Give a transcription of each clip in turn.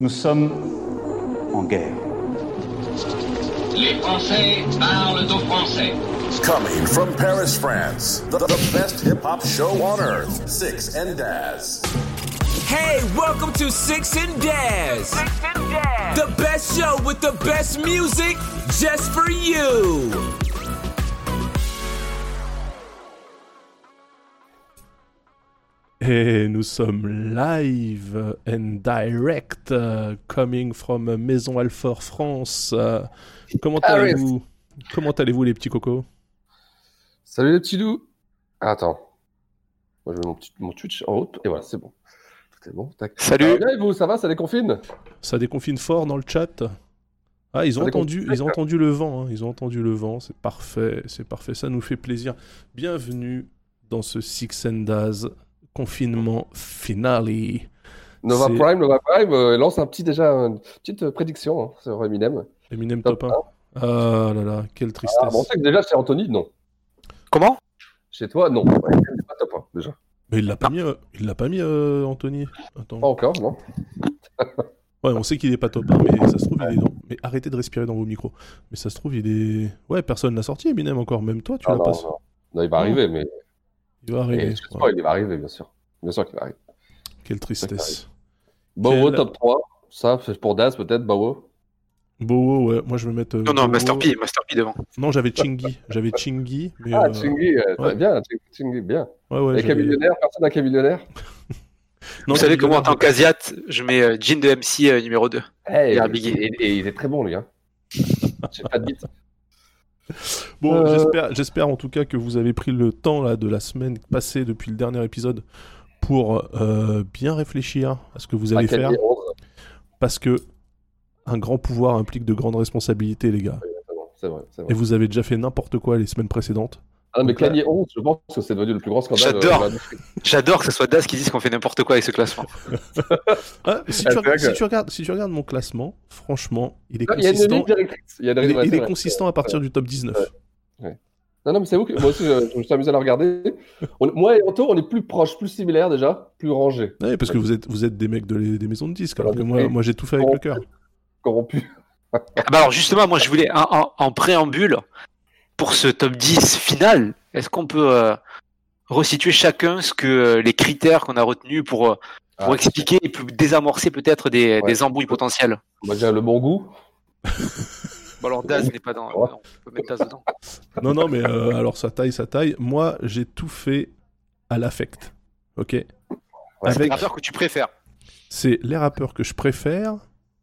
Nous sommes en guerre. Les Français parlent aux Français. Coming from Paris, France, the, the best hip hop show on earth, Six and Daz. Hey, welcome to Six and Daz. The best show with the best music just for you. Et nous sommes live and direct, uh, coming from Maison Alfort France. Uh, comment allez-vous? Comment allez-vous les petits cocos? Salut les petits loups ah, Attends. Moi je mets mon, petit, mon Twitch en haut et voilà, c'est bon. Tout est bon. Tac. Salut ah, et vous, ça va Ça déconfine? Ça déconfine fort dans le chat? Ah, ils ont, entendu, ils ont entendu le vent, hein. ils ont entendu le vent, c'est parfait, c'est parfait, ça nous fait plaisir. Bienvenue dans ce Six and Daz confinement finale. Nova Prime, Nova Prime euh, lance un petit déjà une petite prédiction hein, sur Eminem. Eminem top, 1. Ah là là, quelle tristesse. Ah, bon, on sait que déjà chez Anthony, non. Comment? Chez toi, non. Ouais, pas top 1 déjà. Mais il l'a pas mis, euh, il l'a pas mis euh, Anthony. Attends. Pas encore, non. ouais, on sait qu'il est pas top 1, mais ça se trouve il est dans. Mais arrêtez de respirer dans vos micros. Mais ça se trouve il est. Ouais, personne l'a sorti Eminem encore, même toi tu ah, l'as pas. Non. non, il va arriver, mais. Il va arriver. Et, il va arriver, bien sûr. Bien sûr qu'il va arriver. Quelle tristesse. Bowo Quel... top 3. Ça, c'est pour Daz peut-être, Bowo. Bowo, ouais. Moi, je vais mettre. Euh, non, non, Master P, Master P devant. Non, j'avais Chingy. J'avais Chingy. Mais, ah, euh... Chingy, euh, ouais. bien. Chingy, bien. Ouais, ouais. Personne n'a Camillionnaire Vous savez comment, en tant qu'Asiate, je mets Jin de MC euh, numéro 2. Hey, et, et, et, il est très bon, lui. Hein. J'ai pas de bite. Bon, euh... j'espère en tout cas que vous avez pris le temps là, de la semaine passée depuis le dernier épisode pour euh, bien réfléchir à ce que vous allez faire. Parce que un grand pouvoir implique de grandes responsabilités, les gars. C'est vrai, vrai. Et vous avez déjà fait n'importe quoi les semaines précédentes. Ah non, mais Clanier 11, je pense que c'est devenu le plus grand scandale. J'adore, euh, J'adore que ce soit Das qui dise qu'on fait n'importe quoi avec ce classement. ah, si, tu regardes, si, tu regardes, si, tu regardes, mon classement, franchement, il est non, consistant. Il, il, il, est, il est consistant à partir du top 19. Ouais. Ouais. Non, non, mais c'est vous que moi aussi, je, je me suis amusé à la regarder. On, moi et Anto, on est plus proches, plus similaires déjà, plus rangés. Oui, parce que vous êtes, vous êtes des mecs de les, des maisons de disques, alors que moi, moi j'ai tout fait avec le cœur. Corrompu. ah bah alors justement, moi je voulais en, en, en, préambule, pour ce top 10 final, est-ce qu'on peut euh, resituer chacun ce que euh, les critères qu'on a retenus pour, euh, pour ah, expliquer et pour désamorcer peut-être des, ouais. des embrouilles potentielles? On va dire le bon goût. Bon, alors Daz n'est pas dans. Ouais. On peut mettre Daz dedans. Non, non, mais euh, alors ça taille, ça taille. Moi, j'ai tout fait à l'affect. Ok? Ouais, Avec... C'est les rappeurs que tu préfères. C'est les rappeurs que je préfère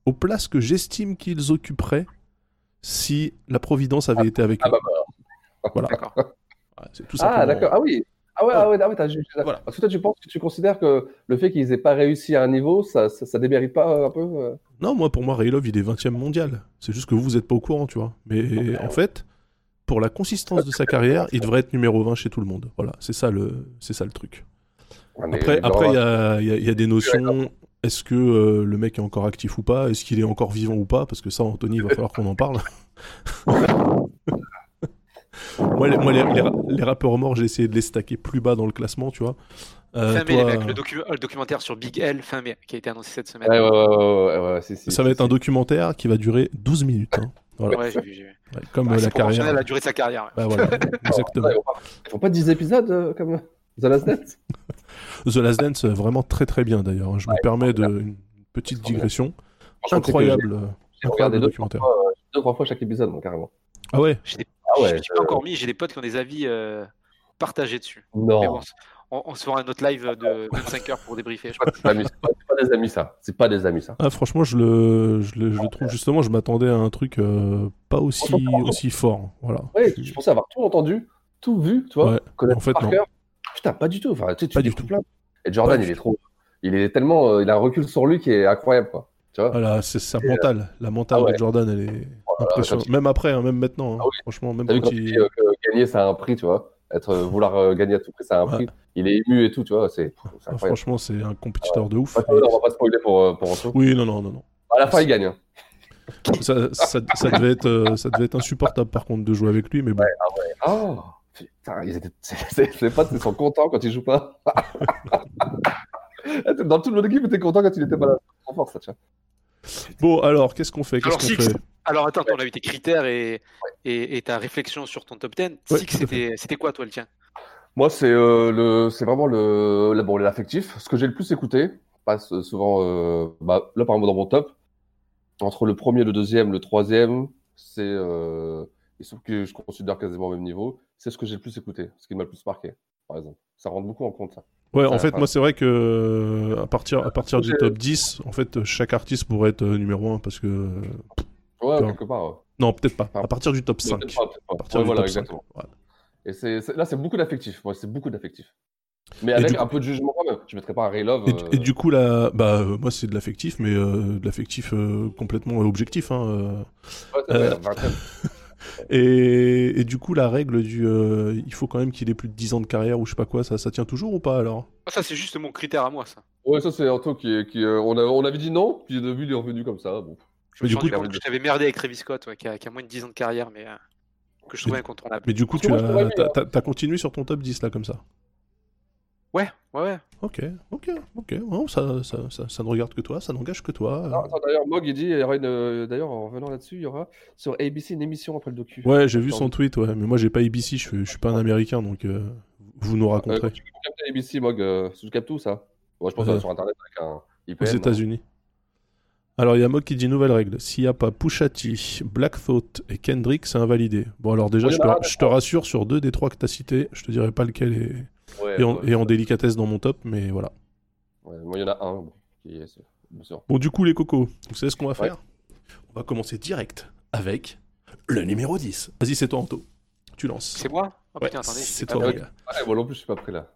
aux places que j'estime qu'ils occuperaient si la Providence avait ah, été avec ah, eux. Bah, bah. Voilà. D'accord. c'est tout ah, d'accord. Ah oui. Ah ouais, ah ouais, ah ouais, voilà. Parce que toi, tu penses que tu considères que le fait qu'ils aient pas réussi à un niveau, ça, ça, ça démérite pas un peu euh... Non, moi, pour moi, Ray Love, il est 20 e mondial. C'est juste que vous, vous êtes pas au courant, tu vois. Mais okay, en ouais. fait, pour la consistance de sa carrière, il devrait être numéro 20 chez tout le monde. Voilà, c'est ça le, c'est ça le truc. Après, après, il y a, y, a, y a, des notions. Est-ce que euh, le mec est encore actif ou pas? Est-ce qu'il est encore vivant ou pas? Parce que ça, Anthony, il va falloir qu'on en parle. moi, les, moi les, les, les, rappeurs morts, j'ai essayé de les stacker plus bas dans le classement, tu vois. Euh, fin toi... mai, mec, le, docu le, documentaire sur Big L, fin mai, qui a été annoncé cette semaine. Ouais, ouais, ouais, ouais, ouais c est, c est, ça va être un documentaire qui va durer 12 minutes. Hein. Voilà. Ouais, j'ai vu, j'ai vu. Ouais, comme bah, euh, la carrière. la durée de sa carrière. Bah, voilà, exactement. Ils font pas 10 épisodes euh, comme The Last Dance? The Last Dance, vraiment très très bien d'ailleurs. Je me permets de, une petite digression. Incroyable. J'ai regardé deux, documentaire. Fois, deux, trois fois chaque épisode, donc, carrément. Ah ouais? Je ah ouais, pas encore mis, j'ai des potes qui ont des avis euh, partagés dessus. Non. Bon, on, on, se fera un autre live de 25 heures pour débriefer. C'est pas, pas, des amis ça. C'est pas des amis ça. Ah, franchement, je le, je le, je le trouve justement, je m'attendais à un truc euh, pas aussi, aussi fort. Voilà. Ouais, je pensais avoir tout entendu, tout vu, tu vois. Ouais. En fait, non. Cœur. Putain, pas du tout. Enfin, tu, tu pas du tout. Plein. Et Jordan, pas il est trop. Il est tellement, euh, il a un recul sur lui qui est incroyable, quoi. Tu vois voilà, c'est sa mentale. La mentale ah ouais. de Jordan, elle est Il... Même après, hein, même maintenant. Hein. Ah oui. Franchement, même quand, quand il... dit euh, que gagner, ça a un prix, tu vois. Être, euh, vouloir euh, gagner à tout prix, ça a un prix. Il est ému et tout, tu vois. C'est, ah, franchement, c'est un compétiteur de ouf. Et... On va pas spoiler pour, pour Anto. Oui, non, non, non. non. À la fin, il gagne. Hein. Ça, ça, ça, devait être, ça devait être insupportable, par contre, de jouer avec lui, mais bon. Ouais, ah ouais. Oh Putain, ils étaient... ses potes, ils sont contents quand il joue pas. Dans toute mon équipe, était content quand il était malade. Trop fort, ça, tiens. Bon, alors, qu'est-ce qu'on fait? Qu'est-ce Alors, qu'on Six, fait? Alors attends, on a vu tes critères et, et, et ta réflexion sur ton top 10. Ouais, Six, c'était c'était quoi toi le tien? Moi, c'est euh, le, c'est vraiment le, bon, l'affectif. Ce que j'ai le plus écouté, passe souvent, euh, bah, là par exemple dans mon top, entre le premier, le deuxième, le troisième, c'est, euh, et sauf que je considère quasiment au même niveau, c'est ce que j'ai le plus écouté, ce qui m'a le plus marqué, par exemple. Ça rentre beaucoup en compte ça. Ouais, en fait, moi, c'est vrai que euh, à partir, à partir du top 10, en fait, chaque artiste pourrait être euh, numéro 1 parce que. Ouais, quelque part. ouais. Non, peut-être pas. À partir du top Non, 5. peut-être pas, pas. À partir Ouais, du voilà, top 5. exactement. Voilà. Et c'est, c'est- là, c'est beaucoup d'affectif. Moi, c'est beaucoup d'affectif. Mais avec un peu de jugement quand même. Je mettrais pas un Ray Love. Et, euh, et du coup, là, bah, euh, moi, c'est de l'affectif, mais euh, de l'affectif euh, complètement objectif. Hein, euh. ouais, Et, et du coup, la règle du. euh, il faut quand même qu'il ait plus de 10 ans de carrière ou je sais pas quoi, ça, ça tient toujours ou pas alors? Ah, Ça, c'est juste mon critère à moi, ça. Ouais, ça, c'est Anto qui, qui euh, on, a- on avait dit non, puis depuis, il est revenu comme ça. Bon. Je me Mais suis du coup, que je t'avais merdé avec Travis Scott, ouais, qui, a, qui a moins de 10 ans de carrière, mais euh, que je trouvais incontournable. Mais du coup, tu t'as- t'as continué sur ton top 10 là, comme ça? Ouais, ouais, ouais. Ok, ok, ok. Non, ça, ça, ça, ça ne regarde que toi, ça n'engage que toi. Ah, attends, d'ailleurs, Mog, il dit, il y aura une, euh, d'ailleurs, en revenant là-dessus, il y aura sur ABC une émission après le docu. Ouais, j'ai vu son tweet, ouais, mais moi j'ai pas ABC, je, suis- je suis pas un américain, donc euh, vous nous Euh, raconterez. tu peux capter ABC, Mog, euh, tu captes tout ça Ouais, je pense Euh, que sur internet avec un Aux IPN. hein. États-Unis. Alors il y a Mog qui dit nouvelle règle. S'il n'y a pas Pusha T, Black Thought et Kendrick, c'est invalidé. Bon alors déjà, je, te, je te rassure sur deux des trois que t'as cités, je te dirai pas lequel est, Ouais, est en, ouais, délicatesse dans mon top, mais voilà. ouais, moi, il y en a un bon, qui est du coup les cocos, vous savez ce qu'on va Ouais. faire? On va commencer direct avec le numéro 10. Vas-y c'est toi Anto, tu lances. C'est moi? Oh Ouais, putain, attendez. c'est toi prêt. gars. Ah, moi non plus, je suis pas prêt là.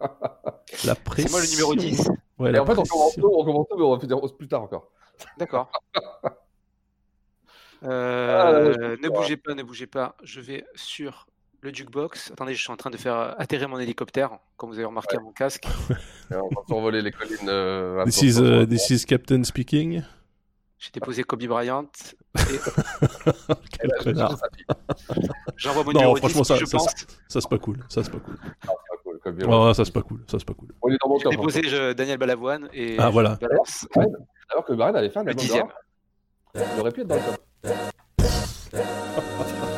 La pression. C'est moi le numéro 10. Ouais, Et en fait, on commence tôt, on commence tôt, mais on va faire plus tard encore. D'accord. Ah, Euh, je ne bougez pas, ne bougez pas. Je vais sur le jukebox. Attendez, je suis en train de faire atterrir mon hélicoptère, comme vous avez remarqué à mon casque. Et on va survoler les collines. Euh, This is, uh, this is Captain speaking. J'ai déposé Kobe Bryant. Quel connard. J'envoie mon Non, numéro franchement, 10, ça- je ça- pense. Ça c'est pas cool, ça c'est pas cool. Ah, c'est pas cool. Ah, ça c'est pas cool, ça c'est pas cool. On est dans mon J'ai déposé je- Daniel Balavoine et Ah, voilà. Alors que Barren avait fait un le dixième. Il aurait pu être dans le top.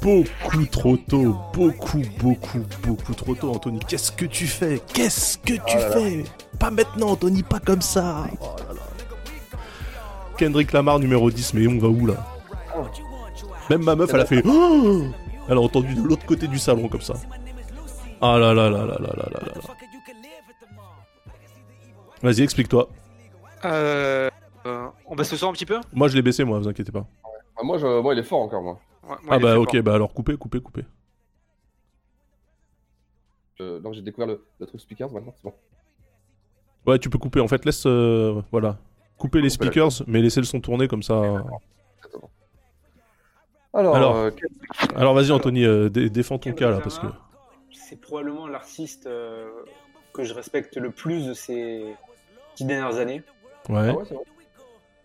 Beaucoup trop tôt, beaucoup, beaucoup, beaucoup trop tôt, Anthony. Qu'est-ce que tu fais? Qu'est-ce que tu fais? Pas maintenant, Anthony, pas comme ça. Oh là là. Kendrick Lamar numéro 10, mais on va où là? Même ma meuf, elle a fait. Oh elle a entendu de l'autre côté du salon comme ça. Ah là là là là là là là là. Vas-y, explique-toi. Euh, euh, on baisse le son un petit peu? Moi, je l'ai baissé, moi, vous inquiétez pas. Ah, moi, je... moi, il est fort encore, moi. Moi, Ah bah ok, bah alors coupez, coupez, coupez. Euh, donc, j'ai découvert le, le truc speakers maintenant, c'est bon. Ouais, tu peux couper. En fait, laisse. euh, voilà. Couper les la- speakers, mais laisser le son tourner comme ça. Exactement. Alors, Alors. euh, quel- Alors vas-y, Anthony, euh, dé- défends ton cas là, parce que. C'est probablement l'artiste euh, que je respecte le plus de ces dix dernières années. Ouais. Ah ouais.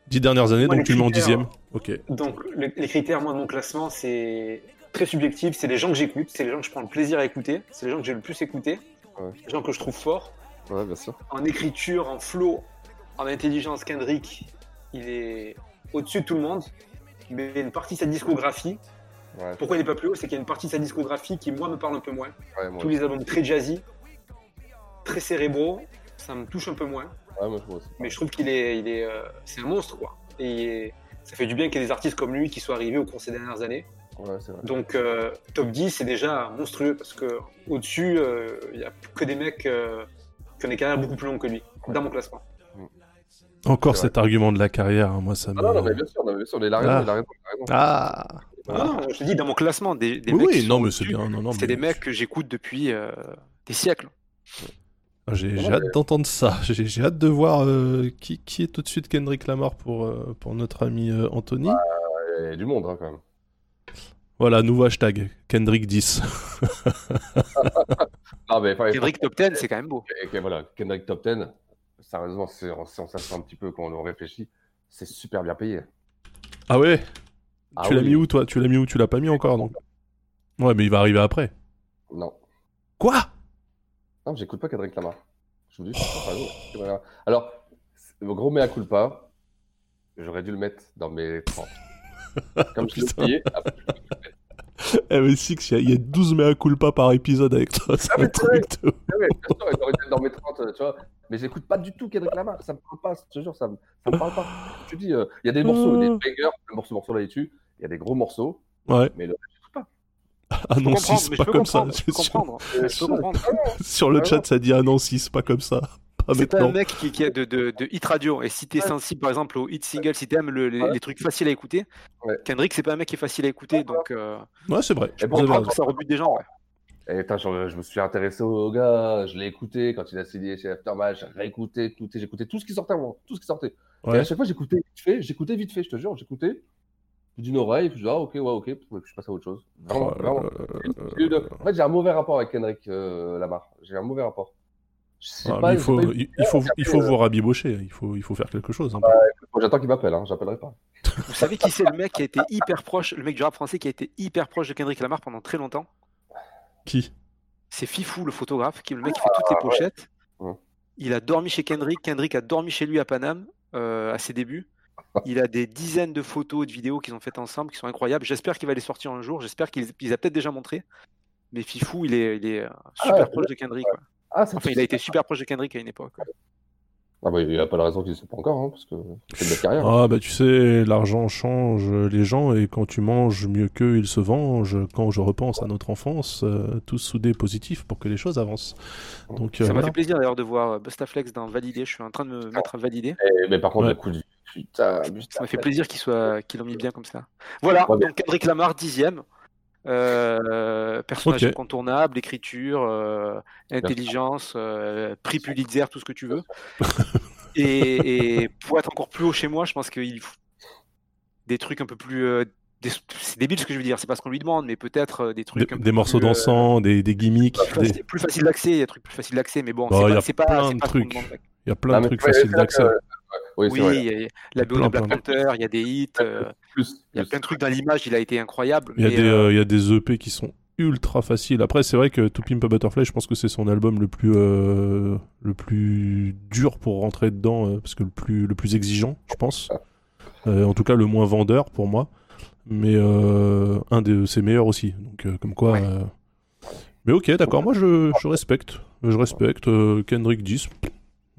Dix dernières années, Moi, donc tu le mets en dixième. Ok. Donc, le- les critères, moi, de mon classement, c'est très subjectif. C'est les gens que j'écoute, c'est les gens que je prends le plaisir à écouter, c'est les gens que j'ai le plus écouté, Ouais. les gens que je trouve forts. Ouais, bien sûr. En écriture, en flow, en intelligence, Kendrick, il est au-dessus de tout le monde. Mais il y a une partie de sa discographie. Ouais. Pourquoi il n'est pas plus haut? C'est qu'il y a une partie de sa discographie qui, moi, me parle un peu moins. Ouais, moi Tous les albums très jazzy, très cérébraux, ça me touche un peu moins. Ouais, moi. Mais je trouve qu'il est, il est, euh, c'est un monstre, quoi. Et il est- ça fait du bien qu'il y ait des artistes comme lui qui soient arrivés au cours de ces dernières années. Ouais, c'est vrai. Donc, euh, top 10, c'est déjà monstrueux parce que au-dessus, euh, il n'y a que des mecs euh, qui ont des carrières beaucoup plus longues que lui, dans mon classement. Encore C'est cet argument de la carrière, hein, moi ça me. Ah non, non, mais bien sûr, non, mais bien sûr, il a raison, Ah. il a raison, il a raison. Ah Non, non, je te dis, dans mon classement, des, des Oui, mecs oui, non, mais c'est bien. Non, non, C'est mais- des mecs que j'écoute depuis euh, des siècles. Ah, J'ai Ouais, hâte d'entendre ça. J'ai j'ai hâte de voir euh, qui, qui est tout de suite Kendrick Lamar pour, euh, pour notre ami euh, Anthony. Il y a du monde, hein, quand même. Voilà, nouveau hashtag, Kendrick 10. Ah, mais, enfin, Kendrick top 10, c'est quand même beau. Et voilà, Kendrick Top 10, sérieusement, si on, s'assoit un petit peu quand on réfléchit, c'est super bien payé. ah ouais? Ah Tu l'as mis où toi? Tu l'as mis où? Tu l'as pas mis encore donc? Ouais, mais il va arriver après. Non. Quoi? Non, j'écoute pas Kendrick Lamar. Je vous dis, je pas. Alors, gros mea culpa, j'aurais dû le mettre dans mes 30. Comme je l'ai après, je mettre. Eh mais Six, il y, a- il y a 12 mea culpa par épisode avec toi. C'est Ah, mais un truc de... Ah ouais, j'aurais dû dans mes 30, euh, tu vois. Mais j'écoute pas du tout Kendrick Lamar, ça me parle pas, je te jure, ça me, ça me parle pas. Tu dis, euh, il y a des morceaux, des bangers, le morceau, morceau là dessus, il y a des gros morceaux, Ouais. mais le Ah non, comprendre, 6, mais pas comme ça. comprendre, je peux Sur- le chat, ça dit ah non, 6, pas comme ça. Pas C'est pas un mec qui, qui a de, de, de hit radio. Et si t'es sensible, par exemple, au hit single, si t'aimes le- les, Ouais. les trucs faciles à écouter, Ouais. Kendrick, c'est pas un mec qui est facile à écouter. Donc, euh, Ouais, c'est vrai. Je Et pense que ça rebute des gens. Ouais. Et putain, je, je me suis intéressé au gars, je l'ai écouté quand il a signé chez Aftermath, j'ai réécouté, écouté, j'écoutais tout ce qui sortait avant, tout ce qui sortait. Et à chaque fois, j'écoutais vite fait, j'écoutais vite fait, je te jure, j'écoutais d'une oreille, puis je dis, ah ok, ouais, ok, puis je passe à autre chose. Vraiment, Oh, vraiment. euh, le- En fait, j'ai un mauvais rapport avec Kendrick euh, Lamar. J'ai un mauvais rapport. Ah, pas, il faut, pas eu- il, il faut, il faut vous rabibocher. Il faut, il faut faire quelque chose. hein. Bon, J'attends qu'il m'appelle, hein, j'appellerai pas. Vous savez qui c'est le mec qui a été hyper proche, le mec du rap français qui a été hyper proche de Kendrick Lamar pendant très longtemps? Qui? C'est Fifou, le photographe, qui est le mec qui fait toutes les pochettes. Ouais. Il a dormi chez Kendrick. Kendrick a dormi chez lui à Paname euh, à ses débuts. Il a des dizaines de photos et de vidéos qu'ils ont faites ensemble qui sont incroyables. J'espère qu'il va les sortir un jour. J'espère qu'il il les a peut-être déjà montré. Mais Fifou, il est, il est euh, super ouais, proche de Kendrick. Ah, Enfin, il a été super proche de Kendrick à une époque. Ah bah, il n'y a pas de raison qu'il ne sait pas encore, hein, parce que c'est de la carrière. Ah bah tu sais, l'argent change les gens et quand tu manges mieux qu'eux, ils se vengent. Quand je repense à notre enfance, euh, tous soudés positifs pour que les choses avancent. Donc euh, Ça m'a voilà. fait plaisir d'ailleurs de voir euh, Bustaflex dans Valider. Je suis en train de me mettre à valider. Et- mais par contre, Ouais. le coup du. Putain, Ça m'a fait plaisir qu'ils soient qu'ils l'ont mis bien comme ça. Voilà, Ouais, donc Kendrick Lamar, dixième. Euh, personnage Ok. incontournable, écriture, euh, intelligence, euh, prix Pulitzer, tout ce que tu veux. et, et pour être encore plus haut chez moi, je pense qu'il faut des trucs un peu plus. euh, des- c'est débile ce que je veux dire, c'est pas ce qu'on lui demande, mais peut-être des Des, trucs. des morceaux euh, dansants, des, des gimmicks. plus des- facile, plus facile d'accès, il y a des trucs plus faciles d'accès, mais bon, Bah, c'est il y pas, plein de pas trucs. Il y a plein Non, de trucs faciles d'accès. Oui, Oui, c'est vrai. il y a- la BO de Black Panther, il y a des hits, euh, il y a plus. plein de trucs dans l'image, il a été incroyable. Il y, a mais, des, euh, euh, il y a des EP qui sont ultra faciles. Après, c'est vrai que To Pimp a Butterfly, je pense que c'est son album le plus, euh, le plus dur pour rentrer dedans, euh, parce que le plus, le plus exigeant, je pense. Euh, en tout cas, le moins vendeur pour moi. Mais euh, un de ses meilleurs aussi. Donc, euh, comme quoi. Ouais. euh, Mais ok, d'accord, moi je, je respecte. Je respecte. euh, Kendrick 10.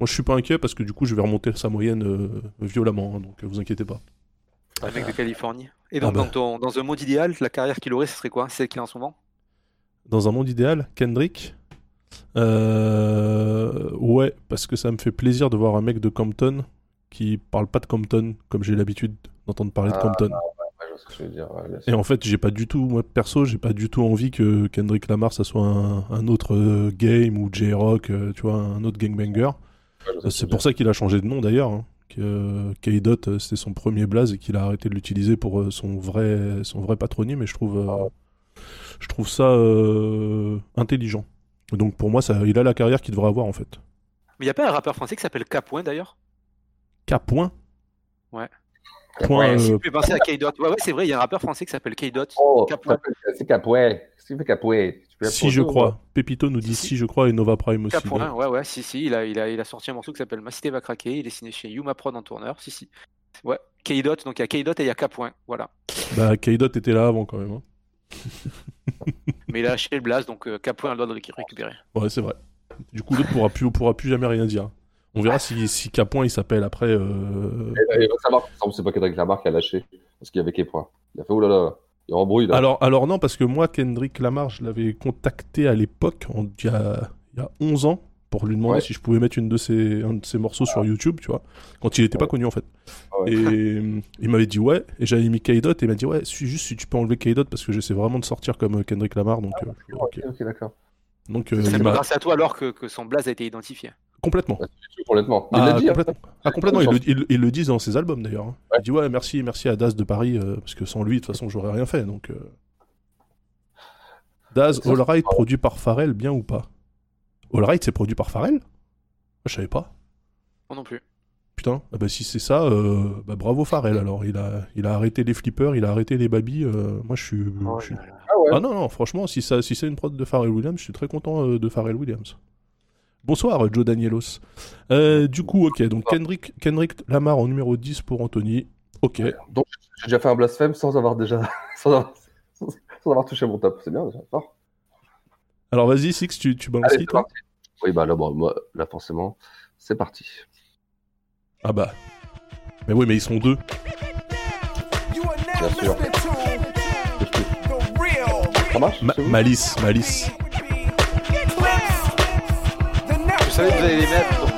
Moi, je suis pas inquiet parce que du coup, je vais remonter sa moyenne euh, violemment. hein, donc, euh, vous inquiétez pas. Un mec de Californie. Et donc, Ah bah. dans, ton- dans un monde idéal, la carrière qu'il aurait, ce serait quoi? Celle qu'il a en ce moment? Dans un monde idéal, Kendrick? Euh, Ouais, parce que ça me fait plaisir de voir un mec de Compton qui parle pas de Compton comme j'ai l'habitude d'entendre parler de Ah, Compton. Ouais, je vois ce que tu veux dire. ouais, bien sûr. Et en fait, j'ai pas du tout, moi perso, j'ai pas du tout envie que Kendrick Lamar ça soit un, un autre euh, game ou J-Rock, euh, tu vois, un autre gangbanger. Ouais, que C'est pour ça qu'il a changé de nom d'ailleurs. Hein. Que euh, K-Dot, euh, c'était son premier blaze et qu'il a arrêté de l'utiliser pour euh, son vrai, son vrai patronyme. Et je trouve, euh, je trouve ça euh, intelligent. Donc pour moi, ça, il a la carrière qu'il devrait avoir en fait. Mais il n'y a pas un rappeur français qui s'appelle Capoin d'ailleurs? K point Ouais. Point, Ouais, euh, penser à K-Dot. Ouais, ouais, c'est vrai, il y a un rappeur français qui s'appelle K-Dot. Oh, c'est Capouet. C'est Capouet. Si je crois. Pépito nous dit si je crois et Nova Prime aussi. Capoin, ouais, ouais, si, si, il a, il a, il a sorti un morceau qui s'appelle Ma cité va craquer. Il est signé chez Yuma Prod en tourneur. Si, si. Ouais, K-Dot, donc il y a K-Dot et il y a Capoin. Voilà. Bah, K-Dot était là avant quand même. hein. Mais il a lâché le blast, donc euh, Capoin a le droit de le récupérer. Ouais, c'est vrai. Du coup, l'autre pourra plus, pourra plus jamais rien dire. On verra si, si Capoin il s'appelle après. euh, Il va savoir que c'est pas Kendrick Lamar qui a lâché. Parce qu'il y avait K points. Il a fait oulala. Il embrouille là. Alors, alors non, parce que moi, Kendrick Lamar, je l'avais contacté à l'époque, il y a, il y a 11 ans, pour lui demander Ouais. si je pouvais mettre une de ses, un de ses morceaux sur YouTube, tu vois, quand il était pas connu en fait. Ouais. Et euh, il m'avait dit ouais, et j'avais mis K-Dot, et il m'a dit ouais, suis juste si tu peux enlever K-Dot, parce que j'essaie vraiment de sortir comme euh, Kendrick Lamar, donc, euh, je- ok. D'accord. donc euh, C'est il m'a- grâce à toi alors que, que son blaze a été identifié. Complètement. Complètement. Il Ah, l'a dit. hein. complètement. Ah, complètement, ils le, ils- ils le disent dans ses albums d'ailleurs. hein. Il dit ouais, merci, merci à Daz de Paris, euh, parce que sans lui, de toute façon, j'aurais rien fait. Donc, euh... Daz, All Right, produit par Pharrell, bien ou pas? All Right, c'est produit par Pharrell? Je savais pas. Moi non plus. Putain, ah bah, si c'est ça, euh, bah, bravo Pharrell alors. Il a, il a arrêté les flippers, il a arrêté les babies. euh, moi, je suis. Oh je suis-. Ah ouais. Ah non, non, franchement, si, ça, si c'est une prod de Pharrell Williams, je suis très content euh, de Pharrell Williams. Bonsoir, Joe Danielos. Euh, du coup, ok, donc Kendrick, Kendrick Lamar en numéro 10 pour Anthony. Ok. Donc, j'ai déjà fait un blasphème sans avoir déjà. sans, avoir... sans avoir touché mon top. C'est bien déjà. Oh. Alors vas-y, Six, tu, tu balances qui, toi? parti. Oui, bah là, bon, moi, là, forcément, c'est parti. Ah bah. Mais oui, mais ils sont deux. Bien sûr. Ça marche Ma- c'est vous? Malice, Malice. Je savais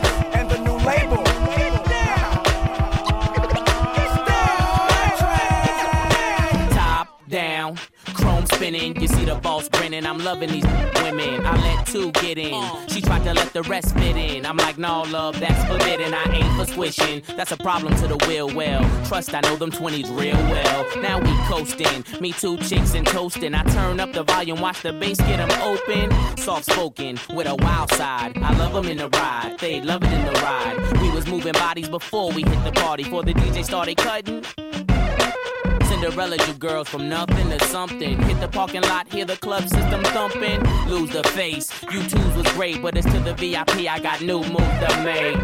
spinning. You see the boss grinning. I'm loving these women. I let two get in. She tried to let the rest fit in. I'm like, no, love, that's forbidden. I ain't for swishing. That's a problem to the will. Well, trust I know them 20s real well. Now we coasting. Me two chicks and toasting. I turn up the volume, watch the bass get them open. Soft spoken with a wild side. I love them in the ride. They love it in the ride. We was moving bodies before we hit the party. Before the DJ started cutting. Cinderella, you girls from nothing to something. Hit the parking lot, hear the club system thumping. Lose the face. You twos was great, but it's to the VIP. I got new moves to make.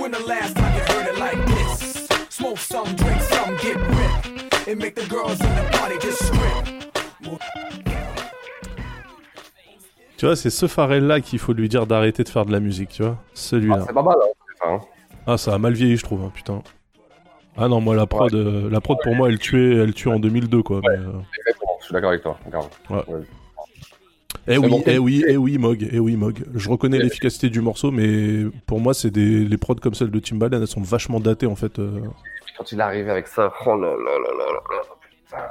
When the last time you heard it like this? Smoke some, drink some, get ripped. And make the girls in the party just strip. Tu vois, c'est ce Pharrell-là qu'il faut lui dire d'arrêter de faire de la musique, tu vois. Ah, Celui-là. c'est pas mal, hein. Enfin, Ah, ça a mal vieilli, je trouve, hein, putain. Ah non, moi, la prod, euh, la prod pour moi, elle tuait, elle tue en 2002, quoi. mais, euh, exactement. Je suis d'accord avec toi. Ouais. Eh oui, bon, eh oui, eh oui, Mog, eh oui, Mog. Je reconnais l'efficacité du morceau, mais pour moi, c'est des les prods comme celle de Timbaland, elles sont vachement datées en fait. euh. Quand il est arrivé avec ça, oh là là là là là putain.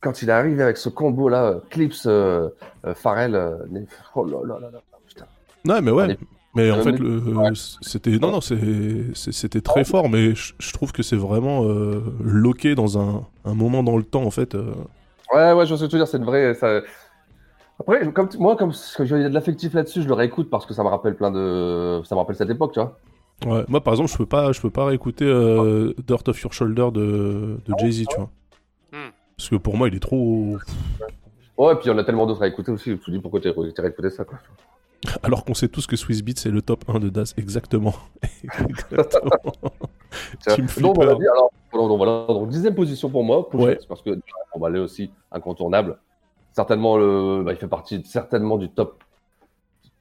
Quand il est arrivé avec ce combo là, Clips, euh, Pharrell, les- oh là là là là, putain. Non, mais ouais. Mais en Euh, fait, le- ouais. c'était non, non, c'était très fort, mais je, je trouve que c'est vraiment euh, loqué dans un, un moment dans le temps en fait. euh. Ouais, ouais, je vois ce que tu veux dire, c'est une vraie. Ça... Après, comme, moi, comme il y a de l'affectif là-dessus, je le réécoute parce que ça me rappelle plein de. Ça me rappelle cette époque, tu vois. Ouais. Moi, par exemple, je peux pas, je peux pas réécouter euh, Dirt of Your Shoulder de, de Jay Z, tu vois. Hmm. Parce que pour moi, il est trop. Ouais, et puis on a tellement d'autres à écouter aussi. Je me dis pourquoi t'es t'es réécouté ça, quoi. Alors qu'on sait tous que Swiss Beat c'est le top 1 de Das, exactement. exactement. Tiens, Team donc, on dit, alors, voilà, donc dixième position pour moi, Ouais. c'est parce que on va aller aussi incontournable. Certainement, le, bah, il fait partie certainement du top,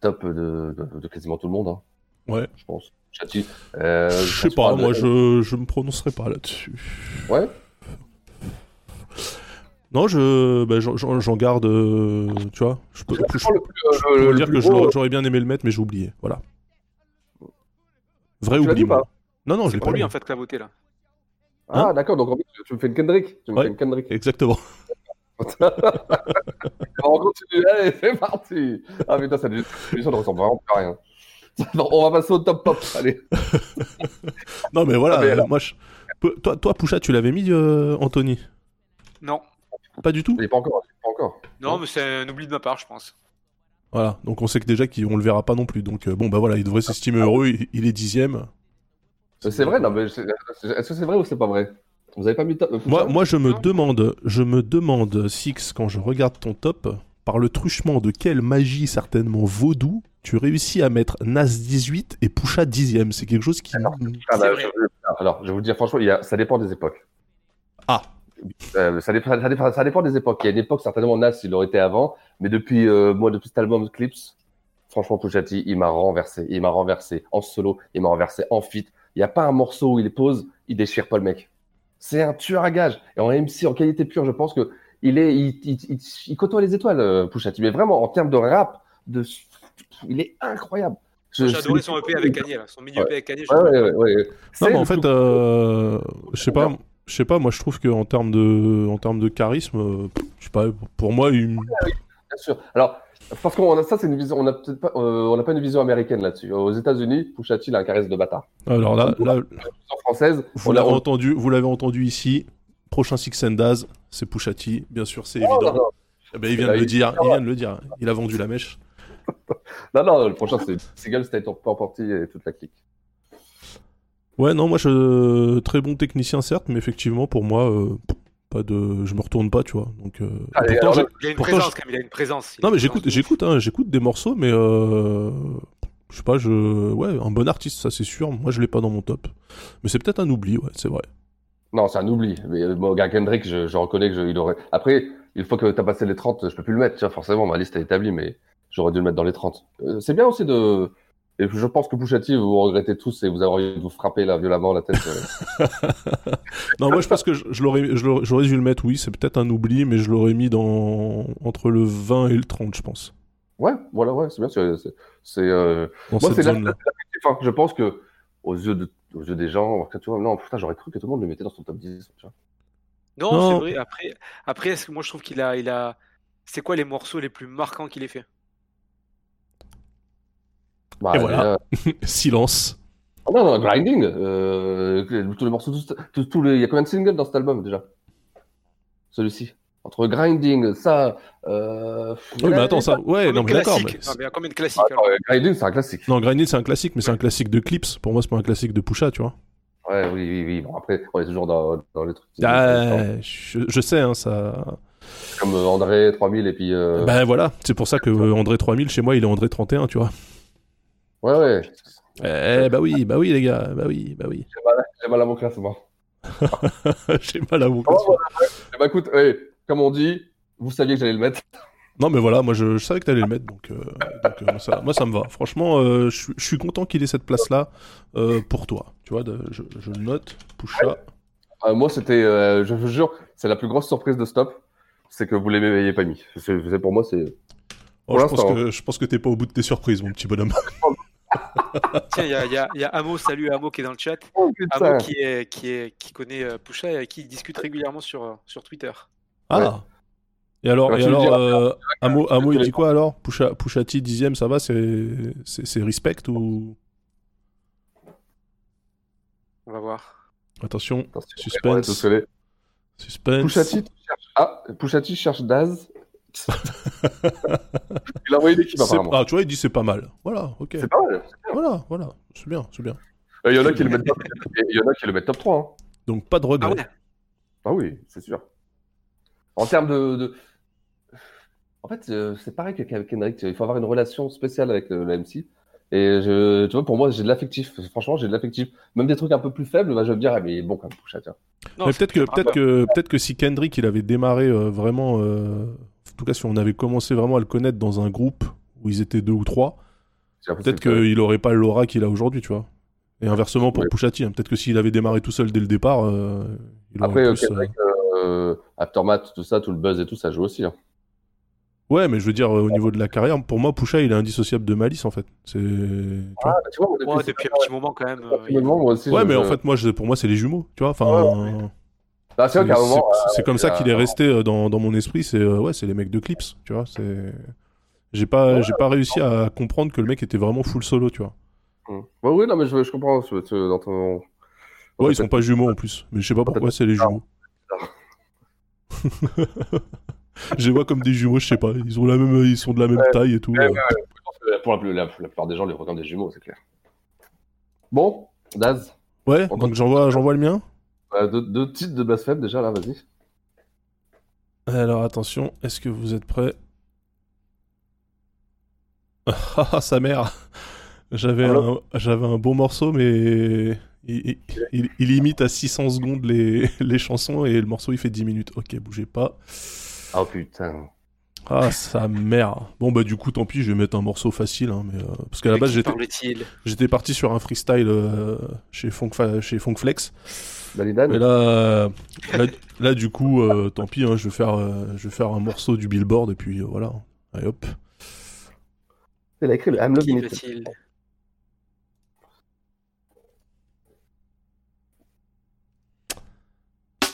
top de, de, de quasiment tout le monde, hein, Ouais. je pense. Euh, Je sais pas, moi je, je me prononcerai pas là-dessus. Ouais. Non, je, bah, j'en- garde, euh, tu vois. Je peux, je, je le peux dire plus que l'aurais- j'aurais bien aimé le mettre, mais j'ai oublié. Voilà. Vrai oubli, pas? Non, non, je l'ai pour pas lui mis. en fait que t'as voté là. Ah, Hein d'accord, donc en fait, tu me fais une Kendrick. Tu me Ouais. fais une Kendrick. Exactement. on continue, allez, c'est parti. Ah putain, cette émission ne ressemble vraiment plus à rien. On va passer au top pop, allez. Non, mais voilà, Ah, mais euh, alors- moi, je... Toi, toi, Poucha, tu l'avais mis, euh, Anthony? Non. Pas du tout Il est pas encore, pas encore. Non, mais c'est un oubli de ma part, je pense. Voilà, donc on sait que déjà qu'on le verra pas non plus. Donc euh, bon, bah voilà, il devrait s'estimer heureux, il, il est dixième. C'est vrai, non, mais c'est- est-ce que c'est vrai ou c'est pas vrai? Vous avez pas mis top Moi, moi, je me demande, je me demande, Six, quand je regarde ton top, par le truchement de quelle magie certainement vaudou, tu réussis à mettre Nas 18 et Pusha 10ème. C'est quelque chose qui. Ah bah, je- alors, je vais vous dire franchement, il y a- ça dépend des époques. Ah. Euh, ça, dépend, ça, dépend, ça dépend des époques. Il y a une époque, certainement, Nas, il aurait été avant. Mais depuis, euh, moi, depuis cet album Clips, franchement, Pusha T, il m'a renversé. Il m'a renversé en solo, il m'a renversé en feat. Il n'y a pas un morceau où il pose, il déchire pas le mec. C'est un tueur à gage. Et en MC, en qualité pure, je pense que il est, il, il, il- il côtoie les étoiles, euh, Pusha T. Mais vraiment, en termes de rap, de, il est incroyable. Je- J'ai adoré je- son EP avec Kanye, là. son mini EP Ouais. avec Kanye. Ouais, ouais, ouais, ouais. Non, mais en fait, euh, je sais pas, je sais pas. Moi, je trouve qu'en termes de, en termes de charisme, euh, je sais pas. Pour moi, il... Bien sûr. Alors, parce qu'on a ça, c'est une vision. On a peut-être pas, euh, on n'a pas une vision américaine là-dessus. Aux États-Unis, il a un charisme de bâtard. alors là, là, En française, vous l'avez on- entendu, vous l'avez entendu ici. Prochain Six and Daz, c'est Pusha T. Bien sûr, c'est Oh, évident. non, non. Eh ben, il vient de le dire. Il vient de le dire. Il a vendu la mèche. Non, non, le prochain, c'est Single State of Property et toute la clique. Ouais, non, moi, je très bon technicien certes, mais effectivement, pour moi, euh, pas de, je me retourne pas, tu vois. Donc, euh, Allez, pourtant, alors, j'ai- Il a une pourtant, présence je- quand même, il a une présence. Il a Non, une mais j'écoute, j'écoute, hein, j'écoute des morceaux, mais euh, je sais pas, je, ouais, un bon artiste, ça c'est sûr. Moi, je l'ai pas dans mon top, mais c'est peut-être un oubli, ouais, c'est vrai. Non, c'est un oubli. Mais euh, gars Kendrick, je, je reconnais que je- il aurait. Après, une fois que tu as passé les 30, je peux plus le mettre. Tiens, forcément, ma liste est établie, mais j'aurais dû le mettre dans les 30. Euh, c'est bien aussi de. Et je pense que Pusha T, vous regrettez tous et vous avez envie de vous frapper là violemment la tête. euh. Non, moi, je pense que je, je l'aurais, je l'aurais- j'aurais dû le mettre, oui, c'est peut-être un oubli, mais je l'aurais mis dans entre le 20 et le 30, je pense. Ouais, voilà, ouais, c'est bien. C'est, c'est, euh, moi, c'est la- l'affectif, hein. Je pense que aux yeux, de, aux yeux des gens, tu vois, non, putain, j'aurais cru que tout le monde le mettait dans son top 10. Tu vois. Non, Non. c'est vrai. Après, après est-ce que moi je trouve qu'il a, il a. C'est quoi les morceaux les plus marquants qu'il ait fait? Bah, Et voilà. Silence. Ah non, non, Grinding. Euh, tous les morceaux, tous, tous- les... il y a combien de singles dans cet album déjà? Celui-ci. Entre Grinding, ça. Euh... Oui, mais attends, ça, ouais, non, mais d'accord. Mais- Non, mais il y a combien de classiques euh, Grinding, c'est un classique. Non, Grinding, c'est un classique, mais c'est un classique de Clips. Pour moi, c'est pas un classique de Pusha, tu vois. Ouais, oui, oui, oui. Bon, après, on est toujours dans, dans les trucs. Ah, je, je sais, hein, ça. Comme euh, André 3000 et puis. Euh... Ben voilà, c'est pour ça que André 3000, chez moi, il est André 31, tu vois. Ouais, ouais. Eh bah oui, bah oui les gars, bah oui, bah oui. J'ai mal, à mon classement. J'ai mal à voilà, ouais. Eh ben, écoute, ouais, comme on dit, vous saviez que j'allais le mettre. Non mais voilà, moi je, je savais que t'allais le mettre, donc, euh, donc, euh, ça, moi ça me va. Franchement, euh, je suis- je suis content qu'il ait cette place-là pour toi. Tu vois, de- je, je le note, Pusha. Euh, moi, c'était, je vous jure, c'est la plus grosse surprise de Stop, c'est que vous l'ayez pas mis. C'est, pour moi, c'est. Oh, je pense que je pense que t'es pas au bout de tes surprises, mon petit bonhomme. Tiens, il y a, y, a, il y a Amo, salut Amo qui est dans le chat. Oh. Amo qui, est, qui, est, qui connaît euh, Pusha et avec qui il discute régulièrement sur, euh, sur Twitter. Ah. Et alors, et alors, euh, Amo, Amo, il dit quoi alors? Pusha, Pushati dixième, ça va, c'est, respect ou? On va voir. Attention, Ouais, suspense, suspense. Pouchati cherche... Ah, Pouchati cherche Daz. Il a envoyé l'équipe apparemment. Ah, tu vois, il dit c'est pas mal. Voilà, ok. C'est pas mal. Voilà, voilà, c'est bien, c'est bien. Il y en a qui le mettent top, il y en a qui le mettent top 3. hein. Donc pas de regret. Ah ouais Ah oui, c'est sûr. En termes de. de- En fait, euh, c'est pareil qu'avec Kendrick. Il faut avoir une relation spéciale avec le, le MC. Et je, tu vois, pour moi, j'ai de l'affectif. Franchement, j'ai de l'affectif. Même des trucs un peu plus faibles, bah, je vais me dire, ah, mais bon quand même, Pusha, tiens. Peut-être que, peut-être que, peut-être que si Kendrick il avait démarré euh, vraiment, euh, en tout cas si on avait commencé vraiment à le connaître dans un groupe où ils étaient deux ou trois, peut-être qu'il aurait pas l'aura qu'il a aujourd'hui, tu vois. Et inversement pour Ouais. Pushati, hein. peut-être que s'il avait démarré tout seul dès le départ, euh, il aurait Après, euh, plus, euh, euh, Aftermath, tout ça, tout le buzz et tout, ça joue aussi. hein. Ouais, mais je veux dire euh, au niveau de la carrière, pour moi Pusha il est indissociable de Malice en fait. C'est. tu vois. Ah, bah, tu vois, moi, depuis, Moi, depuis un petit moment quand même. euh, moment, moi aussi. ouais, je- mais en fait moi, je- pour moi c'est les jumeaux, tu vois. Enfin. Ah, c'est qu'à un C'est- comme ça euh, qu'il est resté euh, dans, dans mon esprit. C'est euh, ouais, c'est les mecs de Clips, tu vois. C'est j'ai pas j'ai pas réussi à comprendre que le mec était vraiment full solo, tu vois. hum. Ouais, oui, non, mais je, je comprends dans ton. Ouais, ta ils sont pas jumeaux en plus, mais je sais pas pourquoi c'est les jumeaux. je les vois comme des jumeaux, je sais pas. Ils ont la même, ils sont de la même taille et tout. Ouais, euh. ouais, ouais. Pour la, la- la plupart des gens, les regardent des jumeaux, c'est clair. Bon, Daz. Ouais, donc j'envoie, j'envoie le mien. Euh, deux, deux titres de blasphème déjà là, vas-y. Alors attention, est-ce que vous êtes prêts? Ah ah, sa mère J'avais un, j'avais un bon morceau, mais il, il- il imite à 600 secondes les, les chansons et le morceau il fait 10 minutes. Ok, bougez pas. Oh putain. Ah sa mère. Bon bah du coup tant pis, je vais mettre un morceau facile, hein, mais euh, parce qu'à la base j'étais parti sur un freestyle euh, chez Funk chez Funkflex. Dalidan Mais là, là, là, du coup, euh, tant pis, hein, je, vais faire, euh, je vais faire un morceau du billboard et puis euh, voilà. Allez hop. Il a écrit le I'm Qui Loving It. va-t-il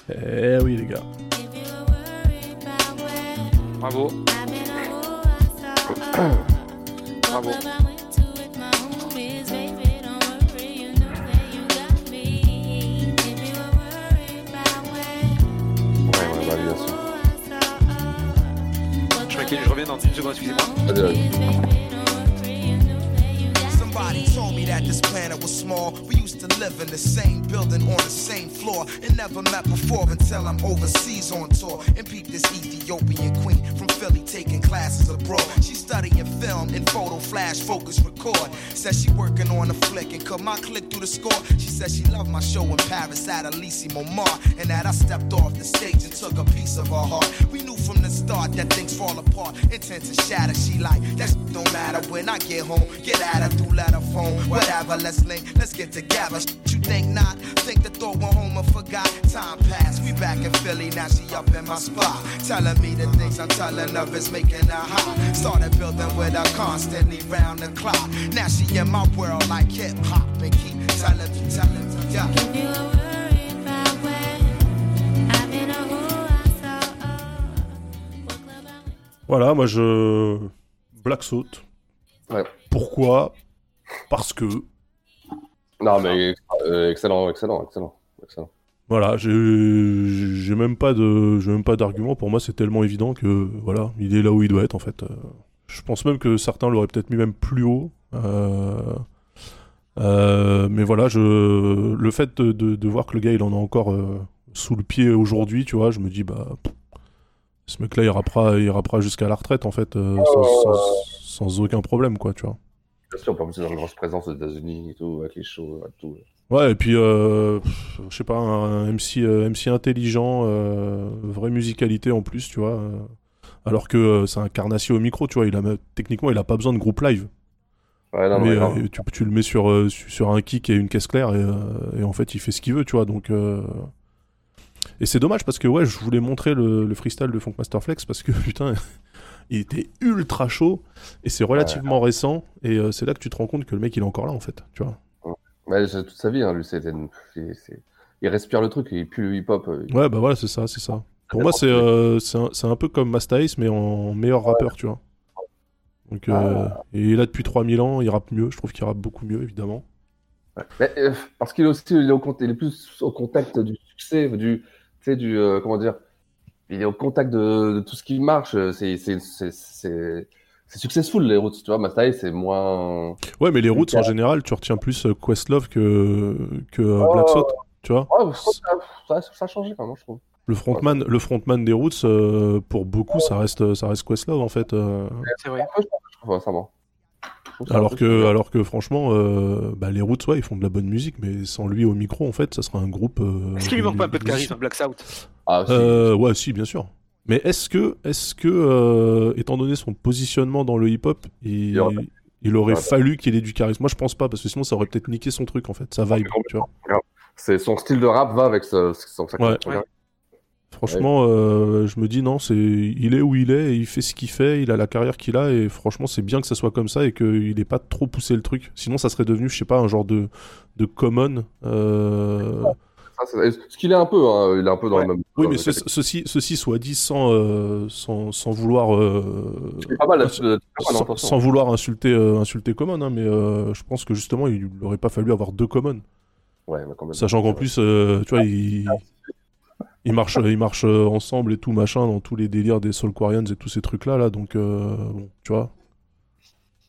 Eh oui les gars. Bravo. Bravo. Je, m'inquiète, je reviens dans une seconde, excusez-moi. Vas-y, vas-y. Somebody told me that this planet was small. We used to live in the same building on the same floor. And never met before until I'm overseas on tour. And peep this Ethiopian queen from Philly taking classes abroad. She's studying film and photo flash focus record. Says she working on a flick and cut my click through the score. She says she loved my show in Paris at Elysee Montmartre. And that I stepped off the stage and took a piece of her heart. We knew from the start that things fall apart, intent to shatter. She like that don't matter when I get home. Get at her through letter phone, whatever. Let's link, let's get together. You think not? Think the thought went home and forgot. Time passed, we back in Philly. Now she up in my spot, telling me the things I'm telling her is making her hot. Started building with her constantly round the clock. Now she in my world like hip hop and keep telling me, telling me, yeah. Voilà, moi je. Black Salt. Ouais. Pourquoi? Parce que. Non, mais euh, excellent, excellent, excellent. Voilà, j'ai même pas de j'ai même pas d'argument. Pour moi, c'est tellement évident que voilà, il est là où il doit être en fait. Euh, Je pense même que certains l'auraient peut-être mis même plus haut. Euh, euh, mais voilà, je le fait de, voir que le gars il en a encore sous le pied aujourd'hui, tu vois, je me dis bah ce mec-là il rappera jusqu'à la retraite en fait sans, aucun problème quoi, tu vois. Bien sûr, par exemple, c'est dans une grosse présence aux États-Unis et tout, avec les shows, et tout. Ouais, et puis, euh, je sais pas, un MC, euh, MC intelligent, euh, vraie musicalité en plus, tu vois. euh, alors que c'est un carnassier au micro, tu vois. Il a, me- techniquement, il a pas besoin de groupe live. Ouais, non, Mais, euh, tu, tu le mets sur, su- sur un kick et une caisse claire, et, et en fait, il fait ce qu'il veut, tu vois. Donc. euh, Et c'est dommage parce que, ouais, je voulais montrer le, le freestyle de Funkmaster Flex parce que, putain. Il était ultra chaud et c'est relativement récent et euh, c'est là que tu te rends compte que le mec il est encore là en fait, tu vois. Ouais, toute sa vie, hein, lui, c'était une- il respire le truc, il pue le hip-hop. euh, Ouais, bah voilà, c'est ça, c'est ça. Pour moi, c'est euh, c'est un, un peu comme Masta Ace, mais en meilleur rappeur, tu vois. Donc, euh, il est là depuis 3000 ans, il rappe mieux, je trouve qu'il rappe beaucoup mieux, évidemment. Mais, euh, parce qu'il est aussi il est, au, cont- il est plus au contact du succès, du, tu sais, du, comment dire, il est au contact de, de tout ce qui marche. C'est, c'est, successful les routes, tu vois. Mastai, c'est moins. Ouais, mais les routes, en général, tu retiens plus euh, Questlove que, que euh, Black Thought, tu vois. Oh, ça, ça, a changé quand même, je trouve. Le frontman, le frontman des routes, euh, pour beaucoup, ça reste, ça reste Questlove, en fait. euh. C'est vrai. Alors que, alors que franchement, euh, bah, les Roots, ouais, ils font de la bonne musique, mais sans lui au micro, en fait, ça serait un groupe. euh, Est-ce qu'il lui manque pas un peu de charisme, Black South? Ah, si. Euh, ouais, si, bien sûr. Mais est-ce que, est-ce que, euh, étant donné son positionnement dans le hip-hop, il, Il aurait- il aurait Ouais. fallu qu'il ait du charisme? Moi, je pense pas, parce que sinon, ça aurait peut-être niqué son truc, en fait, sa vibe, tu vois. C'est son style de rap va avec ce- son sa Ouais. Franchement, euh, je me dis non, c'est, il est où il est, et il fait ce qu'il fait, il a la carrière qu'il a, et franchement, c'est bien que ça soit comme ça et qu'il ait pas trop poussé le truc. Sinon, ça serait devenu, je sais pas, un genre de, de common. euh, Ça, Ce qu'il est un peu, hein, il est un peu dans le même. Oui, mais ce- ceci, ceci soit dit sans, euh, sans, sans vouloir. euh, pas mal sans, vouloir insulter, euh, insulter Common, hein, mais euh, je pense que justement, il n'aurait pas fallu avoir deux Common. Ouais, mais quand même. Sachant qu'en plus, euh, tu vois, ils, ils marchent, ils marchent ensemble et tout, machin, dans tous les délires des Soulquarians et tous ces trucs-là, là, donc, euh, bon, tu vois.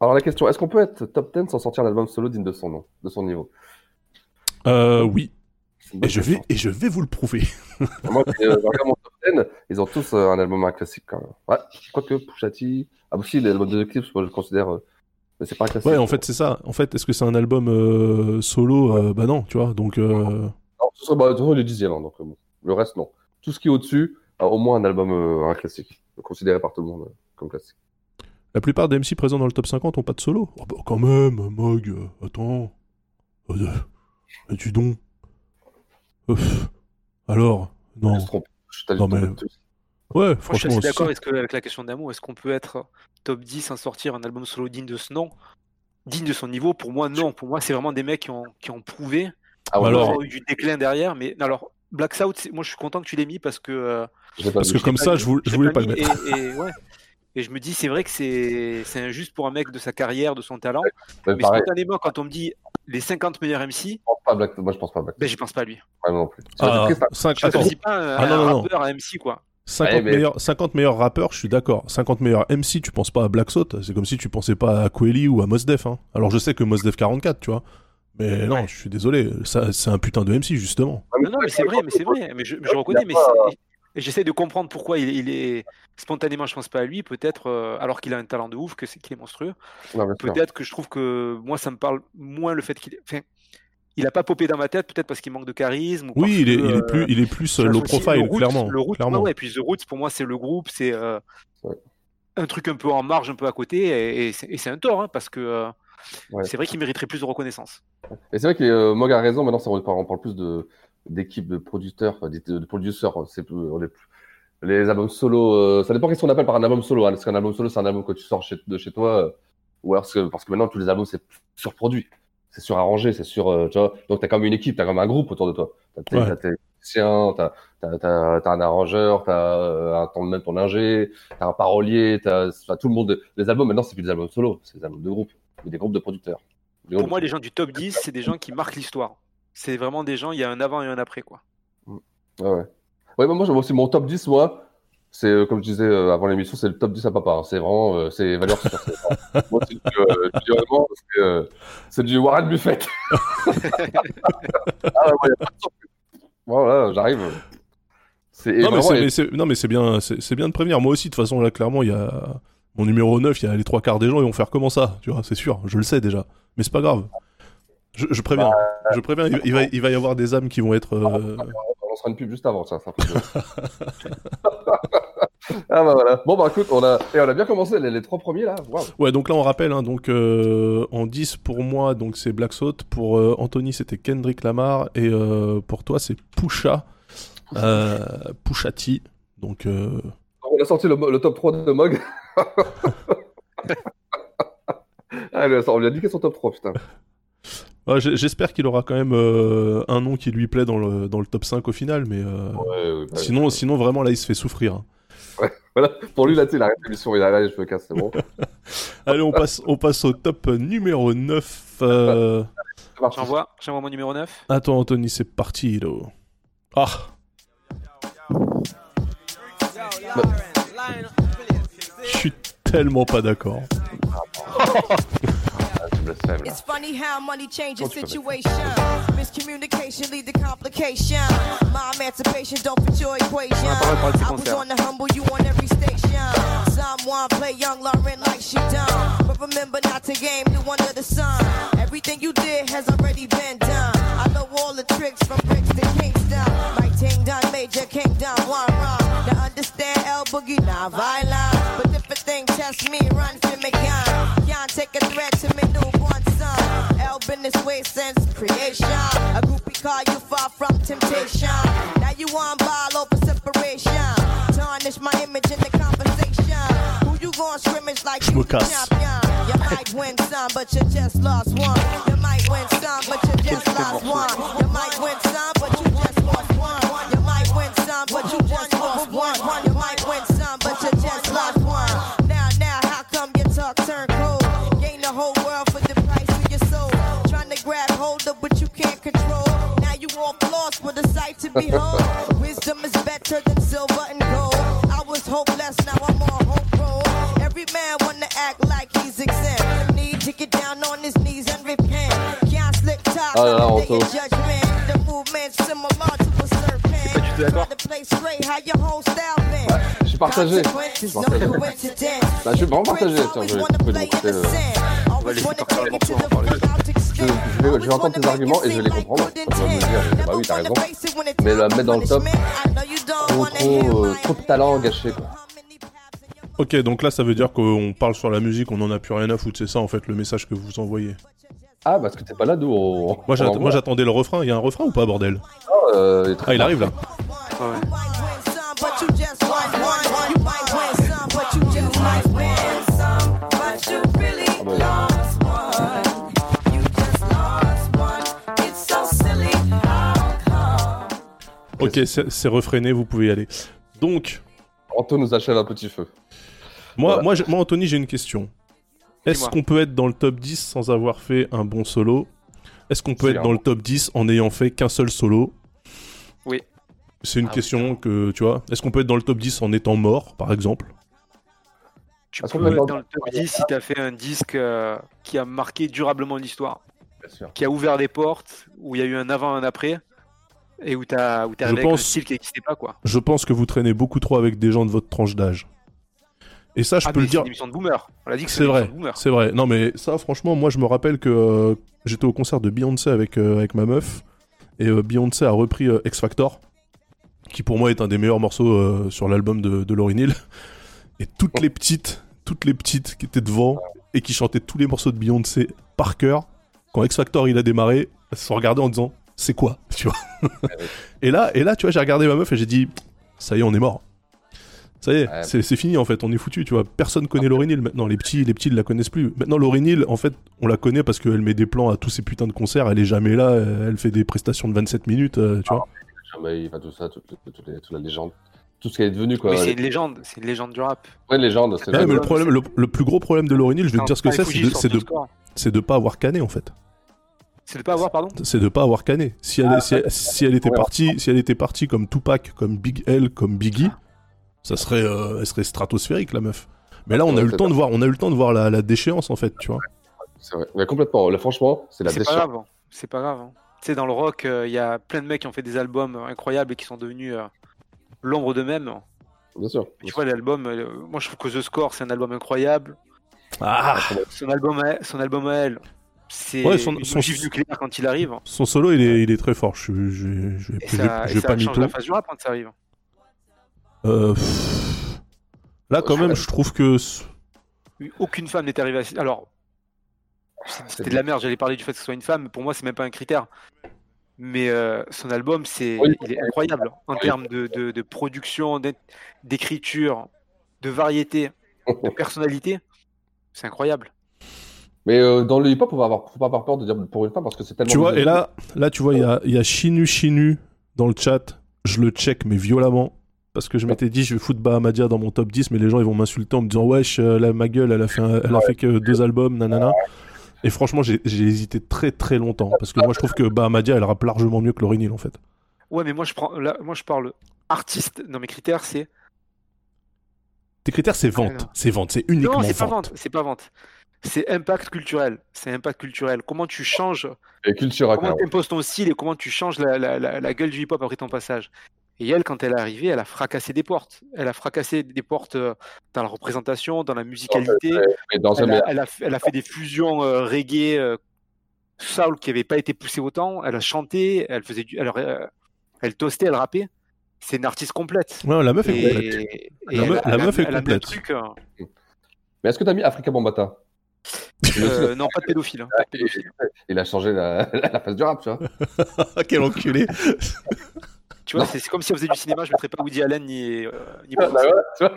Alors la question, est-ce qu'on peut être top 10 sans sortir un album solo digne de son nom, de son niveau? Euh, oui. Et je, vais, et je vais vous le prouver. Moi, euh, mon top 10, ils ont tous euh, un album un classique quand même. Ouais, quoique Pushati. Ah, aussi, l'album de Eclipse, moi je le considère. euh, mais c'est pas un classique. Ouais, en fait, c'est ça. En fait, est-ce que c'est un album euh, solo Bah non, tu vois. Donc, euh, Non, ce serait, bah, est dixième, hein, donc bon. le reste, non. Tout ce qui est au-dessus, a au moins un album un classique. Considéré par tout le monde comme classique. la plupart des MC présents dans le top 50 ont pas de solo. Oh, bah, quand même, Mog, attends. Tu donc. Alors, non. Non, mais-. Ouais, Moi, je suis franchement. d'accord est-ce que- avec la question d'amour. Est-ce qu'on peut être top 10 sans sortir un album solo digne de ce nom? Digne de son niveau Pour moi, non. Pour moi, c'est vraiment des mecs qui ont, qui ont prouvé. Ah ouais, Alors- Alors, il y a eu du déclin derrière. Mais alors, Black South, c'est- moi, je suis content que tu l'aies mis parce que. euh, Parce que comme ça, mis- je, vou- je l'ai voulais pas pas le mettre. Et, et ouais. Et je me dis, c'est vrai que c'est c'est injuste pour un mec de sa carrière, de son talent. Mais spontanément, quand on me dit les 50 meilleurs MC, je pense pas à Black... moi je pense pas à Black. ben, j'y pense pas à lui. Ouais, non plus. Ah, Je n'associe pas un, Ah, non, un non, non. rappeur à MC, quoi. 50, Ouais, mais- meilleurs, 50 meilleurs rappeurs, je suis d'accord. 50 meilleurs MC, tu penses pas à Black Salt, c'est comme si tu pensais pas à Quelly ou à Mos Def. Hein. Alors je sais que Mos Def 44, tu vois. Mais non, je suis désolé, ça, c'est un putain de MC, justement. Ah, Non, non, mais c'est vrai, mais c'est vrai. Mais je, je reconnais, mais c'est- et j'essaie de comprendre pourquoi il, il est spontanément, je pense pas à lui, peut-être, euh, alors qu'il a un talent de ouf, que c'est qu'il est monstrueux. Peut-être que je trouve que moi, ça me parle moins le fait qu'il, est- enfin, il a pas popé dans ma tête, peut-être parce qu'il manque de charisme. Ou Oui, il est, que, il est euh, plus, il est plus euh, low profile, le Roots- clairement. Le Roots, clairement. ouais, ouais, et puis The Roots, pour moi, c'est le groupe, c'est euh, Ouais. un truc un peu en marge, un peu à côté, et, et c'est un tort, hein, parce que euh, Ouais. c'est vrai qu'il mériterait plus de reconnaissance. Et c'est vrai que euh, Mog a raison, maintenant ça, on parle plus de d'équipe de producteurs, de, de producers, c'est plus, on est plus- les albums solo, euh, ça dépend qu'est-ce qu'on appelle par un album solo. Hein, parce qu'un album solo, c'est un album que tu sors chez, de chez toi, euh, ou alors parce que maintenant tous les albums c'est surproduit, c'est surarrangé, c'est sur, euh, tu vois. Donc t'as comme une équipe, t'as comme un groupe autour de toi. T'as tes, Ouais. t'as tes musiciens, t'as t'as t'as t'as un arrangeur, t'as euh, un ton même ton ingé, t'as un parolier, t'as enfin, tout le monde. Les albums maintenant c'est plus des albums solo, c'est des albums de groupe, ou des groupes de producteurs. Pour moi, de- les gens du top 10, c'est des gens qui marquent l'histoire. C'est vraiment des gens, il y a un avant et un après, quoi. Ouais, ouais. Ouais, bah, moi, c'est mon top 10, moi. C'est, euh, comme je disais euh, avant l'émission, c'est le top 10 à papa. hein. C'est vraiment, euh, c'est valeur sûre. c'est vraiment- moi, c'est du, euh, je dis vraiment, c'est, euh, c'est du Warren Buffett. ah ouais, ouais, y a pas de surprise. Voilà, j'arrive. C'est, et Non, mais vraiment, c'est, et- mais c'est- non, mais c'est bien, c'est, c'est bien de prévenir. Moi aussi, de toute façon, là, clairement, il y a mon numéro 9, il y a les trois quarts des gens, ils vont faire comment ça, tu vois, c'est sûr, je le sais déjà. Mais c'est pas grave. Je, je préviens, Bah, je préviens, il, il va, il va y avoir des âmes qui vont être. euh, on sera une pub juste avant, ça. ça ah bah voilà. Bon bah écoute, on a, et on a bien commencé les, les trois premiers là. Ouais, donc là, on rappelle, hein, donc euh, en 10 pour moi, donc c'est Black Salt. Pour euh, Anthony, c'était Kendrick Lamar. Et euh, pour toi, c'est Pusha. Pushati. Donc. On a sorti le, le top 3 de Mog. ah, on lui a dit son top 3, putain. Ouais, j'- j'espère qu'il aura quand même euh, un nom qui lui plaît dans le, dans le top 5 au final, mais euh, Ouais, ouais, ouais. sinon, sinon, vraiment, là, il se fait souffrir. hein. Voilà, pour lui, là, tu arrête l'émission, il a là, les cheveux cassent, c'est bon. Allez, on passe, on passe au top numéro 9. euh. J'envoie, j'envoie mon numéro 9. Attends, Anthony, c'est parti. Là. Ah, je suis tellement pas d'accord. Tu blasphèmes, là. It's funny how money changes Don't you forget. situation. Miscommunication lead to complication. My emancipation don't fit your equation. parle pas de ses I was on the humble, you on every station. Someone play young Lauren like she done. But remember not to game new under the sun. Everything you did has already been done. I know all the tricks from bricks to Kingston. My ting done, major kingdom, one wrong. Now understand El Boogie, not violent. But if a thing test me, run for me gun. Can't take a threat to me El been this way since creation. A groupie call you far from temptation. Now you on ball over separation. Tarnish my image in the conversation. Who you going scrimmage like you me the casse. champion? You might win some, but you just lost one. You might win some, but you just lost one. You might win some, but you just lost one. You might win some, but you just lost one. Behold. Wisdom is better than silver and gold. I was hopeless, now I'm on hope roll. Every man wanna act like he's exempt. Need to get down on his knees and repent. Can't slip TikTok, là là, I'm Anto. your judgment. The movement similar to a serpent. pas du. Try to play straight, how your whole style been? Je suis partagé. Je Consequences, suis no partagé. coincidence. Bah, je suis vraiment partagé. Tiens, je vais couper de mon côté. euh, On va laisser partir le morceau, on va parler. Je, je vais, je vais entendre tes arguments et je vais les comprendre. Je vais me dire, bah oui, t'as raison. Mais la mettre dans le top, trop, trop, euh, trop de talent gâché, quoi. Ok, donc là, ça veut dire qu'on parle sur la musique, on en a plus rien à foutre. C'est ça, en fait, le message que vous envoyez. Ah, parce que t'es pas là, d'où on. Moi, on j'attendais le refrain. Il y a un refrain ou pas, bordel? Ah, euh, Ah, il arrive là. Ok, c'est refréné, vous pouvez y aller. Donc, Anto nous achève un petit feu. moi, Voilà. moi, j'ai- moi, Anthony, j'ai une question. Est-ce qu'on peut être dans le top 10 sans avoir fait un bon solo? Est-ce qu'on peut être hein. dans le top 10 en n'ayant fait qu'un seul solo? Oui. C'est une Ah oui, question que, tu vois, est-ce qu'on peut être dans le top 10 en étant mort, par exemple? Tu peux peut être dans- le top 10 si t'as fait un disque euh, qui a marqué durablement l'histoire, Bien sûr. qui a ouvert des portes, où il y a eu un avant, un après, et où t'as où t'es Je un style qui n'existait pas quoi. Je pense que vous traînez beaucoup trop avec des gens de votre tranche d'âge. Et ça, je ah, peux mais le c'est dire. une émission de boomer. On a dit que C'est vrai, c'est vrai. Non mais ça, franchement, moi je me rappelle que euh, j'étais au concert de Beyoncé avec, euh, avec ma meuf et euh, Beyoncé a repris X Factor, qui pour moi est un des meilleurs morceaux sur l'album de, de Lauryn Hill. Et toutes les petites, toutes les petites qui étaient devant et qui chantaient tous les morceaux de Beyoncé par cœur, quand X Factor il a démarré, elles se sont regardées en disant c'est quoi, tu vois. et là, et là, tu vois, j'ai regardé ma meuf et j'ai dit ça y est, on est mort. Ça y est, Ouais. c'est fini en fait, on est foutu, tu vois. Personne connaît Lauryn Hill maintenant, les petits, les petits ne la connaissent plus. Maintenant, Lauryn Hill, en fait, on la connaît parce qu'elle met des plans à tous ces putains de concerts, elle est jamais là, elle fait des prestations de 27 minutes, euh, tu vois. Jamais, il va tout ça, toute, toute- toute les- toute la légende. Tout ce qui est devenu, quoi. Mais c'est une légende, c'est une légende du rap. Ouais, légende. c'est Ouais, mais le, problème, le, le plus gros problème de Lauryn Hill, je vais te dire ce que c'est, c'est de, c'est de, de pas avoir canné en fait. C'est de pas avoir, pardon? C'est de pas avoir canné. Si elle, si elle, si elle était partie, si elle était partie comme Tupac, comme Big L, comme Biggie, ça serait, euh, elle serait stratosphérique la meuf. Mais là, on a Ouais, eu le c'est temps de voir, on a eu le temps de voir la, la déchéance en fait, tu vois. C'est vrai. Mais complètement. Là, franchement, c'est la C'est pas grave, hein. c'est pas grave. hein. Tu sais, dans le rock, euh, il y a plein de mecs qui ont fait des albums euh, incroyables et qui sont devenus euh, l'ombre d'eux-mêmes. Bien sûr. Tu vois, l'album, euh, moi je trouve que The Score, c'est un album incroyable. Ah, Son album à, son album à elle, c'est Ouais, son- son- ogive nucléaire quand il arrive. son solo, il est, il est très fort. Je, je, je, je, Et je- ça, je et vais ça pas change la face du rap quand ça arrive. Euh, pff, Là, quand même, je trouve que Aucune femme n'est arrivée à... Alors, c'était de la merde, j'allais parler du fait que ce soit une femme, pour moi, c'est même pas un critère. Mais euh, son album, c'est, Oui. il est incroyable en Oui. termes de, de- de production, d'é- d'écriture, de variété, de personnalité. C'est incroyable. Mais euh, dans le hip-hop, faut pas avoir, faut pas avoir peur de dire pour une femme parce que c'est tellement. Tu vois, et là, là, tu vois, il y a, il y a Chinu Chinu dans le chat. Je le check, mais violemment. Parce que je m'étais dit, je vais foutre Bahamadia dans mon top 10, mais les gens, ils vont m'insulter en me disant, wesh, euh, là, ma gueule, elle a fait, un- elle a fait que deux albums, nanana. Et franchement, j'ai j'ai hésité très très longtemps. Parce que moi, je trouve que Bahamadia, elle rappe largement mieux que Lauryn Hill, en fait. Ouais, mais moi, je prends, là, moi, je parle artiste. Dans mes critères, c'est Tes critères, c'est Ah, vente. non. C'est vente, c'est uniquement non, c'est pas vente. vente. C'est pas vente. C'est impact culturel. C'est impact culturel. Comment tu changes Et culture, comment tu imposes ton style et comment tu changes la, la- la- la gueule du hip-hop après ton passage. Et elle, quand elle est arrivée, elle a fracassé des portes. Elle a fracassé des portes euh, dans la représentation, dans la musicalité. Mais dans un Elle a, meilleur- elle a fait, elle a fait des fusions euh, reggae, euh, soul qui n'avaient pas été poussées autant. Elle a chanté, elle faisait du, elle, euh, elle toastait, elle rappait. C'est une artiste complète. Ouais, la meuf est complète. et La elle meuf- a- la elle a- meuf est elle a mis un complète. truc, euh, Mais est-ce que t'as mis Africa Bambata? Euh, non, pas de pédophile. hein, pas de pédophile. Il a changé la, la face du rap, tu vois. Quel enculé. Tu vois, c'est comme si elle faisait du cinéma, je ne mettrais pas Woody Allen ni, euh, ni Bah ouais, tu vois.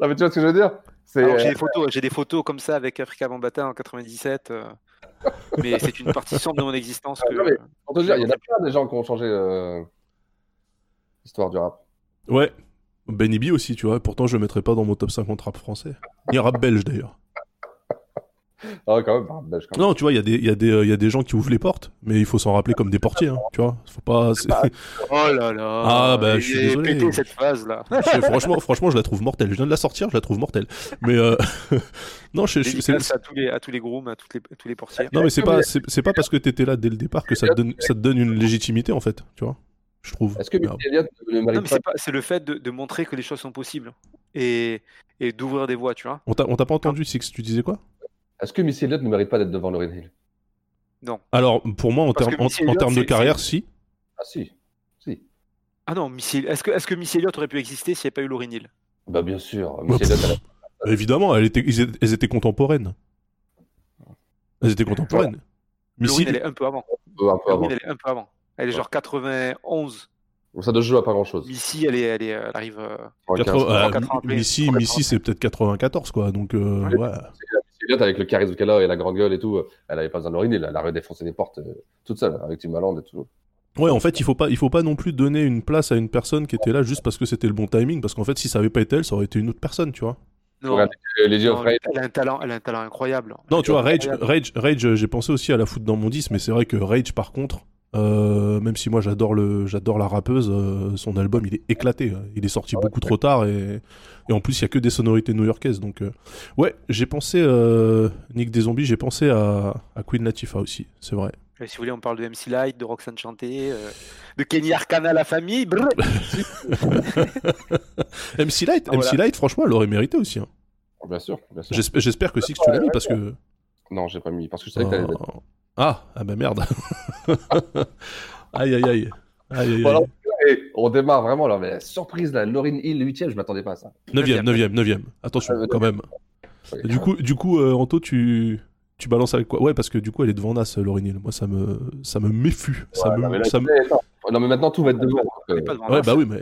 non, mais tu vois ce que je veux dire. Alors, j'ai euh, des photos, j'ai des photos comme ça avec Africa Bambata en 97, euh, mais c'est une partie sombre de mon existence que. non, mais Pour te dire, il y en a plein des gens qui ont changé euh, l'histoire du rap. Ouais. Benny B aussi, tu vois. Pourtant, je le mettrais pas dans mon top 50 rap français. Ni rap belge, d'ailleurs. Ah, quand même, barbe belge, quand même. Non, tu vois, il y, a des- il y, a des, euh, il y a des gens qui ouvrent les portes, mais il faut s'en rappeler comme des portiers, hein, tu vois. Faut pas. c'est- Oh là là. Ah, bah, je suis désolé. pété cette phase là. Je- franchement, franchement, je la trouve mortelle. Je viens de la sortir, je la trouve mortelle. Mais euh... non, je, je- c'est- à tous les à tous les grooms, à toutes les à tous les portiers. non, mais c'est pas, c'est pas parce que t'étais là dès le départ que ça te donne, ça te donne une légitimité en fait, tu vois. Je trouve. Est-ce que pas c'est le fait de, de montrer que les choses sont possibles et et d'ouvrir des voies, tu vois. On t'a on t'a pas entendu, Six, tu disais quoi? Est-ce que Missy Elliott ne mérite pas d'être devant Lauryn Hill? Non. Alors, pour moi, en termes de carrière, si. Ah si, si. Ah non, Missy... est-ce que est-ce que Missy Elliott aurait pu exister s'il n'y avait pas eu Lauryn Hill? Bah bien sûr. Bah, Missy Elliott, pff, elle a- Évidemment, elles étaient, ils étaient- elles étaient contemporaines. Elles étaient contemporaines. Missy, Lauryn, elle est un peu avant. euh, un peu Lauryn, avant. elle est un peu avant. Elle est genre 91. Ça ne joue à pas grand chose. Missy, elle est elle est elle arrive. euh, 80, euh, 34 ans après. Missy, Missy, c'est peut-être 94, quoi. Donc, euh, ouais. Elliott, avec le charisme qu'elle a et la grande gueule et tout, euh, elle avait pas besoin Hill, elle a redéfoncé des portes euh, toute seule, avec Timbaland et tout. Ouais, en fait, il faut pas, il faut pas non plus donner une place à une personne qui était là juste parce que c'était le bon timing, parce qu'en fait, si ça avait pas été elle, ça aurait été une autre personne, tu vois. Non, elle a un talent, elle a un talent incroyable. Non, tu vois, Rage. Rage, Rage, j'ai pensé aussi à la foutre dans mon 10, mais c'est vrai que Rage, par contre, euh, même si moi j'adore le, j'adore la rappeuse, euh, son album il est éclaté. hein. Il est sorti beaucoup trop tard et, et en plus il y a que des sonorités new-yorkaises. Donc euh, ouais, j'ai pensé euh, Nick des zombies, j'ai pensé à, à Queen Latifah aussi, c'est vrai. Et si vous voulez, on parle de MC Light, de Roxane Chanté, euh, de Kenny Arcana, la famille. MC Light, Ah, MC voilà. Light, franchement, elle aurait mérité aussi. hein. bien sûr, bien sûr. J'espère, j'espère que Six tu l'as mis parce que. Non, j'ai pas mis, parce que je savais que Ah, ah bah merde. aïe aïe aïe. Aïe aïe Voilà, aïe. et on démarre vraiment là, mais surprise là, Lauryn Hill, 8ème, je m'attendais pas à ça. Neuvième, neuvième, neuvième. Attention, Ah, quand même. Ok. Du coup, du coup, euh, Anto, tu, tu balances avec quoi? Ouais, parce que du coup, elle est devant Nas, Lauryn Hill. Moi, ça me, ça me méfue. Ça Ouais, me, non, mais là, ça me- sais, non, mais maintenant tout va être devant. donc, Elle est euh, pas devant Ouais, Nas. bah oui, mais.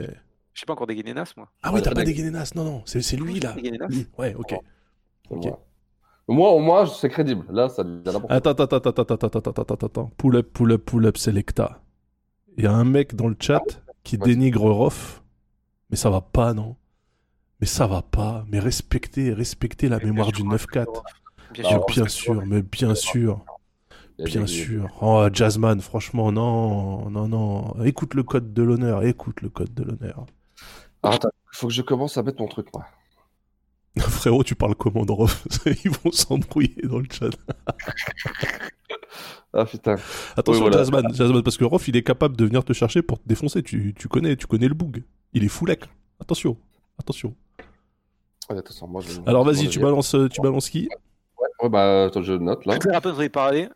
J'ai pas encore dégainé Nas, moi. Ah oui, t'as pas dégainé Nas. Non, non, c'est c'est lui là. Dégainé Nas Lui. Ouais, ok. c'est moi. Au moins, c'est crédible. Là, ça devient n'importe quoi. Attends, attends, attends, attends, attends, attends, attends, attends, attends. Pull up, pull up, pull up, Selecta. Il y a un mec dans le chat qui Ouais. dénigre Rof. Mais ça va pas, non? Mais ça va pas. Mais respectez, respectez la Mais mémoire du sûr, 9-4. Bien Ah, sûr. Mais bien sûr, mais bien sûr. Bien sûr. Oh, Jazzman, franchement, non, non, non. Écoute le code de l'honneur, écoute le code de l'honneur. Ah, attends, il faut que je commence à mettre mon truc, moi. Frérot, tu parles comment de Rof Ils vont s'embrouiller dans le chat. Ah putain. Attention, Oui, voilà. Jazzman, Jazzman, parce que Rof, il est capable de venir te chercher pour te défoncer. Tu, tu connais, tu connais le boug. Il est foulec. Attention, attention. Ouais, attention, moi, je... Alors vas-y, tu balances, tu balances qui? Ouais, ouais, bah, attends, je note là. Toutes les rappeuses dont j'ai parlé,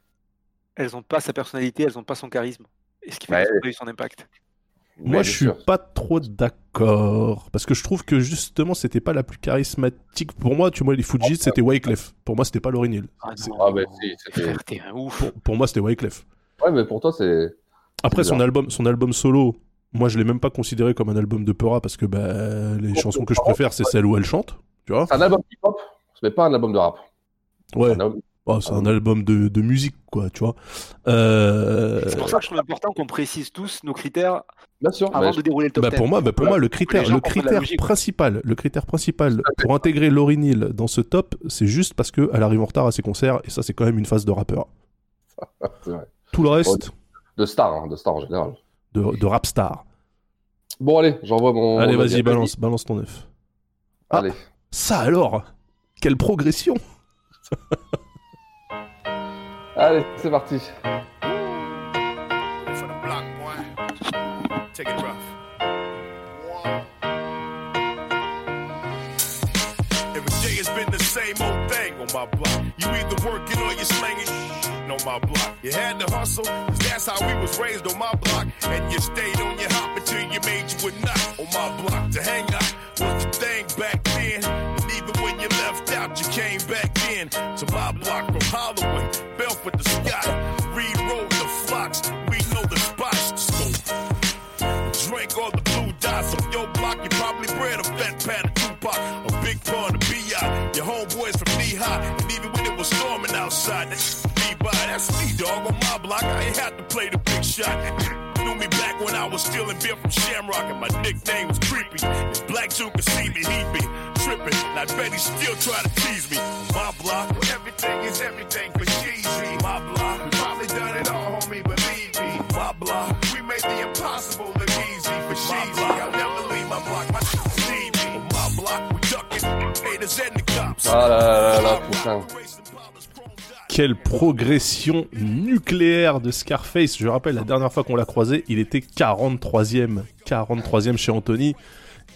elles ont pas sa personnalité, elles ont pas son charisme. Et ce qui fait Ouais. qu'elles ont pas eu son impact. Mais Moi, je suis sûr. pas trop d'accord. Parce que je trouve que justement, c'était pas la plus charismatique. Pour moi, tu vois, les Fujis, c'était Wyclef. Pour moi, c'était pas Lauryn Hill. Ah Ah, bah, si, un ouf. Pour, pour moi, c'était Wyclef. Ouais, mais pour toi, c'est. Après, son album, son album solo, moi, je l'ai même pas considéré comme un album de Peura parce que bah, les chansons que je préfère, c'est celles où elle chante. Tu vois C'est un album hip-hop, mais pas un album de rap. Ouais. Un album- Oh, c'est un album de, de musique, quoi, tu vois. Euh, C'est pour ça que je trouve important qu'on précise tous nos critères Bien sûr. avant mais de dérouler le top Bah 10. pour moi, bah pour moi, le critère, le principal, le critère principal pour intégrer Lauryn Hill dans ce top, c'est juste parce que elle arrive en retard à ses concerts et ça, c'est quand même une phase de rappeur. vrai. Tout le reste, De star, hein, de star en général. de, de rap star. Bon, allez, j'envoie mon. Allez, vas-y, balance, balance ton œuf. Ah. Allez. Ça alors, quelle progression Allez, c'est parti. You had to hustle, cause that's how we was raised on my block. And you stayed on your hop until you made you a knot on my block. To hang out was the thing back then. You left out, you came back in to my block from Holloway, Belford to Scott. Road to Flocks. We know the spots to scope. Drink all the blue dots on your block. You probably bred a fat pat of Tupac, a big pun of B.I. Your homeboys from knee high, and even when it was storming outside, that's me by. That's me, dog, on my block. I ain't had to play the big shot. Me back when I was stealing beer from Shamrock and my nickname was Creepy. If Black Dude could see me, he'd be tripping. I bet he still try to tease me. My block, everything is everything for Jeezy. My block, we probably done it all, homie, believe me. My block, we made the impossible look easy for Sheezy. I'll never leave my block, my see me. My block, we ducking haters and the cops. Ah là là là, putain. Quelle progression nucléaire de Scarface. Je rappelle, la dernière fois qu'on l'a croisé, il était 43e. 43e chez Anthony.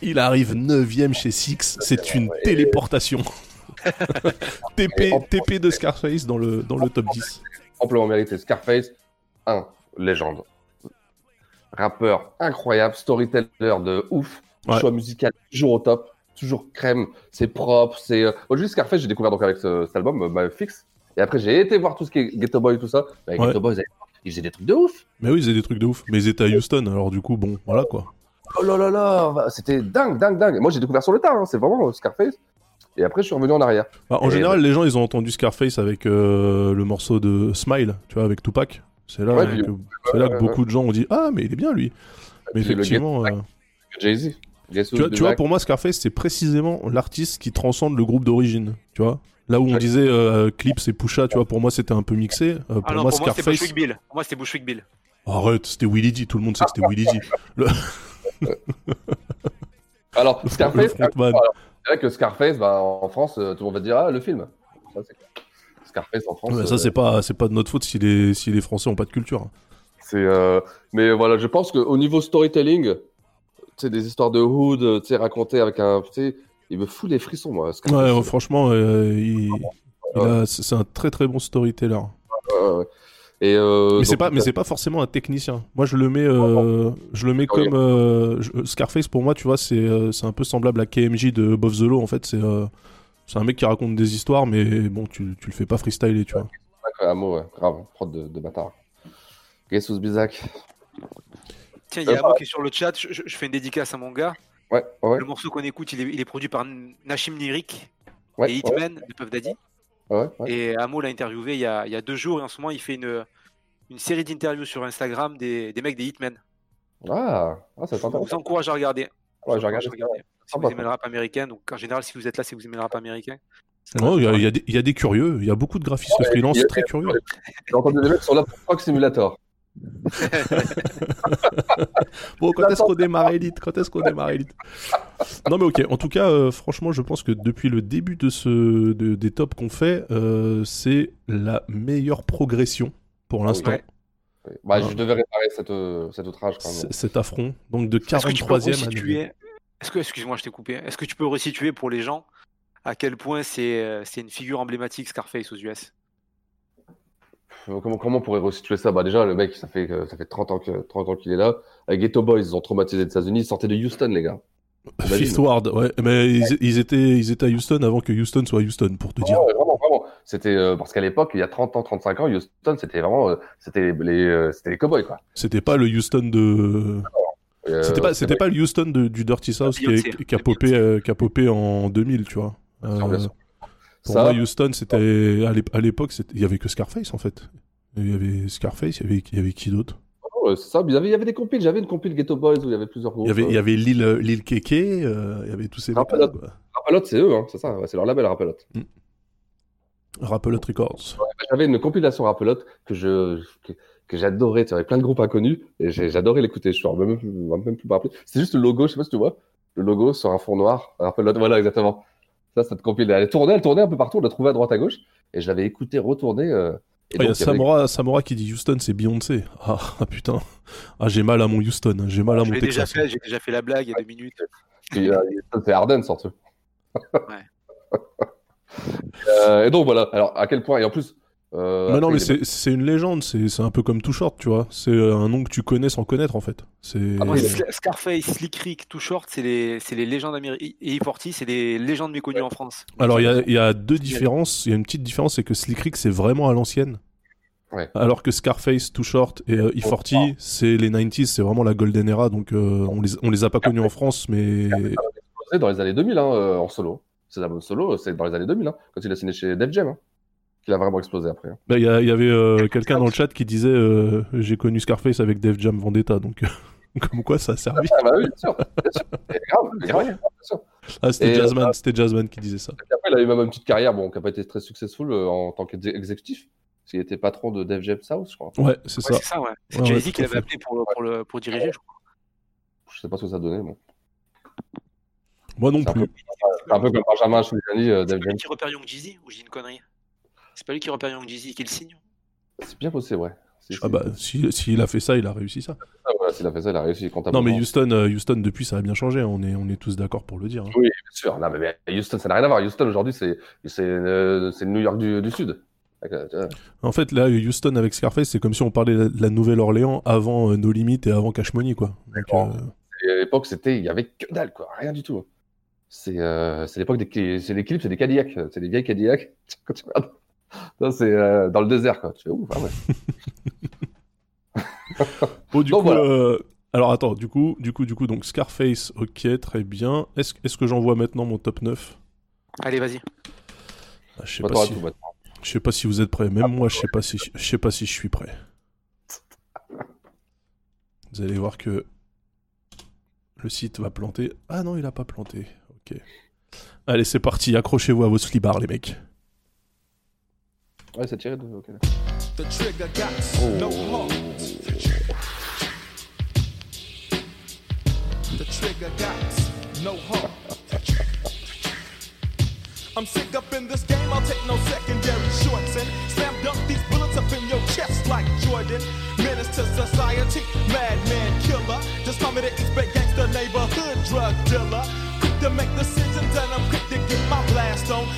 Il arrive 9e chez Six. C'est une téléportation. TP, TP de Scarface dans le, dans le top 10. Amplement mérité. Scarface, 1, légende. Rappeur incroyable, storyteller de ouf, Ouais. choix musical toujours au top, toujours crème, c'est propre, c'est... euh, Aujourd'hui, Scarface, j'ai découvert donc avec ce- cet album, My Fix, et après j'ai été voir tout ce qui est Ghetto Boy et tout ça. Bah, Ouais. Ghetto Boys, ils faisaient des trucs de ouf. Mais oui, ils faisaient des trucs de ouf. Mais ils étaient à Houston, alors du coup, bon, voilà quoi. Oh là là là, c'était dingue, dingue, dingue. Moi, j'ai découvert sur le tard, hein, c'est vraiment euh, Scarface. Et après, je suis revenu en arrière. Bah, en Et- général, les gens, ils ont entendu Scarface avec euh, le morceau de Smile, tu vois, avec Tupac. C'est là, Ouais, que, puis- c'est là que beaucoup de gens ont dit Ah, mais il est bien lui. Mais puis effectivement, euh, Jay-Z. Tu, vois, tu vois, pour moi, Scarface, c'est précisément l'artiste qui transcende le groupe d'origine. Tu vois Là où on disait euh, Clips et Pusha, tu vois, pour moi, c'était un peu mixé. Euh, pour Ah non, moi, pour moi, Scarface. Bushwick Bill. Pour moi, c'était Bushwick Bill. Arrête, c'était Willie D. Tout le monde sait que c'était Willie D. Le- Alors, Scarface, c'est vrai que Scarface, bah, en France, euh, tout le monde va dire Ah, le film. Ça, c'est. Scarface en France. Ouais, euh, ça, c'est pas, c'est pas de notre faute si les, si les Français ont pas de culture. C'est, euh, mais voilà, je pense qu'au niveau storytelling, tu sais, des histoires de hood, tu sais, racontées avec un, tu il me fout les frissons, moi. Scarface. Ouais, ouais, franchement, euh, il, il a- c'est un très très bon storyteller. Ouais, ouais. Et euh, mais c'est donc, pas, mais c'est pas forcément un technicien. Moi, je le mets, euh, je le mets comme euh, je- Scarface. Pour moi, tu vois, c'est, euh, c'est un peu semblable à KMJ de Above the Law. En fait, c'est, euh, c'est un mec qui raconte des histoires, mais bon, tu, tu le fais pas freestyler, tu vois. Un mot, ouais, grave, prod de, de bâtard. Guess who's Bizak Tiens, il y a Euh, un mot qui est sur le chat. Je, je- je fais une dédicace à mon gars. Ouais, ouais. Le morceau qu'on écoute, il est, il est produit par Nashim Nirik Ouais, et Hitman de Puff Daddy. Ouais, ouais. Et Amo l'a interviewé il y, a, il y a deux jours et en ce moment il fait une, une série d'interviews sur Instagram des, des mecs des Hitmen. Ah, ah ça Je vous encourage à regarder. Je Ouais, vous je regarde. encourage à regarder. Si vous aimez le rap américain, donc en général si vous êtes là c'est que vous aimez le rap américain. Non, il y, a- il y a des- il y a des curieux. Il y a beaucoup de graphistes Ouais, freelance il y a- très curieux. J'ai entendu des mecs qui sont là pour Simulator. Bon, quand est-ce qu'on démarre Elite? Quand est-ce qu'on démarre Elite? Non, mais ok. En tout cas, euh, franchement, je pense que depuis le début de ce, de- des tops qu'on fait, euh, c'est la meilleure progression pour l'instant. Ouais. Bah, Ouais. je devais réparer cette, euh, cet outrage quand même. C- Cet affront. Donc de Est-ce que tu peux 43e à resituer Est-ce que, excuse-moi, je t'ai coupé. Est-ce que tu peux resituer pour les gens à quel point c'est c'est une figure emblématique Scarface aux US Comment, comment on pourrait resituer ça? Bah déjà, le mec, ça fait, que- ça fait 30 ans que- 30 ans qu'il est là. Avec Ghetto Boys, ils ont traumatisé les États-Unis. Ils sortaient de Houston, les gars. Imagine. Fifth Ward, ouais. Mais ils, ils étaient, ils étaient à Houston avant que Houston soit Houston, pour te dire. Ouais, vraiment, vraiment. C'était euh, parce qu'à l'époque, il y a 30 ans, 35 ans, Houston, c'était vraiment, euh, c'était les, euh, c'était les cowboys, quoi. C'était pas le Houston de. Euh, C'était pas, c'était pas le Houston de- du Dirty South qui, a- qui a popé, euh, qui a popé en 2000, tu vois. Bien sûr, bien Euh, sûr. Pour Ça- moi, Houston, c'était à l'ép- à l'époque, il y avait que Scarface en fait. Il y avait Scarface, il y avait, il y avait qui d'autre? C'est ça. Il y avait, il y avait des compiles. J'avais une compile Ghetto Boys où il y avait plusieurs groupes. Il y avait, il y euh, avait Lil, euh, Lil Keke, euh, il y avait tous ces mecs Rapelote. Rapelote, c'est eux, hein, c'est ça. ouais, c'est leur label Rapelote. Rapelote Records. J'avais une compilation Rapelote que je que, que j'adorais. Tu avais plein de groupes inconnus et j'adorais l'écouter. Je ne même, même plus me rappeler. C'est juste le logo. Je sais pas si tu vois le logo sur un fond noir. Rapelote. Voilà, exactement. Ça, cette compile, elle tournait, elle tournait un peu partout. On l'a trouvée à droite à gauche et je l'avais écouté retourner. euh, et Ah, Il y a donc, il y avait- Samora, Samora qui dit Houston, c'est Beyoncé. Ah, ah, putain. Ah, j'ai mal à mon Houston, hein, j'ai mal à Je mon Texas. j'ai déjà fait la blague il y a deux minutes. Euh, c'est Arden surtout. Euh, et donc voilà. Alors à quel point et en plus. Euh, Mais non, mais c'est c'est une légende, c'est c'est un peu comme Too Short, tu vois. C'est euh, un nom que tu connais sans connaître en fait. C'est. Ah, Sla- Scarface, Slick Rick, Too Short, c'est les, c'est les légendes américaines. Et E40, c'est les légendes méconnues en France. Alors il y a, il y a deux différences. Il y a une petite différence, c'est que Slick Rick c'est vraiment à l'ancienne. Ouais. Alors que Scarface, Too Short et euh, E40, c'est les 90s, c'est vraiment la golden era. Donc euh, on les on les a pas connus en France, mais C'est dans les années 2000 hein, euh, en solo. Albums solo, c'est dans les années 2000 hein, quand il a signé chez Def Jam. hein. Qu'il a vraiment explosé après. hein. Bah, Il y, avait euh, quelqu'un dans le chat qui disait euh, J'ai connu Scarface avec Def Jam Vendetta, donc comme quoi ça a servi. Ah bah oui, bien sûr. Bien sûr. Et grave, grave, bien sûr. Ah, c'était Jazzman, euh, c'était Jazzman qui disait ça. Après, il a eu même une petite carrière, bon, qui n'a pas été très successful euh, en tant qu'exécutif. Parce qu'il était patron de Def Jam South, je crois. Ouais, c'est Ouais, ça. c'est ça, ouais. C'est Ouais, Jay-Z ouais, qui l'avait appelé pour, le- pour, le, pour diriger, je crois. Je sais pas ce que ça donnait, bon. Moi non C'est un plus. peu, c'est un peu comme Benjamin Giuliani, euh, Def Jam. qui repère Young Jeezy ou je dis une connerie? C'est pas lui qui repère Young Jeezy qui le signe C'est bien possible, ouais. Si, Ah bah, si- s'il a fait ça, il a réussi ça. Ah, voilà, s'il a fait ça, il a réussi Non, mais Houston, euh, Houston, depuis, ça a bien changé. hein. On est, on est tous d'accord pour le dire. hein. Oui, bien sûr. Non, mais, Houston, ça n'a rien à voir. Houston, aujourd'hui, c'est c'est euh, c'est le New York du, du Sud. En fait, là, Houston avec Scarface, c'est comme si on parlait de la Nouvelle-Orléans avant euh, No Limit et avant Cash Money, quoi. Donc, euh, à l'époque, c'était, il y avait que dalle, quoi, rien du tout. C'est euh, c'est l'époque des, c'est les clips, c'est des Cadillacs, c'est des vieilles Cadillacs. Quand tu regardes, ça, c'est euh, dans le désert, quoi. Tu fais ouf, ah ouais. Bon, du Donc, coup, voilà. euh, alors attends, du coup, du coup, du coup, donc Scarface, ok, très bien. Est-ce que j'envoie maintenant mon top 9 Allez, vas-y. Ah, Je sais Bah, pas si, sais pas si vous êtes prêts. Même moi, je sais pas si, je sais pas si je suis prêt. Vous allez voir que le site va planter. Ah non, il a pas planté. Ok. Allez, c'est parti. Accrochez-vous à vos slibards, les mecs. Ouais, c'est tiré de. ok. The trigger got no oh. heart. The trigger got no heart. I'm sick up in this game, I'll take no secondary shorts and slam dunk these bullets up in your chest like Jordan. Menace to society, madman killer. Just call me the East Bay gangster neighborhood drug dealer. Quick to make decisions and I'm quick to get my blast on.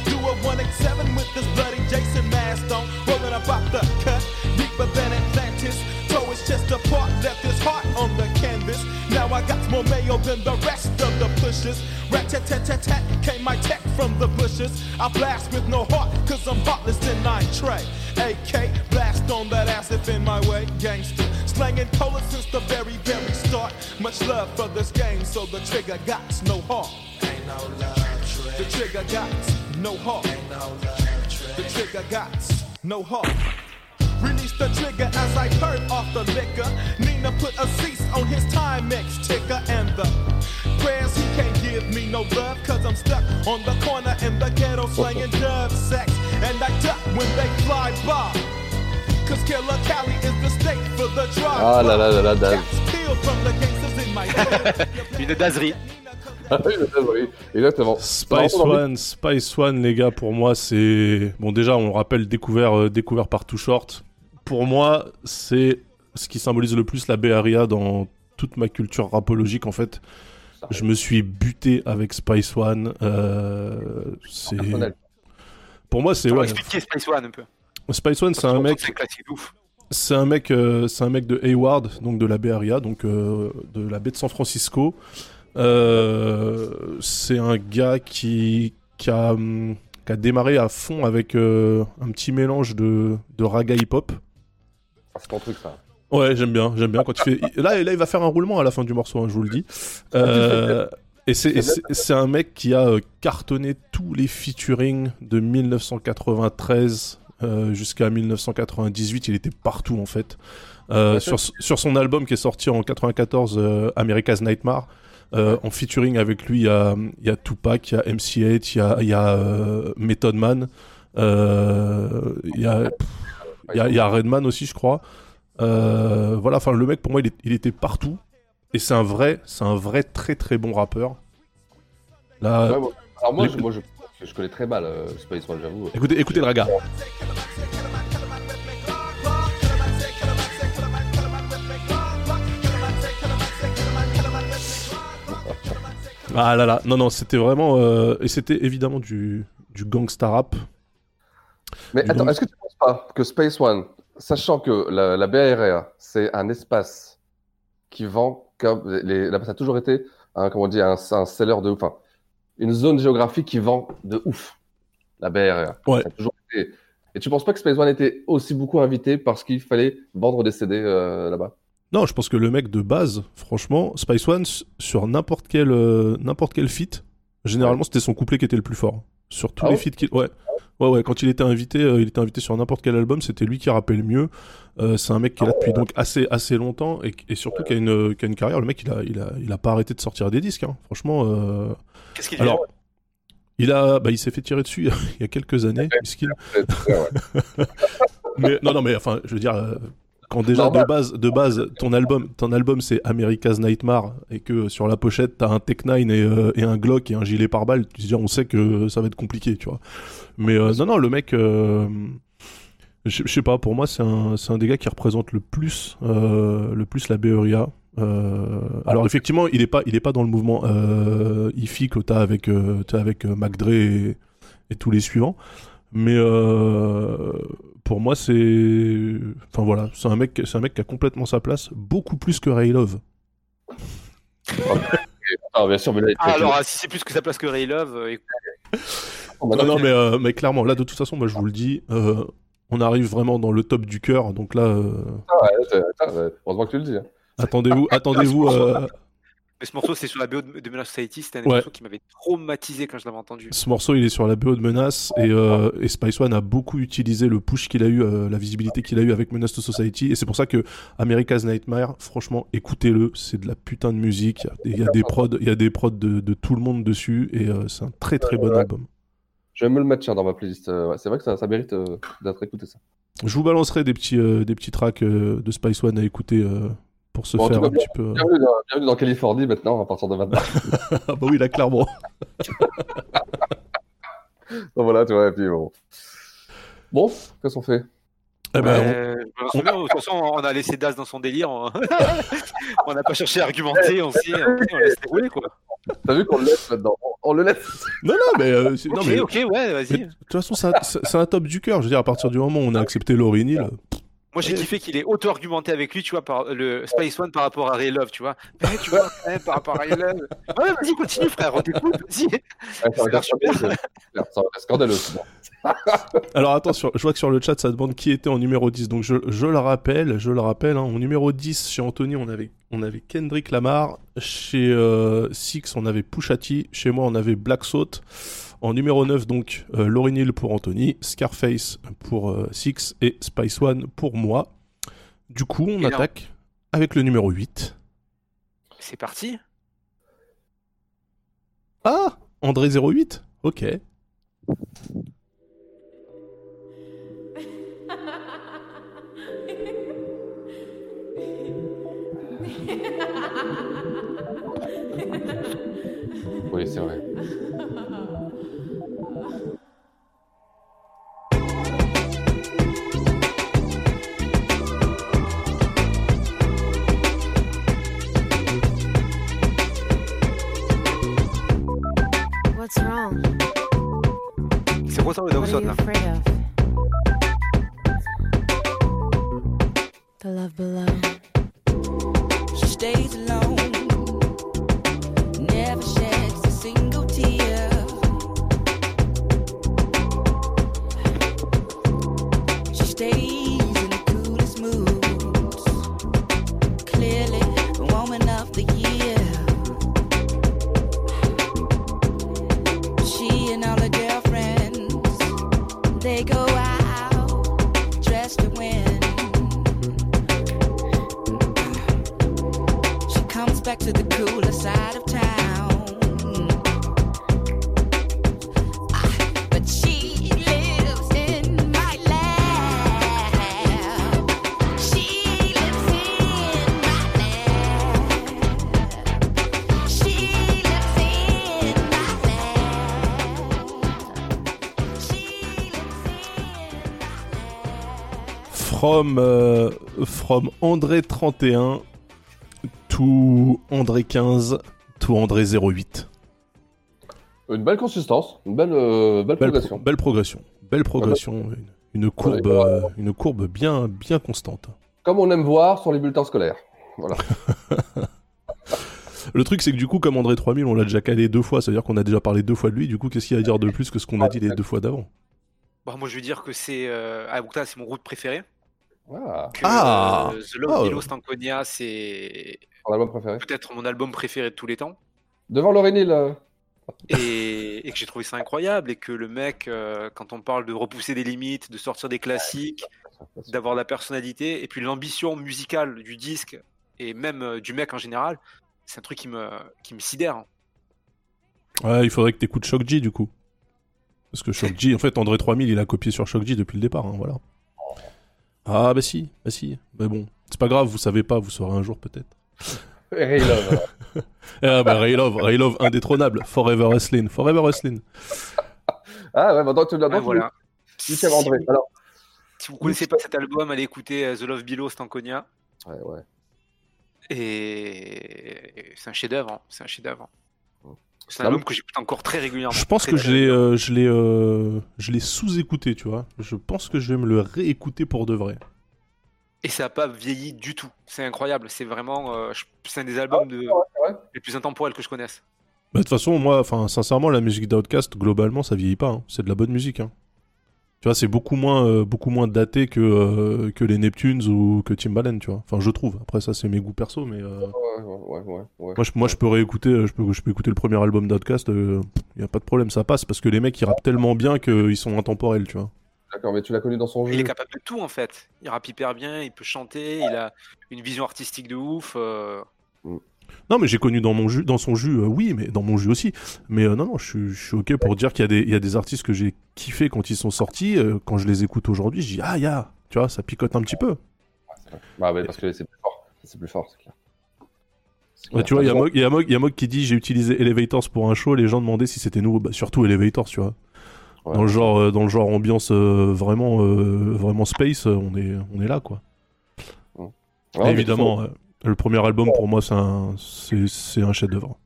187 with this bloody Jason mask on. Rolling about the cut, deeper than Atlantis. Throw his chest apart, left his heart on the canvas. Now I got more mayo than the rest of the pushers. Rat tat tat tat tat came my tech from the bushes. I blast with no heart, cause I'm heartless and I tray. AK, blast on that ass if in my way, gangster. Slanging cola since the very, very start. Much love for this game, so the trigger got no heart. Ain't no love, The trigger got no heart. Ain't no love, The trigger got no heart. Release the trigger as I heard off the liquor. Nina put a cease on his Timex ticker and the prayers he can't give me no love cause I'm stuck on the corner in the ghetto slanging dove sex and I duck when they fly by. Cause Killer Cali is the state for the drive. Ah là là là là, Daz. Steal from the gangsters in my hood. Une dazerie. Oui, oui, exactement. Spice One, Spice One, les gars, pour moi, c'est. Bon, déjà, on le rappelle, découvert, euh, découvert par Too Short. Pour moi, c'est ce qui symbolise le plus la Bay Area dans toute ma culture rapologique, en fait. Je me suis buté avec Spice One. euh, c'est. Pour moi, c'est. Ouais, expliquer Spice One un peu. Spice One, c'est un mec. C'est un classique de ouf. C'est un mec, euh, c'est un mec de Hayward, donc de la Bay Area, donc euh, de la baie de San Francisco. Euh, c'est un gars qui, qui, a, hum, qui a démarré à fond avec euh, un petit mélange de, de raga hip-hop. Ah, C'est ton truc, ça. Ouais, j'aime bien, j'aime bien quand il fait. Là, là, il va faire un roulement à la fin du morceau, hein, je vous le dis. Euh, et c'est- un mec qui a cartonné tous les featuring de 1993 euh, jusqu'à 1998. Il était partout en fait. Sur, sur son album qui est sorti en 94, euh, America's Nightmare. Euh, en featuring avec lui, il y a, y a Tupac, il y a MC8, il y a, y a euh, Method Man, euh, il y a, y a, il y a Redman aussi, je crois. Euh, voilà, enfin le mec pour moi il, est- il était partout et c'est un vrai, c'est un vrai très très bon rappeur. Là, Ouais, moi- alors moi, les- je, moi je, je connais très mal euh, Space One, j'avoue. écoutez, écoutez le raga. Ah là là, non non, c'était vraiment euh, et c'était évidemment du du gangsta rap. Mais Du attends, est-ce que tu penses pas que Space One, sachant que la, la BRA, c'est un espace qui vend comme les, ça a toujours été un, comment on dit, un, un seller de, enfin, une zone géographique qui vend de ouf. La BRA. Ouais. Ça a toujours été. Et tu penses pas que Space One était aussi beaucoup invité parce qu'il fallait vendre des CD euh, là-bas? Non, je pense que le mec de base, franchement, Spice One sur n'importe quel euh, n'importe quel feat, généralement c'était son couplet qui était le plus fort. Sur tous Ah les feats qu'il ouais. Ouais, ouais, quand il était invité, euh, il était invité sur n'importe quel album, c'était lui qui rappelle le mieux. Euh, c'est un mec qui est là depuis donc assez, assez longtemps et, et surtout qui a, une, qui a une carrière. Le mec, il a, il, a, il a pas arrêté de sortir des disques, hein. franchement. euh, Qu'est-ce qu'il Alors, il, a, bah, il s'est fait tirer dessus il y a quelques années, mais non, non, mais enfin, je veux dire, quand déjà de Normal. base, de base, ton album, ton album c'est America's Nightmare et que sur la pochette t'as un Tech 9 et, euh, et un Glock et un gilet pare-balles, tu te dis, on sait que ça va être compliqué, tu vois. Mais euh, non, non, le mec, euh, je sais pas, pour moi c'est un, des gars qui représente le plus, le plus la BRIA. Euh, alors effectivement, il est pas, il est pas dans le mouvement euh, IFI que t'as avec, euh, t'as avec Mac Dre et, et tous les suivants. Mais euh, pour moi, c'est, enfin voilà, c'est un mec, c'est un mec qui a complètement sa place, beaucoup plus que Ray Love. Ah, bien sûr, mais là, Ah, alors, ah, si c'est plus que sa place que Ray Love, euh, écoute, Oh, bah, Non, non, mais, euh, mais clairement, là, de toute façon, moi, je vous le dis, euh, on arrive vraiment dans le top du cœur. Donc là, euh, Ah, ouais, c'est- ah, ouais, heureusement que tu le dis. hein. attendez-vous, attendez-vous. Mais ce morceau, c'est sur la BO de, de Menace Society. C'était un Ouais. morceaux qui m'avait traumatisé quand je l'avais entendu. ce morceau, il est sur la BO de Menace et, euh, et Spice One a beaucoup utilisé le push qu'il a eu, euh, la visibilité qu'il a eu avec Menace to Society. Et c'est pour ça que America's Nightmare, franchement, écoutez-le, c'est de la putain de musique. Il y a des prods, il y a des prods de, de tout le monde dessus et euh, c'est un très très bon Ouais. album. Je vais me le mettre tiens, dans ma playlist. ouais, c'est vrai que ça, ça mérite euh, d'être écouté, ça. Je vous balancerai des petits, euh, des petits tracks euh, de Spice One à écouter euh, pour se Bon, faire un petit peu. euh, Bienvenue dans, bienvenue dans Californie maintenant, à partir de maintenant. ah bah oui, là, clairement. Donc voilà, tu vois, et puis bon. Bon, qu'est-ce qu'on fait? Eh ben, on- Euh, je me souviens, de toute façon, on a laissé Das dans son délire. On on n'a pas cherché à argumenter, on s'est on laisse rouler, quoi. T'as vu qu'on le laisse maintenant? On on le laisse Non, non, mais. euh, non, Ok, mais- ok, ouais, vas-y. De toute façon, c'est un, top du cœur. Je veux dire, à partir du moment où on a accepté Laurie Neal, Moi, j'ai kiffé qu'il ait auto-argumenté avec lui, tu vois, par le Spice One par rapport à Ray Love, tu vois. Mais tu vois, même, par rapport à Ray Love. Ouais, vas-y, continue, frère, on t'écoute, vas-y. Ouais, ça va être super. scandaleux. Alors attends, sur- je vois que sur le chat ça demande qui était en numéro 10. Donc je, je le rappelle, je le rappelle, hein, en numéro 10 chez Anthony on avait, on avait Kendrick Lamar, chez euh, Six on avait Pusha T, chez moi on avait Black Salt. En numéro 9 donc euh, Lauryn Hill pour Anthony, Scarface pour euh, Six et Spice One pour moi. Du coup on Et là- attaque avec le numéro 8. C'est parti. Ah André 08 Ok. Oui, c'est vrai. What's wrong? C'est Rosa What are you afraid of? The love below. She stays alone, never sheds a single back to the cooler side of town. From, euh, from André 31 André 15 to André 08. Une belle consistance, une belle, euh, belle Belle, progression. pro- belle progression. Belle progression. Une, une courbe, Ouais, euh, une courbe bien, bien constante. Comme on aime voir sur les bulletins scolaires. Voilà. Le truc, c'est que du coup, comme André 3000, on l'a déjà calé deux fois, c'est-à-dire qu'on a déjà parlé deux fois de lui. Du coup, qu'est-ce qu'il y a à dire de plus que ce qu'on a dit les deux fois d'avant? Bon, moi, je vais dire que c'est euh, Abuta, c'est mon route préféré. Ah, Que, Ah. euh, The Love Oh. Stankonia, c'est ton album préféré. peut-être mon album préféré de tous les temps. Devant euh, et, et que j'ai trouvé ça incroyable et que le mec, euh, quand on parle de repousser des limites, de sortir des classiques, d'avoir la personnalité et puis l'ambition musicale du disque et même euh, du mec en général, c'est un truc qui me, qui me sidère. hein. Ouais, il faudrait que t'écoutes Shock G du coup. Parce que Shock G, en fait, André 3000, il a copié sur Shock G depuis le départ, hein, voilà. Ah bah si, bah si. Mais bon, c'est pas grave, vous savez pas, vous saurez un jour peut-être. Et Ray Love, alors. ah bah Ray Love, Ray Love indétrônable, Forever Wrestling, Forever Wrestling. Ah ouais, maintenant tu l'as Ouais, voilà. André. Alors, Si vous connaissez pas cet album, allez écouter euh, The Love Below Stankonia. ouais, ouais. Et c'est un chef-d'œuvre. hein. C'est un chef-d'œuvre. C'est un Ah album que j'écoute encore très régulièrement. Je pense que je l'ai, euh, je l'ai, euh, je l'ai sous-écouté, tu vois. Je pense que je vais me le réécouter pour de vrai. Et ça n'a pas vieilli du tout. C'est incroyable. C'est vraiment. euh, c'est un des albums de... les plus intemporels que je connaisse. Bah, de toute façon, moi, enfin, sincèrement, la musique d'Outcast, globalement, ça vieillit pas. hein. C'est de la bonne musique. hein. Tu vois, c'est beaucoup moins, euh, beaucoup moins daté que, euh, que les Neptunes ou que Timbaland, tu vois. Enfin, je trouve. Après, ça, c'est mes goûts perso, mais. euh, Ouais, ouais, ouais, ouais. Moi, je, moi, je peux réécouter, je peux, je peux écouter le premier album d'Outcast, il y a pas de problème, ça passe, parce que les mecs, ils rappent tellement bien qu'ils sont intemporels, tu vois. D'accord, mais tu l'as connu dans son jeu. Il est capable de tout en fait. Il rappe hyper bien, il peut chanter, il a une vision artistique de ouf. euh, Non, mais j'ai connu dans, mon jus, dans son jus, euh, oui, mais dans mon jus aussi. Mais euh, non, non, je suis, je suis ok pour dire qu'il y, a des- il y a des artistes que j'ai kiffé quand ils sont sortis. euh, quand je les écoute aujourd'hui, je dis, ah, ya, tu vois, ça picote un petit peu. Bah ouais, parce que c'est plus fort. C'est plus fort, c'est clair. Ouais, tu vois, il y a Mog- il y, a Mog- il y a Mog qui dit, j'ai utilisé Elevators pour un show, les gens demandaient si c'était nouveau. Bah, surtout Elevators, tu vois. Dans, le genre, euh, dans le genre ambiance euh, vraiment, euh, vraiment space, on est, on est là, quoi. Ouais, Évidemment, le premier album pour moi, c'est un, c'est, un chef-d'œuvre.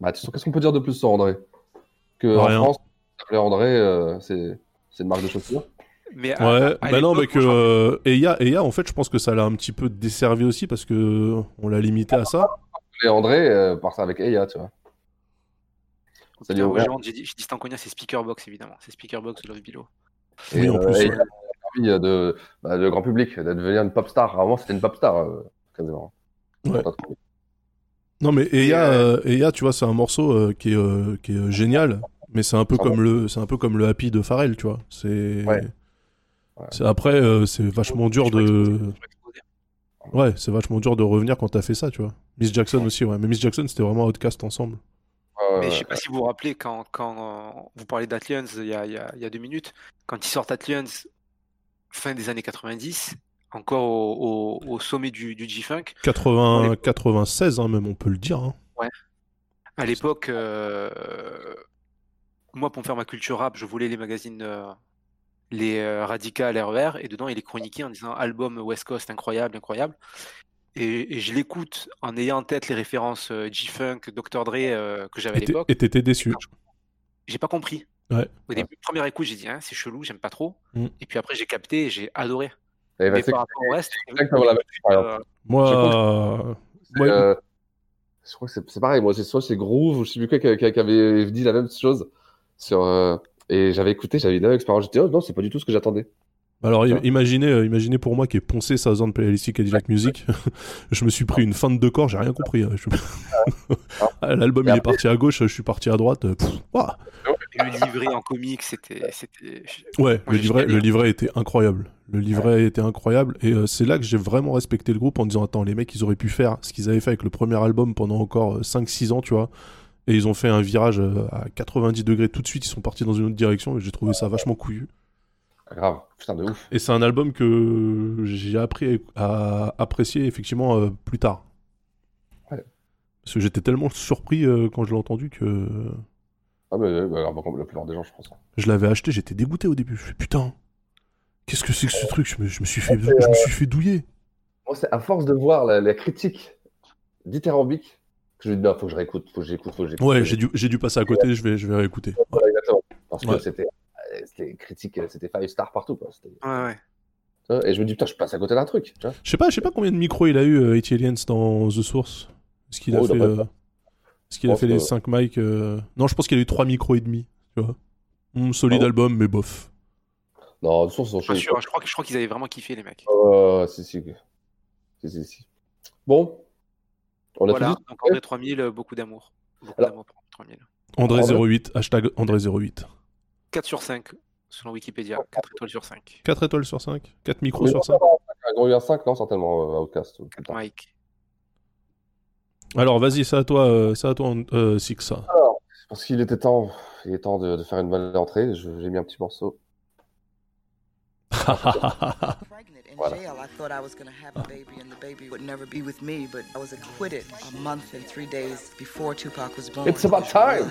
Bah, tu sais, qu'est-ce qu'on peut dire de plus sur André? Que Rien. en France, s'appeler André, euh, c'est c'est une marque de chaussures. Mais Ouais, bah non, mais que euh, Eya, Eya, en fait, je pense que ça l'a un petit peu desservi aussi parce que on l'a limité à ça. Et André, euh, part ça avec Eya, tu vois. Ça lui a Putain, ouais, ouvert. j'ai dit, j'ai dit Stankonia, c'est Speakerbox évidemment. C'est Speakerbox de Love Below. Et, Oui, en euh, plus, et de, bah, de grand public de devenir une pop star. Avant, c'était une pop star, euh, quasiment. Ouais. Non, mais Eya, euh, Eya, tu vois, c'est un morceau euh, qui est, euh, qui est euh, génial, mais c'est un peu comme le, c'est un peu comme le Happy de Pharrell, tu vois. C'est, Ouais. c'est après, euh, c'est vachement dur de, ouais, c'est vachement dur de revenir quand t'as fait ça, tu vois. Miss Jackson aussi, ouais, mais Miss Jackson, c'était vraiment Outcast ensemble. Mais je sais pas si vous vous rappelez quand, quand euh, vous parlez d'Atlians il y a, il y, a, il y a deux minutes, quand ils sortent Atlians fin des années 90, encore au, au- au sommet du, du G-Funk, 80, 96, hein, même, on peut le dire. hein. Ouais. À l'époque, euh, moi, pour me faire ma culture rap, je voulais les magazines, euh, les euh, Radical RER, et dedans, il est chroniqué en disant album West Coast incroyable, incroyable. Et, et je l'écoute en ayant en tête les références euh, G-Funk, Dr. Dre euh, que j'avais à l'époque. Et t'étais déçu. J'ai pas compris. Ouais. Au début, première écoute, j'ai dit, hein, c'est chelou, j'aime pas trop. Mm. Et puis après, j'ai capté et j'ai adoré. Et bah, Mais c'est par rapport au reste, exactement la même expérience. euh, Moi, Je crois ouais, que c'est pareil. Moi, c'est soit c'est Groove ou je sais plus quoi qui, qui- qui avait dit la même chose sur. euh, et j'avais écouté, j'avais même expérience. J'étais, oh non, c'est pas du tout ce que j'attendais. Alors imaginez, euh, imaginez pour moi qui est poncé sa zone playlist Cadillac Music, je me suis pris une fin de deux corps, j'ai rien compris. hein. Je- L'album il est parti à gauche, je suis parti à droite. euh, pff, ouah. le livret en comics, c'était. Ouais, Moi, le livret, le livret était incroyable. Le livret était incroyable et euh, c'est là que j'ai vraiment respecté le groupe en disant attends les mecs ils auraient pu faire ce qu'ils avaient fait avec le premier album pendant encore 5-6 ans tu vois et ils ont fait un virage à 90 degrés tout de suite ils sont partis dans une autre direction et j'ai trouvé ça vachement couillu. Grave, putain de ouf. Et c'est un album que j'ai appris à apprécier effectivement euh, plus tard. Ouais. Parce que j'étais tellement surpris euh, quand je l'ai entendu que Ah, euh, bah, comme la plupart des gens, je pense. je l'avais acheté, j'étais dégoûté au début. Je fais putain, qu'est-ce que c'est que ce truc? Je me, je me suis fait, je me suis fait douiller. Moi, c'est à force de voir la, la critique dithyrambique que je me dis, non, faut que je réécoute, faut que j'écoute, faut que j'écoute. Ouais, j'ai dû, dû passer à côté, je vais, je vais réécouter. Ouais, exactement. Parce que c'était euh, c'était critique, euh, c'était five star partout. Quoi. Ouais, ouais. Et je me dis, putain, je passe à côté d'un truc. Tu vois Je sais pas, je sais pas combien de micros il a eu, euh. Aliens, dans The Source. Est-ce qu'il a Oh, fait, euh, est-ce qu'il a pense fait les que- 5 mics euh, Non, je pense qu'il a eu 3 micros et demi, tu vois. Hum, solide Ah album, mais bof. Non, toute façon, Je suis pas sûr, hein, je crois, que- je crois qu'ils avaient vraiment kiffé, les mecs. Euh, si, si. Si, si, si. Bon. On a Voilà, donc André 3000, euh, beaucoup d'amour. Beaucoup Alors, d'amour. 3000. André08, hashtag André08. 4 sur 5, selon Wikipédia. 4 étoiles sur 5. 4 étoiles sur 5 4 micros sur non, 5 Un gros 5, non, certainement, euh, Outcast. Mike. Alors vas-y, c'est à toi, euh, c'est à toi euh, Six. Alors, parce qu'il était temps, il est temps de, de faire une bonne entrée. je- J'ai mis un petit morceau. In jail, I thought I was going to have a baby and the baby would never be with me, but I was acquitted a month and three days before Tupac was born. It's about time.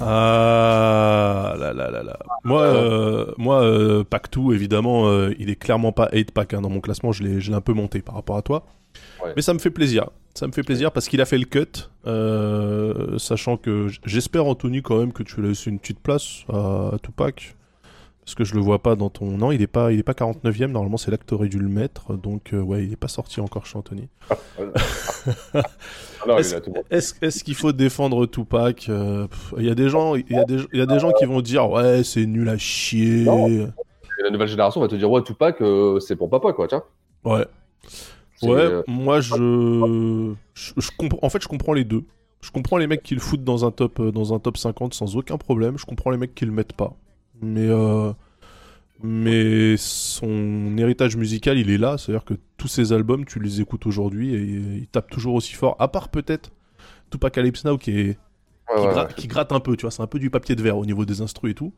Ah là là là là. Moi, euh, moi euh, Pac 2, évidemment, euh, il est clairement pas 8 pack hein, dans mon classement. Je l'ai un peu monté par rapport à toi. Ouais. Mais ça me fait plaisir. Ça me fait plaisir parce qu'il a fait le cut. euh, sachant que j'espère, Anthony, quand même que tu laisses une petite place à, à Tupac. Parce que je le vois pas dans ton. Non, il est pas, il est pas 49ème. Normalement, c'est là que t'aurais dû le mettre. Donc, euh, ouais, il est pas sorti encore chez Anthony. non, il Est-ce est-ce qu'il faut défendre Tupac Euh, Il y a des gens, il y a des, il y a des gens qui vont dire ouais, c'est nul à chier. Non. La nouvelle génération va te dire, ouais, Tupac, euh, c'est pour papa, quoi, tiens. Ouais. Ouais, moi je, je. En fait, je comprends les deux. Je comprends les mecs qui le foutent dans un top, dans un top 50 sans aucun problème. Je comprends les mecs qui le mettent pas. Mais euh, mais son héritage musical, il est là. C'est-à-dire que tous ses albums, tu les écoutes aujourd'hui et il tape toujours aussi fort. À part peut-être Tupacalypse Now qui est Ouais, qui, ouais, gratte, ouais. qui gratte un peu, tu vois, c'est un peu du papier de verre au niveau des instrus et tout.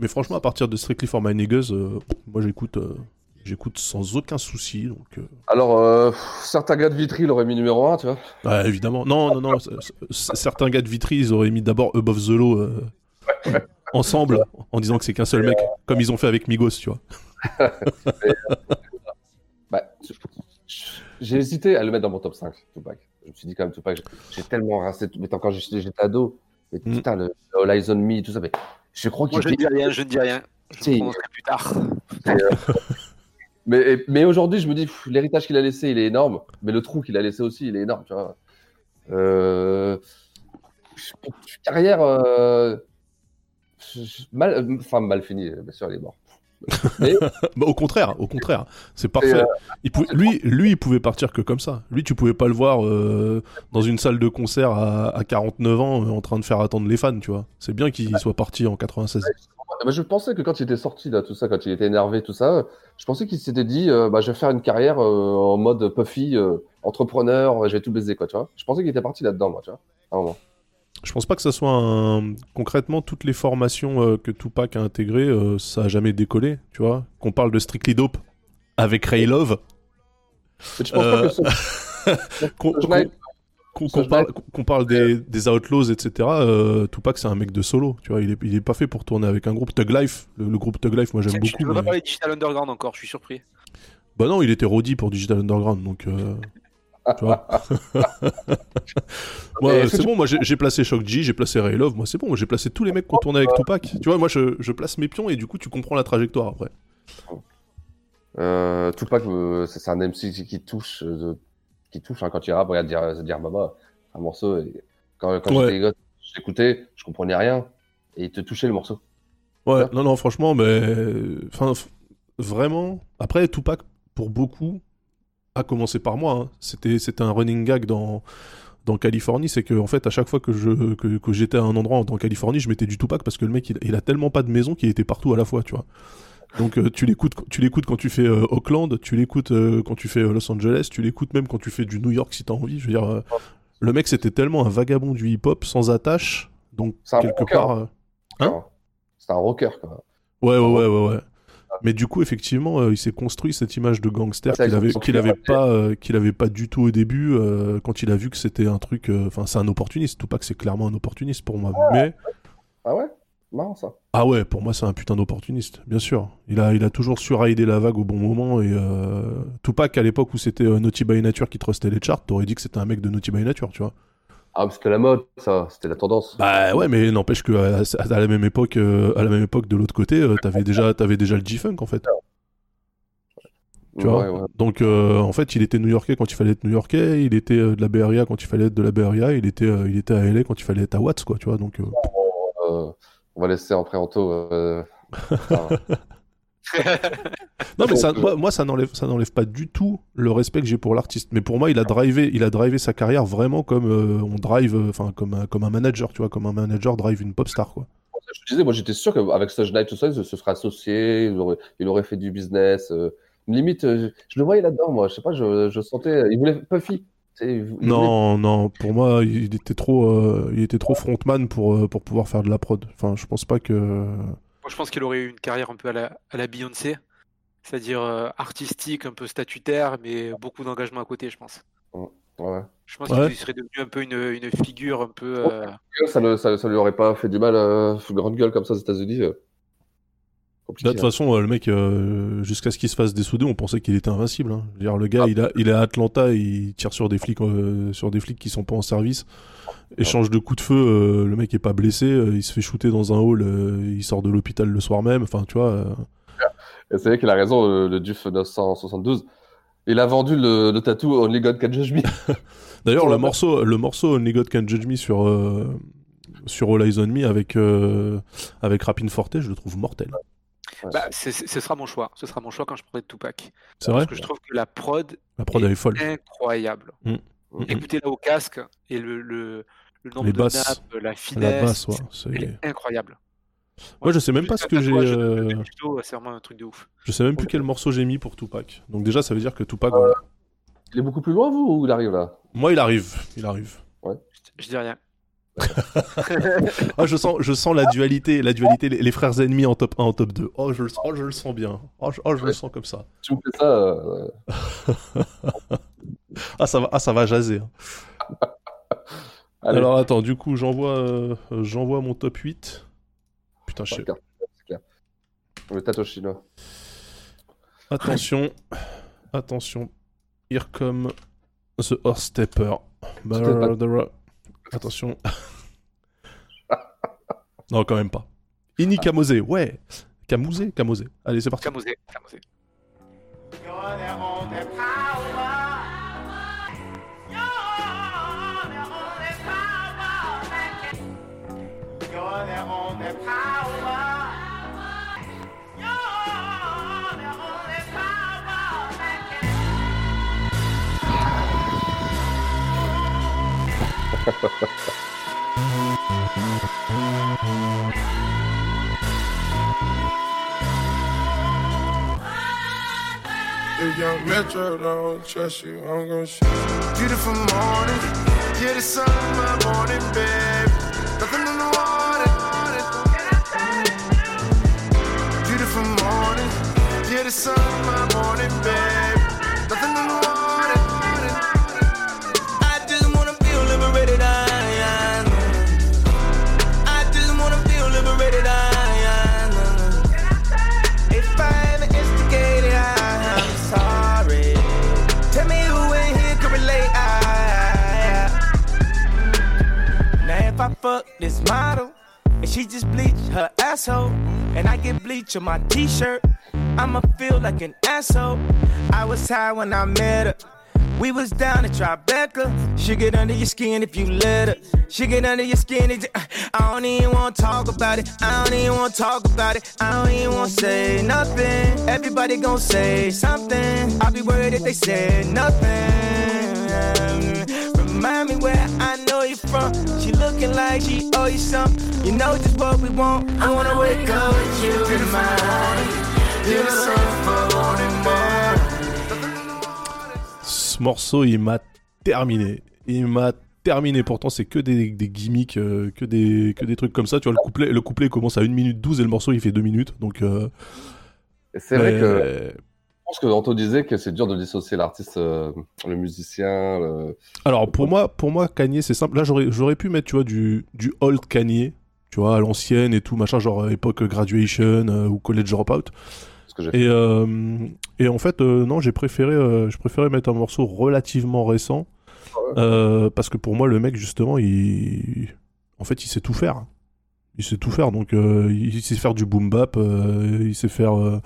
Mais franchement, à partir de Strictly for My Niggas, euh, moi j'écoute euh, j'écoute sans aucun souci. Donc, euh, Alors, euh, certains gars de Vitry l'auraient mis numéro 1, tu vois. ouais, évidemment. Non, non, non. certains gars de Vitry, ils auraient mis d'abord Above the Law euh, ensemble en disant que c'est qu'un seul mec, comme ils ont fait avec Migos, tu vois. Bah, j'ai hésité à le mettre dans mon top 5, Tupac. Je me suis dit quand même, Tupac, j'ai- j'ai tellement rincé, mais quand j'étais j'étais ado, mais Mm. putain, le, le All Eyes on Me, tout ça, mais je crois qu'il Moi, je ne dis rien, je ne dis rien. Je me prononcerai plus tard. Euh, mais mais aujourd'hui, je me dis, l'héritage qu'il a laissé, il est énorme, mais le trou qu'il a laissé aussi, il est énorme, tu vois. Euh, carrière euh, mal, enfin mal finie, bien sûr, il est mort. Mais Bah, au contraire, au contraire, c'est parfait. euh, Il pou- lui, lui, il pouvait partir que comme ça. Lui, tu pouvais pas le voir euh, dans une salle de concert à, à 49 ans euh, en train de faire attendre les fans, tu vois. C'est bien qu'il soit parti en 96. Bah, je pensais que quand il était sorti, là, tout ça, quand il était énervé, tout ça, je pensais qu'il s'était dit, bah, je vais faire une carrière en mode puffy, entrepreneur, je vais tout baiser, quoi, tu vois. Je pensais qu'il était parti là-dedans, moi, tu vois, à un moment. Je pense pas que ça soit un... concrètement toutes les formations euh, que Tupac a intégrées, euh, ça a jamais décollé, tu vois. Qu'on parle de Strictly Dope avec Ray Love. Mais tu penses pas que qu'on parle, mec- qu'on parle des, des Outlaws, etc. euh, Tupac, c'est un mec de solo, tu vois. Il est, il est pas fait pour tourner avec un groupe Tug Life. Le, le groupe Tug Life, moi j'aime beaucoup. ne veux pas mais- parler de Digital Underground encore, je suis surpris. Bah non, il était Roddy pour Digital Underground, donc. Tu vois. moi, c'est bon, moi j'ai placé Shock G, j'ai placé Ray Love, moi c'est bon, moi, j'ai placé tous les mecs qui ont tourné avec Tupac. Tu vois, moi je, je place mes pions et du coup tu comprends la trajectoire après. Euh, Tupac, euh, c'est un MC qui, touche, euh, qui touche hein, quand il rappe. Regarde, dire, dire Mama, un morceau. Et quand quand Ouais. j'étais gosse, j'écoutais, je comprenais rien, et il te touchait le morceau. Ouais, non, non, franchement, mais. Enfin, f- vraiment. Après, Tupac, pour beaucoup, a commencé par moi. hein. C'était, c'était un running gag dans, dans Californie, c'est que en fait, à chaque fois que je que, que j'étais à un endroit en Californie, je mettais du Tupac parce que le mec, il, il a tellement pas de maison qu'il était partout à la fois, tu vois. Donc euh, tu l'écoutes, tu l'écoutes quand tu fais euh, Auckland, tu l'écoutes euh, quand tu fais euh, Los Angeles, tu l'écoutes même quand tu fais du New York si t'as envie. Je veux dire, le mec c'était tellement un vagabond du hip-hop sans attache, donc quelque part. Hein? C'est un rocker, quoi. Ouais, ouais, ouais, ouais, ouais. Mais du coup, effectivement, euh, il s'est construit cette image de gangster qu'il avait, qu'il ouais. pas, euh, qu'il avait pas du tout au début euh, quand il a vu que c'était un truc. Enfin, c'est un opportuniste. Tupac, c'est clairement un opportuniste pour moi. Mais Ah ouais? Marrant, ça. ah ouais, pour moi, c'est un putain d'opportuniste, bien sûr. Il a, il a toujours su rider la vague au bon moment. Et Tupac, à l'époque où c'était Naughty by Nature qui trustait les charts, t'aurais dit que c'était un mec de Naughty by Nature, tu vois. Ah, mais c'était la mode, ça. C'était la tendance. Bah ouais, mais n'empêche que à, à la même époque, euh, à la même époque de l'autre côté, euh, t'avais déjà, t'avais déjà le G-Funk en fait. Tu vois Ouais. Donc euh, en fait, il était new-yorkais quand il fallait être new-yorkais, il était euh, de la Bay Area quand il fallait être de la Bay Area, il était, euh, il était à LA quand il fallait être à Watts, quoi, tu vois. Donc euh, Euh, on va laisser en préento. Euh... non, mais ça, moi, moi, ça n'enlève, ça n'enlève pas du tout le respect que j'ai pour l'artiste. Mais pour moi, il a drivé, il a drivé sa carrière vraiment comme euh, on drive, euh, enfin comme un, comme un manager, tu vois, comme un manager drive une pop star, quoi. je disais, moi j'étais sûr qu'avec Suge Knight, tout ça, il se se serait associé, il aurait, il aurait fait du business. euh, limite, euh, je, je le voyais là-dedans, moi. Je sais pas, je, je sentais. Il voulait Puffy. il Non, non, pour moi, il était trop, euh, il était trop frontman pour, euh, pour pouvoir faire de la prod. Enfin, je pense pas que. Moi, je pense qu'il aurait eu une carrière un peu à la, à la Beyoncé, c'est-à-dire euh, artistique, un peu statutaire, mais beaucoup d'engagement à côté, je pense. Ouais. Je pense Ouais. qu'il serait devenu un peu une, une figure un peu. euh, Ça, ne, ça, ça lui aurait pas fait du mal, euh, grande gueule comme ça aux États-Unis. Là, de toute façon, euh, le mec, euh, jusqu'à ce qu'il se fasse dessouder, on pensait qu'il était invincible. hein. Je veux dire, le gars, il, a, il est à Atlanta, il tire sur des flics, euh, sur des flics qui sont pas en service. Échange de coups de feu, euh, le mec est pas blessé, il se fait shooter dans un hall, il sort de l'hôpital le soir même. Enfin, tu vois. Et c'est vrai qu'il a raison, euh, le Duf 972. Il a vendu le, le tatou Only God Can Judge Me. D'ailleurs, le morceau, le morceau Only God Can Judge Me sur, sur All Eyes on Me avec, avec Rapin Forte, je le trouve mortel. Bah, c'est- c'est- ce sera mon choix. Ce sera mon choix quand je prendrai de Tupac. C'est Parce vrai que je trouve que la prod, La prod, elle est folle. incroyable. Mm. Écoutez-la au casque et le, le, le nombre Les de basses. nappes, la La finesse, basse, ouais, c'est- elle est incroyable. Moi, je sais même pas ce que j'ai. euh, C'est vraiment un truc de ouf. Je sais même plus quel morceau j'ai mis pour Tupac. Donc déjà, ça veut dire que Tupac. voilà. Il est beaucoup plus loin, vous, ou il arrive là? Moi, il arrive. Il arrive. Ouais. Je dis rien. Ah, je sens, je sens la dualité, la dualité, les, les frères ennemis en top 1, en top 2. Oh, je le, sens- oh, je le sens bien. Oh, je, oh, je le sens comme ça. Tu me fais ça. euh, Ah, ça va, ah, ça va jaser. hein. Allez. Alors attends, du coup, j'envoie, euh, j'envoie mon top 8. Putain, je sais. Le tatou chinois. Attention, attention. Here come the horse stepper. Stepper. Attention. non, quand même pas. Ini Kamose, ouais. Kamose, Kamose. Allez, c'est parti. Kamosé, Kamosé. If young Metro don't trust you, I'm gonna shoot. Beautiful morning, yeah, the sun my morning, babe. Nothing in the water. Beautiful morning, yeah, the sun my morning, babe. Nothing in the model and she just bleached her asshole, and I get bleach on my t-shirt, I'ma feel like an asshole. I was high when I met her. We was down at Tribeca. She get under your skin if you let her. She get under your skin. I don't even wanna talk about it. I don't even wanna talk about it. I don't even wanna say nothing. Everybody gon' say something. I'll be worried if they say nothing. Remind me where acting like she owe you something. You know just what we want. I wanna wake up with you in my eyes. Feel the sun for wanting more. Ce morceau, il m'a terminé. Il m'a terminé. Pourtant, c'est que des, des gimmicks, euh, que, des, que des trucs comme ça. Tu vois, le couplet, le couplet commence à 1 minute 12 et le morceau, il fait 2 minutes. Donc, euh, c'est vrai mais- que. Pense que Anto disait que c'est dur de dissocier l'artiste, euh, le musicien. le- Alors pour moi, pour moi, Kanye, c'est simple. Là, j'aurais, j'aurais pu mettre, tu vois, du, du old Kanye, tu vois, à l'ancienne et tout, machin, genre euh, époque graduation euh, ou college dropout. Et, euh, et en fait, non, j'ai préféré, je préférais mettre un morceau relativement récent euh, parce que pour moi, le mec, justement, il, en fait, il sait tout faire. Il sait tout faire, donc euh, il sait faire du boom bap, euh, il sait faire, euh,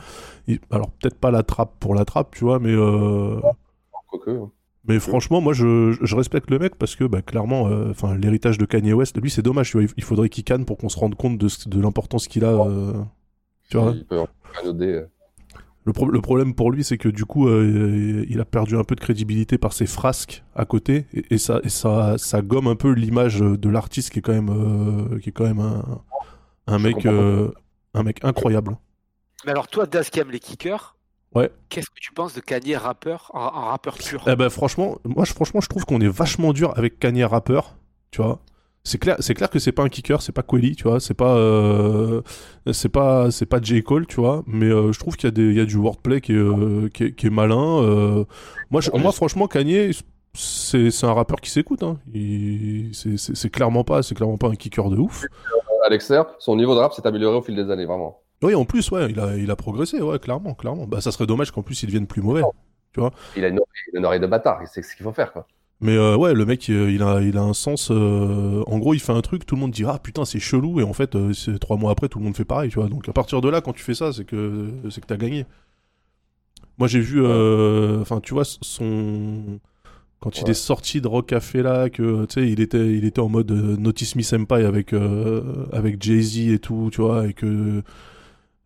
il- alors peut-être pas la trappe pour la trappe, tu vois, mais euh, mais franchement, moi, je, je respecte le mec parce que, bah, clairement, enfin, l'héritage de Kanye West, lui, c'est dommage. Tu vois, il- faudrait qu'il canne pour qu'on se rende compte de, ce- de l'importance qu'il a. tu vois. Il peut euh. Le, pro- le problème pour lui, c'est que du coup, euh, il a perdu un peu de crédibilité par ses frasques à côté, et, et ça, et ça, ça gomme un peu l'image de l'artiste qui est quand même, euh, qui est quand même un, un mec, comprends. euh, un mec incroyable. Mais alors, toi, Daz qui aime les kickers, Ouais. qu'est-ce que tu penses de Kanye rappeur, un, un rappeur pur? Eh ben franchement, moi je, franchement je trouve qu'on est vachement dur avec Kanye rappeur, tu vois. C'est clair, c'est clair que c'est pas un kicker, c'est pas Quelly, tu vois, c'est pas, euh, c'est pas, c'est pas J Cole, tu vois. Mais euh, je trouve qu'il y a des, il y a du wordplay qui est, euh, qui est, qui est malin. moi, je- moi franchement Kanye, c'est, c'est un rappeur qui s'écoute. Hein. Il- c'est, c'est, c'est clairement pas, c'est clairement pas un kicker de ouf. Alexer, son niveau de rap s'est amélioré au fil des années, vraiment. Oui, en plus, ouais, il a, il a progressé, ouais, clairement, clairement. Bah, ça serait dommage qu'en plus il devienne plus mauvais, tu vois. Il a une oreille, une de bâtard, il sait ce qu'il faut faire, quoi. Mais euh, ouais, le mec, euh, il a, il a un sens. euh, En gros, il fait un truc, tout le monde dit ah putain c'est chelou, et en fait, euh, c'est trois mois après, tout le monde fait pareil, tu vois. Donc à partir de là, quand tu fais ça, c'est que c'est que t'as gagné. Moi, j'ai vu, enfin, tu vois, son quand il est sorti de Rock Café là, que tu sais, il était, il était en mode Notice Me Senpai avec avec Jay Z et tout, tu vois, et que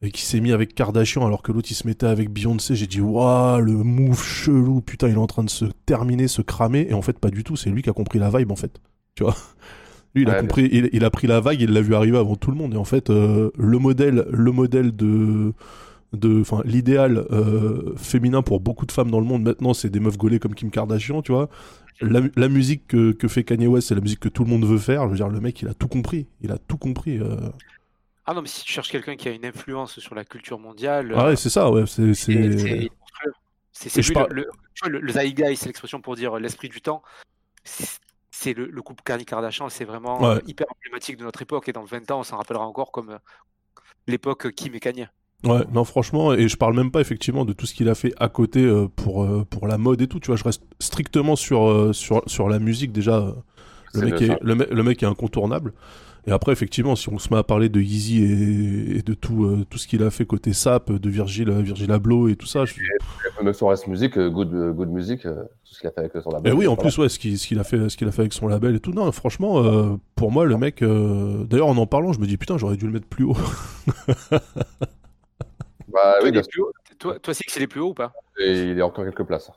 et qui s'est mis avec Kardashian alors que l'autre il se mettait avec Beyoncé. J'ai dit, waouh, le move chelou, putain, il est en train de se terminer, se cramer. Et en fait, pas du tout, c'est lui qui a compris la vibe en fait. Tu vois? Lui, il a compris, il, il a pris la vague, il l'a vu arriver avant tout le monde. Et en fait, euh, le modèle, le modèle de. de enfin, l'idéal euh, féminin pour beaucoup de femmes dans le monde maintenant, c'est des meufs gaulées comme Kim Kardashian, tu vois. La musique que, que fait Kanye West, c'est la musique que tout le monde veut faire. Je veux dire, le mec, il a tout compris. Il a tout compris. euh. Ah non, mais si tu cherches quelqu'un qui a une influence sur la culture mondiale. Ah euh, ouais, c'est ça, ouais. C'est. c'est- le, le, tu vois, le, le zeitgeist, c'est l'expression pour dire euh, l'esprit du temps. C'est le, le couple Kanye Kardashian, c'est vraiment euh, Ouais. hyper emblématique de notre époque. Et dans 20 ans, on s'en rappellera encore comme euh, l'époque Kim et Kanye. Ouais, non, franchement, et je parle même pas effectivement de tout ce qu'il a fait à côté euh, pour, euh, pour la mode et tout, tu vois, je reste strictement sur, euh, sur, sur la musique déjà. euh, Le mec, est, le, me- le mec est incontournable. Et après, effectivement, si on se met à parler de Yeezy et, et de tout, euh, tout ce qu'il a fait côté Sap, de Virgil, Virgil Abloh et tout ça, je... Même son reste musique, euh, good, euh, good music, euh, tout ce qu'il a fait avec son label. Et Eh oui, en plus, ouais, ce qu'il a fait, ce qu'il a fait avec son label et tout. Non, franchement, euh, pour moi, le mec. euh, D'ailleurs, en en parlant, je me dis putain, j'aurais dû le mettre plus haut. Bah toi, oui, il bien est plus haut- toi, toi, c'est que c'est les plus hauts ou pas? Et il est encore quelques places.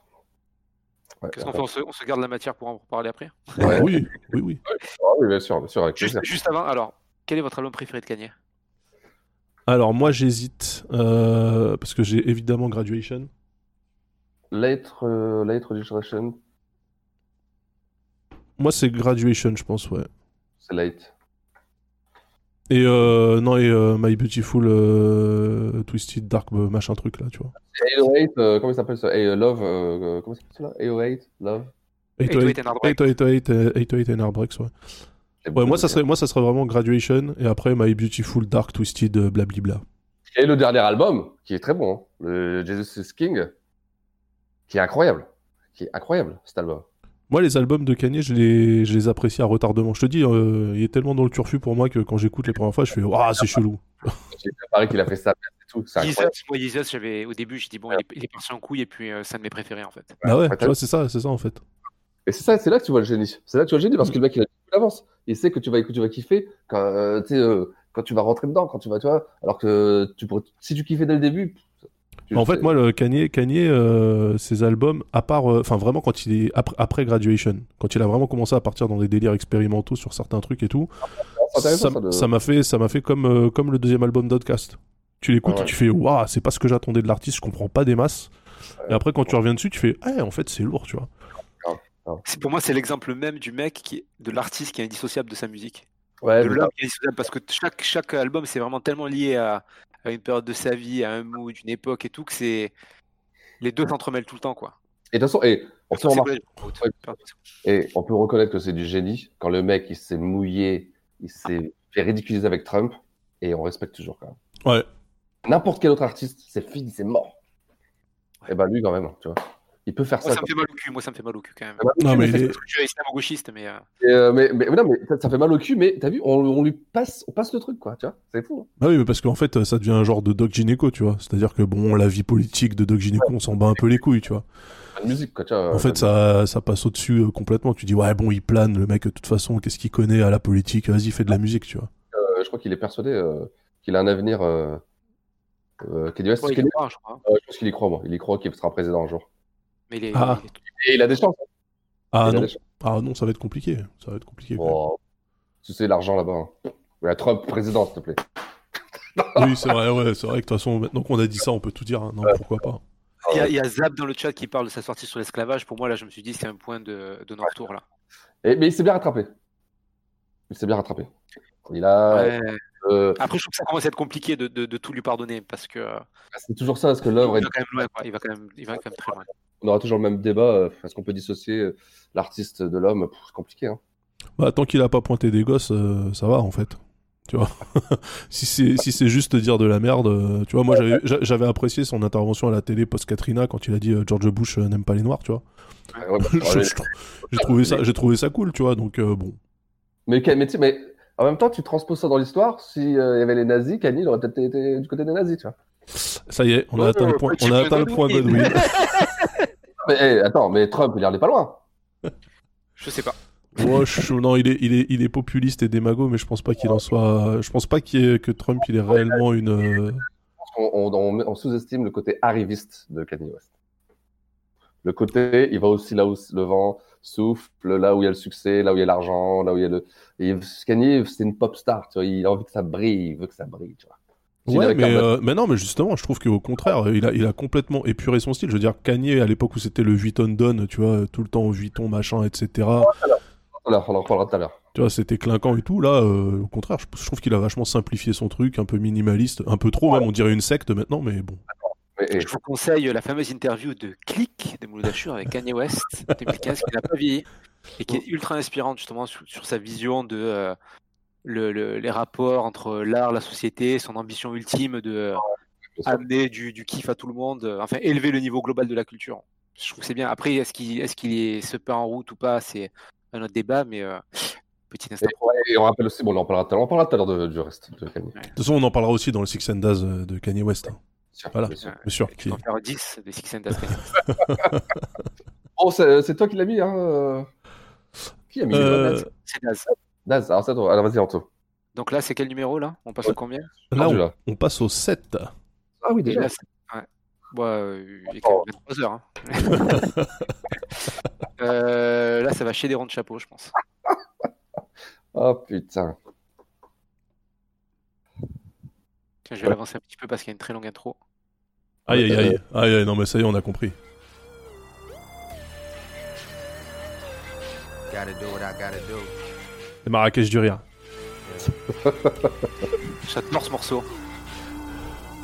Ouais, Qu'est-ce qu'on fait on se, on se garde la matière pour en reparler après Ouais. oui, oui, oui. Ah oui, bien sûr, bien sûr, avec Juste, avant, alors, quel est votre album préféré de Kanye? Alors, moi, j'hésite. euh, parce que j'ai évidemment Graduation. Late, euh, late registration, Moi, c'est Graduation, je pense, ouais. c'est late. Et euh, non, et euh, My Beautiful euh, Twisted Dark machin truc là, tu vois. 808, euh, comment il s'appelle ça? Love, euh, comment ça s'appelle ça 808, Love 808 and Heartbreak. 808 euh, 808 and Heartbreaks, ouais. Ouais, moi, ça serait, moi, ça serait vraiment Graduation, et après My Beautiful Dark Twisted blablabla. Et le dernier album, qui est très bon, hein, le Jesus is King, qui est incroyable. Qui est incroyable, cet album. Moi, les albums de Kanye, je les, je les apprécie à retardement. Je te dis, euh, il est tellement dans le turfu pour moi que quand j'écoute les premières fois, je fais Waouh, c'est chelou. J'ai préparé qu'il a fait ça et tout, moi, Jesus, j'avais, au début, j'ai dit, bon, il est, il est parti en couille, et puis euh, c'est un de mes préférés, en fait. Bah ouais, Ouais, tu vois, c'est ça, c'est ça en fait. Et c'est ça, c'est là que tu vois le génie. C'est là que tu vois le génie parce que le mec il a l'avance. Il sait que tu vas que tu vas kiffer quand euh, euh, quand tu vas rentrer dedans, quand tu vas tu vois. Alors que tu pourrais, si tu kiffais dès le début, En fait, moi, le Kanye, Kanye euh, ses albums, à part, euh, enfin vraiment quand il est après, après Graduation, quand il a vraiment commencé à partir dans des délires expérimentaux sur certains trucs et tout, intéressant, ça de- m'a fait, ça m'a fait comme euh, comme le deuxième album d'Outcast. Tu l'écoutes Ouais. et tu fais waouh, c'est pas ce que j'attendais de l'artiste, je comprends pas des masses. Et après, quand tu reviens dessus, tu fais ah, en fait, c'est lourd, tu vois. C'est pour moi, c'est l'exemple même du mec, qui, de l'artiste qui est indissociable de sa musique. Ouais, de l'homme qui est indissociable parce que chaque, chaque album, c'est vraiment tellement lié à, à une période de sa vie, à un mood, une époque et tout, que c'est. Les deux s'entremêlent tout le temps, quoi. Et de toute façon, et on peut C'est remarquer- quoi, Ouais. Et on peut reconnaître que c'est du génie quand le mec il s'est mouillé, il s'est fait ridiculiser avec Trump et on respecte toujours quand même. Ouais. N'importe quel autre artiste, c'est fini, c'est mort. Et ben lui quand même, tu vois. Il peut faire Moi, ça. ça me fait mal au cul, moi, ça me fait mal au cul quand même. Non, mais Parce que je suis islamo-gauchiste, mais. euh, euh, mais, mais, mais non, mais ça, ça fait mal au cul, mais t'as vu, on, on lui passe, on passe le truc, quoi, tu vois. C'est fou. hein. Bah oui, mais parce qu'en fait, ça devient un genre de Doc Gynéco, tu vois. C'est-à-dire que bon, la vie politique de Doc Gynéco, on s'en bat un peu les couilles, tu vois. La musique, quoi, tu vois. En fait, ça, ça passe au-dessus euh, complètement. Tu dis, ouais, bon, il plane, le mec, de toute façon, qu'est-ce qu'il connaît à la politique? Vas-y, fais de la musique, tu vois. Euh, je crois qu'il est persuadé euh, qu'il a un avenir. Euh, euh, Kanye West, Ouais, il croit, je crois. Euh, je pense qu'il y croit, moi. Il y croit qu'il sera président un jour. Mais il est. Ah. il est- Et il a des chances. Ah Il a non. chances. Ah non, ça va être compliqué. Ça va être compliqué. Tu sais, l'argent là-bas. Hein. Ouais, Trump président, s'il te plaît. Oui, c'est vrai, ouais, c'est vrai que de toute façon, maintenant qu'on a dit ça, on peut tout dire. hein. Non, pourquoi pas. Il y, a, il y a Zap dans le chat qui parle de sa sortie sur l'esclavage. Pour moi, là, je me suis dit, c'est un point de, de non-retour, là. Et- mais il s'est bien rattrapé. Il s'est bien rattrapé. Il a. Ouais. euh, Après, je trouve que ça commence à être compliqué de, de- de tout lui pardonner parce que. euh, c'est toujours ça, parce que l'œuvre il est va quand même loin, quoi. Il va quand même, il va quand même très loin. On aura toujours le même débat. euh, Est-ce qu'on peut dissocier euh, l'artiste de l'homme? C'est compliqué. Hein. Bah, tant qu'il a pas pointé des gosses, euh, ça va, en fait. Tu vois? Si c'est si c'est juste dire de la merde, euh, tu vois, moi, j'avais- j'a- j'avais apprécié son intervention à la télé post-Katrina quand il a dit euh, George Bush n'aime pas les Noirs, tu vois. Ouais, bah, Je- ouais, je- J'ai trouvé, ça- j'ai trouvé ça cool, tu vois, donc euh, bon. Mais, en même temps, tu transposes ça dans l'histoire. S'il y avait les nazis, Kanye il aurait peut-être été du côté des nazis, tu vois. Ça y est, on a atteint le point, on a atteint le point Godwin. Mais eh, attends, mais Trump, il en est pas loin. Je sais pas. Moi, je- non, il est, il est, il est populiste et démago, mais je pense pas qu'il en soit. Je pense pas ait- que Trump, il est réellement une. euh, On, on- on- on sous-estime le côté arriviste de Kanye West. Le côté, il va aussi là où le vent souffle, là où il y a le succès, là où il y a l'argent, là où il y a le. Et Kanye, c'est une pop star, tu vois. Il a envie que ça brille, il veut que ça brille, tu vois. Ouais, mais, euh, mais non, mais justement, je trouve qu'au contraire, il a, il a complètement épuré son style. Je veux dire, Kanye, à l'époque où c'était le Vuitton Don, tu vois, tout le temps au Vuitton, machin, etc. Alors, on en reparlera tout à l'heure. Tu vois, c'était clinquant et tout. Là, euh, au contraire, je, je trouve qu'il a vachement simplifié son truc, un peu minimaliste, un peu trop même, on dirait une secte maintenant, mais bon. Je vous conseille la fameuse interview de Click de Mouloud Achour avec Kanye West 2015 qui n'a pas vieilli et qui est ultra inspirante justement sur, sur sa vision de euh, le- le- les rapports entre l'art, la société, son ambition ultime de euh, amener du, du kiff à tout le monde, euh, enfin élever le niveau global de la culture. Je trouve que c'est bien. Après, est-ce qu'il est, qu'il est se peint en route ou pas, c'est un autre débat, mais euh, petit instant. Et, ouais, et on rappelle aussi, bon, là, on parlera tout à l'heure, on parlera tout à l'heure de- du reste de Kanye. De toute façon, on en parlera aussi dans le Six and Daz euh, de Kanye West. hein. Voilà, bien sûr. bien sûr. Tu peux en faire 10 des Six and Daz Kanye. Oh, c'est toi qui l'as mis, hein euh, Qui a mis Euh, C'est Daz. Daz, alors c'est toi. Alors vas-y, Anto. Donc là, c'est quel numéro là? On passe au combien? Là, on, là. on passe au 7. Ah oui, déjà. là, ouais. Ouais, euh, il est quand même 23 heures. hein. Euh, là, ça va chez des ronds de chapeau, je pense. Oh putain. Tiens, je vais l'avancer un petit peu parce qu'il y a une très longue intro. Aïe, aïe, aïe. Aïe, aïe, non, mais ça y est, on a compris. Gotta do what I gotta do. C'est Marrakech du rire. J'adore ce morceau.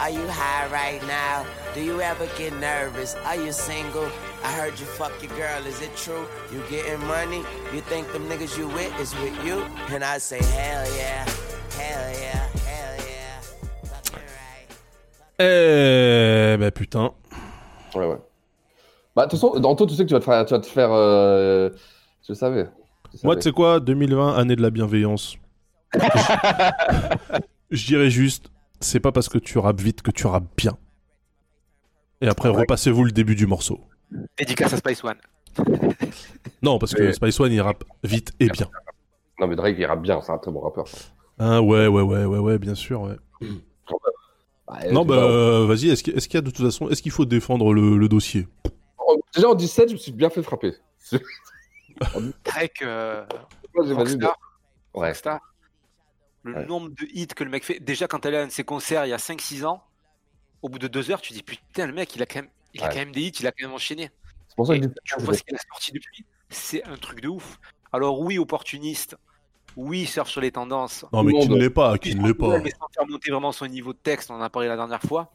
Are you high right now? Do you ever get nervous? Are you single? I heard you fuck your girl, is it true? You getting money? You think them niggas you with is with you? And I say, hell yeah, hell yeah, hell yeah. Eh ben putain. Ouais, ouais. Bah, de toute façon, Anto, tu sais que tu vas te faire. Tu vas te faire euh, Je savais. Je Moi, tu sais quoi? 2020, année de la bienveillance. Je dirais juste, c'est pas parce que tu rappes vite que tu rappes bien. Et après, Ouais. repassez-vous le début du morceau. Dédicace à Spice One. Non, parce que Spice One, il rappe vite et bien. Non, mais Drake, il rappe bien, c'est un très bon rappeur. Ah ouais, ouais, ouais, ouais, ouais, bien sûr, ouais. Bah, non, tu bah, euh, vas-y, est-ce qu'il y a de toute façon, est-ce qu'il faut défendre le, le dossier? En- Déjà en 17, je me suis bien fait frapper. Drake, euh, Rockstar. Ouais. Rockstar. Le Ouais. nombre de hits que le mec fait. Déjà, quand elle est à un de ses concerts il y a 5-6 ans, au bout de 2 heures, tu dis putain, le mec, il a quand même, il a quand même des hits, il a quand même enchaîné. C'est pour ça que je dis- tu vois ce qu'il a sorti depuis. C'est un truc de ouf. Alors, oui, opportuniste. Oui, il surfe sur les tendances. Non, mais qui ne l'est pas, qui ne l'est pas. Mais sans faire monter vraiment son niveau de texte, on en a parlé la dernière fois.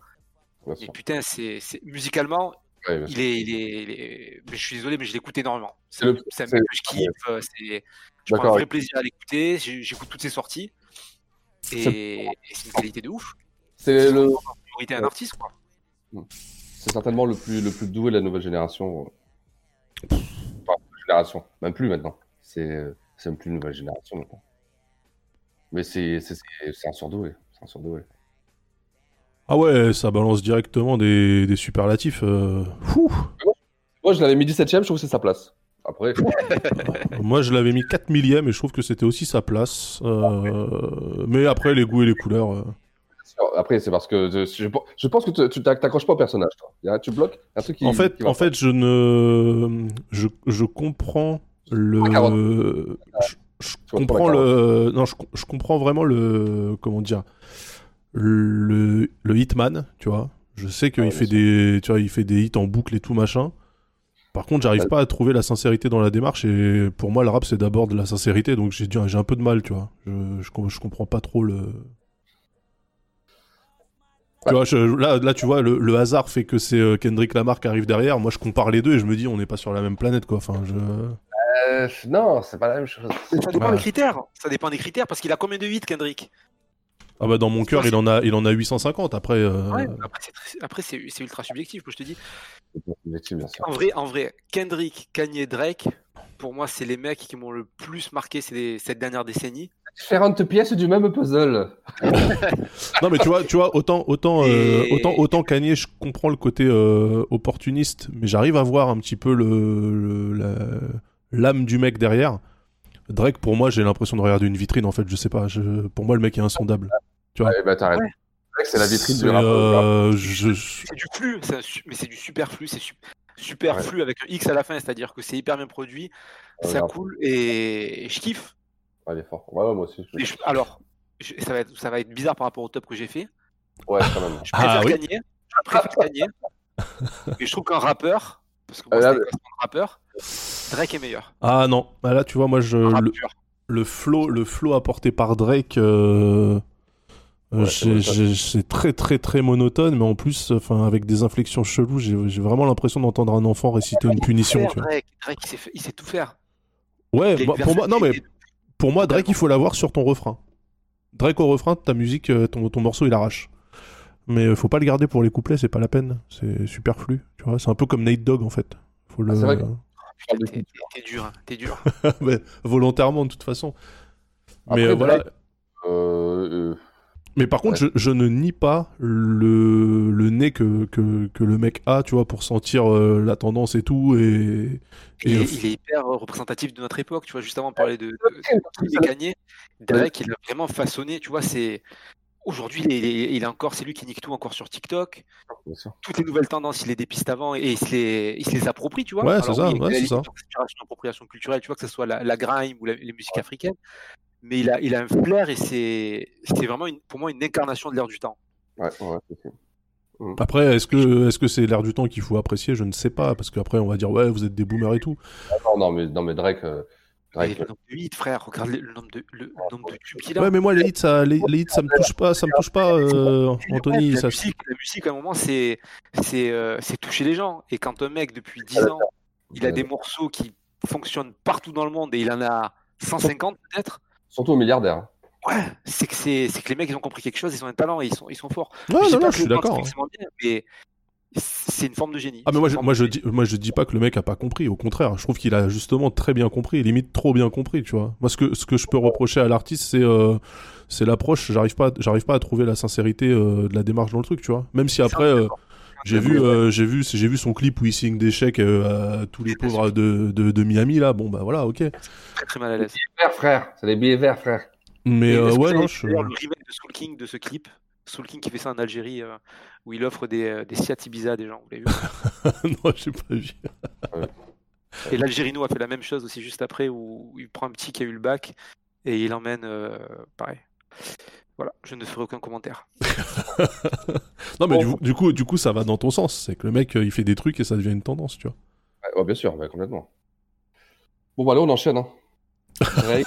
Et putain, c'est c'est- musicalement, Ouais, il est, il est, il est- Je suis désolé, mais je l'écoute énormément. C'est C'est le- c'est un que je kiffe. euh, c'est- Je prends un vrai ouais. plaisir à l'écouter. J'écoute toutes ses sorties. Et, et c'est une qualité de ouf. C'est le. Priorité, un artiste, quoi. C'est certainement le plus, le plus doué de la nouvelle génération. Enfin, génération. Même plus maintenant. C'est c'est même plus une nouvelle génération maintenant. Mais c'est c'est- c'est- c'est un surdoué. C'est un surdoué. Ah ouais, ça balance directement des, des superlatifs. euh, fou. Moi, je l'avais mis 17ème, je trouve que c'est sa place. Après, Moi, je l'avais mis 4 millième et je trouve que c'était aussi sa place. Euh, Mais après, les goûts et les couleurs. euh, après c'est parce que je, je- pense que tu t'accroches pas au personnage. Toi. Tu bloques un truc qui. En fait, qui en fait, je ne, je, je comprends le, je, je comprends le, non, je, je comprends vraiment le, comment dire, le, le hitman, tu vois. Je sais qu'il fait des, tu vois, il fait des hits en boucle et tout machin. Par contre, j'arrive pas à trouver la sincérité dans la démarche et pour moi, le rap c'est d'abord de la sincérité, donc j'ai j'ai un peu de mal, tu vois. Je, je, com- je comprends pas trop le. Tu vois, je- là, là, tu vois, le, le hasard fait que c'est euh, Kendrick Lamar qui arrive derrière. Moi, je compare les deux et je me dis, on n'est pas sur la même planète, quoi. Enfin, je. Euh, non, c'est pas la même chose. Ça dépend Ouais. des critères. Ça dépend des critères parce qu'il a combien de hits, Kendrick? Ah bah dans mon cœur, il en a, il en a 850. Après, euh, Ouais, Après, c'est très- ultra subjectif, moi, je te dis. Bien. En vrai, en vrai, Kendrick, Kanye, Drake, pour moi, c'est les mecs qui m'ont le plus marqué ces- cette dernière décennie. Différentes pièces du même puzzle. non mais tu vois, tu vois, autant, autant, euh, autant, autant Kanye, je comprends le côté euh, opportuniste, mais j'arrive à voir un petit peu le, la- l'âme du mec derrière. Drake, pour moi, j'ai l'impression de regarder une vitrine. En fait, je sais pas. Je, pour moi, le mec est insondable. Tu vois. Ouais, bah, t'as raison. C'est la vitrine du rap. euh, je- C'est du flux, su- mais c'est du superflu, c'est su- superflu avec un X à la fin, c'est-à-dire que c'est hyper bien produit, Ouais, ça coule et, et je kiffe. Ouais, il est fort. Ouais, ouais, moi aussi. je- je- alors, je- ça, va être, ça va être bizarre par rapport au top que j'ai fait. Ouais, quand même. Je préfère Ah oui. Kanye, je préfère Kanye, mais je trouve qu'un rappeur, parce que moi, c'est là, un rappeur, Drake est meilleur. Ah non, Ah, là, tu vois, moi, je, le, le flow, le flow apporté par Drake, euh, euh, Ouais, j'ai- c'est très, très, très monotone, mais en plus, enfin, avec des inflexions cheloues, j'ai vraiment l'impression d'entendre un enfant réciter une punition. Faire Tu vois. Drake, Drake, il sait, fa- il sait tout faire. Ouais, une pour moi, non mais pour moi, Drake, il faut l'avoir sur ton refrain. Drake au refrain, ta musique, euh, ton, ton morceau, il arrache. Mais euh, faut pas le garder pour les couplets, c'est pas la peine. C'est superflu, tu vois. C'est un peu comme Nate Dogg en fait. Faut le... Ah, c'est vrai que- Putain, t'es- dur, hein, t'es dur. Mais volontairement de toute façon. Mais euh, voilà. Drake, euh, euh, Mais par contre, je, je ne nie pas le, le nez que, que, que le mec a, tu vois, pour sentir euh, la tendance et tout. Et, Il, est, euh, il est hyper euh, représentatif de notre époque, tu vois, juste avant de parler de, de, de Kanye, Drake, il a vraiment façonné, tu vois, c'est... aujourd'hui, il, est- il est encore, c'est lui qui nique tout encore sur TikTok. Bien sûr. Toutes les nouvelles tendances, il les dépiste avant et il se les, il se les approprie, tu vois. Ouais, c'est ça, oui, ouais, c'est ça. appropriation culturelle, tu vois, que ce soit la, la grime ou la- les musiques africaines. Mais il a, il a un flair et c'est, c'est vraiment une- pour moi une incarnation de l'air du temps. Ouais, ouais, c'est sûr. Après, est-ce que est-ce que c'est l'air du temps qu'il faut apprécier? Je ne sais pas, parce qu'après on va dire ouais, vous êtes des boomers et tout. Ah, non, non, mais, non, mais Drake. euh, Et Drake le nombre de hits, frère, regarde le, le nombre de, le nombre de tubes qu'il a. Ouais, mais moi les hits, ça, les, les hits, ça me touche pas, ça me touche pas, euh, Anthony. la, Ça, musique, la musique, à un moment, c'est c'est euh, c'est toucher les gens. Et quand un mec, depuis 10 ans, il a des morceaux qui fonctionnent partout dans le monde et il en a 150 peut-être, Surtout aux milliardaires. hein. ouais, c'est que, c'est que les mecs, ils ont compris quelque chose, ils ont un talent et ils sont, ils sont forts. Ouais, dis non, non, je suis d'accord, mais c'est une forme de génie. Ah mais moi je, moi je dis moi je dis pas que le mec a pas compris au contraire je trouve qu'il a justement très bien compris limite trop bien compris tu vois moi ce que ce que je peux reprocher à l'artiste c'est euh, c'est l'approche j'arrive pas j'arrive pas à trouver la sincérité euh, de la démarche dans le truc tu vois même si après euh, j'ai vu euh, j'ai vu j'ai vu son clip où il signe des chèques euh, à tous les pauvres de, de, de Miami là bon bah voilà ok très très mal à l'aise. Verts, frère. C'est des billets verts, frère. mais euh, ouais non je... le remake de Soul King de ce clip? Soul King qui fait ça en Algérie euh, où il offre des, euh, des Seat Ibiza à des gens, vous l'avez vu? Non j'ai pas vu Et l'Algérino a fait la même chose aussi juste après où il prend un petit qui a eu le bac et il emmène euh, pareil. Voilà, je ne ferai aucun commentaire. non mais du, du coup du coup ça va dans ton sens c'est que le mec euh, il fait des trucs et ça devient une tendance tu vois Ouais, ouais, bien sûr, ouais, complètement. Bon, bah là, on enchaîne. Hein.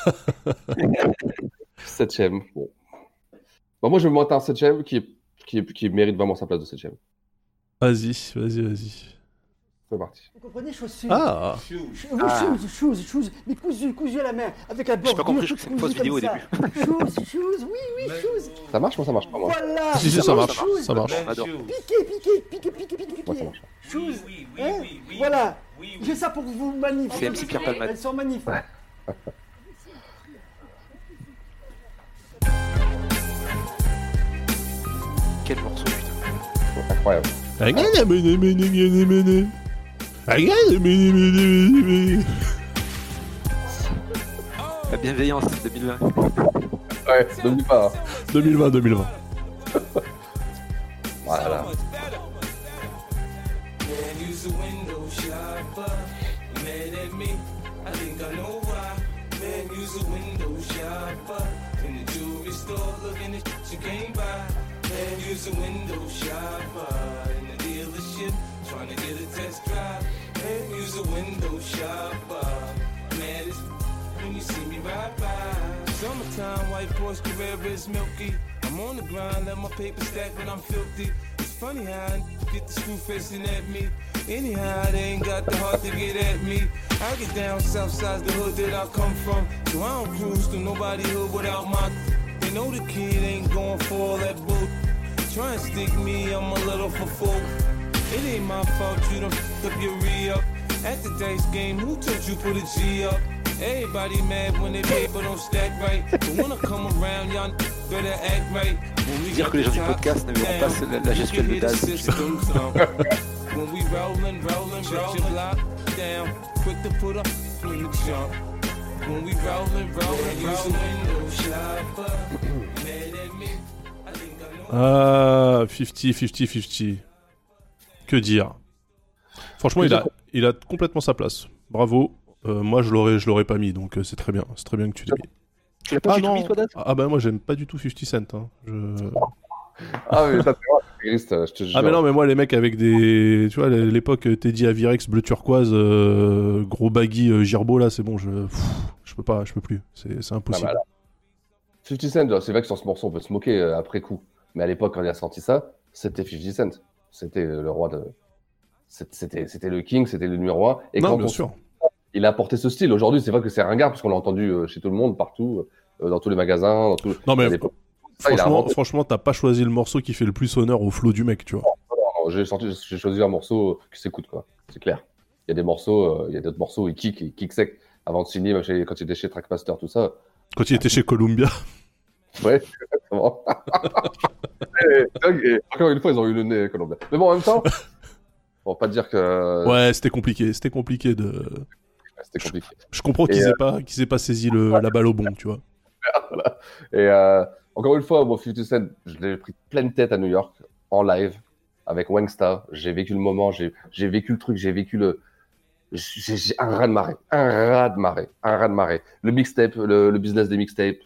Septième. Bon. Bah, moi, je vais me monter un septième qui, est- qui, est- qui mérite vraiment sa place de septième. vas-y vas-y vas-y C'est parti. Vous comprenez, chaussures Ah. Shoes, Ah. shoes, shoes, shoes, mais cousu, cousu à la main, avec la J'ai pas compris, je bordure crois que c'est une fausse vidéo au ça. Shoes, shoes, oui, oui, shoes. Ça marche ou ça marche pas, moi Voilà. Si, si, ça marche, ça marche. Piqué, piqué, piqué, piqué, piqué, Moi, ça piqué. marche. Shoes. Hein Voilà. J'ai ça pour vous manif. C'est MC Pierre Palmade. Elles sont magnifiques. Quel morceau, putain. Incroyable. La bienveillance 2020. Ouais, n'oublie pas. hein. 2020 2020 Voilà. Man, use a window shopper. Mad at me, I think I know why. Man, use a window shopper. In the jewelry store, looking at shit you can't buy. Man, use a window shopper. In the dealership, trying to get a test drive. A window shopper. Uh, man, it's when you see me ride by. Summertime, white Porsche Carrera is milky. I'm on the grind, let my paper stack when I'm filthy. It's funny how I get the screw facing at me. Anyhow, they ain't got the heart to get at me. I get down south side the hood that I come from. So I don't cruise through nobody hood without my. They know the kid ain't going for all that bull. Try and stick me, I'm a little for full. It ain't my fault you done f- up your re up. At the dice game, who told you put a G up? Everybody mad when they but don't stack right. But when I come around, y'all better act right. When we Dire que les gens du podcast ne verront pas la, gestuelle de hear the Daz. systems, When we rollin', rollin', shut your block down. Quick to put up in the jump. When we rollin', rollin', rollin', window shopper. Mad at me, I think I know. Ah, 50, 50, 50. Que dire? Franchement, il a, il a complètement sa place. Bravo. Euh, moi, je l'aurais, je l'aurais pas mis, donc euh, c'est très bien. C'est très bien que tu l'aies mis. Tu l'as pas ah, du tout non. mis, toi, Daz Ah bah moi, j'aime pas du tout 50 Cent. hein. Je... Ah, mais ça, je te jure. Ah mais non, mais moi, les mecs avec des... Tu vois, l'époque euh, Teddy Avirex, bleu turquoise, euh, gros baggy euh, Girbo, là, c'est bon, je... pff, je peux pas, je peux plus. C'est c'est impossible. Ah, bah, là. 50 Cent, c'est vrai que sur ce morceau, on peut se moquer euh, après coup. Mais à l'époque, quand il a sorti ça, c'était 50 Cent. C'était le roi de. C'était c'était le king, c'était le numéro un. Et Non, quand bien on- sûr. Il a apporté ce style. Aujourd'hui, c'est vrai que c'est ringard, parce qu'on l'a entendu euh, chez tout le monde, partout, euh, dans tous les magasins. Dans tout... Non mais franchement, franchement, t'as pas choisi le morceau qui fait le plus honneur au flow du mec, tu vois. Non, J'ai choisi un morceau qui s'écoute, quoi. C'est clair. Il y a des morceaux, euh, il y a d'autres morceaux, il kick, il kick sec. Avant de signer, chez- quand il était chez Trackmaster, tout ça. Quand il était chez Columbia. Ouais, exactement. et, et encore une fois, ils ont eu le nez Colombien. Mais bon, en même temps, on va pas dire que Ouais, c'était compliqué, c'était compliqué de. c'était compliqué. Je comprends qu'ils euh, aient pas, qu'ils aient pas saisi le, la balle au bon, tu vois. Voilà. Et euh, encore une fois, moi, 50 Cent, je l'ai pris pleine tête à New York, en live, avec Wangsta. J'ai vécu le moment, j'ai j'ai vécu le truc, j'ai vécu le. J'ai j'ai un raz de marée, un raz de marée, un raz de marée. Le mixtape, le, le business des mixtapes,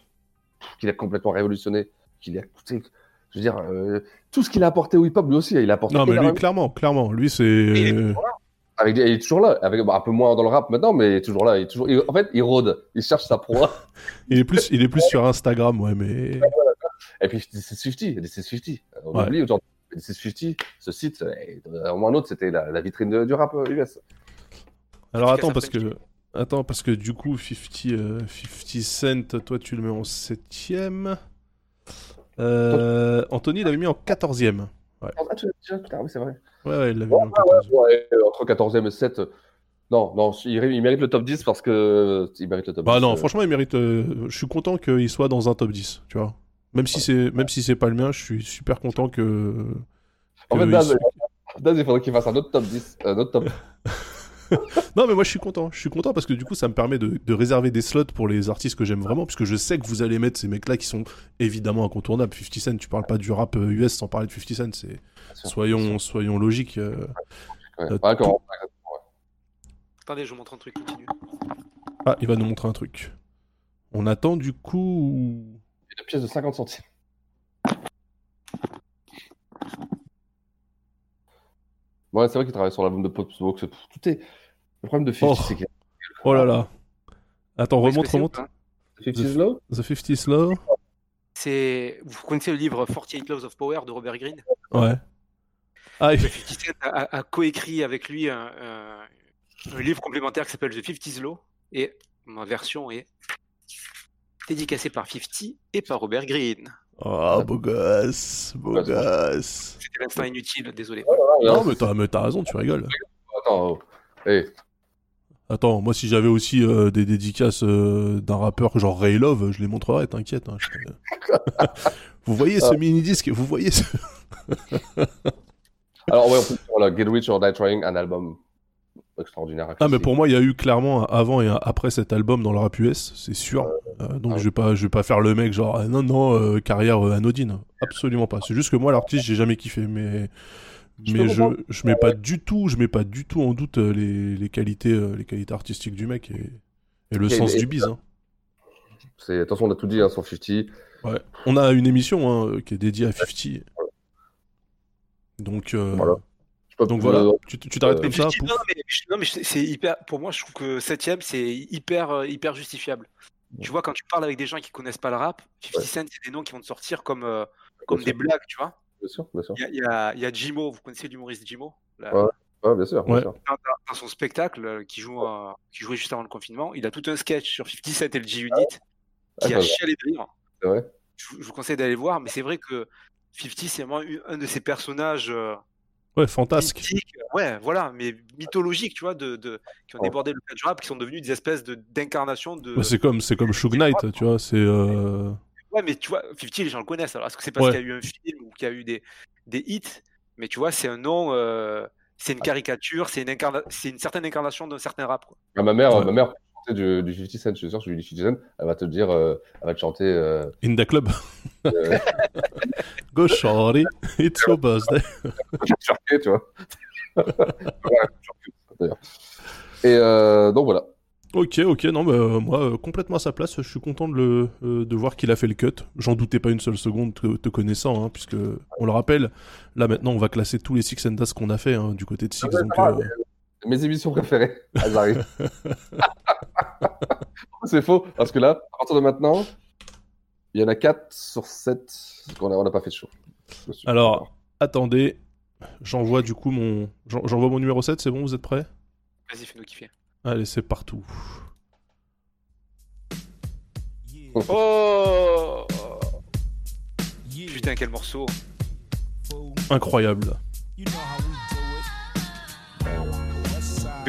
qu'il a complètement révolutionné, qu'il a coûté. Je veux dire, euh, tout ce qu'il a apporté au hip-hop, lui aussi, il a apporté. Non, mais lui, clairement, clairement, lui, c'est. Avec, il est toujours là, avec bah, un peu moins dans le rap maintenant, mais il est toujours là. Il est toujours, il- en fait, il rôde, il cherche sa proie. Il est plus, il est plus sur Instagram, ouais, mais. Et puis, This is 50, This is 50. On Ouais. oublie aujourd'hui. This is 50, ce site, euh, au moins un autre, c'était la, la vitrine de- du rap euh, US. Alors attends, parce que. Attends, parce que du coup, 50, euh, 50 Cent, toi, tu le mets en 7ème. Euh, Anthony l'avait mis en 14ème. Ouais, Ah, tu l'as déjà, putain, oui, c'est vrai. ouais, ouais il l'avait mis en 14 ouais, ouais, entre 14e et 7. euh, Non, non, il, il mérite le top 10 parce que. euh, Il mérite le top Bah 10. non, euh, franchement, il mérite. euh, je suis content qu'il soit dans un top 10, tu vois. Même si c'est, même si c'est pas le mien, je suis super content que. En que fait, il Daz, Daz, il faudrait qu'il fasse un autre top 10. Un autre top. Non, mais moi je suis content. Je suis content parce que du coup, ça me permet de, de réserver des slots pour les artistes que j'aime vraiment, puisque je sais que vous allez mettre ces mecs-là qui sont évidemment incontournables. 50 Cent, tu parles pas du rap euh, US sans parler de 50 Cent. C'est soyons, soyons logiques. euh, Ouais, euh, pas tout- encore. Attendez, je vous montre un truc, continue. Ah, il va nous montrer un truc. On attend du coup. Une pièce de 50 centimes. Ouais, c'est vrai qu'il travaille sur l'album de Pop Smoke. Tout est. Le problème de 50, Oh. c'est qu'il Oh là là. Attends, remonte, remonte. pas 50 Slow The 50 Slow. C'est. Vous connaissez le livre 48 Laws of Power de Robert Greene? Ouais. Ah, il- 50 Cent a, a coécrit avec lui un, un- un livre complémentaire qui s'appelle The 50 Law et ma version est dédicacée par 50 et par Robert Greene. Oh, beau gosse, beau gosse. C'était l'instant inutile, désolé. Non, mais t'as, mais t'as raison, tu rigoles. Attends, oh. hey. Attends, moi si j'avais aussi euh, des dédicaces euh, d'un rappeur genre Ray Love, je les montrerais, t'inquiète. hein, je vous voyez ce mini-disque Vous voyez ce... Alors, ouais, on peut voilà, Get Rich or Die Trying, un album extraordinaire. Ah mais pour moi il y a eu clairement avant et après cet album dans le rap US, c'est sûr. Euh, donc je vais pas je vais pas faire le mec genre ah, non non euh, carrière euh, anodine, absolument pas. C'est juste que moi l'artiste j'ai jamais kiffé mais Je mais je je mets pas du tout je mets pas du tout en doute euh, les, les qualités euh, les qualités artistiques du mec et, et le Et- sens et- du biz. hein. C'est... Attention, on a tout dit hein, sur 50. Ouais. On a une émission hein, qui est dédiée à 50. Donc euh, donc voilà, euh, tu tu t'arrêtes comme ça. Non, mais, non, mais c'est hyper. Pour moi, je trouve que 7ème, c'est hyper, euh, hyper justifiable. Tu vois, quand tu parles avec des gens qui connaissent pas le rap, 50 Cent, c'est des noms qui vont te sortir comme, euh, comme des blagues, tu vois. Bien sûr, bien sûr. Il y a, il y y a Jimo, vous connaissez l'humoriste Jimo Là, Ouais, ouais, bien sûr. bien Ouais. sûr. dans, dans- dans son spectacle euh, qui, joue, euh, qui jouait juste avant le confinement, il a tout un sketch sur 50 Cent et le G-Unit qui Ah, a chialé de rire. C'est vrai. Je, vous- je vous conseille d'aller voir, mais c'est vrai que 50 c'est vraiment un de ces personnages euh, Ouais, fantasque. mythiques, ouais, voilà, mais mythologiques, tu vois, de, de- qui ont Ouais. débordé le cadre du rap, qui sont devenus des espèces de d'incarnations de. Ouais, c'est comme c'est comme Suge Knight, tu vois, c'est euh, Ouais, mais tu vois, 50 les gens le connaissent. Alors, est-ce que c'est parce Ouais. qu'il y a eu un film ou qu'il y a eu des, des hits? Mais tu vois, c'est un nom, euh, c'est une caricature, c'est une, incarna- c'est une certaine incarnation d'un certain rap. Quoi. Ah, ma mère, Ouais. ma mère, du, du 50 Cent, je suis sûr, je lui dis 50 Cent, elle va te dire, euh, elle va te chanter. euh, In the club. euh, Go shorty, it's your birthday. Sharké, tu vois. D'ailleurs. Et euh, donc voilà. Ok, ok, non, mais euh, moi, euh, complètement à sa place, je suis content de, le, euh, de voir qu'il a fait le cut. J'en doutais pas une seule seconde te, te connaissant, hein, puisque, on le rappelle, là maintenant on va classer tous les Six and qu'on a fait hein, du côté de Six. Ouais, donc, Mes émissions préférées, elles arrivent. C'est faux, parce que là, à partir de maintenant, il y en a 4 sur 7 qu'on n'a on n'a pas fait de show. Alors, attendez, j'envoie du coup mon, j'en- j'envoie mon numéro 7, c'est bon, vous êtes prêts? Vas-y, fais-nous kiffer. Allez, c'est partout. Oh Putain, quel morceau Incroyable.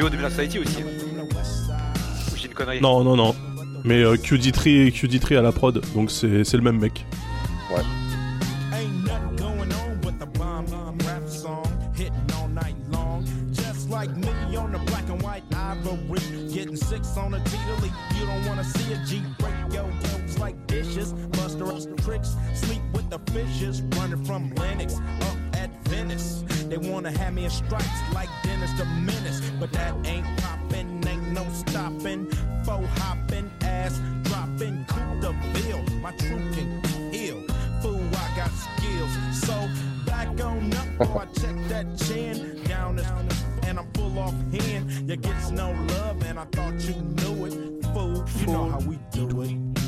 Black Society aussi. Ou J'ai une connerie. Non, non, non. Mais euh, QD3, QD3 à la prod, donc c'est c'est le même mec. Ouais. Ain't nothing going on but the bomb rap song hitting all night long. Just like me on the black and white ivory, getting six on a T to leak. You don't wanna see a G break yo yo. It's like this, vicious. Buster up tricks, sleep with the fishes. Running from Lennox up at Venice. They wanna have me in stripes like The Menace. But that ain't poppin', ain't no stopping. Faux hopping, ass dropping, coup de ville. My truth can heal. Fool, I got skills. So back on up I check that chin. Down the and I'm full off hand. You gets no love, and I thought you knew it. Fool, you know how we do it.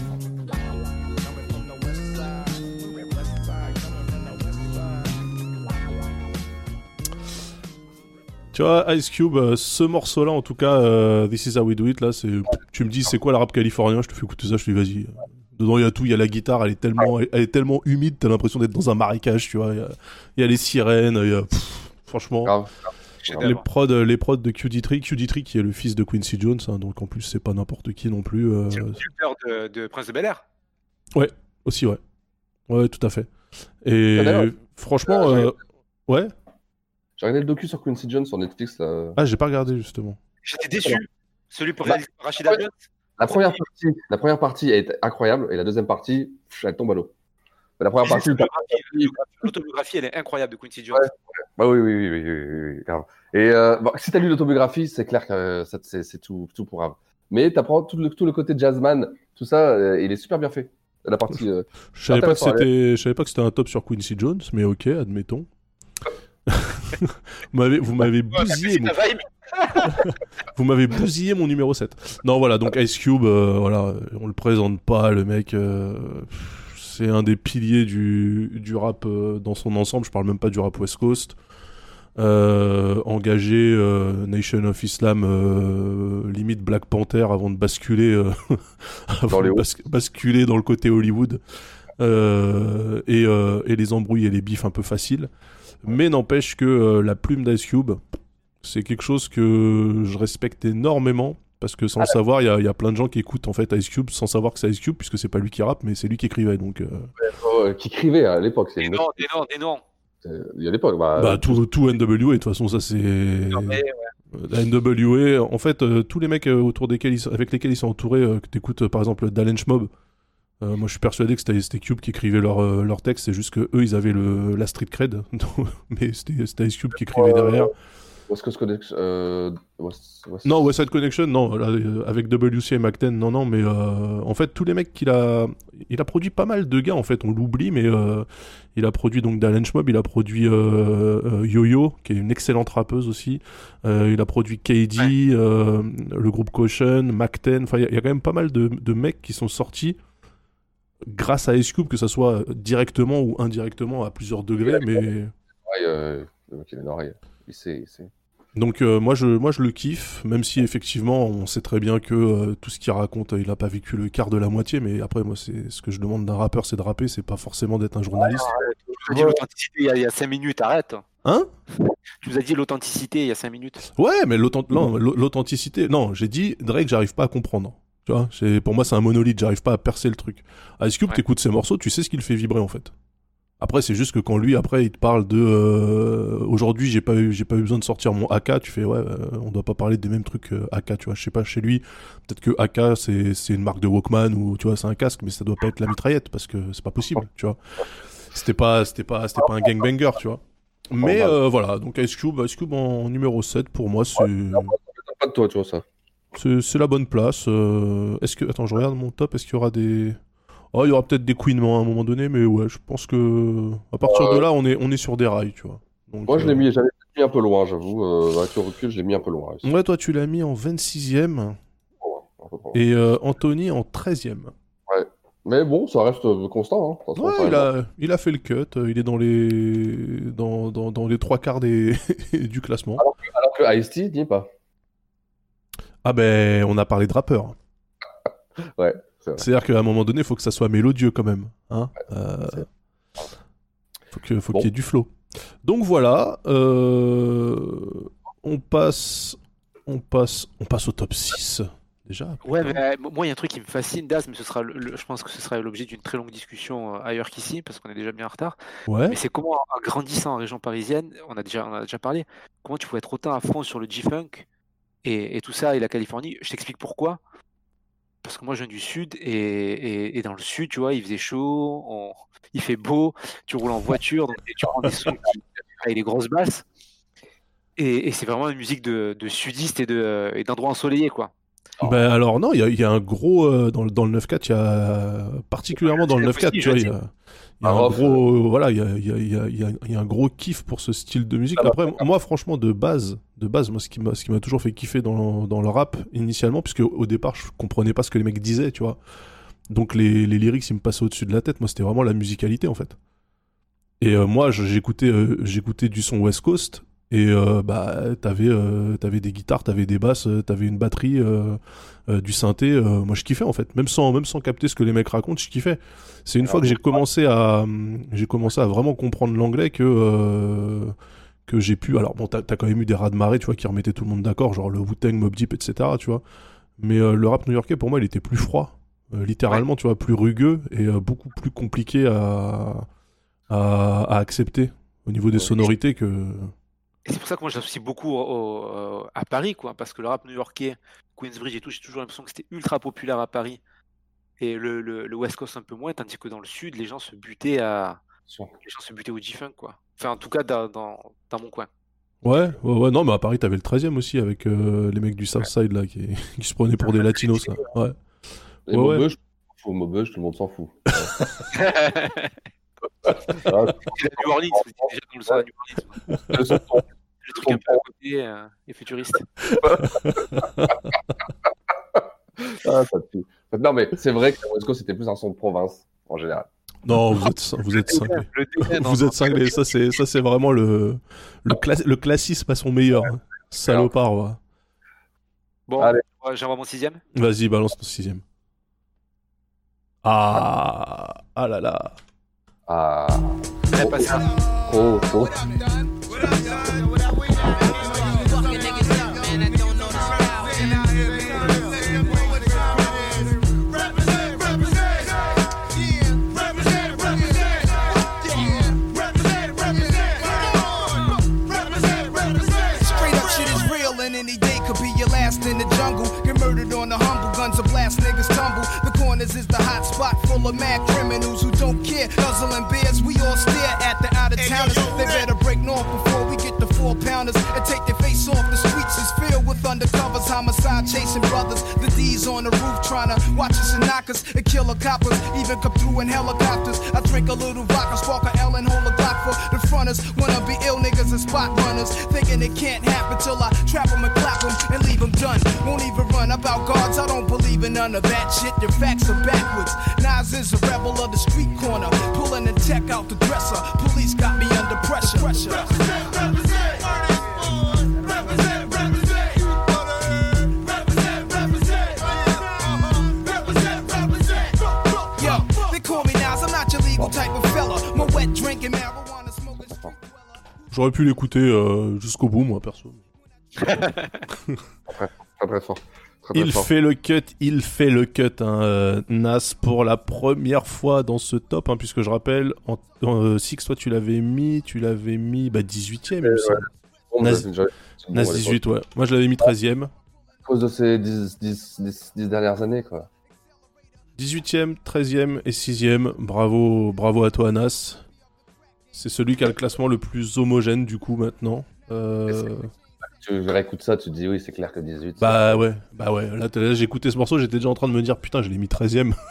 Tu vois, Ice Cube, euh, ce morceau-là, en tout cas, euh, This Is How We Do It, là, c'est, tu me dis, c'est quoi le rap californien? Je te fais écouter ça, je te dis, vas-y. Dedans, il y a tout, il y a la guitare, elle est tellement, elle est tellement humide, t'as l'impression d'être dans un marécage, tu vois. Il y a, il y a les sirènes, il y a, pff, franchement. Les prods, les prods de QD3, QD3 qui est le fils de Quincy Jones, hein, donc en plus c'est pas n'importe qui non plus. euh, C'est le père de, de Prince de Bel Air. Ouais, aussi, ouais. Ouais, tout à fait. Et Ah, franchement, j'ai- euh, ouais. J'ai regardé le docu sur Quincy Jones sur Netflix. Là. Ah, j'ai pas regardé justement. J'étais déçu. Celui pour Bah, Rachida Jones. La première partie, la première partie est incroyable et la deuxième partie, pff, elle tombe à l'eau. La première partie, L'autobiographie, elle est incroyable de Quincy Jones. Bah oui, oui, oui, oui, oui, oui, oui, grave. Et euh, si t'as lu l'autobiographie, c'est clair que euh, c'est c'est tout, tout pour grave. Mais t'apprends tout le, tout le côté jazzman, tout ça, euh, il est super bien fait. La partie. euh, Je savais pas que intéressant à lire. c'était, je savais pas que c'était un top sur Quincy Jones, mais ok, admettons. Vous m'avez, vous m'avez bousillé. mon- vous m'avez bousillé mon numéro 7. Non, voilà, donc Ice Cube, euh, voilà, on le présente pas, le mec. euh, c'est un des piliers du, du rap euh, dans son ensemble. Je parle même pas du rap West Coast. Euh, engagé euh, Nation of Islam, euh, limite Black Panther avant de basculer, euh, avant les de hauts. bas- basculer dans le côté Hollywood euh, et, euh, et les embrouilles et les bifs un peu faciles. Mais n'empêche que euh, la plume d'Ice Cube, c'est quelque chose que je respecte énormément. Parce que sans le savoir, il y, a- il y a plein de gens qui écoutent en fait Ice Cube sans savoir que c'est Ice Cube, puisque c'est pas lui qui rappe, mais c'est lui qui écrivait. Donc, euh, euh, qui écrivait à l'époque. c'est Des noms, des noms, des noms. euh, Il y a l'époque. Bah, bah, tout, tout NWA, de toute façon, ça c'est. La NWA, en fait, euh, tous les mecs euh, autour desquels ils avec lesquels ils sont entourés, euh, que t'écoutes euh, par exemple Dalen Schmob, euh, moi je suis persuadé que c'était Cube qui écrivait leurs euh, leurs textes, c'est juste que eux ils avaient le, la street cred, mais c'était Ice Cube qui écrivait derrière. West Coast Connection. Euh, West- West- Non, West Side Connection, non, là, euh, avec WC et McTen, non, non, mais euh, en fait, tous les mecs qu'il a. Il a produit pas mal de gars, en fait, on l'oublie, mais euh, il a produit donc Dalen Schmob, il a produit euh, euh, Yo-Yo, qui est une excellente rappeuse aussi. Euh, il a produit KD, euh, le groupe Caution, McTen, enfin, il y, a- il y a quand même pas mal de, de mecs qui sont sortis grâce à Ice Cube, que ça soit directement ou indirectement à plusieurs degrés, mais. Ouais, euh, une oreille. Il sait, il sait. Donc euh, moi je moi je le kiffe, même si effectivement on sait très bien que euh, tout ce qu'il raconte, euh, il n'a pas vécu le quart de la moitié, mais après moi c'est ce que je demande d'un rappeur, c'est de rapper, c'est pas forcément d'être un journaliste. Je vous ai dit l'authenticité il y a- il y a 5 minutes, arrête. Hein? Je vous ai dit l'authenticité il y a 5 minutes. Ouais, mais l'authen- non, l'authenticité, non, j'ai dit Drake, j'arrive pas à comprendre. Tu vois, c'est pour moi c'est un monolithe, j'arrive pas à percer le truc. Ice Cube, t'écoutes ses morceaux, tu sais ce qui le fait vibrer en fait. Après, c'est juste que quand lui, après, il te parle de euh, aujourd'hui, j'ai pas eu, j'ai pas eu besoin de sortir mon AK. Tu fais ouais, euh, on doit pas parler des mêmes trucs euh, AK. Tu vois, je sais pas chez lui, peut-être que AK c'est c'est une marque de Walkman ou tu vois c'est un casque, mais ça doit pas être la mitraillette parce que c'est pas possible. Tu vois, c'était pas, c'était pas, c'était pas un gangbanger. Tu vois. Mais euh, voilà, donc Ice Cube, Ice Cube en numéro 7 pour moi c'est. Pas de toi, tu vois ça. C'est la bonne place. euh, Est-ce que attends, je regarde mon top. Est-ce qu'il y aura des Oh, il y aura peut-être des couinements à un moment donné, mais ouais, je pense que à partir de Euh, là, on est on est sur des rails, tu vois. Donc, Moi, je l'ai euh, mis, j'avais mis un peu loin, j'avoue. Avec le recul, je l'ai mis un peu loin. Ouais, toi, tu l'as mis en 26e et Anthony en 13e. Ouais. Mais bon, ça reste constant. Hein. Ouais, il a, il a fait le cut. Il est dans les dans, dans, dans les trois quarts des du classement. Alors que, alors que Ice-T n'y est pas. Ah ben, on a parlé de rappeur. Ouais. C'est-à-dire qu'à un moment donné, il faut que ça soit mélodieux quand même. Hein Euh, faut que, faut qu'il y ait du flow. Donc voilà, euh, on passe, on passe, on passe au top 6 déjà. Ouais, mais euh, moi, il y a un truc qui me fascine, Daz, mais ce sera le- le- je pense que ce sera l'objet d'une très longue discussion ailleurs qu'ici, parce qu'on est déjà bien en retard. Ouais. Mais c'est comment, en grandissant en région parisienne, on a déjà, on a déjà parlé, comment tu pouvais être autant à fond sur le G-Funk et, tout ça, et la Californie. Je t'explique pourquoi. parce que moi je viens du sud et, dans le sud, tu vois, il faisait chaud, il fait beau, tu roules en voiture, donc tu prends des sons avec des grosses basses. Et, c'est vraiment une musique de, de sudiste et de- et d'endroits ensoleillés, quoi. Ben alors non, il y a, il y a un gros euh, dans le dans le 9-4, il y a particulièrement dans le 9-4, tu vois, il y a, y a Ah, un off, gros voilà, il y a, il y a- il y a- il y a- il y a un gros kiff pour ce style de musique. Ah bah, Après, moi franchement de base, de base, moi ce qui m'a ce qui m'a toujours fait kiffer dans dans le rap initialement, puisque au départ je comprenais pas ce que les mecs disaient, tu vois. Donc les les lyrics ils me passaient au-dessus de la tête. Moi c'était vraiment la musicalité en fait. Et euh, moi, j'écoutais, euh, j'écoutais du son West Coast. Et euh, bah, t'avais, euh, t'avais des guitares, t'avais des basses, euh, t'avais une batterie, euh, euh, du synthé. euh, moi, je kiffais en fait, même sans, même sans capter ce que les mecs racontent, je kiffais. C'est une fois que j'ai commencé à, j'ai commencé à vraiment comprendre l'anglais que euh, que j'ai pu. Alors bon, t'as, quand même eu des raz de marée, tu vois, qui remettaient tout le monde d'accord, genre le Wu-Tang, Mob Deep, etc. Tu vois. Mais euh, le rap new-yorkais, pour moi, il était plus froid, littéralement, tu vois, plus rugueux et euh, beaucoup plus compliqué à, à, à accepter au niveau des sonorités que. Et c'est pour ça que moi j'associe beaucoup au- au- à Paris, quoi, parce que le rap new-yorkais, Queensbridge et tout, j'ai toujours l'impression que c'était ultra populaire à Paris. Et le, le- le West Coast un peu moins, tandis que dans le sud, les gens se butaient à. Les gens se butaient au G-Funk, quoi. Enfin, en tout cas, dans, dans, dans mon coin. Ouais, ouais, ouais, non, mais à Paris, t'avais le 13 e aussi avec euh, les mecs du Southside là qui, qui se prenaient pour des latinos là. Ouais. Les Ouais, Maubeuge, tout le monde s'en fout. New Orleans, déjà dans le de New Orleans. Le truc un peu à côté euh, et futuriste. Ah, ça. Non, mais c'est vrai que Coast, c'était plus un son de province, en général. Non, vous êtes, vous êtes dégain, Vous êtes cinglés. Ça, c'est, ça, c'est vraiment le, le, cla- le classisme à son meilleur. hein. Salopard, ouais. Bon, j'envoie mon sixième. Vas-y, balance ton sixième. Ah, ah là là. Ah. Très pas ça. Oh, oh. Straight up shit is real, and any day could be your last in the jungle. Get murdered on the humble, guns a blast, niggas tumble. The corners is the hot spot full of mad criminals who don't. Guzzling beers, we all stare at the out of towners. They better break north before we get the four pounders and take their face off. The streets with undercovers, homicide chasing brothers. The D's on the roof trying to watch us and knock us and kill the coppers. Even come through in helicopters. I drink a little vodka, spark a L and hold a Glock for the fronters. Wanna be ill niggas and spot runners. Thinking it can't happen till I trap them and clap them and leave them done. Won't even run about guards, I don't believe in none of that shit. Your facts are backwards. Nas is a rebel of the street corner. Pulling the tech out the dresser. Police got me under pressure. pressure. J'aurais pu l'écouter euh, jusqu'au bout, moi, perso. Très, très, très fort. Très, très Il fort. fait le cut, il fait le cut, hein, euh, Nas, pour la première fois dans ce top, hein, puisque je rappelle, en, en, euh, Six, toi tu l'avais mis, tu l'avais mis bah, 18ème, il me ouais. Bon, Nas, j'avais déjà- c'est bon, Nas à l'époque. 18, ouais. Moi je l'avais mis 13ème. À cause de ces 10, 10, 10, 10 dernières années, quoi. 18ème, 13ème et 6ème. Bravo, bravo à toi, Nas. C'est celui qui a le classement le plus homogène, du coup, maintenant. Euh, Tu réécoutes ça, tu te dis oui, c'est clair que 18. Bah ouais, bah ouais. Là, là, j'ai écouté ce morceau, j'étais déjà en train de me dire, putain, je l'ai mis 13ème.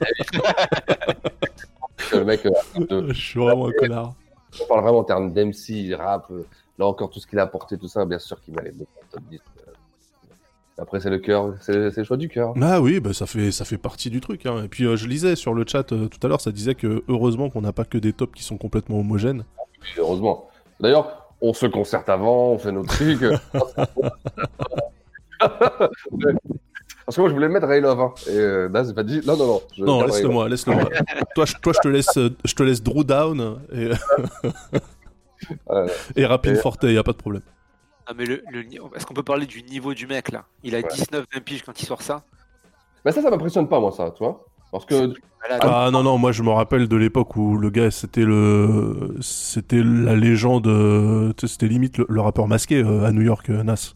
le mec. euh, Je suis vraiment un connard. On parle vraiment en termes d'MC, rap, euh, là encore tout ce qu'il a apporté, tout ça, bien sûr qu'il beaucoup en top 10. euh. Après, c'est le cœur, c'est c'est le choix du cœur. Ah oui, bah ça fait ça fait partie du truc. hein. Et puis euh, je lisais sur le chat euh, tout à l'heure, ça disait que heureusement qu'on n'a pas que des tops qui sont complètement homogènes. Et heureusement. D'ailleurs, on se concerte avant, on fait nos trucs. Parce que moi, je voulais mettre Ray Love. Hein. Et euh, m'a dit non, non, non. je Non, laisse-le-moi, laisse-le-moi. toi, je, toi, je te laisse, je te laisse Drew Down et, et Rapin et- Forte, y a pas de problème. Non, mais le, le est-ce qu'on peut parler du niveau du mec là? Il a 19 20 piges quand il sort ça. Mais ça, ça m'impressionne pas, moi, ça, tu vois. Parce que. Ah non non, moi je me rappelle de l'époque où le gars c'était le c'était la légende, c'était limite le, le rappeur masqué euh, à New York, euh, Nas.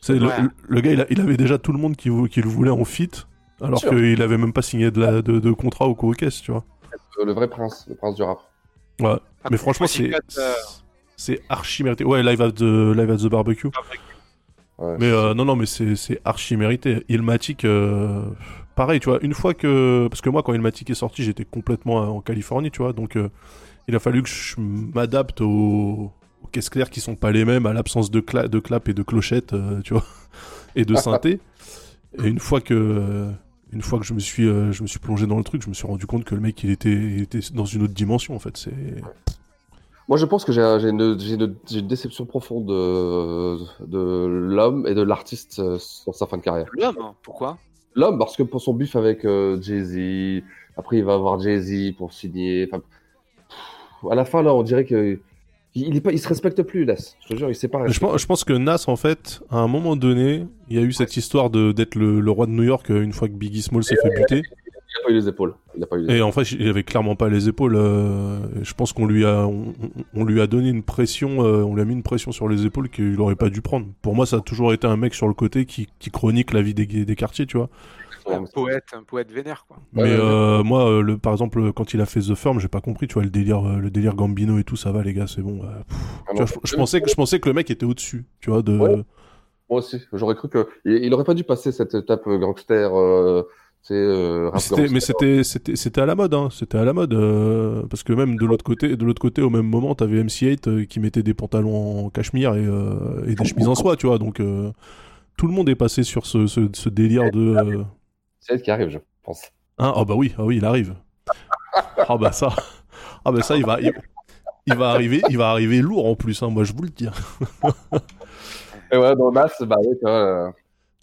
C'est le, Ouais. le- le gars, il, a- il avait déjà tout le monde qui, le voulait en fit, alors qu'il avait même pas signé de, la, de, de contrat au co-caisse, tu vois. Euh, Le vrai prince, le prince du rap. Ouais. Mais franchement, c'est c'est archi mérité. Ouais, live at the, live at the barbecue. Mais euh, non, non, mais c'est archi mérité. Ilmatic, euh, pareil, tu vois, une fois que. Parce que moi, quand Ilmatic est sorti, j'étais complètement en Californie, tu vois, donc euh, il a fallu que je m'adapte aux, aux caisses claires qui sont pas les mêmes, à l'absence de, cla de clap et de clochettes, euh, tu vois, et de synthé. Et une fois que. une fois que je me suis, je me suis plongé dans le truc, je me suis rendu compte que le mec, il était, il était dans une autre dimension, en fait. C'est. Moi, je pense que j'ai une, déception profonde de, de l'homme et de l'artiste euh, sur sa fin de carrière. L'homme, pourquoi? L'homme, parce que pour son bif avec euh, Jay-Z, après il va avoir Jay-Z pour signer. pff, à la fin, là, on dirait que il, est pas, il se respecte plus, Nas. Je te jure, il sait pas. Je pense, je pense que Nas, en fait, à un moment donné, il y a eu cette histoire de d'être le, le roi de New York euh, une fois que Biggie Small s'est fait buter. Il a pas eu les épaules. Il a pas eu les Et en fait, il avait clairement pas les épaules. euh, je pense qu'on lui a, on, lui a donné une pression, euh, on lui a mis une pression sur les épaules qu'il aurait pas dû prendre. Pour moi, ça a toujours été un mec sur le côté qui, qui chronique la vie des, des quartiers, tu vois. Un poète, un poète vénère, quoi. Mais euh, moi, euh, le, par exemple, quand il a fait The Firm, j'ai pas compris, tu vois, le délire, euh, le délire Gambino et tout, ça va, les gars, c'est bon. euh, pff. Tu vois, je, je pensais que, je pensais que le mec était au-dessus, tu vois, de. Ouais. Moi aussi, j'aurais cru que il, il aurait pas dû passer cette étape gangster. Euh, euh, Mais c'était- c'était, c'était, à la mode, hein. C'était à la mode, euh, parce que même de l'autre côté, de l'autre côté, au même moment, t'avais MC8 euh, qui mettait des pantalons en cachemire et, euh, et des chemises en soie, tu vois. Donc tout le monde est passé sur ce, ce, ce délire de. C'est qui arrive, je pense. Hein? Ah bah oui, ah oui, il arrive. Ah bah ça, ah bah ça, il va, il, il va arriver, il va arriver lourd en plus, hein, moi je vous le dis. Et ouais, dans Nas, bah euh,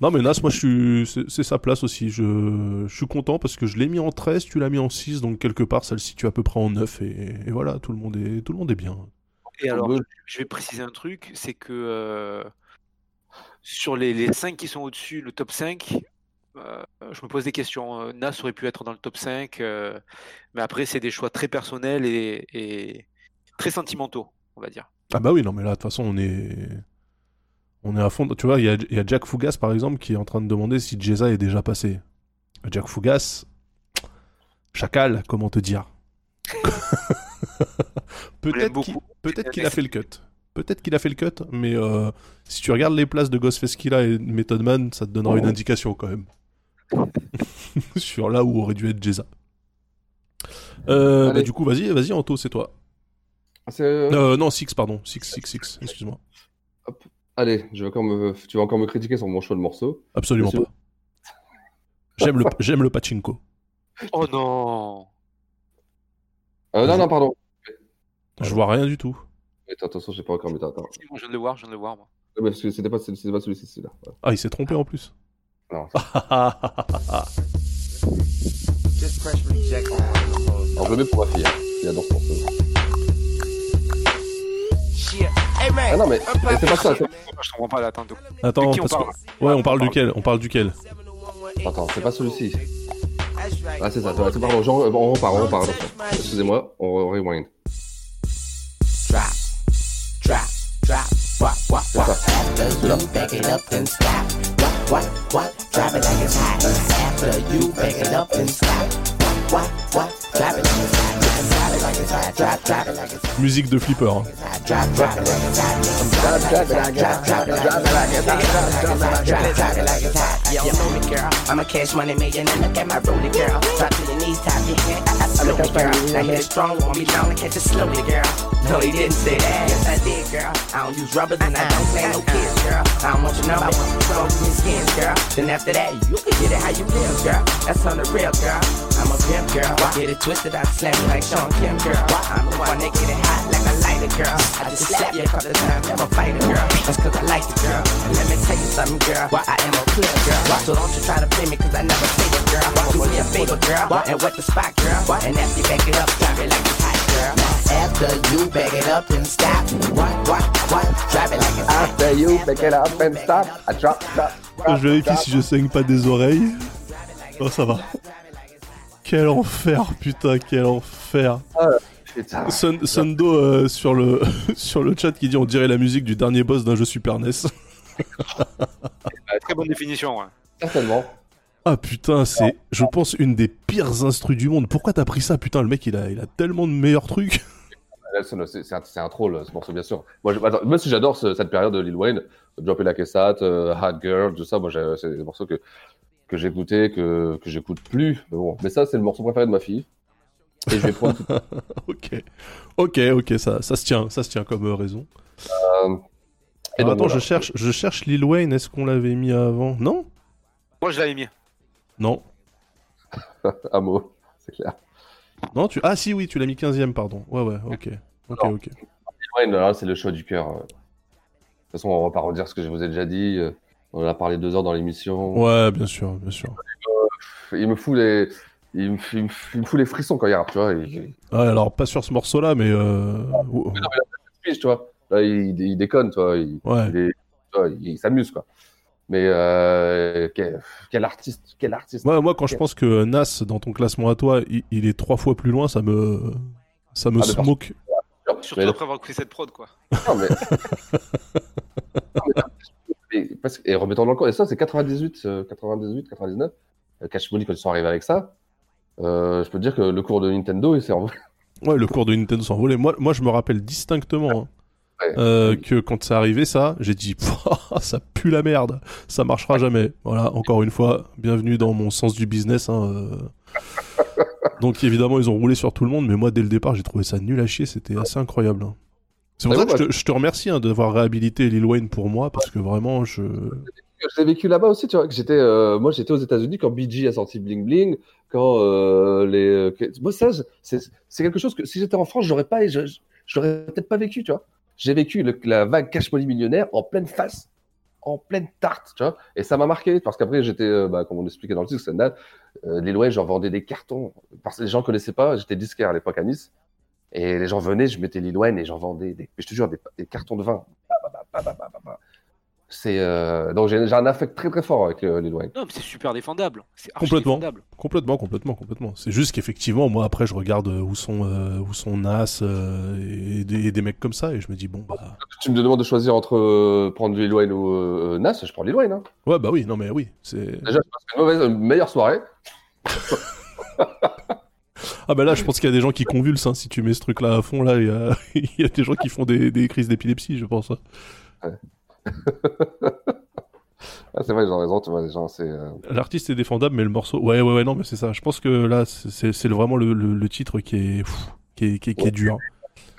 Non mais Nas, moi je suis, c'est sa place aussi. Je, je suis content parce que je l'ai mis en 13, tu l'as mis en 6, donc quelque part ça le situe à peu près en 9 et, et voilà, tout le monde est, tout le monde est bien. Et alors, je- je vais préciser un truc, c'est que euh, sur les, les 5 qui sont au-dessus, le top 5, euh, je me pose des questions. Euh, Nas aurait pu être dans le top 5, euh, mais après, c'est des choix très personnels et, et très sentimentaux, on va dire. Ah bah oui, non mais là de toute façon on est, on est à fond. Tu vois, il y a, il y a Jack Fougas par exemple qui est en train de demander si Jeza est déjà passé. Jack Fougas, chacal, comment te dire? Peut-être qu'il a fait le cut. Peut-être qu'il a fait le cut, mais euh, si tu regardes les places de Ghostface Killah et Method Man, ça te donnera une indication quand même. Sur là où aurait dû être Jeza. Euh, bah, du coup, vas-y, vas-y, Anto, c'est toi. Euh, non, Six, pardon. Six, Six, Six, excuse-moi. Allez, je vais encore me... tu vas encore me critiquer sur mon choix de morceau. Absolument pas. J'aime le, j'aime le pachinko. Oh non Euh, non, non, pardon. Je vois rien du tout. Attends, attention, j'ai pas encore mis. Attends. Si, moi, je viens de le voir, je viens de le voir, moi. Ouais, parce que c'était pas, c'était pas celui-ci, celui-là. Ouais. Ah, il s'est trompé en plus. Non. Alors, je le mets pour ma fille. hein. Il adore ce morceau. Ah non, mais c'est pas ça. c'est- Je comprends pas là, attends. parce que- parle? Ouais, on parle duquel On parle duquel? Attends, c'est pas celui-ci. Ah, c'est ça. Pardon, genre, on repart, on repart. Excusez-moi, on rewind. Drop, drop, drop. What, what, C'est what? ça. After you back it up and stop. What, what, what? Drop it like it's hot. After you back it up and stop. What, what, what? Drop it like it's hot. Drop it like it's hot. Drop, drop it like it's hot. Musique de flipper. hein. I'm a play the. I'm a pimp, girl. Get it twisted, I slam you like Sean Kim, girl. I'm the one that get it hot like a lighter, girl. I just slap you a couple times, never fight it, girl. That's cause I like it, girl. And let me tell you something, girl. I am a clear, girl. So don't you try to play me cause I never say it, girl. Do me a favor, girl. And wet the spot, girl. And after you back it up, drop it like it's hot, girl. After you back it up and stop. What, what, what? Drop it like it's hot. After you back it up and stop. I drop, drop. Je vérifie si je saigne pas des oreilles. Oh, ça va. Quel enfer, putain, quel enfer. putain. Sun- Sundo euh, sur, le, sur le chat qui dit on dirait la musique du dernier boss d'un jeu Super NES. Très bonne définition, ouais. Certainement. Ah putain, c'est, je pense, une des pires instrus du monde. Pourquoi t'as pris ça Putain, le mec, il a, il a tellement de meilleurs trucs. Là, C'est un, c'est un troll, ce morceau, bien sûr. Moi, je, attends, moi si j'adore ce- cette période de Lil Wayne, Drop et la Kessat, euh, Hot Girl, tout ça, moi, j'ai- c'est des morceaux que, que j'écoutais, que, que j'écoute plus. Mais bon, mais ça, c'est le morceau préféré de ma fille. Et je vais prendre. ok, ok, ok, ça, ça se tient, ça se tient comme euh, raison. Euh, et Alors, donc, attends, voilà. je cherche, je cherche Lil Wayne. Est-ce qu'on l'avait mis avant? Non, Moi, je l'avais mis. non, Un mot, c'est clair. non. Tu, ah si, oui, tu l'as mis 15ème, pardon. Ouais, ouais, ok, ok, ok. Lil Wayne, là, c'est le choix du cœur. De toute façon, on va pas redire ce que je vous ai déjà dit. Euh, On en a parlé deux heures dans l'émission. Ouais, bien sûr, bien sûr. Il me fout les. Il me, il me- il me fout les frissons quand il rappe, tu vois. Il, Ouais, alors pas sur ce morceau-là, mais euh... ou- Mais non, mais là, tu vois. Là, il, il déconne, tu vois. Il, Ouais. il, est- tu vois, il- il s'amuse, quoi. Mais euh, quel, quel artiste, quel artiste. Ouais, moi, quand je pense que Nas, dans ton classement à toi, il, il est trois fois plus loin, ça me, ça me Ah, smoke. Surtout après avoir écouté cette prod, quoi. Non, mais... Non, mais- que- Et remettons dans le coin, et ça, c'est 98, euh, 98, 99. Euh, Cash Money, quand ils sont arrivés avec ça, euh, je peux te dire que le cours de Nintendo, il s'est envolé. Ouais, le cours de Nintendo s'envolait. Moi, moi, je me rappelle distinctement hein, euh, que quand c'est arrivé ça, j'ai dit ça pue la merde, ça marchera jamais. Voilà, encore une fois, bienvenue dans mon sens du business. hein, euh. Donc évidemment, ils ont roulé sur tout le monde, mais moi, dès le départ, j'ai trouvé ça nul à chier. C'était assez incroyable. hein. C'est pour ça que je bah- te, je te remercie hein, d'avoir réhabilité Lil Wayne pour moi, parce que vraiment, je. Je l'ai vécu là-bas aussi, tu vois. que J'étais, euh, moi, j'étais aux États-Unis quand BG a sorti Bling Bling, quand euh, les. euh, Moi, ça, c'est quelque chose que si j'étais en France, j'aurais pas, je, je- j'aurais peut-être pas vécu, tu vois. J'ai vécu le- la vague Cash Money millionnaire en pleine face, en pleine tarte, tu vois. Et ça m'a marqué parce qu'après, j'étais, euh, bah, comme on expliquait dans le titre, euh, Lil Wayne, j'en vendais des cartons parce que les gens connaissaient pas. J'étais disquaire à l'époque à Nice. Et les gens venaient, je mettais Lil Wayne et j'en vendais des, je te jure, des, des cartons de vin. C'est euh, donc j'ai un affect très très fort avec euh, Lil Wayne. Non, mais c'est super défendable. C'est Complètement, défendable. complètement, complètement, complètement. C'est juste qu'effectivement, moi après, je regarde euh, où sont euh, où sont Nas euh, et, des, et des mecs comme ça, et je me dis bon bah Tu me demandes de choisir entre euh, prendre Lil Wayne ou euh, Nas, je prends Lil Wayne. Hein. ouais bah oui, non mais oui, c'est Déjà, je passe une mauvaise, une meilleure soirée. ah bah là, je pense qu'il y a des gens qui convulsent hein, si tu mets ce truc-là à fond là, il y a il y a des gens qui font des, des crises d'épilepsie, je pense. hein. Ah, c'est vrai, ils ont raison, tu vois, les gens, c'est. euh, L'artiste est défendable, mais le morceau, ouais ouais ouais non mais c'est ça. Je pense que là, c'est vraiment le, le, le titre qui est pff, qui est, qui est, qui est dur.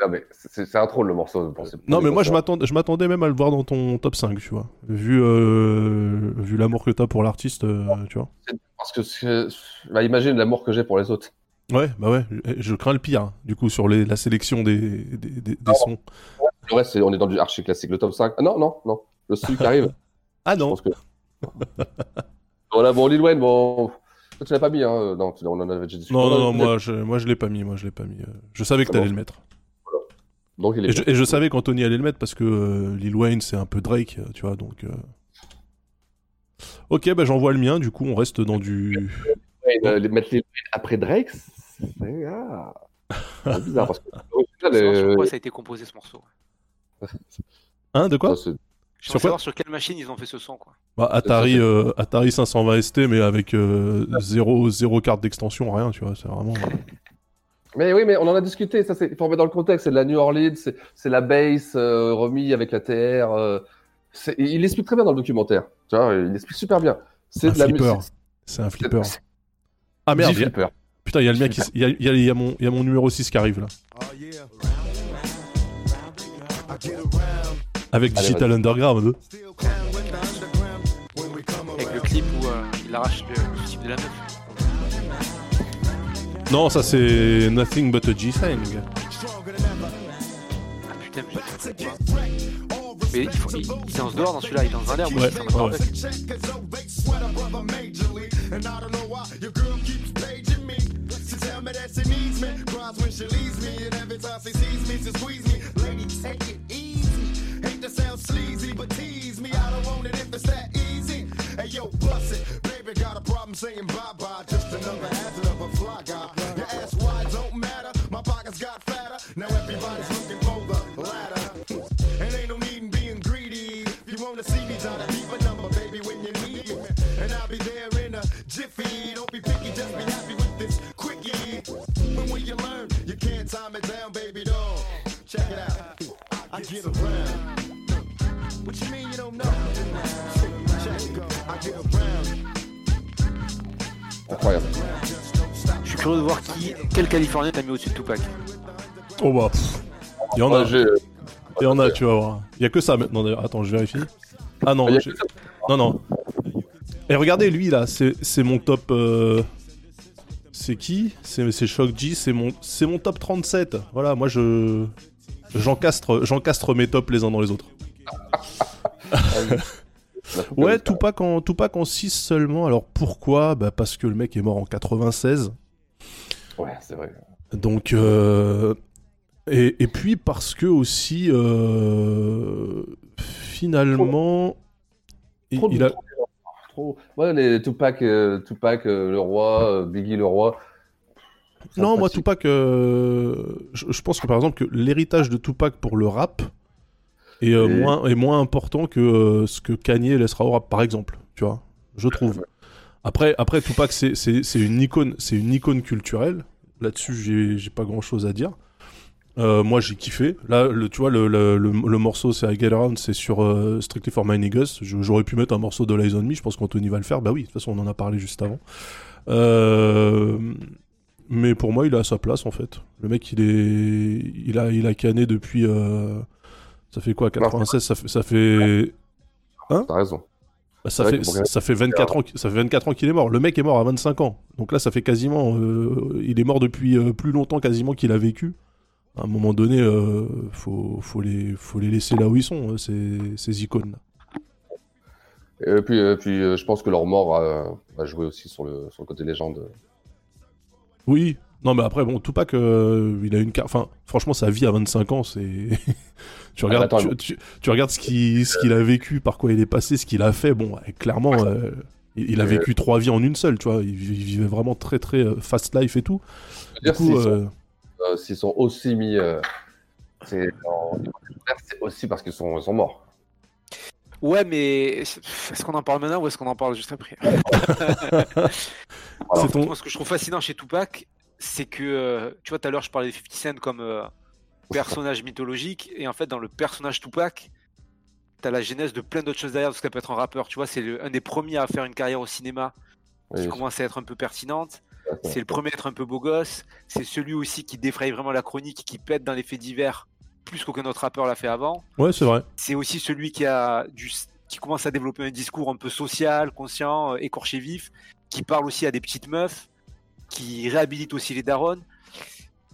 Non, mais c'est un troll le morceau. pour Non, mais moi, je m'attendais, je m'attendais même à le voir dans ton top 5, tu vois. Vu, euh, vu l'amour que t'as pour l'artiste, euh, tu vois. Parce que, bah, imagine l'amour que j'ai pour les autres. Ouais, bah ouais, je, je crains le pire, hein, du coup, sur les, la sélection des, des, des- des sons. Le reste, c'est- on est dans du archi classique. Le top 5. Ah, non, non, non. Le sucre arrive. Ah non. Je pense que... voilà, bon, Lil Wayne, bon. Toi, tu l'as pas mis, hein. Non, tu- on en avait déjà discuté. Non, non, non, moi, je, moi, je l'ai pas mis, moi, je l'ai pas mis. euh, Je savais que C'est t'allais bon. le mettre. Donc, il est Et je, bien. et je savais qu'Anthony allait le mettre parce que euh, Lil Wayne, c'est un peu Drake, euh, tu vois, donc. euh. Ok, bah j'envoie le mien, du coup, on reste dans du. Wayne, euh, les- mettre Wayne après Drake, c'est ah. Bizarre parce que. Savoir sur euh, quoi ça a été composé ce morceau. Hein, de quoi ça, Je Sur veux quoi savoir sur quelle machine ils ont fait ce son, quoi. Bah, Atari, euh, Atari 520 ST, mais avec euh, zéro, zéro carte d'extension, rien, tu vois, c'est vraiment. Mais oui, mais on en a discuté. Ça, c'est il faut remettre dans le contexte. C'est de la New Orleans, c'est c'est la bass euh, remis avec la TR. euh, il explique très bien dans le documentaire. Tu vois, il explique super bien. C'est un de flipper. C'est un flipper. Ah merde, Dis il y a- flipper. putain, il y a le mien qui. Il y a, y a- y a mon, il y a mon numéro 6 qui arrive là. Avec Allez, Digital. Underground. Avec le clip où euh, il arrache le, le type de la meuf. Non, ça c'est Nothing But a G-Thing. Ah putain, mais je sais pas. Mais il, faut, il, il danse dehors dans celui-là, il danse dans l'air, Ouais, ouais, me. Cries when she leaves me, and every time she sees me, she squeeze me. Lady, take it easy. Hate to sound sleazy, but tease me. I don't want it if it's that easy. Hey yo, bust it, baby. Got a problem saying bye bye. Just another hazard of a fly guy. Your ass why don't matter. My pockets got fatter. Now everybody's looking for the ladder. And ain't no need in being greedy. If you wanna see me, try to keep a number, baby, when you need me, And I'll be there in a jiffy. Can't tie me down, baby doll. Check it out. I get around. What you mean you don't know? Check it out. I get around. Incroyable. Je suis curieux de voir qui, quel Californien t'as mis au-dessus de Tupac. Oh bah. Il y en a. Ouais, j'ai- Il y en a, tu vas voir. Il y a que ça maintenant d'ailleurs. Attends, je vérifie. Ah non, non, non. Et regardez lui là, c'est c'est mon top. euh, C'est qui C'est Shock G, c'est mon, c'est mon top 37. Voilà, moi je. J'encastre j'encastre mes tops les uns dans les autres. ouais, Tupac en, Tupac en 6 seulement. Alors pourquoi? Bah Parce que le mec est mort en 96. Ouais, c'est vrai. Donc, euh, et, et puis parce que aussi, euh, finalement, il, Trop de- il a, Trop. Ouais, les Tupac, euh, Tupac euh, le roi, euh, Biggie le roi. non, moi Tupac, je, je pense que par exemple que l'héritage de Tupac pour le rap est, Et- moins, est moins important que ce que Kanye laissera au rap, par exemple, tu vois, je trouve. Après, après Tupac, c'est- une icône, c'est une icône culturelle. Là-dessus, j'ai j'ai pas grand-chose à dire. Euh, moi, j'ai kiffé. Là, le, tu vois, le, le, le, le morceau, c'est I Get Around, c'est sur euh, Strictly for My Niggas. J'aurais pu mettre un morceau de Lies on Me, je pense qu'Anthony va le faire. Bah oui, de toute façon, on en a parlé juste avant. Euh, mais pour moi, il est à sa place, en fait. Le mec, il est. Il a, il a canné depuis. Ça fait quoi 96 Ça fait. Ça fait... Hein? T'as raison. Bah, ça, fait, ça, fait 24 ans, ça fait 24 ans qu'il est mort. Le mec est mort à 25 ans. Donc là, ça fait quasiment. il est mort depuis plus longtemps quasiment qu'il a vécu. À un moment donné, euh, faut, faut, les, faut les laisser là où ils sont, euh, ces, ces icônes. Et puis, euh, puis euh, je pense que leur mort a, a joué aussi sur le, sur le côté légende. Oui. Non, mais après, bon, Tupac, euh, il a une carte. Enfin, franchement, sa vie à 25 ans, c'est. tu, regardes, tu, mais- tu- tu regardes ce qu'il ce qu'il a vécu, par quoi il est passé, ce qu'il a fait. Bon, clairement, il, a vécu trois vies en une seule, tu vois. Il, vi- il vivait vraiment très, très fast life et tout. Du coup, euh, s'ils sont aussi mis. euh, c'est aussi parce qu'ils sont, morts. Ouais, mais est-ce qu'on en parle maintenant ou est-ce qu'on en parle juste après C'est ton- Moi, ce que je trouve fascinant chez Tupac, c'est que, euh, tu vois, tout à l'heure, je parlais de 50 Cent comme euh, personnage mythologique, et en fait, dans le personnage Tupac, t'as la genèse de plein d'autres choses derrière, parce qu'elle peut être un rappeur, tu vois, c'est le- un des premiers à faire une carrière au cinéma qui Oui. commence à être un peu pertinente. C'est le premier à être un peu beau gosse. C'est celui aussi qui défraye vraiment la chronique, qui pète dans les faits divers, plus qu'aucun autre rappeur l'a fait avant. Ouais, c'est vrai. C'est aussi celui qui a du qui commence à développer un discours un peu social, conscient, euh, écorché vif, qui parle aussi à des petites meufs, qui réhabilite aussi les darons.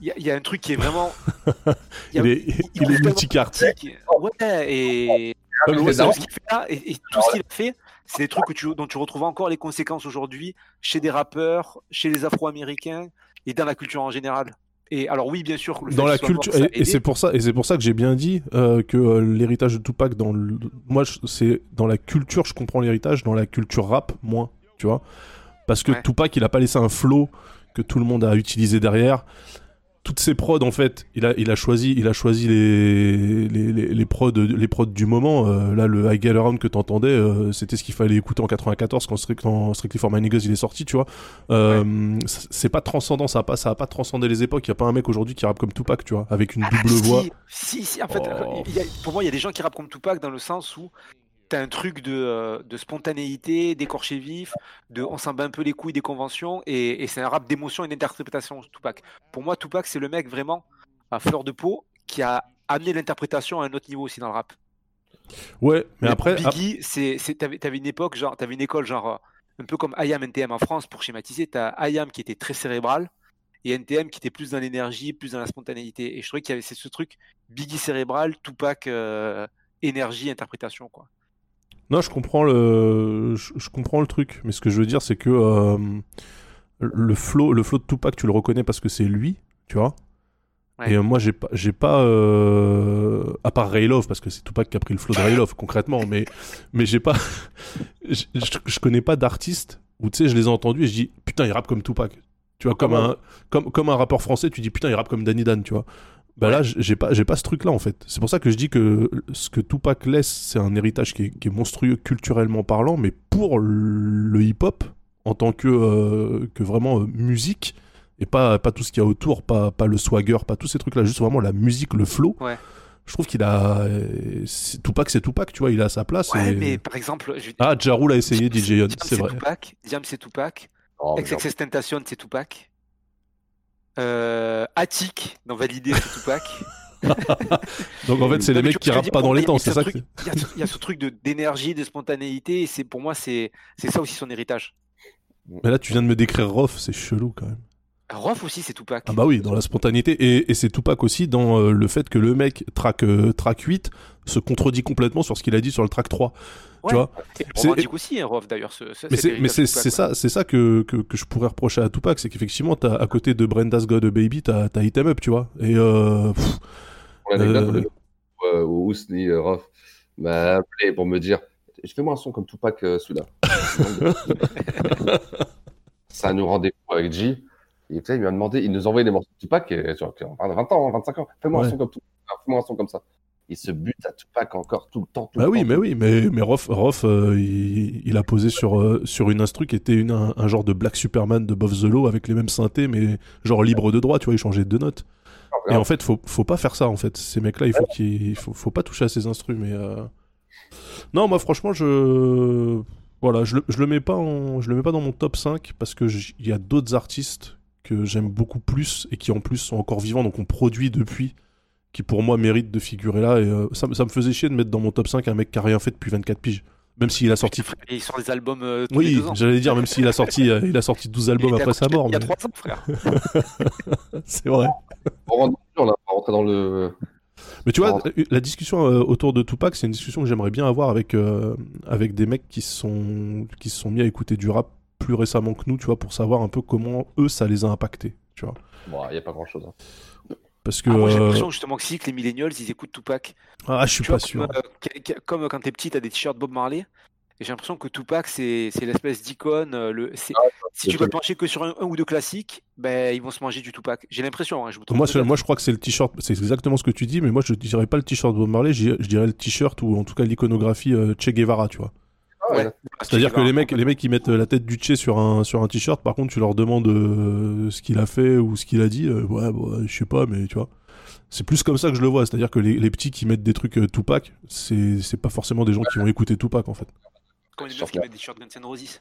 Il y, a- il y a un truc qui est vraiment. il est, il est multicarte. Ouais, et, Ah, ouais, vrai. ce qu'il fait là, et, et tout ce qu'il a fait, c'est des trucs que tu, dont tu retrouves encore les conséquences aujourd'hui chez des rappeurs, chez les Afro-Américains et dans la culture en général. Et alors oui, bien sûr, le dans la mort, culture et, c'est pour ça et c'est pour ça que j'ai bien dit euh, que euh, l'héritage de Tupac dans le moi c'est dans la culture je comprends l'héritage dans la culture rap moins tu vois. Parce que Tupac il a pas laissé un flow que tout le monde a utilisé derrière toutes ces prods en fait il a il a choisi il a choisi les les, les, les prods les prods du moment. Euh, là le I Get Around que t'entendais euh, c'était ce qu'il fallait écouter en 94 quand, Strict- quand Strictly for My Niggas il est sorti tu vois. Euh, c'est pas transcendant ça a pas ça a pas transcendé les époques. Il y a pas un mec aujourd'hui qui rappe comme Tupac tu vois avec une double si, voix. Si, si, en fait, Oh. il y a- pour moi, il y a des gens qui rappent comme Tupac dans le sens où t'as un truc de, euh, de spontanéité, d'écorché vif, de on s'en bat un peu les couilles des conventions, et, et c'est un rap d'émotion et d'interprétation, Tupac. Pour moi, Tupac, c'est le mec vraiment à fleur de peau qui a amené l'interprétation à un autre niveau aussi dans le rap. ouais mais Mais après Biggie, c'est, c'est, t'avais, t'avais une époque, genre, t'avais une école, genre, euh, un peu comme IAM NTM en France, pour schématiser, t'as IAM qui était très cérébral, et NTM qui était plus dans l'énergie, plus dans la spontanéité. Et je trouvais qu'il y avait ce truc, Biggie cérébral, Tupac euh, énergie, interprétation, quoi. Non, je comprends le, je, je comprends le truc, mais ce que je veux dire, c'est que euh, le flow, le flow de Tupac, tu le reconnais parce que c'est lui, tu vois. Ouais. Et euh, moi, j'ai pas, j'ai pas, euh, à part Ray Love, parce que c'est Tupac qui a pris le flow de Ray Love concrètement, mais, mais j'ai pas, je, connais pas d'artiste où tu sais, je les ai entendus et je dis putain, il rappe comme Tupac. Tu vois, comme Ah un, comme, comme un rappeur français, tu dis putain, il rappe comme Danny Dan, tu vois. Bah là, j'ai pas, j'ai pas ce truc-là en fait. C'est pour ça que je dis que ce que Tupac laisse, c'est un héritage qui est, qui est monstrueux culturellement parlant, mais pour le hip-hop, en tant que, euh, que vraiment euh, musique, Et pas, pas tout ce qu'il y a autour, pas, pas le swagger, pas tous ces trucs-là, juste vraiment la musique, le flow. Ouais. Je trouve qu'il a. Tupac, c'est Tupac, tu vois, il a sa place. Ouais, et- mais par exemple, je- Ah, Ja Rule a essayé DJ c'est vrai. Tupac. Diam, c'est Tupac. Oh, XXX Tentation, c'est Tupac. Euh, Attic, dans Validé, c'est Tupac. Donc en fait, c'est les mecs qui rappent pas dans les temps, ce c'est ça Il y a ce- ce truc d'énergie, de spontanéité, et c'est pour moi, c'est ça aussi son héritage. Mais là, tu viens de me décrire Roth, c'est chelou quand même. Rof aussi, c'est Tupac. Ah bah oui, dans la spontanéité. Et, et c'est Tupac aussi dans euh, le fait que le mec, track, euh, track 8, se contredit complètement sur ce qu'il a dit sur le track 3. Ouais. Tu vois C'est- romantique aussi, hein, Rof d'ailleurs. ce- ce- Mais c'est ça c'est ça que, que, que je pourrais reprocher à Tupac c'est qu'effectivement t'as à côté de Brenda's God a Baby t'as t'as Hit 'em Up tu vois et euh, pff, Pour l'anecdote, euh, le- euh, où Ousni euh, Roth m'a appelé pour me dire Fais-moi un son comme Tupac, euh, celui-là. ça nous rendait fou avec G. Et il m'a demandé, il nous envoyait des morceaux de Tupac, et, genre, on a 20 ans, 25 ans, fais-moi Ouais. un son comme Tupac, fais-moi un son comme ça. Il se bute à Tupac encore tout le temps. Tout bah le oui temps, mais tout oui mais mais Roth, Roth, euh, il, il a posé sur euh, sur une instru qui était une, un, un genre de Black Superman de Bob Law avec les mêmes synthés mais genre libre de droit tu vois il changeait de notes et en fait faut faut pas faire ça en fait ces mecs là il faut qu'il faut, faut pas toucher à ces instrus mais euh, non moi franchement je voilà je le, je le mets pas en je le mets pas dans mon top 5 parce que il y a d'autres artistes que j'aime beaucoup plus et qui en plus sont encore vivants donc on produit depuis qui pour moi méritent de figurer là et euh, ça, me- ça me faisait chier de mettre dans mon top 5 un mec qui a rien fait depuis 24 piges même s'il a sorti Et il sort des albums euh, tous oui j'allais dire même s'il a sorti euh, il a sorti 12 albums après sa mort Il y a ans, frère. c'est vrai On va rentrer dans le. Mais tu vois, la discussion euh, autour de Tupac, c'est une discussion que j'aimerais bien avoir avec, euh, avec des mecs qui se sont, qui se sont mis à écouter du rap plus récemment que nous, tu vois, pour savoir un peu comment eux, ça les a impactés, tu vois. Bon, il n'y a pas grand-chose. Parce que... Ah, moi, j'ai euh, l'impression justement que si que les millennials, ils écoutent Tupac. Ah, je suis Tu vois, pas sûr. Comme, euh, comme quand t'es petit, t'as des t-shirts Bob Marley. Et j'ai l'impression que Tupac, c'est c'est l'espèce d'icône. euh, Le, c'est- si tu vrai. te pencher que sur un, un ou deux classiques, ben, ils vont se manger du Tupac. J'ai l'impression. Hein, Moi, moi, je crois que c'est le t-shirt, c'est exactement ce que tu dis, mais moi, je dirais pas le t-shirt Bob Marley, je je dirais le t-shirt ou en tout cas l'iconographie euh, Che Guevara, tu vois. Ouais. C'est-à-dire que les mecs, les mecs qui mettent la tête du Che sur un, sur un t-shirt, par contre, tu leur demandes euh, ce qu'il a fait ou ce qu'il a dit, euh, ouais, bon, je sais pas, mais tu vois. C'est plus comme ça que je le vois, c'est-à-dire que les, les petits qui mettent des trucs euh, Tupac, c'est c'est pas forcément des gens qui vont écouter Tupac en fait. Comme les meufs qui mettent des t-shirts Guns N' Roses.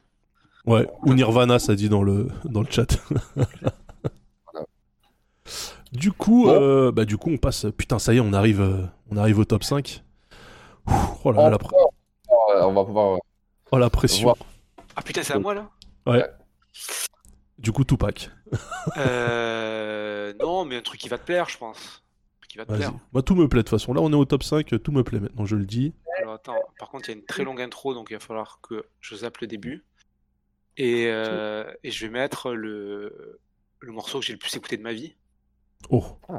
Ouais, ou Nirvana, ça dit dans le, dans le chat. du coup, euh, bah, du coup, on passe. Putain, ça y est, on arrive, euh, on arrive au top 5. Ouh, Oh là là, On va pouvoir. Oh, la pression. Ah putain, c'est à moi là Ouais. Du coup, Tupac. euh, Non, mais un truc qui va te plaire, je pense. Un truc qui va te plaire. Moi, tout me plaît de toute façon. Là, on est au top 5, tout me plaît maintenant, je le dis. Alors attends, par contre, il y a une très longue intro, donc il va falloir que je zappe le début. Et, euh, et je vais mettre le, le morceau que j'ai le plus écouté de ma vie. Oh. Le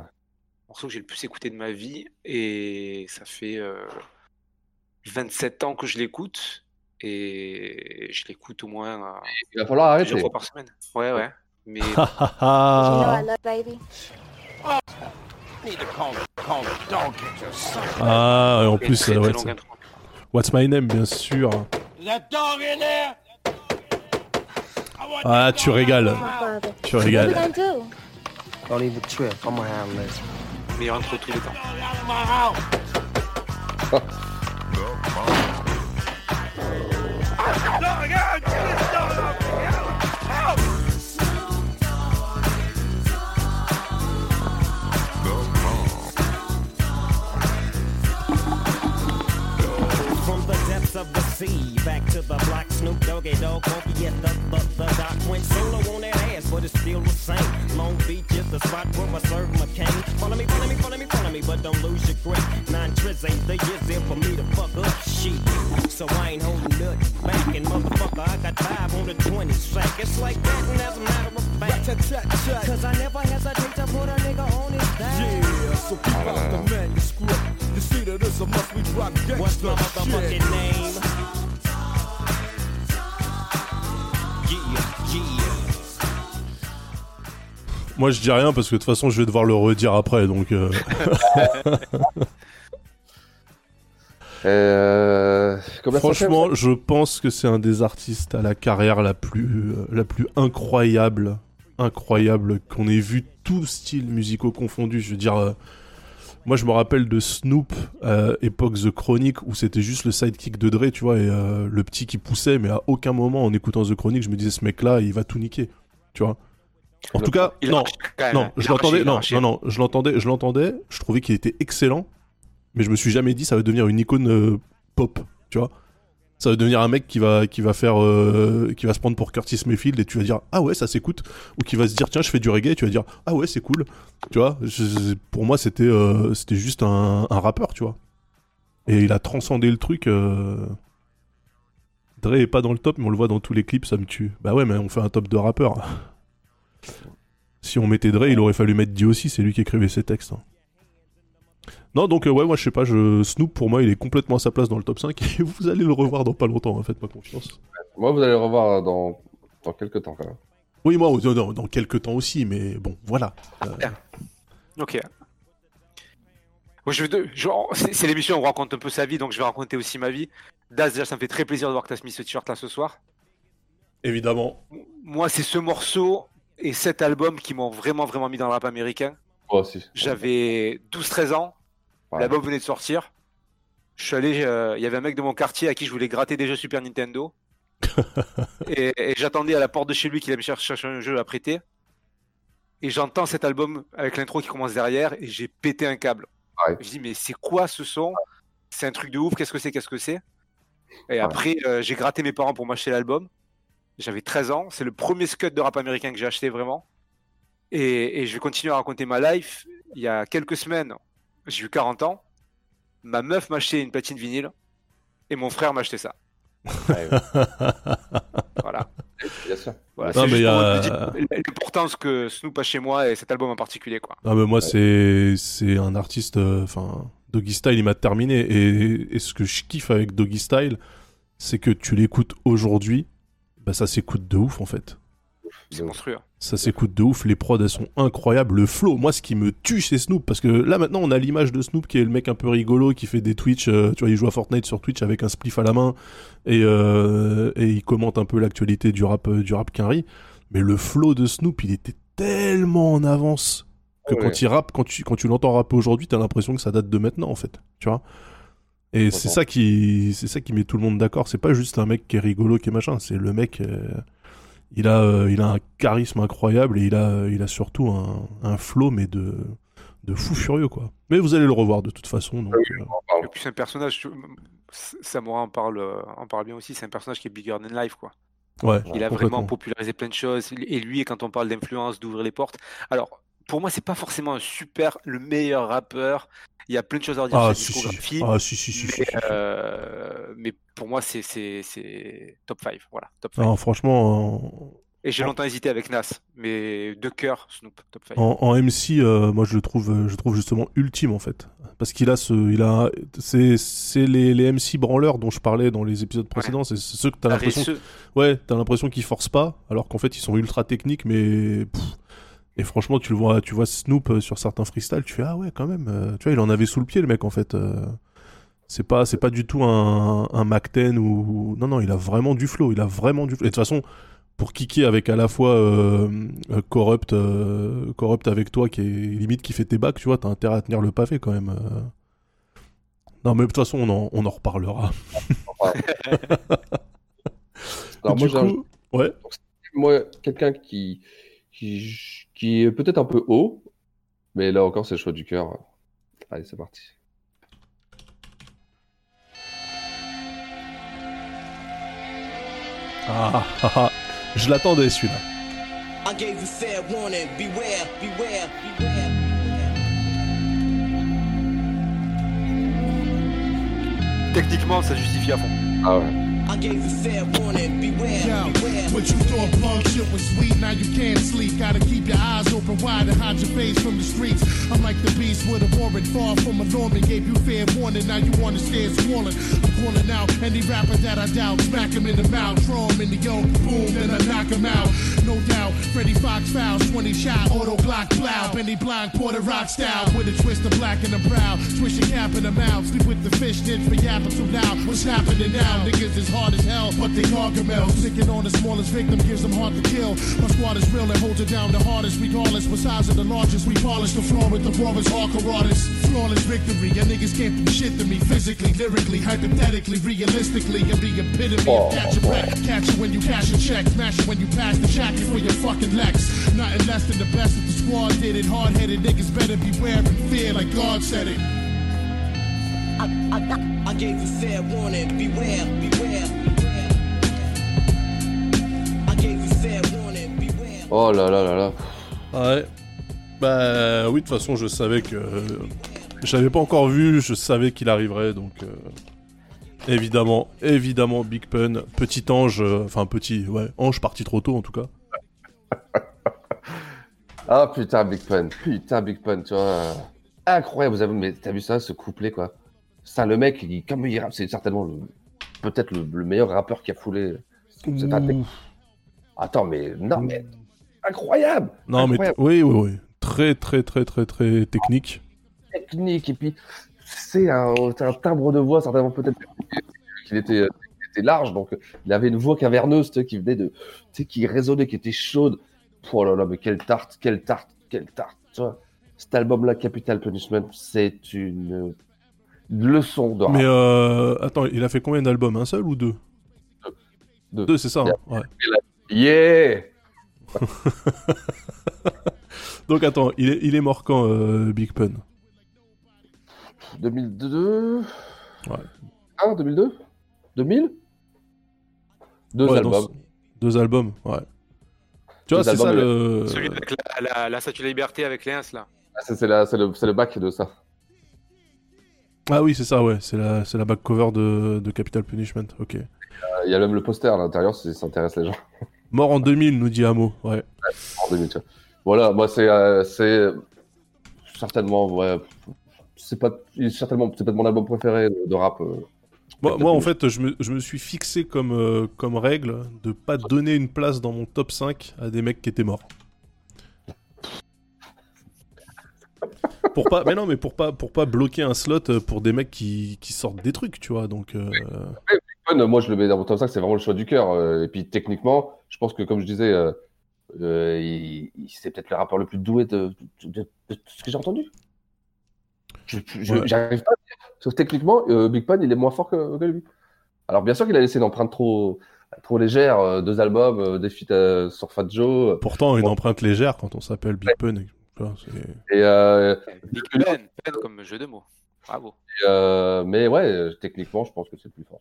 morceau que j'ai le plus écouté de ma vie. Et ça fait euh, 27 ans que je l'écoute. Et je l'écoute au moins euh, Il va falloir arrêter. plusieurs fois par semaine. Ouais, ouais. Mais baby. Ah, et en plus, ouais, longue c'est- intro. What's My Name, bien sûr. Ah, tu régales. Tu régales. meilleure intro tous les temps. From the depths of the sea, back to the block, Snoop Doggy Dogg, funky at the, the, the dock. Went solo on that ass, but it's still the same. Long Beach is the spot where I serve my cane. Follow me, follow me, follow me, follow me, but don't lose your grip. Nine trips ain't the years there for me to fuck up shit. So I ain't holding nothing back, and motherfucker, I got five on the 20 sack. It's like that, and as a matter of fact, cause I never hesitate to put a nigga on his back. Yeah, so keep out the manuscript. You see that it's a must we drop gangsta What's my motherfucking shit. name? Moi, je dis rien parce que de toute façon, je vais devoir le redire après, donc. euh, Euh, Franchement, je pense que c'est un des artistes à la carrière la plus, euh, la plus incroyable incroyable qu'on ait vu tous styles musicaux confondus. Je veux dire, euh, moi je me rappelle de Snoop, euh, époque The Chronic, où c'était juste le sidekick de Dre, tu vois, et euh, le petit qui poussait, mais à aucun moment en écoutant The Chronic, je me disais ce mec-là, il va tout niquer, tu vois. En tout cas, Il a non, même, non, hein. Je l'entendais, non, arraché. non, non, je l'entendais, je l'entendais, je trouvais qu'il était excellent, mais je me suis jamais dit ça va devenir une icône euh, pop, tu vois. Ça va devenir un mec qui va, qui va faire, euh, qui va se prendre pour Curtis Mayfield et tu vas dire ah ouais ça s'écoute, ou qui va se dire tiens je fais du reggae et tu vas dire ah ouais c'est cool, tu vois. Pour moi c'était, euh, c'était juste un, un rappeur, tu vois. Et il a transcendé le truc. euh, Dre est pas dans le top, mais on le voit dans tous les clips, ça me tue. Bah ouais, mais on fait un top de rappeurs. Si on mettait Dre, il aurait fallu mettre aussi, c'est lui qui écrivait ses textes. hein. Non, donc euh, ouais, moi je sais pas, je... Snoop pour moi il est complètement à sa place dans le top 5 et vous allez le revoir dans pas longtemps, hein, faites-moi confiance. Moi, vous allez le revoir dans, dans quelques temps quand même. Oui, moi dans, dans- dans quelques temps aussi, mais bon, voilà. Euh, Ok. Moi, je c'est l'émission où on raconte un peu sa vie, donc je vais raconter aussi ma vie. Daz, déjà, ça me fait très plaisir de voir que tu as mis ce t-shirt là ce soir. Évidemment. Moi, c'est ce morceau et cet album qui m'ont vraiment, vraiment mis dans le rap américain. Moi aussi. J'avais 12-13 ans, Ouais. l'album venait de sortir. Je suis allé, euh, il y avait un mec de mon quartier à qui je voulais gratter des jeux Super Nintendo. et et j'attendais à la porte de chez lui qu'il allait me cher- chercher un jeu à prêter. Et j'entends cet album avec l'intro qui commence derrière et j'ai pété un câble. Je dis mais c'est quoi ce son? C'est un truc de ouf, qu'est-ce que c'est, qu'est-ce que c'est? Et après euh, j'ai gratté mes parents pour m'acheter l'album. J'avais 13 ans, c'est le premier scud de rap américain que j'ai acheté vraiment. Et, et je vais continuer à raconter ma life. Il y a quelques semaines, j'ai eu 40 ans. Ma meuf m'a acheté une platine vinyle et mon frère m'a acheté ça. voilà. Bien sûr. Voilà, Non, mais a- l'importance que Snoop a chez moi et cet album en particulier. Quoi. Ah mais moi c'est c'est un artiste euh, enfin Doggy Style il m'a terminé et, et ce que je kiffe avec Doggy Style c'est que tu l'écoutes aujourd'hui bah ça s'écoute de ouf en fait. C'est monstrueux. Ça s'écoute de ouf, les prods elles sont incroyables, le flow, moi ce qui me tue chez Snoop, parce que là maintenant on a l'image de Snoop qui est le mec un peu rigolo, qui fait des Twitch, euh, tu vois il joue à Fortnite sur Twitch avec un spliff à la main, et, euh, et il commente un peu l'actualité du rap, euh, du rap quinri, mais le flow de Snoop il était tellement en avance que Ouais. quand il rappe, quand tu, quand tu l'entends rapper aujourd'hui, t'as l'impression que ça date de maintenant en fait, tu vois et c'est ça qui c'est ça qui met tout le monde d'accord. C'est pas juste un mec qui est rigolo, qui est machin. C'est le mec. euh, il a euh, il a un charisme incroyable et il a il a surtout un, un flow mais de de fou furieux quoi. Mais vous allez le revoir de toute façon. Donc, euh, Et puis c'est un personnage, Samora en parle, euh, en parle bien aussi, c'est un personnage qui est bigger than life. Quoi. Ouais, Il a vraiment popularisé plein de choses. Et lui, quand on parle d'influence, d'ouvrir les portes. Alors, pour moi, c'est pas forcément un super, le meilleur rappeur. Il y a plein de choses à redire Ah, sur si, si. Ah, si, si, si, mais, si, euh, mais pour moi, c'est top 5. Voilà, top 5. non, franchement. Et j'ai longtemps hésité avec Nas, mais de cœur, Snoop, top 5. En, en MC, euh, moi je le trouve, euh, je trouve justement ultime en fait, parce qu'il a ce, il a, c'est, les, les MC branleurs dont je parlais dans les épisodes précédents, c'est c'est ceux que t'as l'impression, Paresseux. ouais, t'as l'impression qu'ils forcent pas, alors qu'en fait ils sont ultra techniques, mais pff, et franchement tu le vois, tu vois Snoop euh, sur certains freestyles, tu fais ah ouais quand même, euh, tu vois il en avait sous le pied le mec en fait. euh, c'est pas, c'est pas du tout un, un Mac 10 ou non non, il a vraiment du flow, il a vraiment du flow. Et de toute façon, pour kicker avec à la fois euh, corrupt, euh, corrupt avec toi qui est limite qui fait tes bacs, tu vois, t'as intérêt à tenir le pavé quand même. Non mais de toute façon on en, on en reparlera. Alors, moi, coup, ouais. Moi, quelqu'un qui, qui, qui est peut-être un peu haut, mais là encore, c'est le choix du cœur. Allez, c'est parti. Ah, ah, ah. je l'attendais celui-là. Techniquement, ça justifie à fond. Ah ouais. I gave you fair warning. Beware, Yo, beware. what you thought punk shit was sweet, now you can't sleep. Gotta keep your eyes open wide and hide your face from the streets. I'm like the beast with a warrant, far from a Norman. Gave you fair warning, now you wanna stand swollen. I'm calling out any rapper that I doubt. Smack him in the mouth, throw him in the yoke, boom, then I knock him out. No doubt, Freddie Fox fouls, 20 shot, auto glock block plow, Benny Blanc, Porter Rock style, with a twist of black in the brow, twist your cap in the mouth, sleep with the fish nets for yapping too loud. What's happening now? Niggas is hard as hell, but they gargamel. Sticking on the smallest victim gives them hard to kill. My squad is real and holds it down the hardest, regardless. Besides of the largest, we polish the floor with the rawest hardcore artists. Flawless victory, your niggas can't do shit to me physically, lyrically, hypothetically, realistically. I'm the epitome of oh, catch a oh. wreck. Catch you when you cash a check, smash you when you pass the jacket for your fucking Lex. Nothing less than the best of the squad did it. Hard headed niggas better beware and fear like God said it. I, I, I gave you fair warning. Beware, beware, beware. I gave you fair warning. Beware. Oh là là là là. Ouais. Bah oui, de toute façon, je savais que. Je l'avais pas encore vu, je savais qu'il arriverait, donc. euh, Évidemment, évidemment, Big Pun, petit ange, euh, enfin petit, ouais, ange parti trop tôt en tout cas. Ah putain, Big Pun. Putain, Big Pun, tu vois. euh, Incroyable, vous avez, mais t'as vu ça, ce couplet, quoi? Ça, le mec, il, comme il rappe, c'est certainement le, peut-être le, le meilleur rappeur qui a foulé. cette année. Attends, mais non, mais incroyable. Non, mais incroyable. oui, oui, oui. Très, très, très, très, très technique. technique et puis c'est un, timbre de voix certainement peut-être qu'il était, était large donc il avait une voix caverneuse qui venait de tu sais qui résonnait qui était chaude oh là là mais quelle tarte quelle tarte quelle tarte cet album là Capital Punishment c'est une leçon de rap. Mais euh, attends, il a fait combien d'albums Un seul ou deux? Deux. c'est ça. Hein, ouais. yeah Donc attends, il est, il est mort quand, euh, Big Pun? 2002 Ouais. Ah 2002 2000 deux? Ouais, albums ce- Deux albums, ouais. Tu vois, Deux c'est ça albums, le. Celui avec la, la, la statue de la liberté avec les ins, là. Ah, le, c'est le bac de ça Ah oui, c'est ça, ouais. C'est la, c'est la back cover de, de Capital Punishment, ok. Euh, il y a même le poster à l'intérieur si ça intéresse les gens Mort en 2000, nous dit Amo, ouais. en 2000, tu vois. Voilà, moi c'est euh, c'est certainement ouais, c'est pas certainement c'est pas mon album préféré de, de rap. euh. Moi, moi, en fait, je me, je me suis fixé comme, euh, comme règle de pas donner une place dans mon top 5 à des mecs qui étaient morts. Pour pas, mais non, mais pour pas, pour pas bloquer un slot euh, pour des mecs qui, qui sortent des trucs, tu vois. Donc, euh, Fun, moi je le mets dans mon top 5, c'est vraiment le choix du cœur. euh, et puis techniquement, je pense que comme je disais, euh, euh, il, il- c'est peut-être le rappeur le plus doué de, de- de- de tout ce que j'ai entendu. Je- je- Ouais. J'arrive pas à dire. Sauf que techniquement, Big Pun il est moins fort que, que lui. Alors bien sûr qu'il a laissé une empreinte trop, trop légère, deux albums, des feats sur Fat Joe. pourtant, une empreinte légère quand on s'appelle Big Pun. Et, euh, comme jeu de mots. Bravo. Et, euh, mais ouais, euh, techniquement, je pense que c'est plus fort.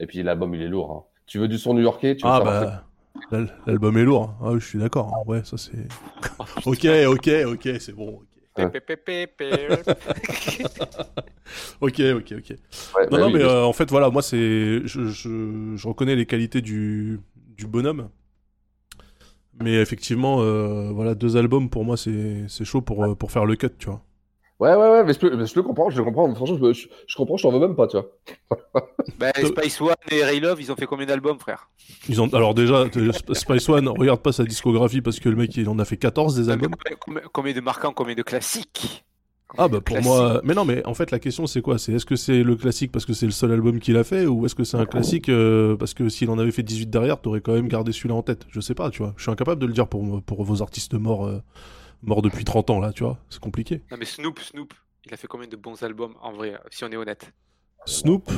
Et puis l'album, il est lourd. hein. Tu veux du son new-yorkais Ah bah, l'al- l'album est lourd. Ah oui, je suis d'accord. hein. Ouais, ça c'est. ok, ok, ok, c'est bon. ok. Ok, ok. Ouais, non, bah non, oui, mais euh, en fait, voilà, moi, c'est. Je, je, je reconnais les qualités du, du bonhomme. Mais effectivement, euh, voilà, deux albums, pour moi, c'est c'est chaud pour, euh, pour faire le cut, tu vois. Ouais, ouais, ouais, mais je, peux- mais je le comprends, je le comprends. Franchement, je, je- je comprends, je t'en veux même pas, tu vois. Bah, Spice One et Ray Love, ils ont fait combien d'albums, frère? Ils ont, alors, déjà, Sp- Spice One, regarde pas sa discographie parce que le mec, il en a fait 14 des albums. combien, combien- combien de marquants, combien de classiques? Ah bah pour Classique. moi, mais non mais en fait la question c'est quoi? C'est est-ce que c'est le classique parce que c'est le seul album qu'il a fait ou est-ce que c'est un classique euh, parce que s'il en avait fait 18 derrière, t'aurais quand même gardé celui-là en tête? Je sais pas, tu vois. Je suis incapable de le dire pour, pour vos artistes morts euh, morts depuis 30 ans là, tu vois. C'est compliqué. Non, mais Snoop, Snoop, il a fait combien de bons albums, en vrai, si on est honnête? Snoop,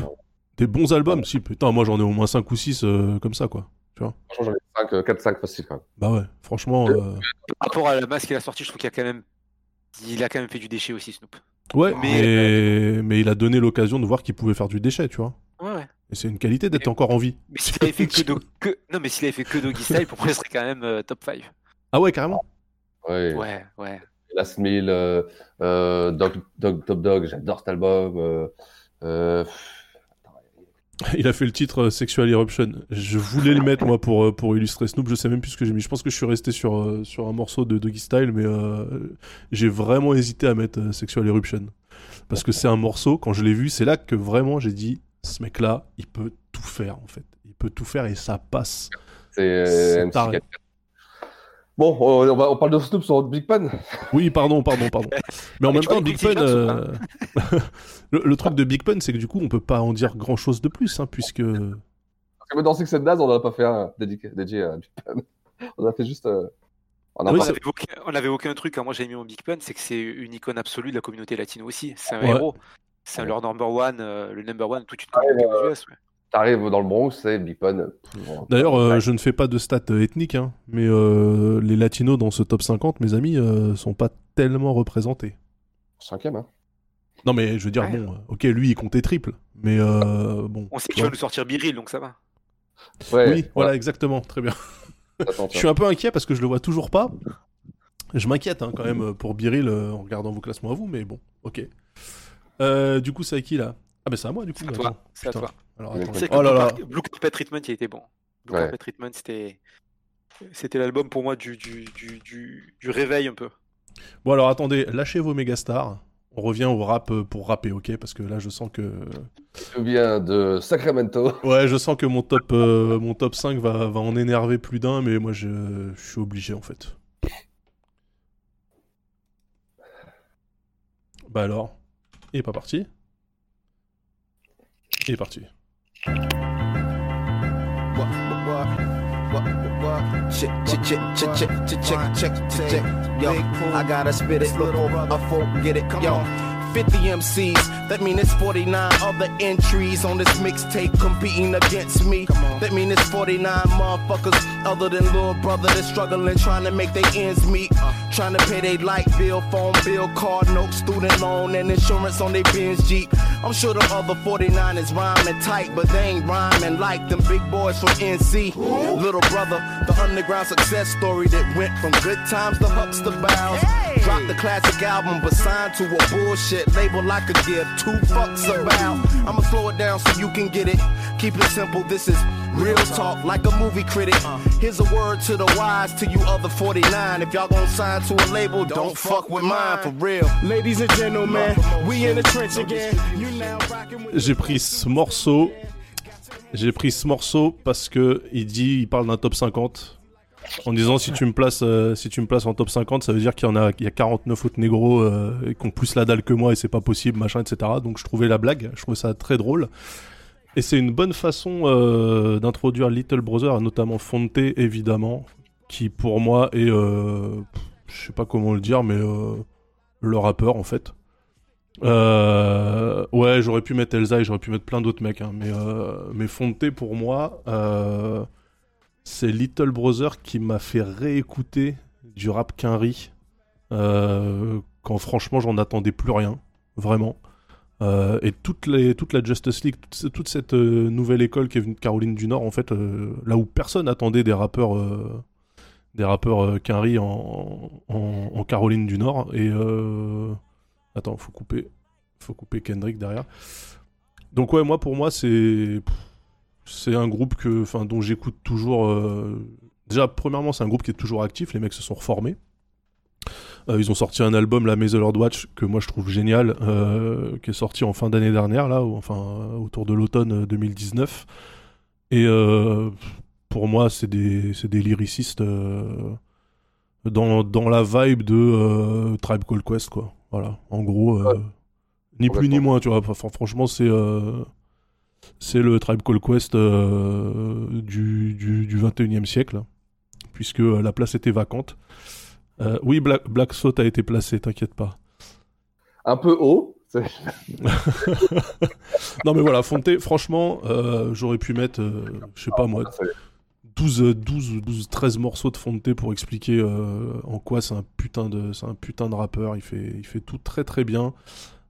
des bons albums, si putain, moi j'en ai au moins 5 ou 6 euh, comme ça quoi, tu vois. Franchement, j'en ai 5, 4, 5 facile quand même. Bah ouais, franchement euh, Par rapport à la masse qu'il a sorti, je trouve qu'il a quand même. Il a quand même fait du déchet aussi, Snoop. ouais, Mais- mais... mais il a donné l'occasion de voir qu'il pouvait faire du déchet, tu vois. Ouais, ouais. Et c'est une qualité d'être encore en vie. Mais s'il avait fait que, Do- que... Non, mais s'il avait fait que Doggy Style, pour moi, il serait quand même euh, top 5. Ah ouais, carrément. Ouais. Ouais, ouais. Last Meal, euh, euh, Dog, Dog, Top Dog, j'adore cet album. euh, euh, Il a fait le titre euh, Sexual Eruption. Je voulais le mettre moi pour, euh, pour illustrer Snoop, je sais même plus ce que j'ai mis. Je pense que je suis resté sur, euh, sur un morceau de Doggy Style, mais euh, j'ai vraiment hésité à mettre euh, Sexual Eruption. Parce que c'est un morceau, quand je l'ai vu, c'est là que vraiment j'ai dit ce mec-là, il peut tout faire en fait. Il peut tout faire et ça passe. C'est C'est MC4. Bon, on, on va- on parle de Snoop sur Big Pan. Oui, pardon, pardon, pardon. Mais en même temps, Big Pun, euh, le, le truc de Big Pun, c'est que du coup, on peut pas en dire grand chose de plus, hein, puisque. Parce que dans Six and Daz, on n'en a pas fait un dédié, dédié à Big Pan. On a fait juste. euh, on a on pas- avait aucun, on avait aucun truc quand moi j'ai mis mon Big Pun, c'est que c'est une icône absolue de la communauté latino aussi. C'est un Ouais. héros. C'est Ouais. leur number one, euh, le number one de toute une communauté aux US. T'arrives dans le Bronx, c'est Big Pan. D'ailleurs, euh, je ne fais pas de stats euh, ethniques, hein, mais euh, les latinos dans ce top 50, mes amis, euh, sont pas tellement représentés. Cinquième, hein. Non, mais je veux dire, bon, ok, lui, il comptait triple, mais euh, bon. On sait tu qu'il va nous sortir Biril, donc ça va. oui, voilà, exactement, très bien. Attends, je suis un peu inquiet parce que je le vois toujours pas. Je m'inquiète hein, quand même pour Biril euh, en regardant vos classements à vous, mais bon, ok. Euh, du coup, c'est à qui là? Ah, bah c'est à moi du coup. C'est à attends. toi. C'est à Putain. toi. Alors, Tu attends. sais que Oh là Blue là. Carpet- Blue Carpet Treatment, il était bon. Blue Ouais. Carpet Treatment, c'était. C'était l'album pour moi du, du, du, du, du réveil un peu. Bon alors attendez, lâchez vos mégastars. On revient au rap euh, pour rapper, ok? Parce que là, je sens que. Je viens de Sacramento. Ouais, je sens que mon top, euh, mon top 5 va, va en énerver plus d'un, mais moi, je, je suis obligé en fait. Bah alors, il est pas parti Il est parti. What, check, check, check, check, check, check, check, check. Yo, I gotta spit it, look over, I forget it. Yo, 50 MCs, that mean it's 49 other entries on this mixtape competing against me. That mean it's 49 motherfuckers other than little brother that's struggling, trying to make their ends meet. Uh. Trying to pay their light bill, phone bill, card note, student loan, and insurance on their Benz Jeep. I'm sure the other 49 is rhyming tight, but they ain't rhyming like them big boys from NC. Little brother, the underground success story that went from good times to hucks to bows. Dropped the classic album, but signed to a bullshit label I could give two fucks about. I'ma slow it down so you can get it. Keep it simple, this is real talk like a movie critic. Here's a word to the wise, to you other 49. If y'all gon' sign to a label, don't fuck with mine for real. Ladies and gentlemen, we in the trench again. You now rocking with J'ai pris ce morceau. J'ai pris ce morceau parce que il dit, il parle d'un top 50. En disant si tu me places, euh, si tu me places en top 50, ça veut dire qu'il y en a, il y a 49 autres négros euh, qui ont plus la dalle que moi et c'est pas possible, machin, etc. Donc je trouvais la blague, je trouvais ça très drôle. Et c'est une bonne façon euh, d'introduire Little Brother, notamment Fonte évidemment, qui pour moi est, euh, je sais pas comment le dire, mais le rappeur en fait. Ouais, j'aurais pu mettre Elsa et j'aurais pu mettre plein d'autres mecs, hein, mais, mais Fonte pour moi, c'est Little Brother qui m'a fait réécouter du rap Quinry euh, quand franchement j'en attendais plus rien, vraiment. Euh, et toute, la Justice League, toute, cette euh, nouvelle école qui est venue de Caroline du Nord, en fait, là où personne attendait des rappeurs, des rappeurs Quinry en, Caroline du Nord. Et attends, faut couper, faut couper Kendrick derrière. Donc ouais, moi pour moi c'est c'est un groupe que, enfin, dont j'écoute toujours. euh, Déjà, premièrement, c'est un groupe qui est toujours actif. Les mecs se sont reformés. Euh, ils ont sorti un album, la Maison Lord Watch, que moi je trouve génial, euh, qui est sorti en fin d'année dernière, là, ou enfin autour de l'automne euh, 2019. Et euh, pour moi, c'est des, des lyricistes dans, dans la vibe de Tribe Called Quest, quoi. Voilà, en gros, ni plus ni moins, tu vois. Enfin, franchement, c'est c'est le Tribe Called Quest euh, du, du, du 21e siècle, puisque euh, la place était vacante. Euh, oui, Black, Black Salt a été placé, t'inquiète pas. Un peu haut. non mais voilà, Fonte, franchement, euh, j'aurais pu mettre, euh, je sais pas moi, 12, euh, 12, 12, 13 morceaux de Fonte pour expliquer en quoi c'est un putain de, c'est un putain de rappeur. Il fait, il fait tout très très bien.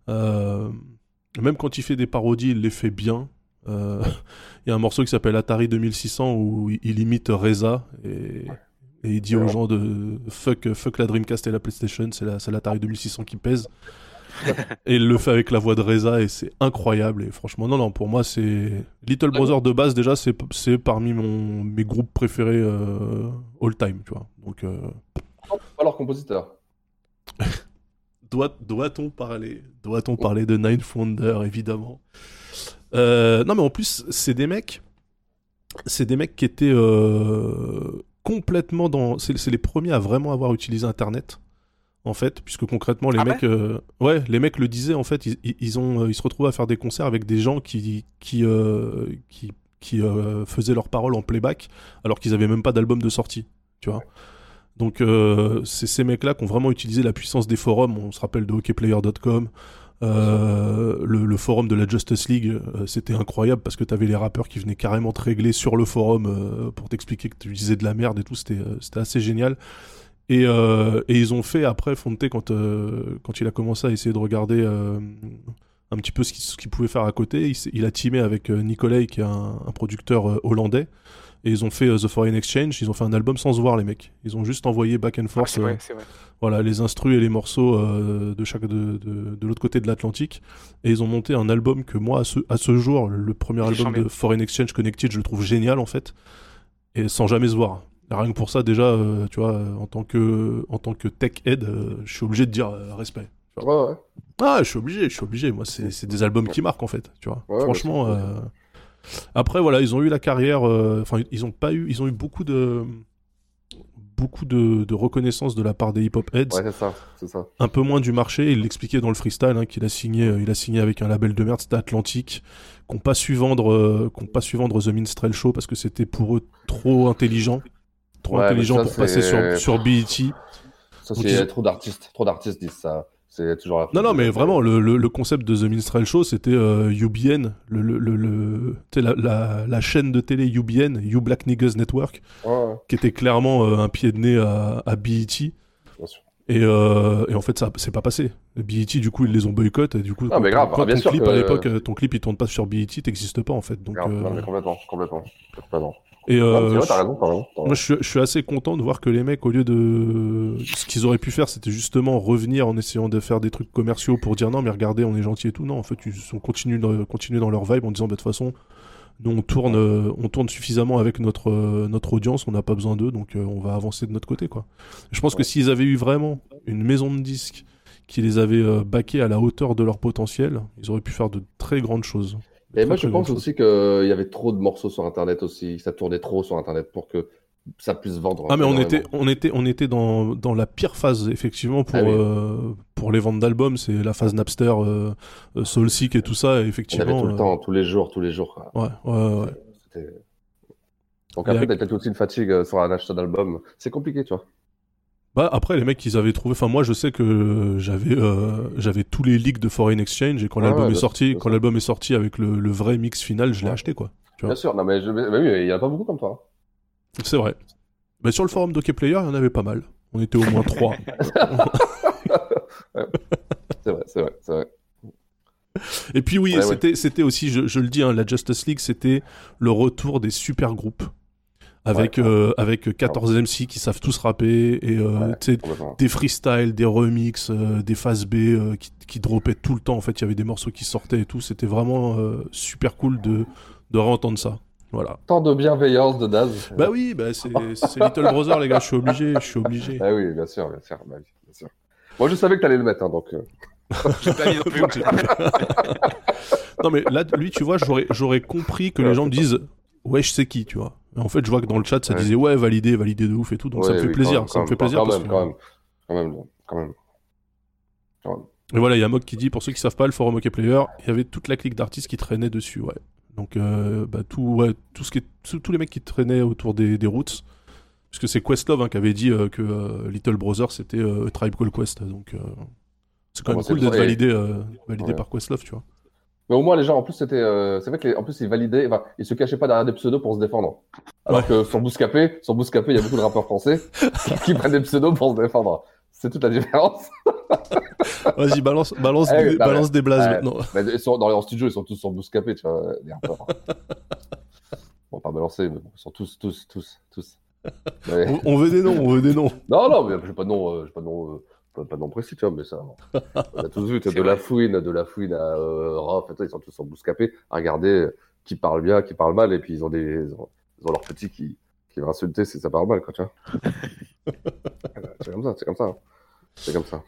Même quand il fait des parodies, il les fait bien. Euh, Il y a un morceau qui s'appelle Atari 2600 où il, imite Reza et, et il dit aux gens de fuck, fuck la Dreamcast et la PlayStation, c'est la- c'est l'Atari 2600 qui pèse. et il le fait avec la voix de Reza et c'est incroyable. Et franchement, non, non, pour moi, c'est. Little Brother de base, déjà, c'est parmi mon, mes groupes préférés euh, all time, tu vois. Donc, euh, leur compositeur. doit- doit-on parler Doit-on parler de Nine Wonder, évidemment Euh, Non, mais en plus, c'est des mecs. C'est des mecs qui étaient. euh, complètement dans. C'est les premiers à vraiment avoir utilisé Internet. En fait, puisque concrètement, les Ah mecs, euh, ouais, les mecs le disaient. En fait, ils, ils- ont, ils se retrouvaient à faire des concerts avec des gens qui, qui, qui, qui faisaient leurs paroles en playback, alors qu'ils avaient même pas d'album de sortie. Tu vois. Donc, c'est ces mecs-là qui ont vraiment utilisé la puissance des forums. On se rappelle de hockeyplayer.com. Euh, le, le forum de la Justice League, euh, c'était incroyable parce que t'avais les rappeurs qui venaient carrément te régler sur le forum euh, pour t'expliquer que tu disais de la merde et tout. C'était c'était assez génial. Et, et ils ont fait après Fonte quand quand il a commencé à essayer de regarder un petit peu ce qu'il pouvait faire à côté. Il, a teamé avec Nicolai qui est un, un producteur hollandais. Et ils ont fait The Foreign Exchange. Ils ont fait un album sans se voir les mecs. Ils ont juste envoyé back and forth. vrai, c'est vrai. Voilà, les instrus et les morceaux euh, de chaque de, de, de l'autre côté de l'Atlantique. Et ils ont monté un album que moi, à ce, à ce jour, le premier album de Foreign Exchange Connected, je le trouve génial en fait. Et sans jamais se voir. Rien que pour ça, déjà, euh, tu vois, euh, en tant que, en tant que tech head, euh, je suis obligé de dire euh, respect. Ouais, ouais. Ah, je suis obligé, je suis obligé. Moi, c'est c'est des albums qui marquent en fait, tu vois. Ouais, Franchement. euh, Après, voilà, ils ont eu la carrière. euh, Enfin, ils ont pas eu, ils ont eu beaucoup de, beaucoup de, de reconnaissance de la part des hip-hop heads. Ouais, c'est ça, c'est ça. Un peu moins du marché. Il l'expliquait dans le freestyle hein, qu'il a signé, euh, il a signé avec un label de merde, c'était Atlantique, qu'on pas su vendre, euh, qu'on pas su vendre The Minstrel Show parce que c'était pour eux trop intelligent, trop Ouais, intelligent ça, pour passer sur, sur BET. Ça, c'est ils- trop d'artistes. Trop d'artistes disent ça. C'est toujours la Non, non, mais vraiment, le, le- le concept de The Minstrel Show, c'était euh, UBN, le, le, la, la- la chaîne de télé UBN, You Black Niggas Network, Ouais, qui était clairement euh, un pied de nez à, à BET. Bien sûr. Et, euh, et en fait, ça c'est pas passé. BET, du coup, ils les ont boycott. Et du coup, Ah, mais grave, ah, bien ton sûr clip que- à l'époque, euh, ton clip il tourne pas sur BET, t'existes pas en fait. Donc, Grave, non, mais complètement, complètement. complètement. Et euh, vrai, raison, raison, t'as moi, je suis, je suis assez content de voir que les mecs, au lieu de. Ce qu'ils auraient pu faire, c'était justement revenir en essayant de faire des trucs commerciaux pour dire non, mais regardez, on est gentil et tout. Non, en fait, ils ont continué, dans leur vibe en disant, bah, de toute façon, nous, on tourne, euh, on tourne suffisamment avec notre, euh, notre audience, on n'a pas besoin d'eux, donc euh, on va avancer de notre côté, quoi. Je pense que s'ils avaient eu vraiment une maison de disques qui les avait backés à la hauteur de leur potentiel, ils auraient pu faire de très grandes choses. Et moi, je pense aussi qu'il y avait trop de morceaux sur Internet aussi. Ça tournait trop sur Internet pour que ça puisse vendre. Ah mais on était on était on était dans, dans la pire phase effectivement pour Ah oui. euh, pour les ventes d'albums c'est la phase Napster euh, euh, Soulseek et tout ça et On avait effectivement tout le euh, temps, tous les jours, tous les jours. quoi. ouais ouais ouais Donc a- après, t'as peut-être aussi une fatigue euh, sur un achat d'album. C'est compliqué, tu vois. Bah après les mecs ils avaient trouvé enfin moi je sais que j'avais euh, j'avais tous les leaks de Foreign Exchange et quand Ah l'album ouais, est sorti quand l'album est sorti avec le, le vrai mix final je l'ai acheté quoi tu vois Bien sûr, non mais, je... oui, il y en a pas beaucoup comme toi. hein. c'est vrai mais sur le forum d'Hockey Player il y en avait pas mal on était au moins trois. C'est vrai, c'est vrai, c'est vrai. Et puis oui, Ouais, c'était c'était aussi, je, je le dis, hein, la Justice League, c'était le retour des super groupes. Avec, euh, avec 14 MC qui savent tous rapper, et euh, tu sais, complètement. des freestyles, des remixes, euh, des phases B euh, qui, qui droppaient tout le temps. En fait, il y avait des morceaux qui sortaient et tout. C'était vraiment euh, super cool de, de réentendre ça. Voilà. Tant de bienveillance de Daz. Bah oui, bah c'est Little Brother, les gars, je suis obligé, je suis obligé. Ah oui, bien sûr, bien sûr, bah bien sûr. Moi, je savais que t'allais le mettre, hein, donc. euh. non mais là, lui, tu vois, j'aurais, j'aurais compris que les gens me disent, ouais, je sais qui, tu vois. Et en fait, je vois que dans le chat, ça Ouais. disait, ouais, validé, validé de ouf et tout, donc ça me fait oui, plaisir, ça me fait plaisir. Quand parce même, que- quand même, quand même, quand même. Quand même. Et voilà, il y a Mog qui dit, pour ceux qui savent pas, le forum OK Player, il y avait toute la clique d'artistes qui traînaient dessus, ouais. Donc, euh, bah, tout, ouais, tout ce qui est- tous tous les mecs qui traînaient autour des, des routes, parce que c'est Questlove hein, qui avait dit euh, que euh, Little Brother c'était Tribe Called Quest, donc c'est quand Ah, même cool d'être validé, validé Ouais. par Questlove, tu vois. Mais au moins, les gens, en plus, c'était. euh, c'est vrai que les- en plus, ils validaient. Enfin, ils se cachaient pas derrière des pseudos pour se défendre. Alors que sur Bouscapé, sur Bouscapé, il y a beaucoup de rappeurs français qui, qui prennent des pseudos pour se défendre. C'est toute la différence. Vas-y, balance, balance, Eh, des, balance des blazes ouais, maintenant. dans leur studio, ils sont tous sur Bouscapé, tu vois, les rappeurs. Bon, pas balancer, mais bon, ils sont tous, tous, tous, tous. Mais- On, on veut des noms, on veut des noms. Non, non, mais j'ai pas de nom, euh, j'ai pas de nom, euh, pas, pas de nom précis, tu vois, mais ça. On a tous vu, de la fouine, de la fouine à euh, Rof, ils sont tous sur Bouscapé à regarder qui parle bien, qui parle mal, et puis ils ont des, ils ont, ils ont leur petit qui, qui va insulter si ça parle mal, quoi, tu vois. c'est comme ça, c'est comme ça. hein. C'est comme ça.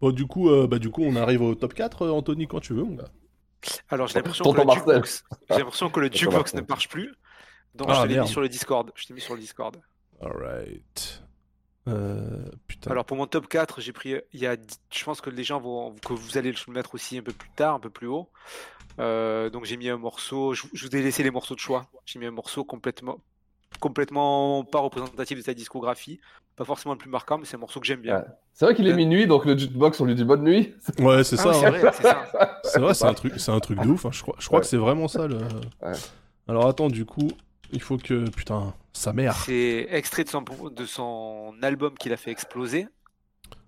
Bon, du coup, euh, bah, du coup, on arrive au top 4, euh, Anthony, quand tu veux, mon gars. Alors j'ai l'impression que, le jukebox... que le ne marche plus. Donc Ah, je merde. mis sur le Discord. Je t'ai mis sur le Discord. Alright. Euh, putain. Alors pour mon top 4, j'ai pris. Il y a, je pense que les gens vont. que vous allez le mettre aussi un peu plus tard, un peu plus haut. Euh, donc j'ai mis un morceau. Je, je vous ai laissé les morceaux de choix. J'ai mis un morceau complètement, complètement pas représentatif de sa discographie. Pas forcément le plus marquant, mais c'est un morceau que j'aime bien. Ouais. C'est vrai qu'il est minuit, donc le jukebox, on lui dit bonne nuit. Ouais, c'est Ah ça. oui, c'est hein. vrai, c'est ça. C'est vrai, c'est un truc, c'est un truc de ouf. hein. Je crois, je crois Ouais. que c'est vraiment ça le. Ouais. Alors attends, du coup, il faut que putain, sa mère. C'est extrait de son, de son album qu'il a fait exploser.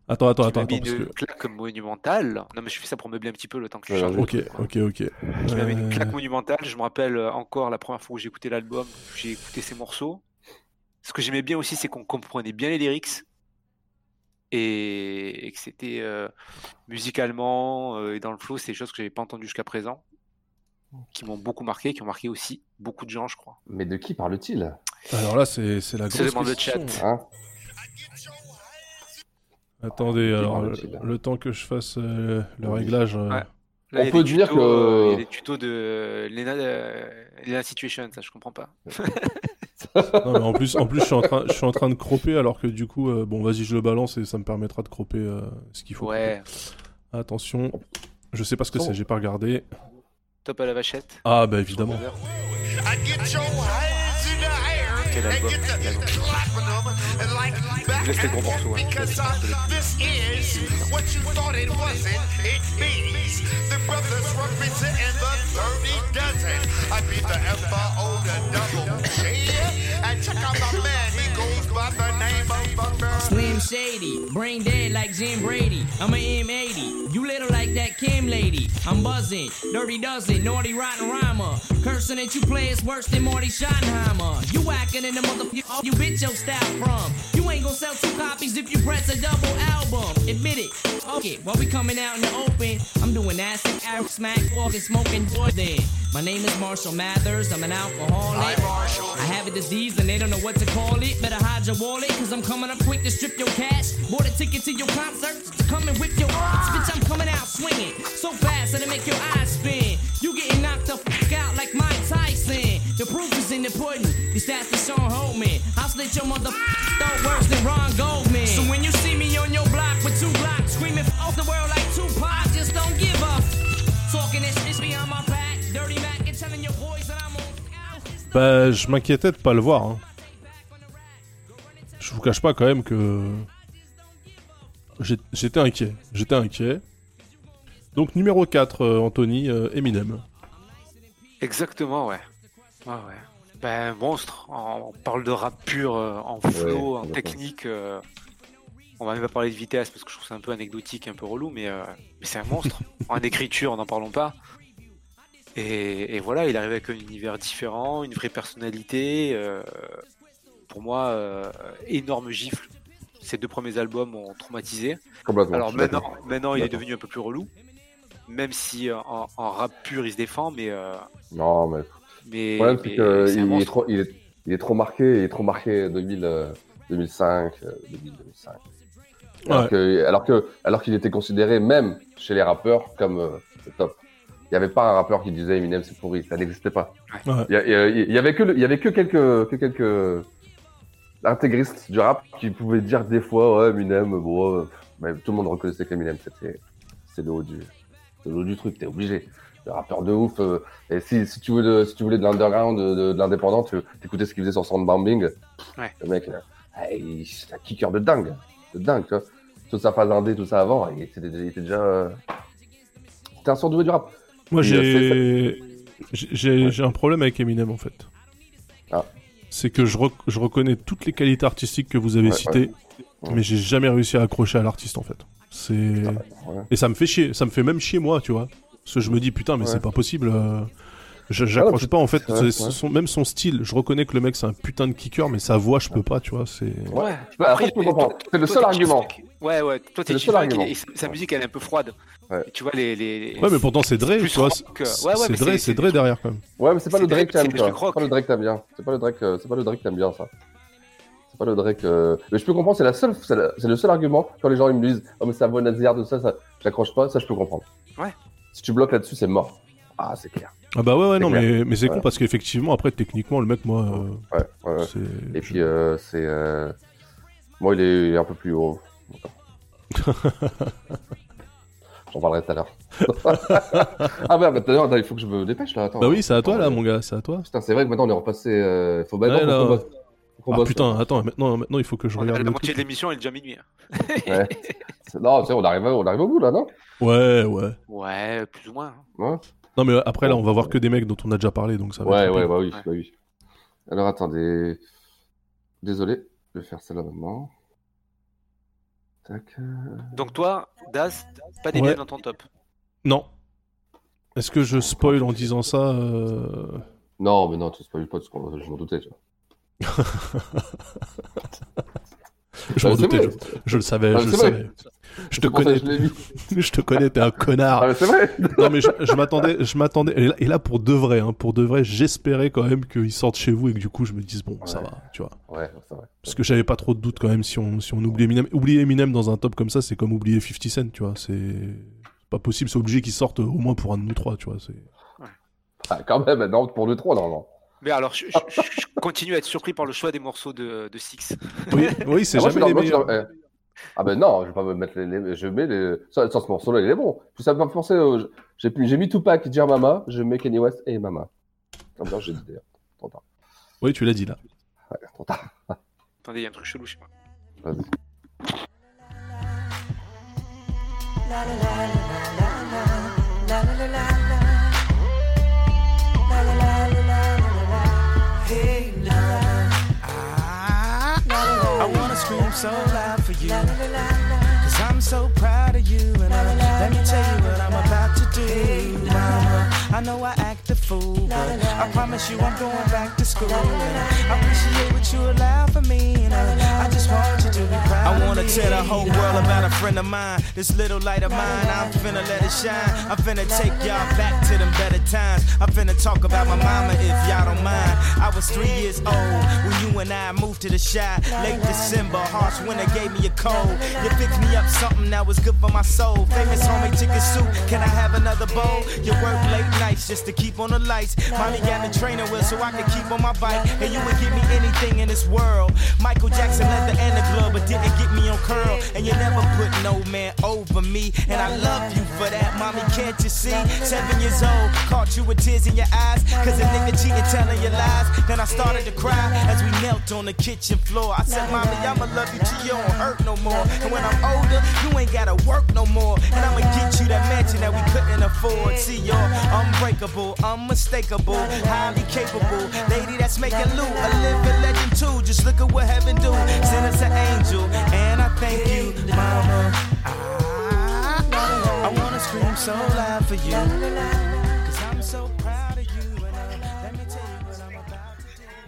Attends, attends, attends, mis attends, parce une que. claque monumentale. Non, mais je fais ça pour meubler un petit peu le temps que tu changes. Ok, ok, ok. Qui m'a mis une Euh, claque monumentale. Je me rappelle euh, encore la première fois où j'ai écouté l'album, j'ai écouté ses morceaux. Ce que j'aimais bien aussi, c'est qu'on comprenait bien les lyrics et, et que c'était euh, musicalement euh, et dans le flow, c'est des choses que j'avais pas entendues jusqu'à présent, qui m'ont beaucoup marqué, qui ont marqué aussi beaucoup de gens, je crois. Mais de qui parle-t-il? Alors là, c'est c'est la Se grosse demande le question. chat. Hein? Attendez, alors le, le temps que je fasse euh, le réglage. euh, Ouais. On Là, a peut dire tutos, que- euh, il y a des tutos de Lena, euh, Lena Situation, ça je comprends pas. Non, mais en plus, en plus, je suis en train, je suis en train de croper, alors que du coup, euh, bon, vas-y, je le balance et ça me permettra de croper euh, ce qu'il faut. Ouais, Attention, je sais pas ce que Oh. c'est, j'ai pas regardé. Top à la vachette. Ah bah évidemment. I get your hands in the air Quel and album, get quel the album. clapping them and like back Laisse les gros morceaux, hein. Slim Shady, brain dead like Jim Brady. I'm a M80. You little like that Kim lady. I'm buzzing, dirty dozen, naughty rotten rhymer. Cursing that you play is worse than Marty Schottenheimer. You whacking in the motherfucker you bitch your style from. You ain't gonna sell two copies if you press a double album. Admit it. Okay, while we coming out in the open, I'm doing acid, Arab smack, walking, smoking, then. My name is Marshall Mathers, I'm an alcoholic. I have a disease and they don't know what to call it. Better hide your wallet, cause I'm coming up quick to strip your cash. Bought a ticket to your concert your ass. Bitch, I'm coming out swinging so fast that it make your eyes spin. You getting knocked the fuck out like Mike Tyson. The proof is in the pudding. These stats for Sean Holman. I'll slit your mother throat worse than Ron Goldman. So when you see me on your block with two blocks screaming off the world like Tupac, just don't give up. Talking this behind my back, dirty Mac, and telling your boys that I'm on. Bah, je m'inquiétais de pas le voir. hein. Je vous cache pas quand même que j'étais inquiet. J'étais inquiet. Donc numéro 4, euh, Anthony, euh, Eminem. Exactement, ouais. Ouais, ouais. Ben, monstre. On parle de rap pur, euh, en flow, en technique. euh, On va même pas parler de vitesse parce que je trouve ça un peu anecdotique, un peu relou, mais, euh, mais c'est un monstre. en écriture, n'en parlons pas. Et, et voilà, il arrive avec un univers différent, une vraie personnalité. euh, pour moi, euh, énorme gifle. Ces deux premiers albums m'ont traumatisé. Complètement, Alors maintenant, maintenant il est devenu un peu plus relou. Même si euh, en, en rap pur il se défend, mais, euh, Non, mais problème, que il est, trop, il, est, il est trop marqué, il est trop marqué 2000, euh, 2005, euh, 2000, 2005. Alors Ouais. que, alors que, alors qu'il était considéré même chez les rappeurs comme euh, top. Il n'y avait pas un rappeur qui disait Eminem c'est pourri, ça n'existait pas. Ouais. Il y, il y y avait que, le- il y avait que quelques, que quelques intégristes du rap qui pouvaient dire des fois ouais Eminem, bon, euh, mais tout le monde reconnaissait qu'Eminem c'était, c'est le haut du, le haut du truc, t'es obligé. Le rappeur de ouf. euh, et si, si tu veux de, si tu voulais de l'underground, de, de, de l'indépendant, tu écoutais ce qu'il faisait sur Soundbombing. Ouais. Le mec, il- c'est un kicker de dingue, de dingue, tu vois. Toute sa phase indé, tout ça avant, il était, il était déjà, euh, c'était un surdoué du rap. Moi, euh, j'ai j'ai j'ai un problème avec Eminem en fait. Ah. C'est que je, rec- je reconnais toutes les qualités artistiques que vous avez Ouais, citées, ouais. mais j'ai jamais réussi à accrocher à l'artiste en fait. C'est ouais. et ça me fait chier, ça me fait même chier moi, tu vois. Parce que je me dis putain, mais Ouais. c'est pas possible. euh, je- J'accroche pas en fait. son- même son style, je reconnais que le mec c'est un putain de kicker, mais sa voix je peux pas, tu vois. C'est Ouais. Bah, après, je peux comprendre. C'est le seul argument. Ouais, ouais. Toi, t'es le seul cheesecake argument. et, et sa- sa musique, elle est un peu froide. Ouais. Tu vois, les. les... Ouais, mais pourtant c'est Dre, tu vois. c'est- Dre, c'est- Dre derrière quand même. Ouais, mais c'est pas C'est le Drake Drake, que t'aimes, c'est pas le que t'aimes bien. C'est pas le Drake, euh, c'est pas le Drake que t'aimes bien, ça. C'est pas le Drake. euh, Mais je peux comprendre, c'est la seule, c'est le seul argument quand les gens ils me disent, oh mais c'est un bon nasillarde de ça, ça, j'accroche pas, ça je peux comprendre. Ouais. Si tu bloques là-dessus, c'est mort. Ah, c'est clair. Ah bah ouais, ouais, non, clair. mais, mais c'est con parce qu'effectivement, après, techniquement, le mec, moi. euh, Ouais, ouais, Et puis, euh, c'est. euh, Moi, il est, il est un peu plus haut. J'en parlerai tout à l'heure. ah bah, bah, tout à l'heure, il faut que je me dépêche là. Attends. Bah oui, c'est à toi là, mon gars, c'est à toi. Putain, c'est vrai que maintenant on est repassé. euh, Faut maintenant Ouais, qu'on bosse. Ah bosse, putain, là. attends, maintenant, maintenant il faut que je regarde La le moitié truc. de l'émission, est déjà minuit. hein. Ouais. Non, tu sais, on arrive, on arrive au bout là, non? Ouais, ouais. Ouais, plus ou moins. hein. Ouais. Non, mais après, là, on va voir que des mecs dont on a déjà parlé, donc ça va Ouais, être ouais, bah oui, bah oui. Alors attendez. Désolé, je vais faire ça là maintenant. Tac. euh, Donc toi, Daz, pas des Ouais. biens dans ton top. Non. Est-ce que je spoil en disant ça euh, Non, mais non, tu spoil pas, parce que je m'en doutais. Tu vois. Je m'en Ah, doutais, je, je le savais, Ah, je le vrai. savais. Je te connais, je te connais, t'es un connard. Ah, c'est vrai. Non mais je, je m'attendais, je m'attendais. Et là, et là, pour de vrai, hein, pour de vrai, j'espérais quand même qu'ils sortent chez vous et que du coup je me dise bon, ça va, tu vois. Ouais. Parce que j'avais pas trop de doutes quand même si on, si on oublie Eminem. Oublier Eminem dans un top comme ça, c'est comme oublier 50 Cent, tu vois. C'est pas possible, c'est obligé qu'ils sortent au moins pour un de nous trois, tu vois. C'est... Ah, quand même, non, pour le 3, non, non. Mais alors, je, je- je continue à être surpris par le choix des morceaux de, de Six. Oui, oui, c'est Ah, jamais dans- les meilleurs. eh. Ah ben non, je vais pas me mettre les, les- je mets les ça, ça, ce morceau-là, il est bon. Puis ça me penser au- j'ai j'ai mis Tupac, Dear Mama, je mets Kanye West et Mama. Comme ça, j'ai dit d'ailleurs. Trop tard. Oui, tu l'as dit là. Ouais, trop tard. Attendez, il y a un truc chelou, je sais pas. Vas-y. Scream so loud for you. Cause I'm so proud of you. And uh, let me tell you what I'm about to do. Mama, I know I fool, but I promise you I'm going back to school. And I appreciate what you allow for me. And I just want you to be proud. I wanna tell the whole world about a friend of mine. This little light of mine, I'm finna let it shine. I'm finna take y'all back to them better times. I'm finna talk about my mama if y'all don't mind. I was three years old when you and I moved to the shy. Late December, harsh winter gave me a cold. You picked me up something that was good for my soul. Famous homemade chicken soup, can I have another bowl? You work late nights just to keep on the lights. Mommy got the training wheels so I could keep on my bike. And you would give me anything in this world. Michael Jackson leather and the glove, but didn't get me on curl. And you never put no man over me. And I love you for that, mommy. Can't you see? Seven years old, caught you with tears in your eyes. Cause a nigga cheating, telling you lies. Then I started to cry as we knelt on the kitchen floor. I said, Mommy, I'ma love you till you don't hurt no more. And when I'm older, you ain't gotta work no more. And I'ma get you that mansion that we couldn't afford. See, you're unbreakable,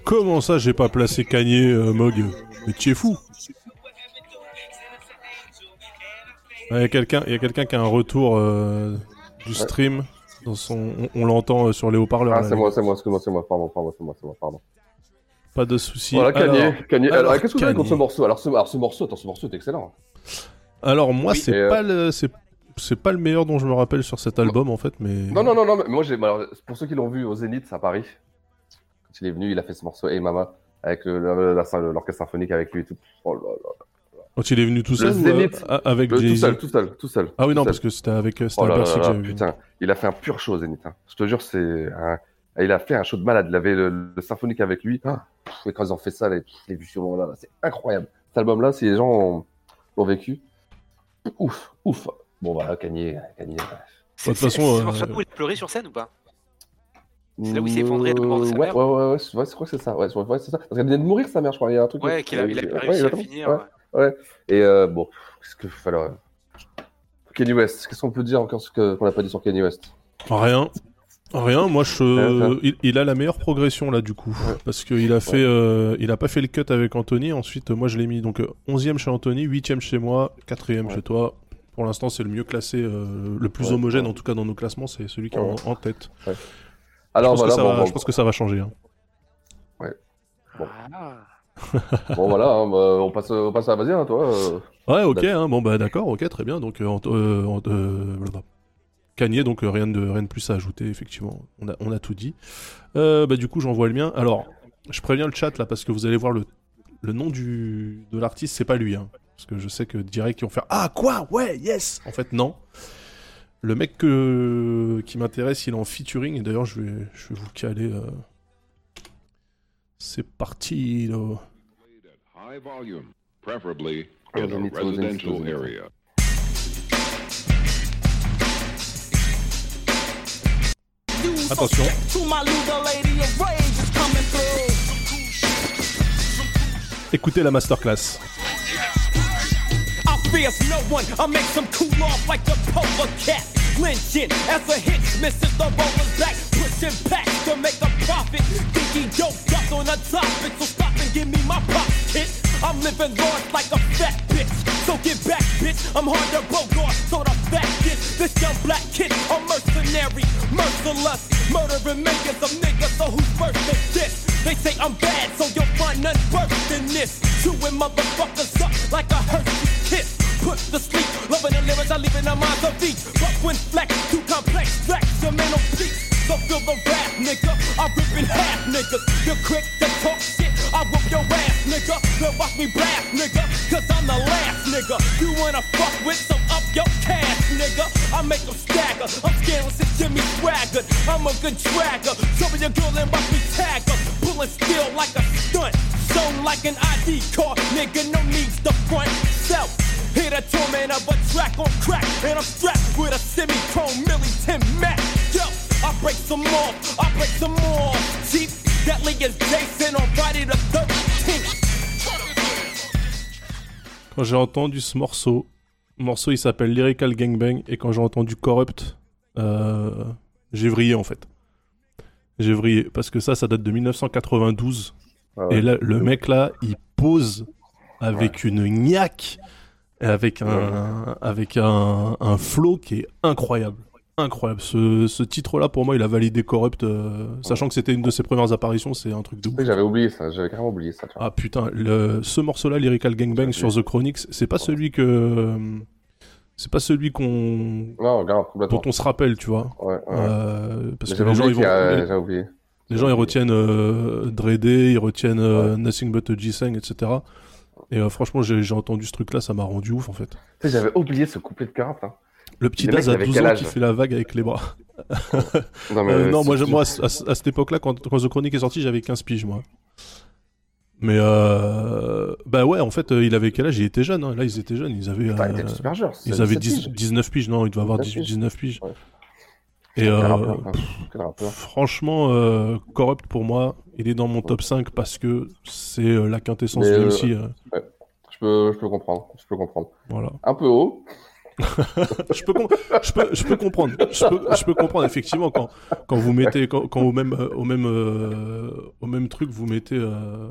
Comment ça, j'ai pas placé Kanye, euh, Mog? Mais tu es fou. Il y a quelqu'un y a quelqu'un qui a un retour euh, du stream. Dans son, on, on l'entend euh, sur les haut-parleurs. Ah, c'est moi, c'est moi, excuse-moi, c'est moi, pardon, pardon, c'est moi, c'est moi, pardon. Pas de soucis. Voilà, Kanye, Alors- Kanye. Alors, alors, qu'est-ce que vous avez contre ce morceau? Alors ce, alors, ce morceau, attends, ce morceau est excellent. Alors moi, Oui. c'est euh, pas le, c'est, c'est pas le meilleur dont je me rappelle sur cet album en fait, mais. Non, non, non, non, mais moi, j'ai, pour ceux qui l'ont vu au Zénith à Paris, quand il est venu, il a fait ce morceau Hey Mama, avec l'orchestre symphonique avec lui et tout. Oh là là. Quand il est venu tout seul ou, Zénith. euh, avec Le- tout Jay-Z seul, tout seul, tout seul. Ah oui, tout non, seul. parce que c'était avec euh, c'était Oh là là que putain, il a fait un pur show Zénith. hein. Je te jure, c'est un... Il a fait un show de malade. Il avait le, le symphonique avec lui. Ah, pff, et quand ils ont fait ça, les, les vues sur là, là, c'est incroyable. Cet album-là, si les gens ont, l'ont vécu, ouf, ouf. Bon, voilà, Kanye, Kanye. De toute façon, C'est euh, ce morceau où il a pleuré sur scène ou pas? C'est là où il s'est effondré de la mort de sa ouais, mère Ouais, ouais, ouais, je crois que c'est ça. Ouais, c'est ça. Parce qu'elle venait de mourir, sa mère, je crois. Il y a un truc. Ouais, qu'il a- il a Ouais, réussi à finir, Ouais, ouais. Et euh, bon, qu'est-ce que. Alors, Kanye West, qu'est-ce qu'on peut dire encore ce qu'on n'a pas dit sur Kanye West? Rien. Rien, moi je, Ouais, il, il a la meilleure progression là du coup, parce qu'il a fait, euh, il a pas fait le cut avec Anthony. Ensuite, euh, moi je l'ai mis donc euh, 11e chez Anthony, 8e chez moi, 4e chez toi. Pour l'instant, c'est le mieux classé, euh, le plus Ouais, homogène ouais. en tout cas dans nos classements, c'est celui qui est Ouais. en, en tête. Ouais. je, Alors pense voilà, que ça bon, va, bon, je pense que ça va changer. hein. Ouais. Bon. Ah. bon, voilà, hein, bah, on, passe, on passe à vas-y, hein, toi. euh. Ouais, ok, hein, bon bah d'accord, ok, très bien. Donc, euh, Anto- euh, euh, donc rien, de, rien de plus à ajouter, effectivement. On a, on a tout dit. Bah, du coup, j'envoie le mien. Alors, je préviens le chat là parce que vous allez voir le, le nom du, de l'artiste, c'est pas lui. Hein, parce que je sais que direct, ils vont faire Ah, quoi? Ouais, yes En fait, non. Le mec que, qui m'intéresse, il est en featuring. Et d'ailleurs, je vais, je vais vous caler. C'est parti. là. High volume, preferably in a residential area. Attention. Écoutez la masterclass. I fears no one. I make some cool off like the polar cat. Lynching as a hit, misses the roller's back, pushing back to make a profit. Think he doped on a topic, so stop and give me my pop. I'm living large like a fat bitch, so get back, bitch. I'm hard to bogart, so the fact is, this young black kid, a mercenary, merciless, murdering millions of niggas. So who's first in this? They say I'm bad, so you'll find none worse than this. Chewing motherfuckers up like a Hershey kiss. Put to sleep, loving the lyrics, I leave in the minds of each. But when flex, too complex, flex, the mental peace. So feel the rap, nigga. I rip in half, niggas. You're quick to talk shit, I whoop your ass, nigga. Then watch me blast, nigga. Cause I'm the last, nigga. You wanna fuck with, so up your cash, nigga. I make them stagger. I'm scared since Jimmy Swaggart. I'm a good dragger. Me your girl and watch me tag her. Pulling steel like a stunt. Shown like an ID card, nigga. No needs to front self. Hit a torment of a track on crack, and I'm strapped with a semi-chrome Millington Mac. Yo, I break some more, I break some more. Chief, deadly as Jason on Friday the 13th. Quand j'ai entendu ce morceau, le morceau il s'appelle Lyrical Gangbang, et quand j'ai entendu Corrupt, euh, j'ai vrillé en fait. J'ai vrillé, parce que ça, ça date de 1992. Ah ouais. Et là, le mec là, il pose avec une niaque, et avec un, avec un, un flow qui est incroyable. Incroyable. Ce, ce titre-là, pour moi, il a validé Corrupt, euh, sachant que c'était une de ses premières apparitions, c'est un truc de ouf. J'avais oublié ça, j'avais carrément oublié ça. Ah putain, le, ce morceau-là, Lyrical Gangbang sur The Chronics, c'est pas celui que. C'est pas celui qu'on. Dont on se rappelle, tu vois. Ouais, ouais. Euh, parce que les gens, ils vont. a- oublié. Les gens, ils retiennent euh, Dre Day, ils retiennent euh, Nothing But a G-Sang, etc. Et euh, franchement, j'ai entendu ce truc-là, ça m'a rendu ouf en fait. J'avais oublié ce couplet de Carap. Hein. Le petit Daz à avaient 12 quel ans qui fait la vague avec les bras. Non, mais Euh, non, c'est- moi, je- c'est- moi à, à- à cette époque-là, quand, quand The Chronic est sorti, j'avais 15 piges, moi. Mais euh, bah ouais, en fait, euh, il avait quel âge? Il était jeune. hein. Là, ils étaient jeunes. Ils avaient, Putain, il euh, super ils avaient 17 10 piges. 19 piges. Non, il devait avoir 18, 19 piges. Et euh, rappeur, hein. Rappeur. franchement, euh, Corrupt pour moi, il est dans mon top 5 parce que c'est euh, la quintessence Mais, du euh, MC. euh. ouais. Je peux, je peux comprendre. Je peux comprendre. Voilà. Un peu haut. je, peux je, peux, je peux comprendre. Je peux, je peux comprendre, effectivement, quand, quand vous mettez, quand, quand au, même, euh, au, même, euh, au même truc, vous mettez. euh,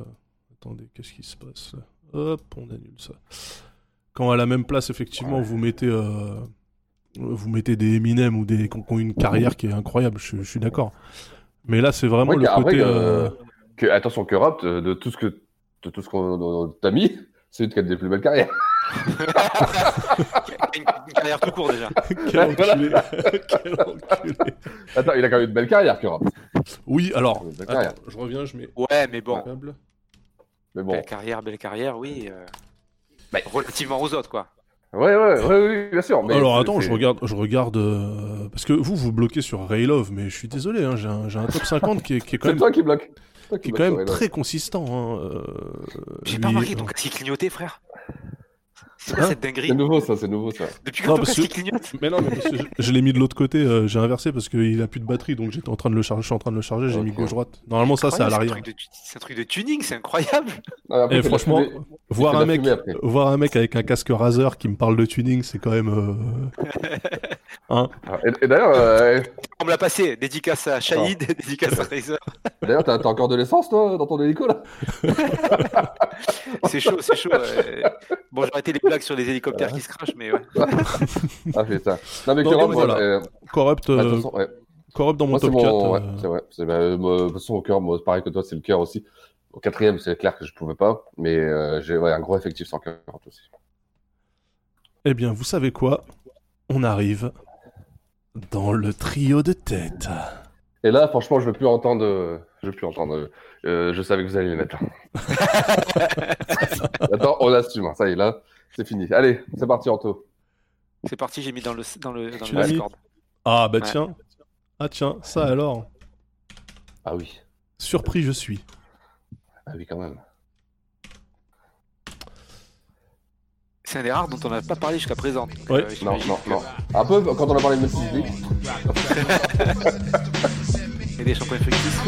Attendez, qu'est-ce qui se passe là? Hop, on annule ça. Quand à la même place, effectivement, vous mettez. Vous mettez des Eminem ou des qui ont qui ont une carrière qui est incroyable, je, je suis d'accord. Mais là, c'est vraiment Ouais, le côté. que- euh, que, attention, que Rap, de tout ce que, de tout ce qu'on t'a mis, c'est une qui a des plus belles carrières. une, une carrière tout court déjà. Quel enculé. Quel enculé. Attends, il a quand même une belle carrière, que Rap. Oui, alors, attends, je reviens, je mets. Ouais, mais bon. Mais bon. Belle carrière, belle carrière, oui. euh, Relativement aux autres, quoi. Ouais, ouais, ouais, ouais, bien sûr. Mais Alors attends, je regarde, je regarde euh, parce que vous vous bloquez sur Ray Love, mais je suis désolé, hein, j'ai un, top 50 qui est, qui est quand C'est même, toi qui bloque. Toi qui est bloque quand même très consistant. Hein, euh, J'ai pas remarqué ton casque qui clignotait, frère. C'est quoi Hein cette dinguerie C'est nouveau, ça, c'est nouveau, ça. Depuis quand parce qui clignote Mais non, mais parce que je, je l'ai mis de l'autre côté, euh, j'ai inversé parce qu'il a plus de batterie, donc j'étais en train de le charger, je suis en train de le charger, j'ai mis gauche droite. Normalement ça c'est à l'arrière. C'est un, truc de tu- c'est un truc de tuning, c'est incroyable. Et franchement, voir un mec, voir un mec avec un casque Razer qui me parle de tuning, c'est quand même. euh, Hein Et, et d'ailleurs, euh, On me l'a passé. Dédicace à Shahid, dédicace à Razer. d'ailleurs, t'as encore de l'essence, toi, dans ton hélico, là? C'est chaud, c'est chaud. Bon, j'ai arrêté les blagues sur les hélicoptères qui se crachent, mais ouais. Ah, putain. Non, mais Donc, Rap, voilà. euh, Corrupt, bah, euh, toute façon, ouais. Corrupt dans mon Moi, c'est top 4. mon- ouais, euh, c'est vrai. C'est- bah, de toute façon, au cœur, moi, pareil que toi, c'est le cœur aussi. Au quatrième, c'est clair que je pouvais pas, mais euh, j'ai ouais, un gros effectif sans cœur aussi. Eh bien, vous savez quoi? On arrive dans le trio de tête. Et là, franchement, je veux plus entendre. Je veux plus entendre. Euh, je savais que vous alliez les mettre. Attends, on assume. hein, Ça y est, là, c'est fini. Allez, c'est parti, Anto. C'est parti, j'ai mis dans le, dans le, dans Tu le l'as mis Discord. Ah bah Ouais. tiens. Ah tiens, ça alors. Ah oui. Surpris je suis. Ah oui, quand même. C'est un des rares dont on n'a pas parlé jusqu'à présent. Ouais. euh, Non, non, non. Un peu quand on a parlé de Messi League. Et des shampoings fictifs.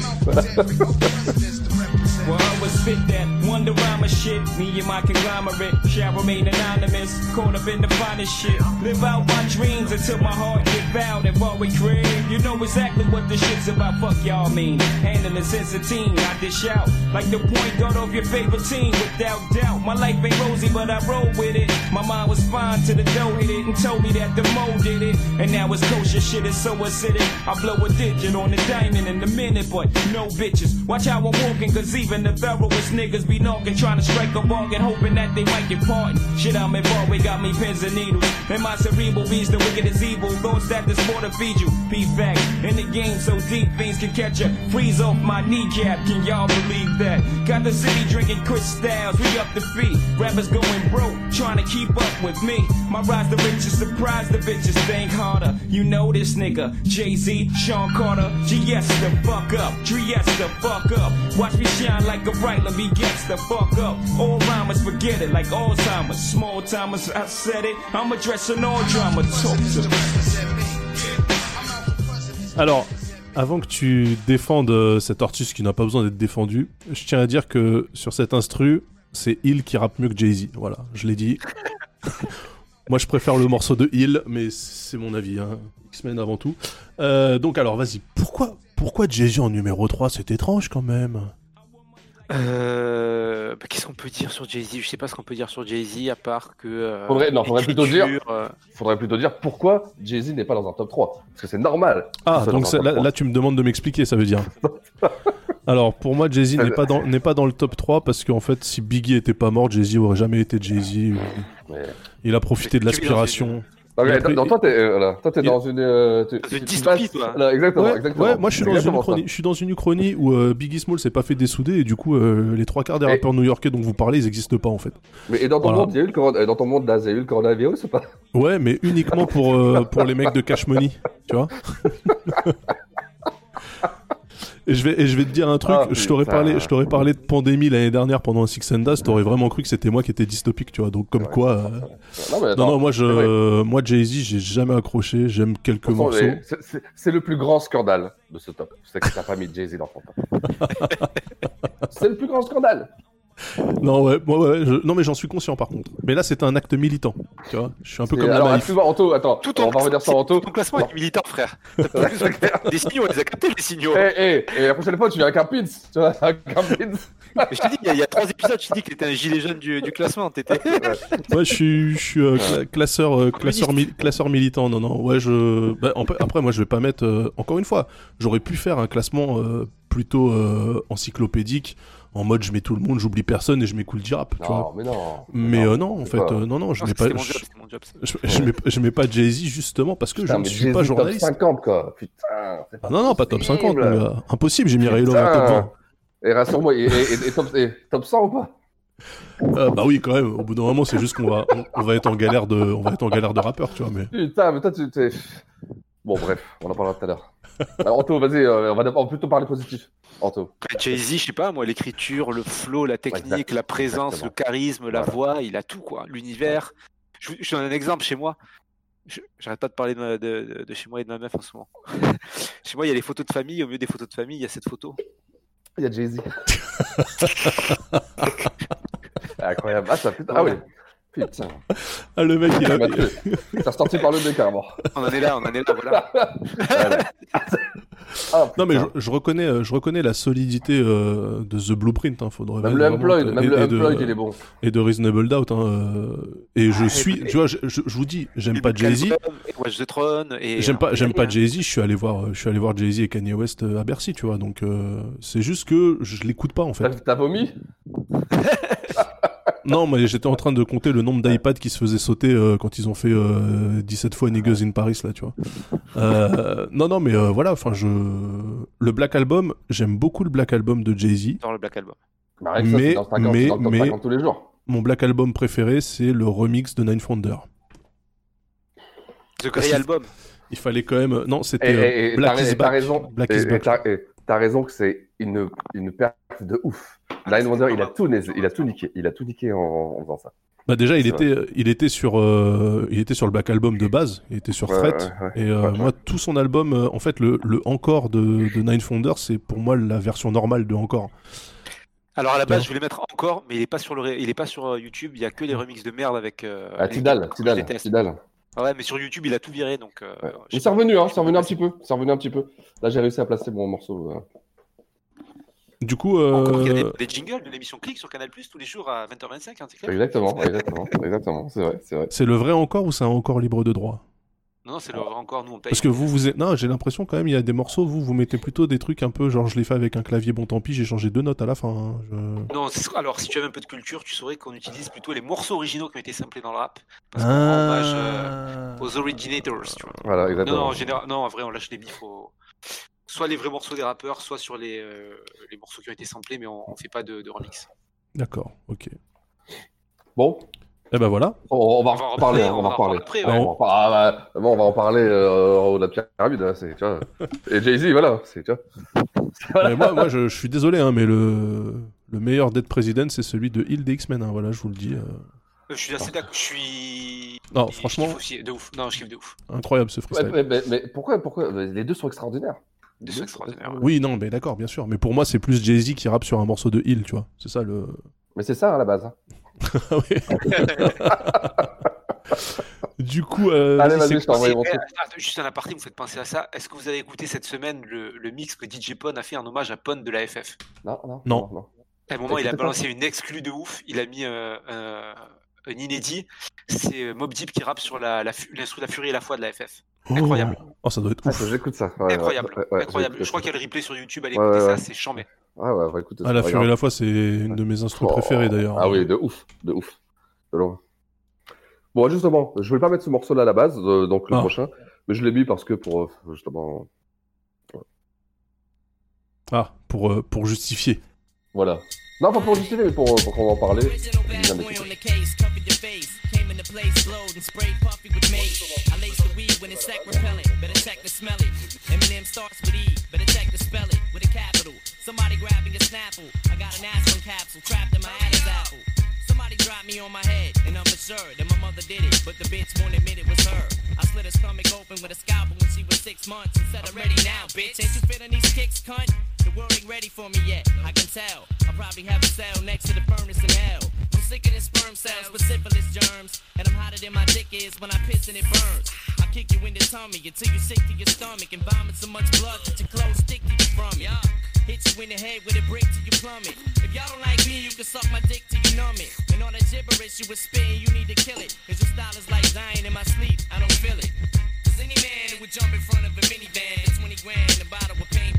Well, I was spit that wonder rhyme shit. Me and my conglomerate shall remain anonymous. Caught up in the finest shit. Live out my dreams until my heart get bowed and bought with crib. You know exactly what the shit's about. Fuck y'all mean. Handling since a teen, I dish out like the point guard of your favorite team. Without doubt, my life ain't rosy, but I roll with it. My mind was fine till the dough hit it and told me that the mo did it. And now it's kosher shit is so acidic. I blow a digit on the diamond in a minute, but no bitches. Watch how I'm walking, cause even the thoroughest niggas be knocking, trying to strike a bargain, hoping that they might get pardoned. Shit, I'm involved, we got me pins and needles. And my cerebral beats the wicked is evil. Thoughts that this more to feed you. Be back in the game so deep, things can catch ya. Freeze off my kneecap, can y'all believe that? Got the city drinking crystals, we up the feet. Rappers going broke, trying to keep up with me. My rise the riches, surprise the bitches, think harder. You know this nigga, Jay-Z, Sean Carter, GS the fuck up, Dries the fuck up. Watch me shine like a bright, let the fuck up. Alors, avant que tu défendes euh, cet artiste qui n'a pas besoin d'être défendu, je tiens à dire que sur cet instru, c'est Hill qui rappe mieux que Jay-Z. Voilà, je l'ai dit. Moi, je préfère le morceau de Hill, mais c'est mon avis. Hein. X-Men avant tout. Euh, donc, alors, vas-y. Pourquoi, pourquoi Jay-Z en numéro 3 C'est étrange quand même. Euh, bah, Qu'est-ce qu'on peut dire sur Jay-Z? Je sais pas ce qu'on peut dire sur Jay-Z à part que. euh, Faudrait, non, faudrait plutôt dire. euh, Faudrait plutôt dire pourquoi Jay-Z n'est pas dans un top 3. Parce que c'est normal. Ah, donc là, 3. là, tu me demandes de m'expliquer, ça veut dire. Alors, pour moi, Jay-Z n'est pas, dans, n'est pas dans le top 3 parce qu'en fait, si Biggie était pas mort, Jay-Z aurait jamais été Jay-Z. Il a profité de l'aspiration. Non, mais dans- toi, t'es euh, voilà, toi, t'es il- dans une. euh, tu dystopie, passes- toi. Là, exactement, Ouais, exactement. ouais, moi je suis dans une uchronie, je suis dans une uchronie où euh, Biggie Small s'est pas fait dessouder et du coup euh, les trois quarts des Et- rappeurs new-yorkais dont vous parlez ils existent pas en fait. Mais et dans ton Voilà. monde, il y a eu le corona- euh, dans ton monde là, il y a eu le coronavirus ou pas? Ouais, mais uniquement pour euh, pour les mecs de Cash Money, tu vois. Et je vais et je vais te dire un truc, Ah, je t'aurais parlé je t'aurais parlé de pandémie l'année dernière pendant un Six and Dust, t'aurais vraiment cru que c'était moi qui étais dystopique, tu vois. Donc comme quoi euh, Non, mais attends, Non non, moi je moi Jay-Z, j'ai jamais accroché, j'aime quelques façon, morceaux. les- C'est le plus grand scandale de ce top. C'est que t'as pas mis Jay-Z dans ton top. c'est le plus grand scandale. Non ouais, moi, ouais, je- non mais j'en suis conscient par contre. Mais là c'est un acte militant, tu vois. Je suis un peu comme la Alors, Maïf. excuse-moi, Anto, attends, on va revenir sur Anto. Ton classement est militant, frère. Des signaux, on les a captés, les signaux. Eh, eh, et la prochaine fois, tu viens avec un pins. Tu vois, avec un pins. Mais je t'ai dit, il y, a- il y a trois épisodes, je t'ai dit que t'étais un gilet jaune du, du classement. T'étais. Ouais, je suis, je suis euh, cla- classeur, euh, classeur, mi- classeur militant. Non, non. Ouais, je. bah, en- après, moi, je vais pas mettre. euh, encore une fois, j'aurais pu faire un classement euh, plutôt euh, encyclopédique, en mode je mets tout le monde, j'oublie personne et je mets cool rap. Tu Non, vois. mais non. Mais Non, euh, non, en fait, pas- euh, non, non, je Non, mets pas. mon je- job, c'était mon job. ça. Je, je mets, je mets pas Jay-Z justement parce que je ne suis pas Jay-Z top journaliste. 50, quoi. Putain. Ah non, non, pas top 50, possible. mon gars. Impossible, j'ai mis Ray Love en top 20. Et rassure-moi, et, et- et- et top, et top 100 ou pas? Euh, bah oui, quand même. Au bout d'un moment, c'est juste qu'on va, on, on va être en galère de, on va être en galère de rappeur, tu vois. Mais Putain, mais toi, tu t'es. Bon, bref, on en parlera tout à l'heure. Alors, Anto, vas-y, euh, on va d'abord plutôt parler positif. Anto. Jay-Z, je sais pas, moi, l'écriture, le flow, la technique, la présence, exactement. le charisme, la Voilà. voix, il a tout, quoi. L'univers. Je, je donne un exemple chez moi. J'arrête pas de parler de, ma- de- de- de chez moi et de ma meuf en ce moment. chez moi, il y a les photos de famille. Au milieu des photos de famille, il y a cette photo. Il y a Jay-Z. Incroyable. Ah, ça putain. Ah oui. Putain. ah, le mec, il a. T'as sorti par le nez carrément. On en est là, on en est là, voilà. Ah, Non mais je, reconnais, euh, je reconnais la solidité euh, de The Blueprint. Hein, faudrait Même le Unplugged, même et- le et de- Unplugged, il est bon. Et de Reasonable Doubt. Hein, euh, et je Ah, et- suis, et- tu vois, je, je- je vous dis, j'aime pas Jay Z. Album, et Watch the Throne. et- J'aime pas, j'aime pas hein. Jay Z. Je suis allé voir, euh, je suis allé voir Jay Z et Kanye West euh, à Bercy, tu vois. Donc euh, c'est juste que je l'écoute pas en fait. t'as vomi? Non, mais j'étais en train de compter le nombre d'iPads qui se faisaient sauter euh, quand ils ont fait euh, 17 fois Niggas in Paris, là, tu vois. Euh, non, non, mais euh, voilà, enfin, je. Le Black Album, j'aime beaucoup le Black Album de Jay-Z. Dans le Black Album. Bah, ça, Mais, dans le 50, mais, mais, 50 tous les jours. mon Black Album préféré, c'est le remix de Nine Founder. The Grey Album. Il fallait quand même. Non, c'était euh, Black is raison. Black et- is et T'as raison que c'est une, une perte de ouf. Nine Wonder, il a tout, il a tout niqué. Il a tout niqué en, en faisant ça. Bah déjà, il était, il était sur, euh, il était sur le Black Album de base. Il était sur Ouais, Fret. ouais, ouais. Et euh, Ouais, ouais. moi, tout son album, euh, en fait, le, le encore de, de Nine Founder, c'est pour moi la version normale de encore. Alors à la base, je voulais mettre encore, mais il est pas sur le, ré- il est pas sur YouTube. Il y a que les remixes de merde avec. euh, Ah, Tidal, Tidal. Tidal. Ouais, mais sur YouTube, il a tout viré, donc. euh, Mais c'est revenu, hein, c'est revenu un petit peu. C'est revenu un petit peu. Là, j'ai réussi à placer mon morceau. Euh. Du coup, Encore qu'il y a euh, des, des jingles de l'émission Click sur Canal Plus tous les jours à 20h25, hein, c'est clair Exactement, exactement, exactement. C'est vrai, c'est vrai. c'est le vrai encore ou c'est un encore libre de droit? Non, non, c'est le encore, nous on paye. Parce que vous, vous êtes... Non, j'ai l'impression quand même, il y a des morceaux, vous, vous mettez plutôt des trucs un peu, genre je l'ai fait avec un clavier, bon tant pis, j'ai changé deux notes à la fin. hein, je- Non, alors si tu avais un peu de culture, tu saurais qu'on utilise plutôt les morceaux originaux qui ont été samplés dans le rap. Parce qu'on rend hommage euh, aux originators, tu vois. Voilà, exactement. Non, non, en général, non, en vrai, on lâche les bifs au- soit les vrais morceaux des rappeurs, soit sur les, euh, les morceaux qui ont été samplés, mais on, on fait pas de, de remix. D'accord, ok. Bon. Eh ben voilà. On, on va en reparler, hein, on va en reparler. on va en par- bon, on va en parler euh, en haut de la pyramide, là, c'est, tu vois. Et Jay-Z, voilà, c'est, tu vois. Mais moi, moi je, je suis désolé, hein, mais le, le meilleur Dead President, c'est celui de Hill des X-Men, hein, voilà, je vous le dis. euh, Je suis assez d'accord, je suis. Non, je franchement- aussi, de ouf. Non, je kiffe de ouf. Incroyable ce Ouais, freestyle. mais, mais- mais pourquoi, pourquoi Les deux sont extraordinaires. Ouais. Oui, non, mais d'accord, bien sûr. Mais pour moi, c'est plus Jay-Z qui rappe sur un morceau de Hill, tu vois. C'est ça le. Mais c'est ça, à la base. hein. Du coup, euh, Allez, vas-y, je eh, juste un aparté, vous faites penser à ça. Est-ce que vous avez écouté cette semaine le, le mix que DJ Pon a fait en hommage à Pon de la FF Non, non, Non. non. À un moment, il a balancé une exclue de ouf. Il a mis euh, euh, un inédit. C'est euh, Mob Deep qui rappe sur la, la, fu- l'instru de la furie et la foi de la FF. Incroyable. Oh, ça doit être Ah, ouf. j'écoute ça. Ouais, Incroyable. ouais, ouais, Incroyable. Je crois qu'il y a le replay sur YouTube. Allez Ouais, écouter ouais, ça, ouais. c'est chambé. Ouais, ouais, ouais, écoute. Ah, la furie et la foi, c'est une de mes instruments Oh, préférés d'ailleurs. Ah oui, de ouf, de ouf. De loin. Bon, justement, je voulais pas mettre ce morceau-là à la base, euh, donc le Ah. prochain, mais je l'ai mis parce que pour euh, justement, Ah, pour, euh, pour justifier. voilà. Non, pas pour justifier, mais pour, pour qu'on en parle. Original place, glowed and sprayed puffy with mace. I lace the weed when it's sack repellent. Better check the smell it. Eminem starts with E, better check the spell it with a capital. Somebody grabbing a snapple. I got an aspirin capsule trapped in my Adam's apple. Somebody dropped me on my head, and I'm assured that my mother did it, but the bitch won't admit it was her. I slit her stomach open with a scalpel when she was six months and said, I'm ready now, bitch. Ain't you feeling these kicks, cunt? The world ain't ready for me yet, I can tell. I probably have a cell next to the furnace in hell. I'm sicker than sperm cells with syphilis germs, and I'm hotter than my dick is when I piss and it burns. I kick you in the tummy until you're sick to your stomach and vomit so much blood that your clothes stick to your from it. Hit you in the head with a brick till you plummet. If y'all don't like me, you can suck my dick till you numb it. And all that gibberish you was spitting, you need to kill it. Cause your style is like dying in my sleep, I don't feel it. Cause any man who would jump in front of a minivan for 20 grand, a bottle of pain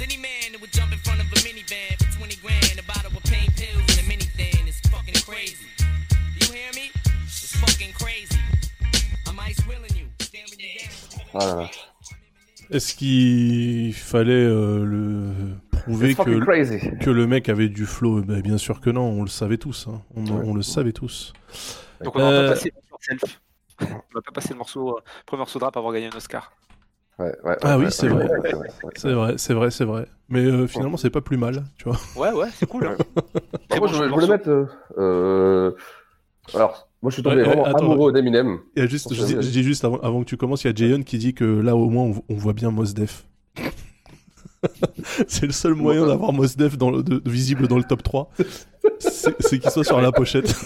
Cause any man who would jump in front of a minivan for 20 grand, a bottle of pain pills and a mini den, it's fucking crazy. You hear me? It's fucking crazy. I'm ice willing you, staring you down. Là là. Est-ce qu'il fallait euh, le prouver que, crazy. que le mec avait du flow? Ben, Bien sûr que non, on le savait tous. hein. On, on le savait tous. Donc on va Euh, pas passer le self. On va pas passer le morceau, euh, premier morceau de rap avant gagner un Oscar. Ouais, ouais, Ah ouais, oui, c'est vrai. C'est vrai, c'est vrai, c'est vrai. Mais euh, finalement, c'est pas plus mal, tu vois. Ouais, ouais, c'est cool. hein. Bah, moi, je, bon je voulais mettre. euh, euh, Alors, moi, je suis tombé Ouais, vraiment attends, amoureux d'Eminem. Il y a juste, je, dis, je dis juste avant, avant que tu commences, il y a Jayon qui dit que là au moins on, on voit bien Mos Def. c'est le seul moyen d'avoir Mos Def dans le, de- de- visible dans le top 3. C'est qu'il soit sur la pochette.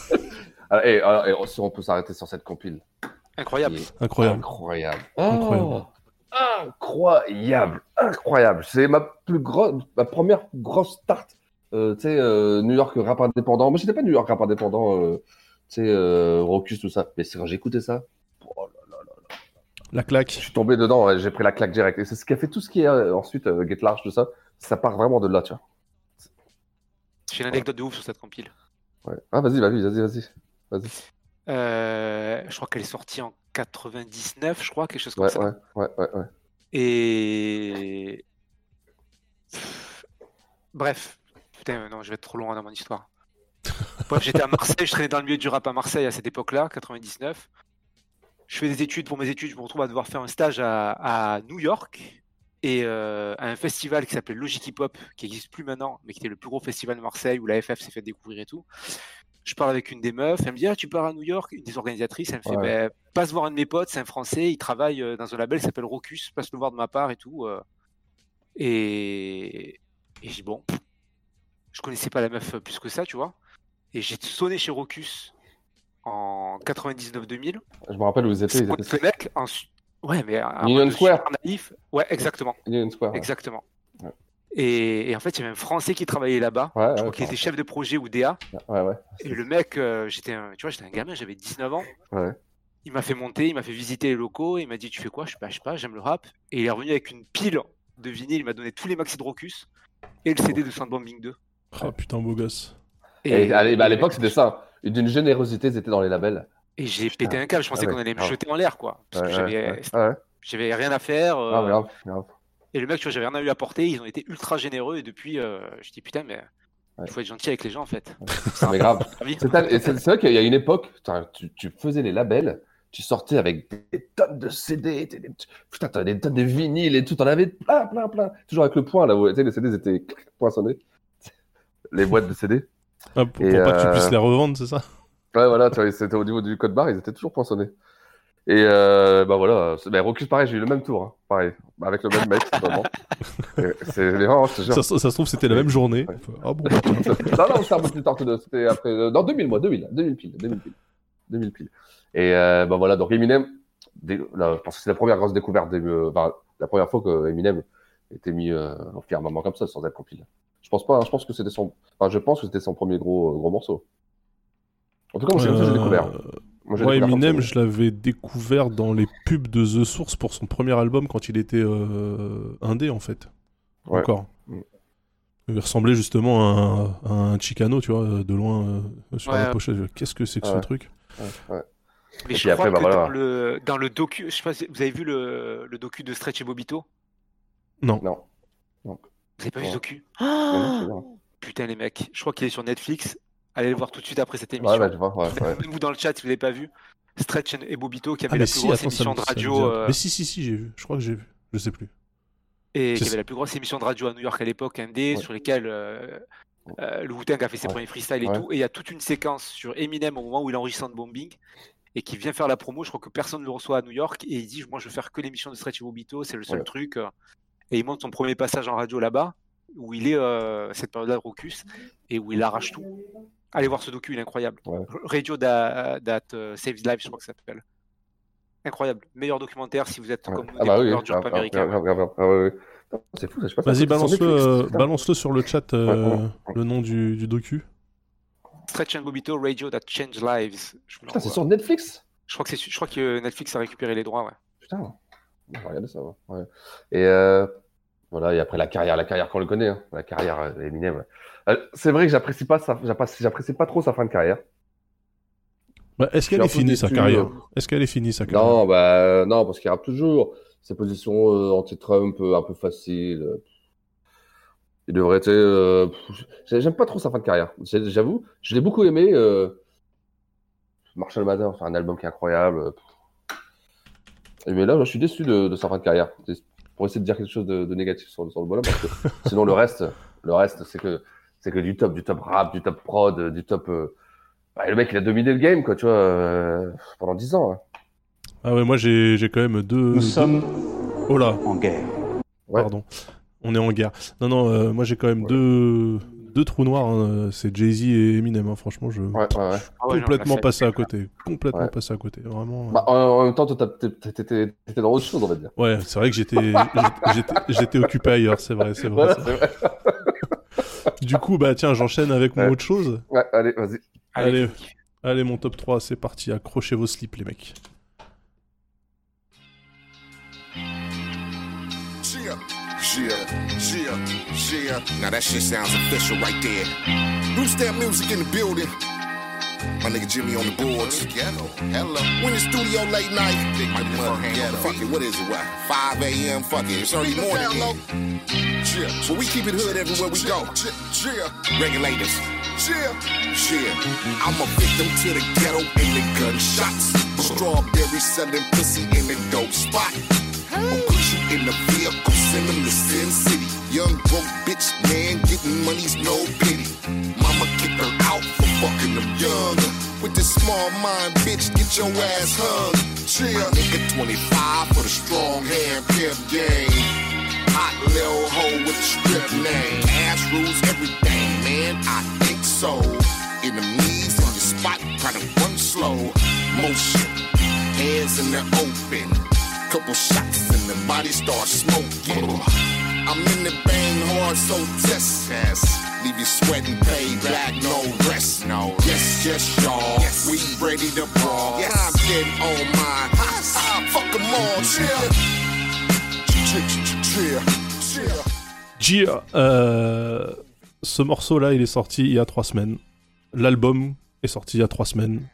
Ah, et, alors, et si on peut s'arrêter sur cette compile. Incroyable. Incroyable. Incroyable. Incroyable. Oh, incroyable. Incroyable. C'est ma plus grosse, ma première grosse start. Euh, tu sais, euh, New York rap indépendant. Moi, j'étais pas New York rap indépendant. euh, tu sais, euh, Rocus, tout ça. Mais c'est quand j'ai écouté ça. La claque. Je suis tombé dedans, ouais, j'ai pris la claque direct. Et c'est ce qui a fait tout ce qui est euh, ensuite euh, Get Large, tout ça. Ça part vraiment de là, tu vois. J'ai une anecdote de ouf sur cette compile. Ouais. Ah, vas-y, vas-y, vas-y, vas-y. Vas-y. Euh, je crois qu'elle est sortie en 99, je crois, quelque chose comme Ouais, ça. ouais, ouais, ouais, ouais. Et. Bref. Putain, non, je vais être trop loin dans mon histoire. Bref, j'étais à Marseille, je traînais dans le milieu du rap à Marseille à cette époque-là, 99. Je fais des études pour mes études, je me retrouve à devoir faire un stage à, à New York et euh, à un festival qui s'appelait Logic Hip Hop, qui n'existe plus maintenant, mais qui était le plus gros festival de Marseille où la FF s'est fait découvrir et tout. Je parle avec une des meufs, elle me dit Ah, tu pars à New York? Une des organisatrices, elle me fait Ouais. Ben, Passe voir un de mes potes, c'est un français, il travaille euh, dans un label qui s'appelle Rocus, passe le voir de ma part et tout. euh. Et, et j'ai dit Bon, je connaissais pas la meuf plus que ça, tu vois. Et j'ai sonné chez Rocus en 99-2000. Je me rappelle où ils étaient. Ils étaient Ouais, mais un Union Square. naïf. Ouais, exactement. Union Square. ouais. Exactement. Et, et en fait, il y avait un Français qui travaillait là-bas. Ouais, je ouais, crois qu'il était chef de projet ou DA. Ouais, ouais. Et le mec, euh, j'étais un, tu vois, j'étais un gamin, j'avais 19 ans. Ouais. Il m'a fait monter, il m'a fait visiter les locaux, il m'a dit tu fais quoi? Je sais pas, je sais pas, j'aime le rap. Et il est revenu avec une pile de vinyle, il m'a donné tous les maxi de Rocus et le CD de Soundbombing 2. Oh putain, beau gosse. Et, bah, à l'époque, c'était ça. D'une générosité, ils étaient dans les labels. Et j'ai pété un câble, je pensais Ah ouais, qu'on allait me grave. jeter en l'air, quoi. Parce Ouais, que ouais, j'avais ouais, ouais. j'avais rien à faire. euh, Ah, grave, grave. Et le mec, tu vois, j'avais rien à lui apporter. Ils ont été ultra généreux. Et depuis, euh, je dis putain, mais il faut être gentil avec les gens, en fait. Mais grave. C'est c'est- c'est vrai qu'il y a une époque, tu, tu faisais les labels, tu sortais avec des tonnes de CD, des- putain, t'avais des tonnes de vinyles et tout, t'en avais plein, plein, plein. Toujours avec le point, là, où tu sais, les CD ils étaient poinçonnés. Les boîtes de CD. Ah, pour, pas que tu euh, puisses les revendre, c'est ça? Ouais, voilà, tu vois, c'était au niveau du code barre, ils étaient toujours poinçonnés. Et euh, bah voilà, c'est- bah, Rocus, pareil, j'ai eu le même tour, hein, pareil, avec le même mec. Et C'est vraiment, ça, se- ça se trouve, c'était la même journée. Ah bon bah, non, non, c'était un peu plus tard, que c'était après, euh, non, 2000, moi, 2000, 2000 piles, 2000 piles, 2000 piles. Et euh, bah voilà, donc Eminem, dès- là, je pense que c'est la première grosse découverte, des, enfin, la première fois que Eminem était mis euh, en firmament comme ça, sans être compilé. Je pense pas, hein, je pense que c'était son, enfin, je pense que c'était son premier gros, euh, gros morceau. En tout cas, moi, j'ai découvert. Moi, Eminem, je l'avais découvert dans les pubs de The Source pour son premier album quand il était euh, indé, en fait. Ouais. Encore. Mm. Il ressemblait justement à un, à un Chicano, tu vois, de loin euh, sur Ouais. la pochette. Qu'est-ce que c'est que ce truc Ouais, ouais. Mais Et je puis crois après, bah, que voilà. dans, le, dans le docu, je sais pas si vous avez vu le, le docu de Stretch et Bobito? Non. Non. non. Vous avez pas vu ce docu? Bien. Putain les mecs, je crois qu'il est sur Netflix. Allez le voir tout de suite après cette émission. Ouais, bah, je vois, ouais, ouais. Même vous dans le chat si vous l'avez pas vu. Stretch et Bobito qui Ah, avait mais la plus si, grosse attends, émission me- de radio euh, Mais si, si, si, j'ai vu. Je crois que j'ai vu. Je sais plus. et qui avait la plus grosse émission de radio à New York à l'époque, un D, Ouais. sur lesquels euh, euh, le Wu-Tang a fait ses Ouais. premiers freestyles et Ouais. tout. Et il y a toute une séquence sur Eminem au moment où il enregistre Bombing et qui vient faire la promo. Je crois que personne ne le reçoit à New York et il dit Moi je veux faire que l'émission de Stretch et Bobito, c'est le seul Ouais. truc. euh. Et il monte son premier passage en radio là-bas où il est euh, cette période-là de Rocus et où il arrache tout. Allez voir ce docu, il est incroyable. Ouais. Radio that, that uh, Saves Lives, je crois que ça s'appelle. Incroyable. Meilleur documentaire si vous êtes Ouais. comme nous, Ah bah oui, du rap grave, américain. grave, grave. Ah ouais, C'est fou, ça, je sais pas. Vas-y, balance-le euh, balance-le sur le chat, euh, Ouais, ouais, ouais. le nom du, du docu. Stretch and Bobito, Radio That Changed Lives. Je, Putain, c'est sur Netflix? Je crois que c'est, je crois que Netflix a récupéré les droits. Ouais. Putain, on va regarder ça. ouais. Et euh, voilà, et après la carrière, la carrière qu'on le connaît, hein, la carrière euh, Eminem. ouais. Euh, c'est vrai que j'apprécie pas, sa- j'apprécie pas trop sa fin de carrière. Bah, Est-ce qu'elle est finie sa carrière euh. Est-ce qu'elle est finie sa carrière Non, bah euh, non, parce qu'il rappe toujours. Ses positions euh, anti-Trump euh, un peu faciles. Il devrait être. euh, J'aime pas trop sa fin de carrière. J'avoue, je l'ai beaucoup aimé. Euh... Marshall Mathers, c'est un album qui est incroyable. Mais là, je suis déçu de, de sa fin de carrière. Pour essayer de dire quelque chose de, de négatif sur, le- sur le bonhomme, parce que sinon le reste, le reste, c'est que c'est que du top, du top rap, du top prod, euh, du top. euh, bah, le mec, il a dominé le game, quoi, tu vois, euh, pendant 10 ans. hein. Ah ouais, moi j'ai j'ai quand même deux. Nous sommes Oh là en guerre. Pardon. On est en guerre. Non, non, euh, moi j'ai quand même deux, deux trous noirs. hein, C'est Jay-Z et Eminem. hein, Franchement, je. Ouais, ouais, ouais. Ah Complètement passé à côté. Complètement Ouais. passé à côté. Vraiment. euh. Bah, en, même temps, toi, t'étais t'étais dans autre chose, on va dire. Ouais, c'est vrai que j'étais j'étais- j'étais- j'étais occupé ailleurs, c'est vrai, c'est vrai. Voilà, du coup, bah tiens, j'enchaîne avec mon autre chose. Ouais, allez, vas-y. Allez, allez, mon top 3, c'est parti. Accrochez vos slips, les mecs. Now that shit sounds official right there. Blue Stamp Music in the building. My nigga Jimmy on the boards. Hello. Hello. In the studio late night. My mother, fuck it, what is it, what? 5 a.m., fuck it, it's early morning. Yeah. But we keep it hood everywhere we go. Yeah. Regulators. Yeah. Yeah. I'm a victim to the ghetto and the gunshots. Strawberry selling pussy in the dope spot. I'll put you in the vehicle, send them to Sin City. Young broke bitch, man, getting money's no pity. Fucking them young. With this small mind, bitch, get your ass hung. My nigga 25 for the strong hand pimp game. Hot little hoe with the strip name. Ass rules everything, man. I think so. In the knees in your spot, try to run slow. Motion, hands in the open. Couple shots and the body starts smoking. I'm in the bang hard, so test test. Leave you sweating, pay back, no rest. No. Yes, yes, y'all. We ready to brawl. Yes. I'm getting on mine. Fuck them all, chill. Chill, chill, chill. Gia, euh, ce morceau-là, il est sorti il y a trois semaines. L'album est sorti il y a trois semaines.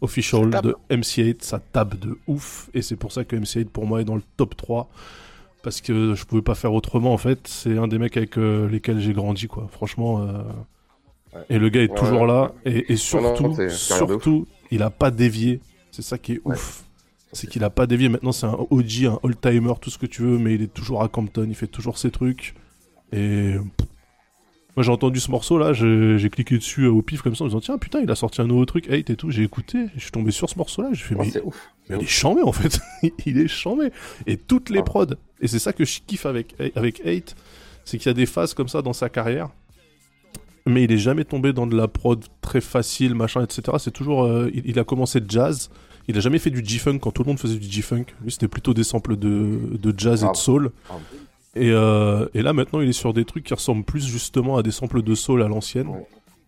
Official de MC8, ça tape de ouf. Et c'est pour ça que MC8, pour moi, est dans le top 3. Parce que je pouvais pas faire autrement, en fait. C'est un des mecs avec euh, lesquels j'ai grandi, quoi. Franchement. euh, Et le gars est Ouais, toujours ouais. là. Et, et surtout, non, surtout, il a pas dévié. C'est ça qui est ouf. C'est qu'il a pas dévié. Maintenant, c'est un OG, un all-timer, tout ce que tu veux. Mais il est toujours à Compton. Il fait toujours ses trucs. Et. Moi j'ai entendu ce morceau là, j'ai cliqué dessus euh, au pif comme ça en me disant tiens putain il a sorti un nouveau truc, hate et tout, j'ai écouté, je suis tombé sur ce morceau là, j'ai fait Ouais, mais, c'est ouf. mais il est chambé en fait, il est chambé. Et toutes les prods, et c'est ça que je kiffe avec, avec hate, c'est qu'il y a des phases comme ça dans sa carrière, mais il est jamais tombé dans de la prod très facile, machin, etc. C'est toujours, euh, il, il a commencé jazz, il a jamais fait du G-funk quand tout le monde faisait du G-funk, lui c'était plutôt des samples de, de jazz et Ah. de soul. Ah. Et, euh, et là maintenant il est sur des trucs qui ressemblent plus justement à des samples de soul à l'ancienne.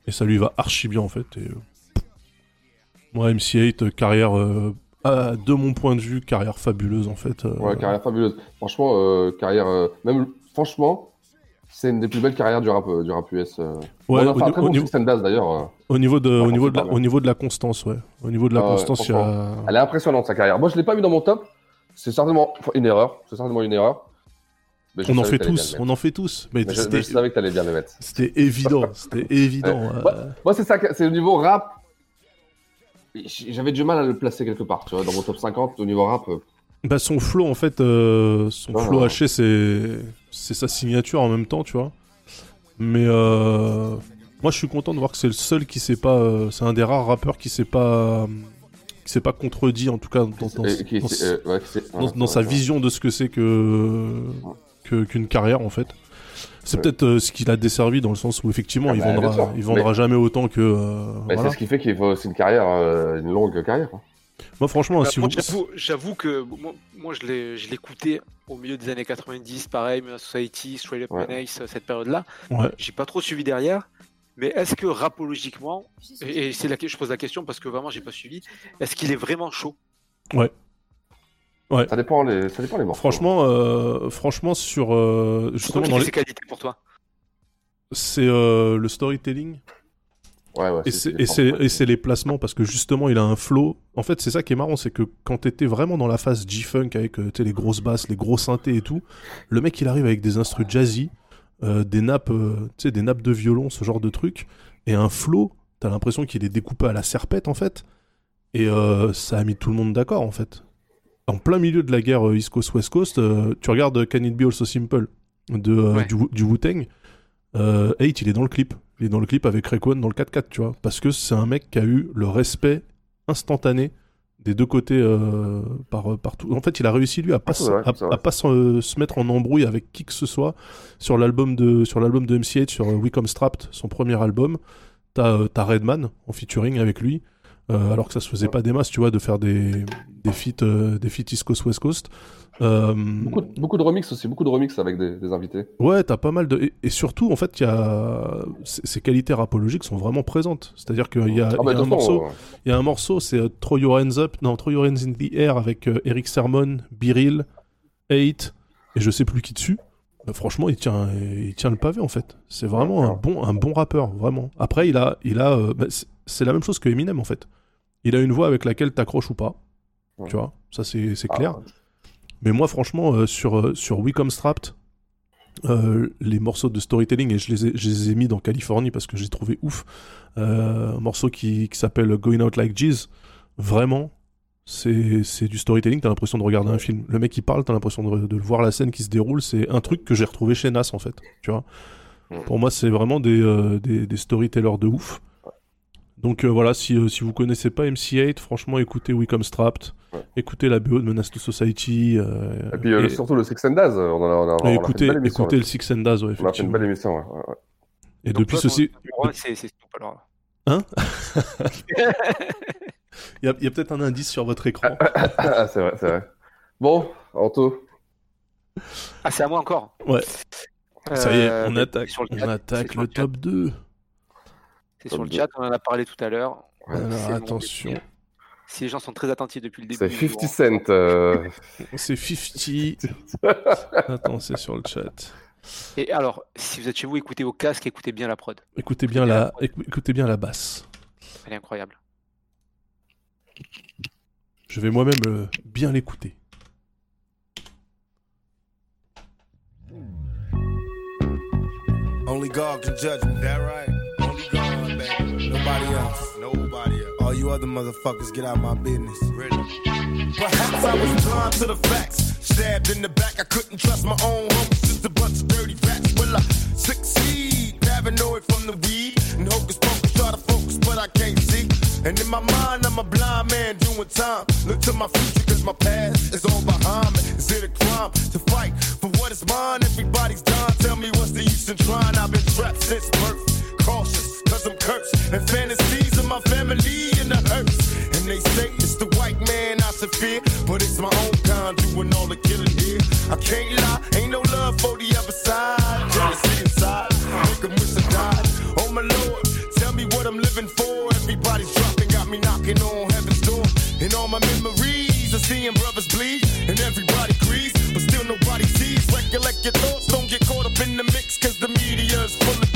Et ça lui va archi bien en fait. Et, euh, Moi MC8, euh, carrière, euh, de mon point de vue, carrière fabuleuse en fait. Ouais, carrière fabuleuse. Franchement, euh, carrière. euh, même, franchement, c'est une des plus belles carrières du rap, du rap US. Ouais, on a au au bon niveau- d'ailleurs. Au niveau de, au niveau de la, au niveau de la constance, ouais. Au niveau de la Ah constance, il y a. Elle est impressionnante sa carrière. Moi, je l'ai pas mis dans mon top. C'est certainement une erreur. C'est certainement une erreur. Mais On en fait tous, on en fait tous. Mais, Mais je, savais que t'allais bien le mettre. C'était évident, c'était évident. Ouais. euh, Moi, moi, c'est ça, c'est au niveau rap. J'avais du mal à le placer quelque part, tu vois, dans mon top 50 au niveau rap. euh, Bah son flow en fait, euh, son Ah. flow haché c'est c'est sa signature en même temps, tu vois. Mais moi je suis content de voir que c'est le seul qui s'est pas, c'est un des rares rappeurs qui s'est pas qui s'est pas contredit en tout cas dans, dans, sa vision de ce que c'est que que- qu'une carrière en fait. C'est peut-être euh, ce qu'il a desservi dans le sens où effectivement Ah il bah, bien vendra il vendra Mais- jamais autant que euh, Mais voilà. c'est ce qui fait qu'il faut aussi une carrière, euh, une longue carrière. hein. Moi franchement Bah, si moi, vous j'avoue- J'avoue que moi, moi, je l'ai je l'écoutais au milieu des années 90, pareil, Society, Straight Up Ouais. Cette période-là. Ouais. J'ai pas trop suivi derrière. Mais est-ce que rapologiquement, et, et c'est là que je pose la question parce que vraiment j'ai pas suivi, est-ce qu'il est vraiment chaud? Ouais. Ouais. Ça dépend les, ça dépend les morceaux. Franchement, euh, franchement sur euh, C'est justement dans les... qualités pour toi c'est euh, le storytelling Ouais, ouais, et c'est- les placements parce que justement il a un flow. En fait, c'est ça qui est marrant, c'est que quand t'étais vraiment dans la phase G-funk avec tu sais, les grosses basses, les gros synthés et tout, le mec il arrive avec des instrus jazzy, euh, des nappes, euh, tu sais, des nappes de violon, ce genre de truc, et un flow. T'as l'impression qu'il est découpé à la serpette en fait, et euh, ça a mis tout le monde d'accord en fait. En plein milieu de la guerre euh, East Coast West Coast, euh, tu regardes Can It Be Also Simple de euh, Ouais. du, Wu- du Wu-Tang. Euh, Eight, il est dans le clip. Il est dans le clip avec Rayquan dans le 4x4, tu vois. Parce que c'est un mec qui a eu le respect instantané des deux côtés euh, par, partout. En fait, il a réussi, lui, à pas, vrai, à, pas se, se mettre en embrouille avec qui que ce soit sur l'album de, sur l'album de MC8, sur euh, We Come Strapped, son premier album. T'as euh, t'as Redman en featuring avec lui. Euh, alors que ça se faisait pas des masses, tu vois, de faire des, des feats, euh, des feats East Coast, West Coast. Euh, Beaucoup, de- beaucoup de remix aussi, beaucoup de remix avec des, des invités. Ouais, t'as pas mal de. Et, et surtout, en fait, y a. Ces qualités rapologiques sont vraiment présentes. C'est-à-dire qu'il y a, Ah il bah, y a de un morceau. Il y a un morceau, c'est Throw Your Hands Up. Non, Throw Your Hands in the Air avec Eric Sermon, Biril, Eight, et je sais plus qui dessus. Bah, franchement, il tient, il tient le pavé en fait. C'est vraiment un bon, un bon rappeur, vraiment. Après, il a, il a, bah, c'est- la même chose que Eminem en fait. Il a une voix avec laquelle t'accroches ou pas. Tu vois, ça c'est c'est clair. Mais moi, franchement, euh, sur, euh, sur We Come Strapped, euh, les morceaux de storytelling, et je les ai, je les ai mis dans Californie parce que j'ai trouvé ouf. Euh, un morceau qui, qui s'appelle Going Out Like Jeez. Vraiment, c'est c'est du storytelling, t'as l'impression de regarder un film. Le mec qui parle, t'as l'impression de, de voir la scène qui se déroule. C'est un truc que j'ai retrouvé chez Nas en fait. Tu vois. Pour moi, c'est vraiment des, euh, des, des storytellers de ouf. Donc euh, voilà, si, euh, si vous connaissez pas MC8, franchement, écoutez We Come Strapped, écoutez la BO de Menace to Society. euh, Et puis euh, et- surtout le Six and Daz, on en a, on a- on a fait et une écoutez, émission écoutez le. Six and Daz, ouais, On a fait une effectivement. belle émission, ouais. ouais, ouais. Et Donc depuis toi, ton ceci. c'est Snoop alors. Hein Il y a, peut-être un indice sur votre écran. Ah, c'est vrai, c'est vrai. Bon, Anto. Ah, c'est à moi encore Ouais. Ça y est, on attaque, sur le on attaque le top 2. C'est sur le chat, on en a parlé tout à l'heure. Alors, C'est attention. c'est- Si les gens sont très attentifs depuis le début. C'est ils 50 vont- Cent. euh, C'est 50. Attends, c'est sur le chat. Et alors, si vous êtes chez vous, écoutez au casque, écoutez bien la prod. Écoutez bien la, écou- écoutez bien la basse. Elle est incroyable. Je vais moi-même euh, bien l'écouter. Only God can judge me. That right? Only God, baby. Nobody else. Nobody else. All you other motherfuckers, get out my business. Really? Perhaps I was blind to the facts. Stabbed in the back, I couldn't trust my own homies. Just a bunch of dirty rats. Will I succeed? Paranoid from the weed. And hocus pocus, try to focus, but I can't see. And in my mind, I'm a blind man doing time. Look to my future, cause my past is all behind me. Is it a crime to fight for what is mine? Everybody's dying. Tell me what's the use in trying? I've been trapped since birth. Cause I'm cursed. And fantasies of my family in the hearse. And they say it's the white man I should fear. But it's my own kind doing all the killing here. I can't lie, ain't no love for the other side. Jealousy inside, make 'em wish I died. Oh my lord, tell me what I'm living for. Everybody's dropping, got me knocking on heaven's door. And all my memories of seeing brothers bleed. And everybody agrees, but still nobody sees. Recollect your thoughts, don't get caught up in the mix. Cause the media's full of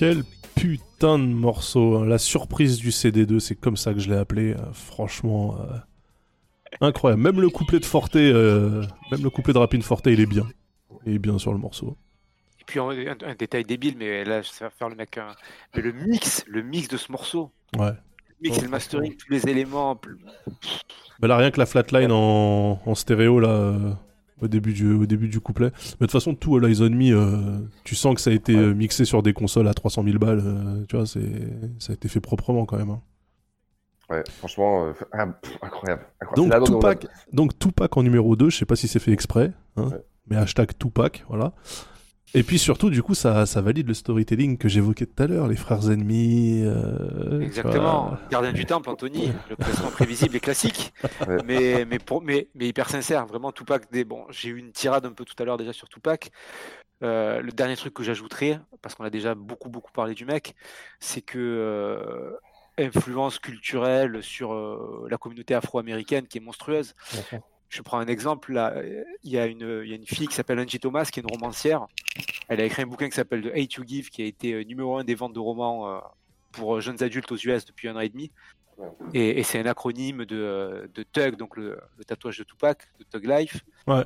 Quel putain de morceau. hein. La surprise du CD2, c'est comme ça que je l'ai appelé. euh, franchement, euh, incroyable. Même le couplet de Forte, euh, même le couplet de Rapine Forte, il est bien. Il est bien sur le morceau. Et puis un, un- un détail débile, mais là, ça va faire le mec. hein. Mais le mix, le mix de ce morceau. Ouais. Le mix et le mastering, tous les éléments. Bah là, rien que la flatline en, en stéréo, là, au, début du, au début du couplet. Mais de toute façon, tout All Eyes on Me, euh, tu sens que ça a été euh, mixé sur des consoles à 300 000 balles. euh, tu vois, c'est, ça a été fait proprement quand même. hein. Ouais, franchement, euh, ah, pff, incroyable. incroyable. Donc Tupac, donc Tupac en numéro 2, je sais pas si c'est fait exprès, hein, mais hashtag Tupac, voilà. Et puis surtout, du coup, ça, ça valide le storytelling que j'évoquais tout à l'heure, les frères ennemis. euh, Exactement. Gardien du temple, Anthony. Le classement prévisible et classique. Mais, mais, pour, mais, mais hyper sincère. Vraiment, Tupac. Des... Bon, j'ai eu une tirade un peu tout à l'heure déjà sur Tupac. Euh, le dernier truc que j'ajouterais, parce qu'on a déjà beaucoup, beaucoup parlé du mec, c'est que euh, influence culturelle sur euh, la communauté afro-américaine qui est monstrueuse. Je prends un exemple, là, euh, il y, a une- il y a une fille qui s'appelle Angie Thomas, qui est une romancière. Elle a écrit un bouquin qui s'appelle The Hate You Give, qui a été euh, numéro un des ventes de romans euh, pour euh, jeunes adultes aux US depuis un an et demi. Et, et c'est un acronyme de, euh, de TUG, donc le, le tatouage de Tupac, de Tug Life. Ouais.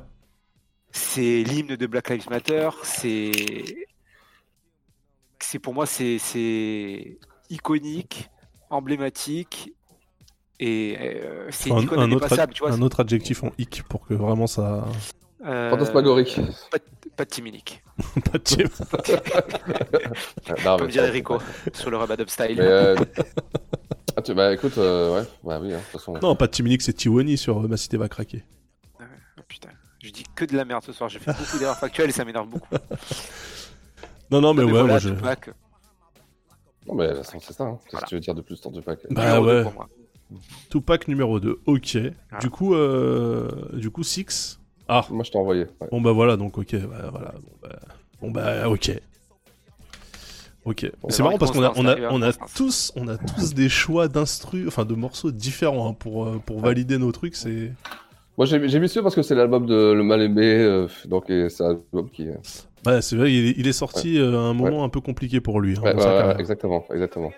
C'est l'hymne de Black Lives Matter. C'est, c'est pour moi, c'est, c'est iconique, emblématique, et euh, c'est une un, autre, indépassable, tu vois. un autre adjectif en hic pour que vraiment ça. Euh, Fantasmagorique. Pas, de- pas de Timinique. pas de Tim. Comme dirait Rico sur le Rabadub Style. Mais, euh, ah, tu- bah écoute, euh, ouais, bah oui, hein, de toute façon. Non, pas de Timinique, c'est Tiwani sur Ma Cité va craquer. Oh, putain, je dis que de la merde ce soir. J'ai fait beaucoup d'erreurs factuelles et ça m'énerve beaucoup. Non, non, mais ouais, voilà, moi je. Non, mais de toute façon, c'est ça. Hein. Qu'est-ce que tu veux dire de plus sur Tupac Bah ouais. Tupac numéro 2, ok. Du coup, euh, du coup, Six. Ah. Moi, je t'ai envoyé. ouais. Bon bah voilà, donc ok, bah, voilà. Bon bah, bon bah ok. Ok. Bon, c'est marrant parce qu'on a, on a, on a tous, on a tous des choix d'instru, enfin de morceaux différents hein, pour, euh, pour valider nos trucs. C'est. Moi, j'ai mis celui parce que c'est l'album de Le Mal Aimé, euh, donc c'est un album qui. Ouais, Ouais, c'est vrai, il est, il est sorti euh, à un moment un peu compliqué pour lui. hein, ouais, exactement, exactement.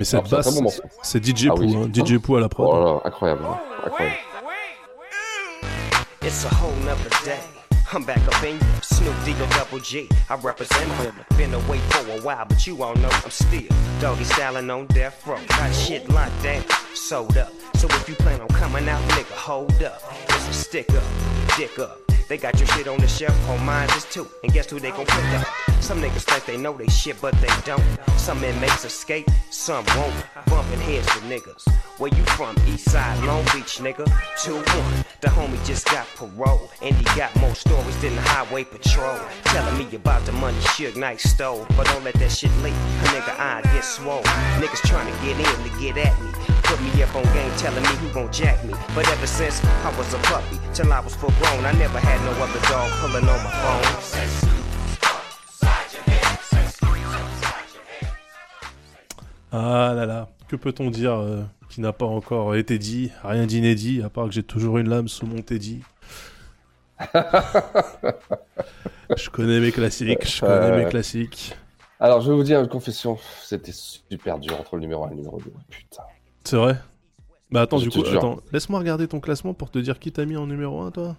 Mais cette Alors, c'est un basse, c'est DJ Ah Poo, oui. hein, DJ Poo à la prod. Oh là là, incroyable, hein, incroyable. It's a whole nother day. I'm back up in you, Snoop Deagle Double G. I represent him. Been away for a while, but you all know I'm still doggy styling on death row. Got shit locked down, sold up. So if you plan on coming out, nigga, hold up. It's a stick up, dick up. They got your shit on the shelf, on mine is too. And guess who they gon' pick up? Some niggas think they know they shit, but they don't. Some inmates escape, some won't. Bumping heads with niggas. Where you from? East side, Long Beach, nigga. 2-1. The homie just got parole. And he got more stories than the highway patrol. Telling me about the money Suge Knight stole. But don't let that shit leak. A nigga, I get swole. Niggas trying to get in to get at me. Put me up on game telling me who gon' jack me. But ever since I was a puppy, till I was full grown, I never had no other dog pulling on my phone. Ah là là, que peut-on dire euh, qui n'a pas encore été dit Rien d'inédit, à part que j'ai toujours une lame sous mon teddy. je connais mes classiques, je connais Euh, mes classiques. Alors, je vais vous dire une confession, c'était super dur entre le numéro 1 et le numéro 2. Putain. C'est vrai Bah attends, Je du coup, attends, laisse-moi regarder ton classement pour te dire qui t'a mis en numéro 1, toi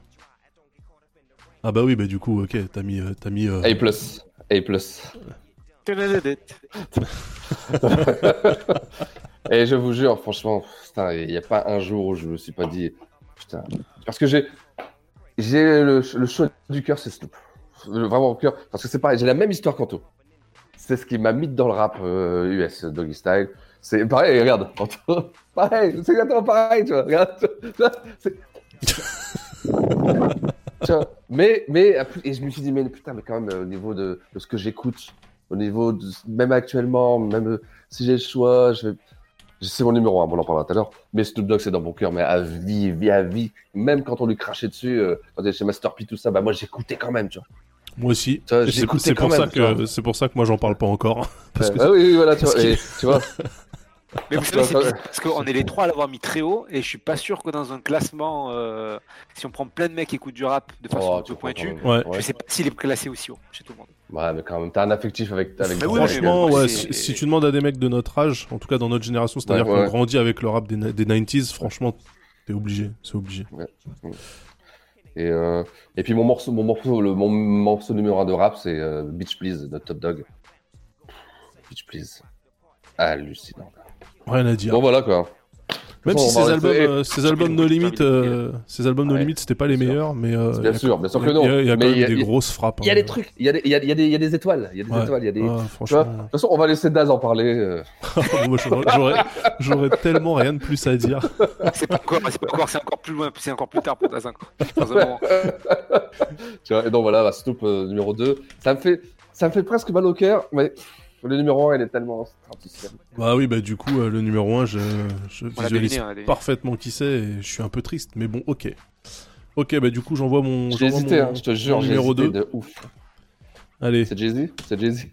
Ah bah oui, bah du coup, ok, t'as mis... euh, t'as mis euh, A+. A+. Et je vous jure, franchement, putain, il n'y a pas un jour où je me suis pas dit, putain, parce que j'ai, j'ai le, le choix du cœur, c'est Snoop. Vraiment au cœur, parce que c'est pareil, j'ai la même histoire qu'Anto. C'est ce qui m'a mis dans le rap euh, US, Doggy Style. C'est pareil, regarde, pareil, c'est exactement pareil, tu vois, regarde, tu vois, c'est- Tu vois, mais, mais, et je me suis dit, mais putain, mais quand même, au niveau de, de ce que j'écoute, au niveau de, même actuellement, même euh, si j'ai le choix, je vais, c'est mon numéro 1, on en parlera tout à l'heure, mais Snoop Dogg, c'est dans mon cœur, mais à vie, vie à vie, même quand on lui crachait dessus, euh, quand il était chez Master P, tout ça, bah moi j'écoutais quand même, tu vois. Moi aussi. C'est- pour, ça même, que- pour ça que moi j'en parle pas encore. Parce que- bah oui, oui, voilà, tu parce vois, que- et, tu vois. Mais vous savez, bizarre, parce qu'on est les trois à l'avoir mis très haut, et je suis pas sûr que dans un classement, euh, si on prend plein de mecs qui écoutent du rap de façon Oh, un tu peu pointue, je sais pas s'il est classé aussi haut chez tout le monde. Ouais, mais quand même, t'as un affectif avec, avec oui, Franchement, mais ouais, si, si tu demandes à des mecs de notre âge, en tout cas dans notre génération, c'est-à-dire Ouais, qu'on grandit avec le rap des, des 90s, franchement, t'es obligé, c'est obligé. Ouais. Et, euh, et puis mon morceau, mon morceau, le, mon morceau numéro 1 de rap, c'est euh, Beach Please de Top Dog. Beach Please. Hallucinant. Rien à dire. Bon voilà quoi. Même Bon, si ces albums, euh, ces albums No Limit, euh, ces albums No Ouais, Limit, c'était pas les meilleurs, mais euh, Bien sûr, bien sûr que non. Il y a, il y a quand même y a- des y a- grosses frappes. Il y a hein. des trucs, il y a des, il y a, des, il y a des étoiles, il y a des Ouais. étoiles, il y a des. Vois franchement. de toute façon, on va laisser Daz en parler. euh. Moi, j'aurais- tellement rien de plus à dire. C'est pas encore, c'est encore, c'est encore plus loin, c'est encore plus tard pour Daz tu vois, et donc voilà, bah, Snoop euh, numéro 2. Ça me fait, ça me fait presque mal au cœur, mais le numéro 1, il est tellement. Bah oui, bah du coup, euh, le numéro 1, je, visualise deviné, parfaitement qui c'est et je suis un peu triste, mais bon, ok. Ok, bah du coup, j'envoie mon, J'ai hésité, mon- hein, je te jure, numéro hésité 2. de ouf. Allez, C'est Jay-Z? C'est Jay-Z?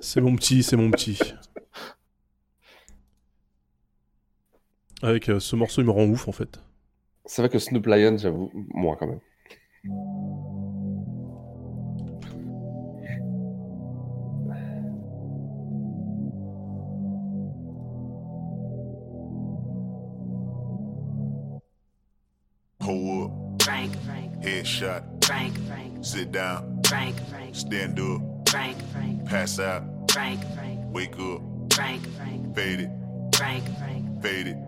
C'est mon petit, c'est mon petit. Avec euh, ce morceau, il me rend ouf en fait. C'est vrai que Snoop Lion, j'avoue, moi quand même. Frank, Frank, Frank, Sit down. Frank, Frank, Stand up. Frank, Frank, Pass out. Frank, Frank, Wake up. Frank, Frank, Fade it. Frank, Frank, Fade it.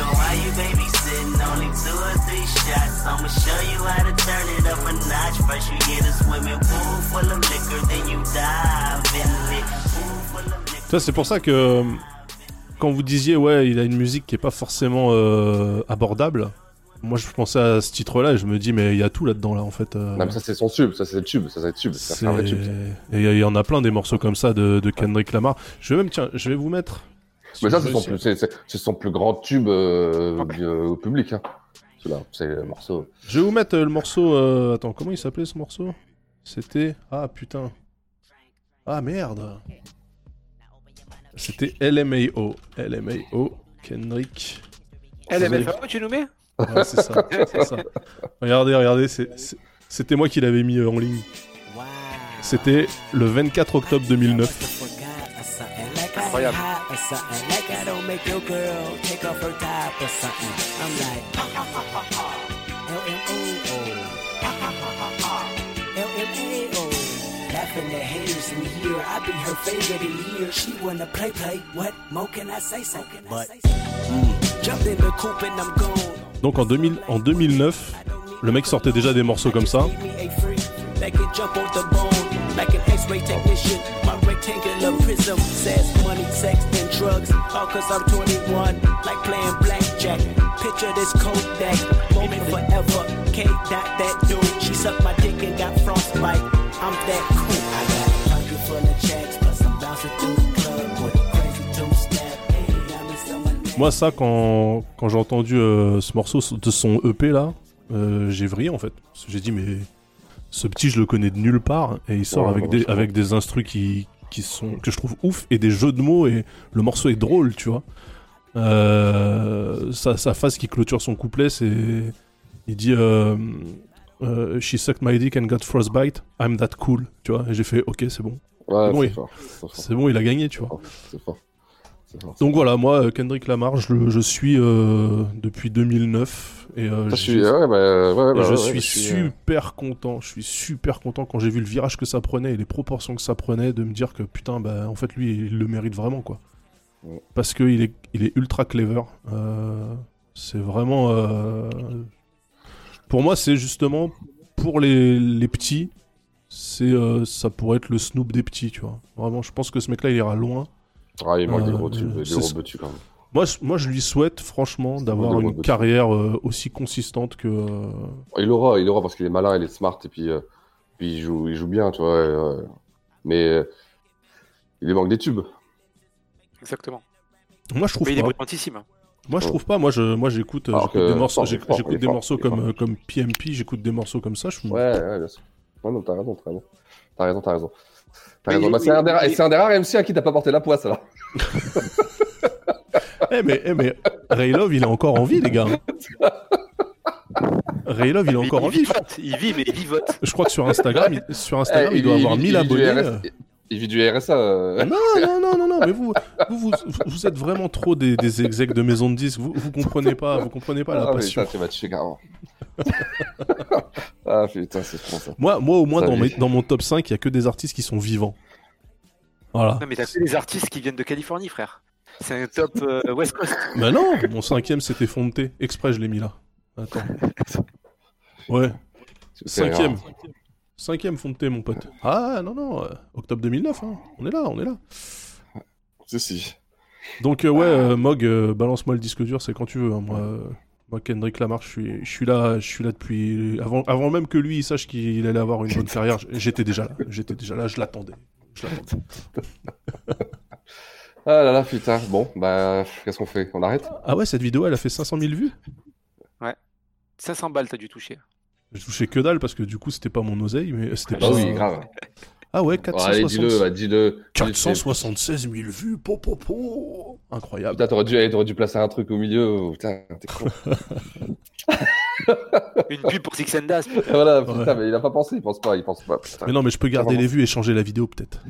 Nigga, why you babysitting? Only two or three shots. I'ma show you how to turn it up a notch. First you get a swimming pool full of liquor, then you dive in it. Pool full of liquor. Ça, c'est pour ça que euh, quand vous disiez, ouais, il a une musique qui est pas forcément euh, abordable, moi je pensais à ce titre-là et je me dis, mais il y a tout là-dedans, là, en fait. euh, Non, mais ça, c'est son tube. Ça, c'est le tube. Ça, c'est le tube. C'est c'est- un vrai tube. ça. Et il y en a plein des morceaux comme ça de, de Kendrick Lamar. Je vais même, tiens, je vais vous mettre. Mais ça, c'est son, plus, son plus grand tube euh, euh, au public. Hein. Celui-là, c'est le morceau. Je vais vous mettre euh, le morceau. euh, Attends, comment il s'appelait ce morceau? C'était. Ah putain. Ah merde. C'était LMAO. LMAO. Kendrick. LMFAO, tu nous mets Ouais, c'est ça. ça. Regardez, regardez, c'était moi qui l'avais mis euh, en ligne. C'était le 24 octobre 2009. Incroyable. Or something like I don't make your girl take off her top or something. I'm like, L-M-O-O. L-M-A-O. Laughing at haters in here. I be her favorite in here. She wanna play, play. What more can I say? So but mm, jumped in the coupe and I'm gone. Donc en, 2000, en 2009, le mec sortait déjà des morceaux comme ça. Me a freak that can jump on the bone like an X-ray technician. My rectangular prism says money, sex, and drugs. All cause I'm 21, like playing blackjack. Picture this Kodak, moment forever. K dot that dude. She sucked my dick and got frostbite. I'm that cool. I got a pocket full of checks, plus I'm bouncing through the club with a crazy my neck. Moi, ça, quand, quand j'ai entendu euh, ce morceau de son EP là, euh, j'ai vrillé en fait. J'ai dit, mais ce petit, je le connais de nulle part. Et il sort Ouais, avec, ouais, des, avec des instrus qui, qui sont, que je trouve ouf et des jeux de mots. Et le morceau est drôle, tu vois. Euh, sa, sa phase qui clôture son couplet, c'est. Il dit. euh, euh, She sucked my dick and got frostbite. I'm that cool. Tu vois. Et j'ai fait, ok, c'est bon. Ouais, c'est bon, il- bon, il a gagné, tu vois. C'est fort. Donc voilà, moi, euh, Kendrick Lamar, je, le- je suis euh, depuis 2009 et euh, je suis- ouais, bah, ouais, et bah, je ouais, suis euh, super content. Je suis super content quand j'ai vu le virage que ça prenait et les proportions que ça prenait de me dire que putain, bah en fait lui, il le mérite vraiment quoi. Parce que il est, il est ultra clever. C'est vraiment, pour moi, c'est justement pour les, les petits. C'est, euh, ça pourrait être le Snoop des petits, tu vois. Vraiment, je pense que ce mec-là, il ira loin. Ah, il manque des gros tubes, des gros quand même. Moi, je, moi, je lui souhaite franchement d'avoir une carrière euh, aussi consistante que. euh, Il aura, il aura parce qu'il est malin, il est smart et puis, euh, puis il, joue, il joue bien, tu vois. euh, mais euh, il lui manque des tubes. Exactement. Moi, je trouve Mais il est pas. brillantissime. Moi, je trouve pas. Moi, je, moi, j'écoute, euh, Alors j'écoute que- des morceaux, non, j'écoute fort, des fort, morceaux fort. comme, euh, comme PMP, j'écoute des morceaux comme ça. Je Ouais, ouais, bien sûr. Ouais, non, t'as raison, t'as raison. T'as raison, t'as raison. Bah, c'est un, c'est un des rares MC à qui t'as pas porté la poisse, alors. Eh mais, eh, mais Ray Love, il est encore en vie, les gars. Ray Love, il est encore il, en vie. il vit, mais il vivote. Je crois que sur Instagram, il, sur Instagram, Eh, il doit avoir vit- 1000 vit du abonnés. Euh. Il vit du RSA. euh. Non, non, non, non, non, mais vous, vous, vous, vous êtes vraiment trop des, des execs de maison de disques. Vous, vous comprenez pas, vous comprenez pas la Ah, passion. putain, tu vas carrément. ah, putain, c'est trop ça. Moi, moi, au moins, Ça dans, mes- dans mon top 5, il y a que des artistes qui sont vivants. Voilà. Non, mais t'as que des artistes qui viennent de Californie, frère. C'est un top euh, West Coast. Bah non, mon cinquième c'était Fonte. Exprès, je l'ai mis là. Attends. Ouais. Cinquième. rare. Cinquième Fonte, mon pote. Ah non, non, euh, octobre 2009, hein. on est là, on est là. Si. Donc, euh, ouais, euh, Mog, euh, balance-moi le disque dur, c'est quand tu veux. hein. Moi, euh, moi, Kendrick Lamar, je suis, je suis là, je suis là depuis. Avant, avant même que lui il sache qu'il allait avoir une bonne carrière, j'étais déjà là. J'étais déjà là, je l'attendais. Je l'attendais. Ah là là, putain. Bon, bah, qu'est-ce qu'on fait? On arrête? Ah ouais, cette vidéo, elle a fait 500 000 vues? Ouais. 500 balles, t'as dû toucher. J'ai touché que dalle parce que du coup, c'était pas mon oseille, mais c'était Ah pas. oui, grave. Ah ouais, Bon, allez, 476 dis-le, bah, dis-le. 476 000 vues, po, po, po. Incroyable. Putain, t'aurais dû, t'aurais dû placer un truc au milieu. Putain, t'es con. Une pub pour Six and Das. voilà, putain, Ouais. mais il a pas pensé, il pense pas, il pense pas. putain. Mais non, mais je peux garder les vues et changer la vidéo peut-être.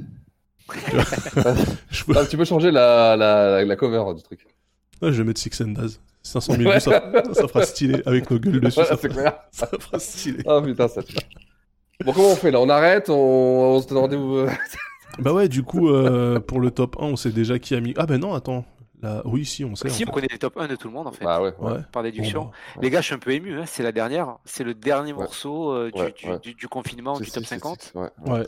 Je peux- Ah, tu peux changer la, la, la cover du truc. Ouais, je vais mettre Six and Daz. 500 000 vues, ça, ça fera stylé avec nos gueules dessus. Voilà, ça, c'est fera, clair. ça fera stylé. Ah putain, ça tue. Bon, comment on fait là? On arrête? On, on se donne rendez-vous euh, Bah ouais, du coup, euh, pour le top 1, on sait déjà qui a mis. Ah ben non, attends. Là... Oui, si, on sait. Si, on fait. connaît les top 1 de tout le monde, en fait. Bah ouais, ouais. Par déduction. Bon, bah, Les gars, je suis un peu ému. hein, C'est la dernière. C'est le dernier morceau euh, du, Ouais, du, ouais. du- du confinement, du top si, si, 50. si, ouais, Ouais.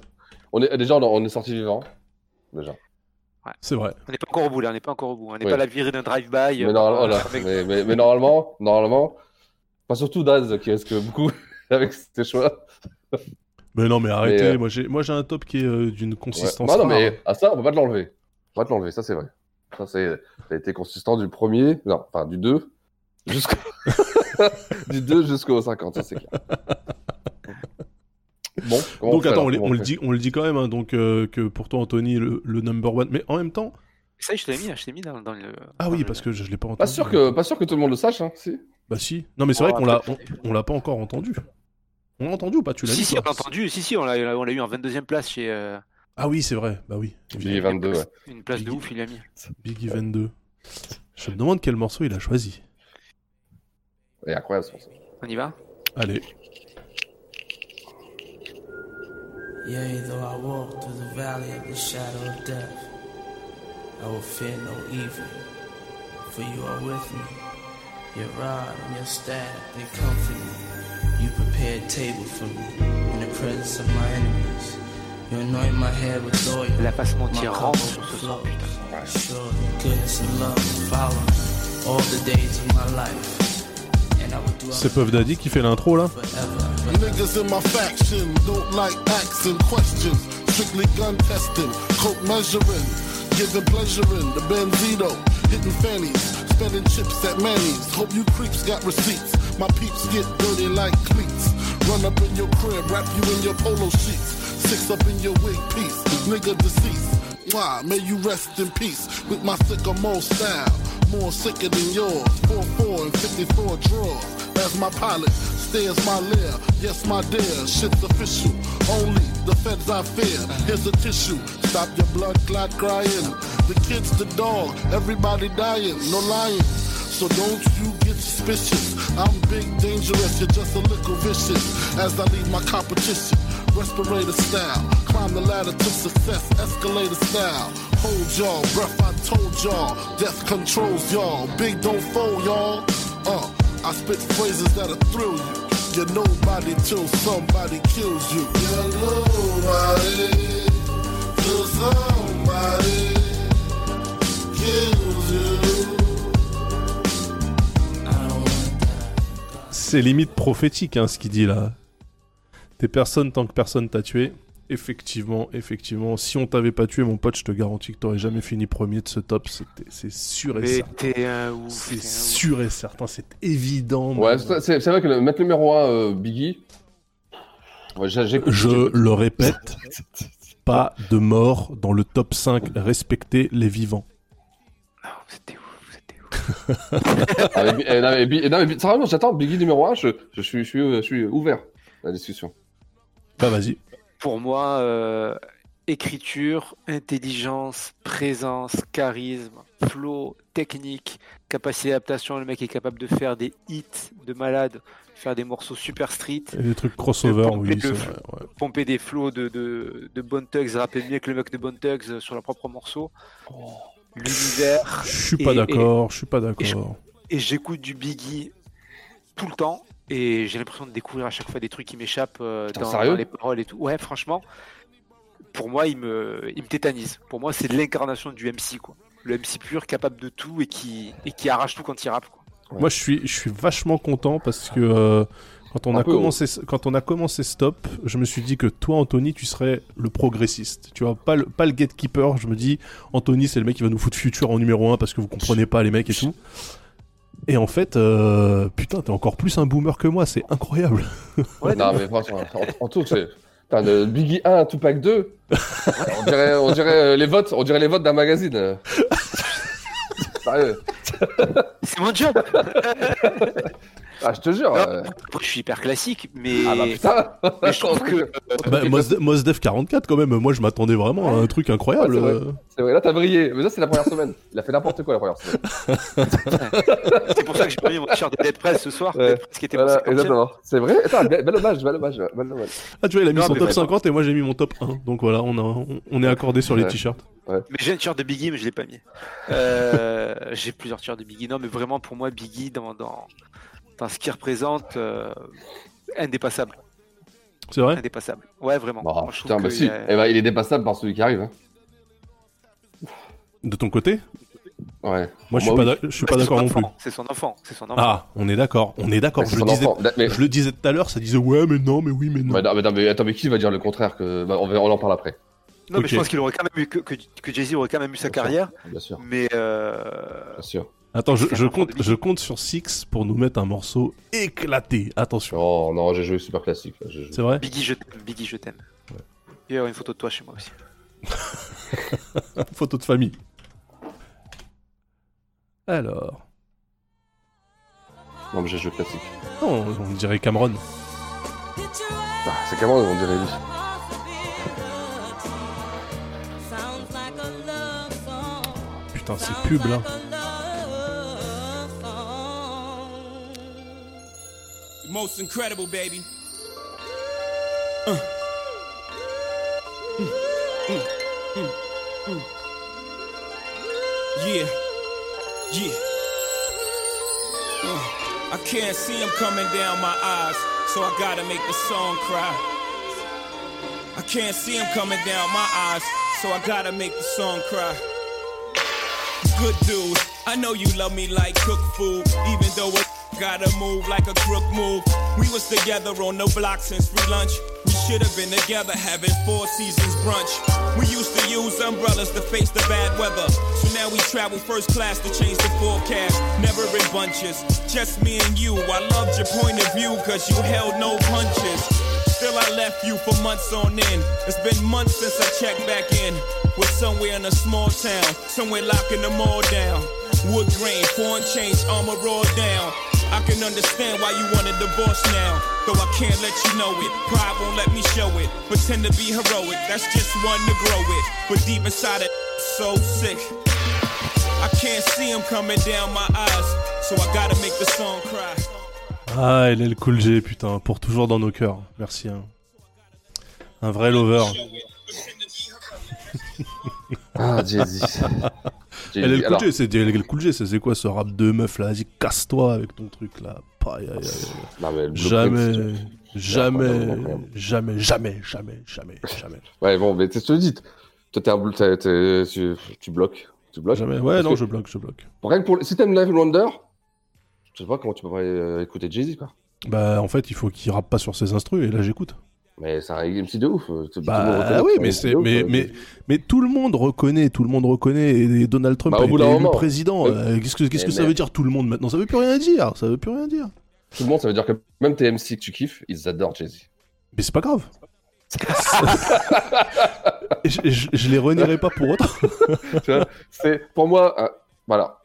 On est, déjà, on, on est sorti vivant. Déjà. Ouais. C'est vrai. On n'est pas encore au bout là, on n'est pas encore au bout. On n'est Oui. pas à la virée d'un drive-by. Mais, euh, normal- voilà. avec- mais, mais- mais normalement, normalement, pas surtout Daz qui risque beaucoup avec ses choix. Mais non, mais arrêtez. euh, Moi, j'ai, moi, j'ai un top qui est euh, d'une Ouais. consistance. Bah non, rare. mais à ça, on peut pas te l'enlever. On va te l'enlever, ça c'est vrai. Ça, c'est... ça a été consistant du premier, non, enfin du 2 jusqu'au du 2 jusqu'au 50, ça c'est clair. Bon, Donc attends, on, le dit, on le dit quand même, hein, donc euh, que pour toi Anthony le, le number one. Mais en même temps, Ça, je t'ai mis, je t'ai mis dans, dans le. ah oui, parce que je, je l'ai pas entendu. Pas sûr que, pas sûr que tout le monde le sache, hein, si. Bah si. Non mais c'est Oh, vrai qu'on l'a, on, l'a pas encore entendu. On l'a entendu ou pas Tu l'as Si, dit si, on l'a entendu. Si, si, on l'a on l'a eu en 22ème place chez. euh, Ah oui, c'est vrai. Bah oui. Billy 22, ouais. Une place de ouf, il a mis. Biggie 22. Je me demande quel morceau il a choisi. Et incroyable, ce morceau. On y va? Allez. Yea, though I walk through the valley of the shadow of death, I will fear no evil, for you are with me. Your rod and your staff, they comfort me. You prepare a table for me in the presence of my enemies. You anoint my head with oil. La My mentir, cup rentre sur ce overflows. son, putain. Surely goodness and love follow me all the days of my life. C'est Puff Daddy qui fait l'intro là Niggas in my faction don't like asking questions. Strictly gun testing, coke measuring, pleasure in the Benzito, hitting fannies, spending chips at Manny's. Hope you creeps got receipts. My peeps get dirty like cleats. Run up in your crib, wrap you in your polo sheets. Six up in your wig piece, nigga deceased. Why? May you rest in peace with my sycamore style. More sicker than yours. 4-4 and 54 drawers. As my pilot stares my lair. Yes, my dear, shit's official. Only the feds I fear. Here's a tissue. Stop your blood clot crying. The kids, the dog, everybody dying. No lying. So don't you get suspicious. I'm big, dangerous, you're just a little vicious. As I leave my competition, respirator style. Climb the ladder to success, escalator style. Hold y'all, breath I told y'all. Death controls y'all. Big don't fold y'all. Uh, I spit phrases that'll thrill you. You're nobody till somebody kills you. You're nobody till somebody kills you. C'est limite prophétique hein, ce qu'il dit là. T'es personne tant que personne t'a tué. Effectivement, effectivement. Si on t'avait pas tué, mon pote, je te garantis que t'aurais jamais fini premier de ce top. C'était- C'est sûr et Mais certain. C'est sûr et certain. C'est évident. Ouais, c'est vrai que le, mettre numéro 1 Biggie. Ouais, j'ai- j'écoute- Je le répète, pas de mort dans le top 5. Respectez les vivants. Bi- eh, non, mais Bi- eh, non, mais Bi- sérieusement, j'attends Biggie numéro 1, je, je, suis, je, suis, je suis ouvert à la discussion. Bah vas-y. Pour moi, euh, écriture, intelligence, présence, charisme, flow, technique, capacité d'adaptation. Le mec est capable de faire des hits de malade, faire des morceaux super street. Et des trucs crossover, de pomper, oui, vrai, ouais. pomper des flows de, de, de Bone Thugs, rapper mieux que le mec de Bone Thugs euh, sur leur propre morceau. L'univers. Je suis pas et- d'accord, je suis pas d'accord. Et j'écoute du Biggie tout le temps et j'ai l'impression de découvrir à chaque fois des trucs qui m'échappent euh, dans, les paroles et tout. Ouais, franchement, pour moi, il me, il me tétanise. Pour moi, c'est l'incarnation du MC, quoi. Le MC pur, capable de tout et qui, et qui arrache tout quand il rappe, quoi. Moi, je suis, je suis vachement content parce que euh, quand, on Un a peu, commencé, quand on a commencé Stop, je me suis dit que toi, Anthony, tu serais le progressiste. Tu vois, pas le, pas le gatekeeper. Je me dis, Anthony, c'est le mec qui va nous foutre futur en numéro 1 parce que vous comprenez pas les mecs et tout. Et en fait, euh, putain, t'es encore plus un boomer que moi, c'est incroyable. non, mais franchement, en, en tout, c'est. Putain, de Biggie 1 Tupac 2, on dirait, on dirait euh, les votes, on dirait les votes d'un magazine. Sérieux. C'est mon job. Ah, je te jure. Non, euh. je suis hyper classique, mais. Ah bah putain. mais je trouve que. bah, Mos, Def 44, quand même, moi, je m'attendais vraiment à un truc incroyable. Ouais, c'est vrai. là t'as brillé. Mais ça, c'est la première semaine. Il a fait n'importe quoi la première semaine. C'est pour ça que j'ai pas mis mon t-shirt de Dead Press ce soir. Ouais. Dead Press qui était Voilà, mon 50e. exactement. C'est vrai. Attends, bel bel hommage, bel hommage, bel hommage. Ah, tu vois, il a mis Non, son top vraiment. 50 et moi, j'ai mis mon top 1. Donc voilà, on, a, on, on est accordé sur les Ouais. t-shirts. Mais j'ai un t-shirt de Biggie, mais je l'ai pas mis. Euh, j'ai plusieurs t-shirts de Biggie. Non, mais vraiment, pour moi, Biggie, dans, dans, ce qu'il représente, euh, indépassable. C'est vrai? Indépassable. Ouais, vraiment. Oh, Moi, putain, bah que si. a- Eh ben, il est dépassable par celui qui arrive. hein. De ton côté? Ouais. Moi, je suis Moi, pas, oui. d'ac- je suis pas d'accord non plus. enfant, C'est son enfant. C'est son enfant. Ah, on est d'accord, on est d'accord. Je, disais-. Mais- je le disais tout à l'heure, ça disait ouais, mais non, mais oui, mais non. Bah, non, mais, non, mais attends, mais qui va dire le contraire que... bah, on, en parle après. Non, mais je pense qu'il aurait quand même eu que, que, que Jay-Z aurait quand même eu sa carrière. Bien sûr. Mais euh... Bien sûr. Attends, je, compte, je compte sur Six pour nous mettre un morceau éclaté. Attention. Non, non, j'ai joué super classique. là, j'ai joué. C'est vrai Biggie, je t'aime. Biggie, je t'aime. Il y a une photo de toi chez moi aussi. Photo de famille. Alors. Non, mais j'ai joué classique. Non, on dirait Cameron. Ah, c'est comment on dirait lui Putain, c'est pub là. Most incredible, baby. Uh. Mm, mm, mm. Yeah, yeah. Uh, I can't see him coming down my eyes, so I gotta make the song cry. I can't see him coming down my eyes, so I gotta make the song cry. Good dude, I know you love me like cook food, even though it gotta move like a crook move. We was together on the block since free lunch. We should have been together having four seasons brunch. We used to use umbrellas to face the bad weather. So now we travel first class to change the forecast. Never in bunches, just me and you. I loved your point of view cause you held no punches. Still, I left you for months on end. It's been months since I checked back in. We're somewhere in a small town, somewhere locking them all down. Wood grain, foreign change, armor rolled down. I can understand why you want a divorce now. Though I can't let you know it. Pride won't let me show it. Pretend to be heroic, that's just one to grow it. But deep inside it, so sick. I can't see him coming down my eyes. So I gotta make the song cry. Ah, il est le cool G, putain, pour toujours dans nos cœurs. Merci. hein. Un vrai lover. Ah, Jay-Z. Elle est le cool G, c'est cool G, c'est quoi ce rap de meuf là? Vas-y, casse-toi avec ton truc là. Aïe, aïe, aïe, aïe. Non, mais le Jamais, jamais, incroyable. jamais, jamais, jamais, jamais, jamais. Ouais, bon, mais que je dis. Toi, t'es un tu, tu bloques. Tu bloques? Jamais. Ouais, Parce non, que- je bloque, je bloque. Rien que pour... Si t'aimes Live Wonder, je sais pas comment tu pourrais euh, écouter Jay-Z, quoi. Bah, en fait, il faut qu'il rappe pas sur ses instrus, et là, j'écoute. Mais c'est un MC de ouf. euh, Bah reconnaît oui, mais mais, ouf, mais, euh, mais tout le monde reconnaît, tout le monde reconnaît et Donald Trump Bah, au été élu président. Mais- Euh, Qu'est-ce que, qu'est-ce que mais ça veut dire tout le monde maintenant? Ça veut plus rien dire. Ça veut plus rien dire. Tout le monde, ça veut dire que même tes MC que tu kiffes, ils adorent Jay-Z. Mais c'est pas grave. je, je, je les renierai pas pour autant. C'est pour moi, voilà.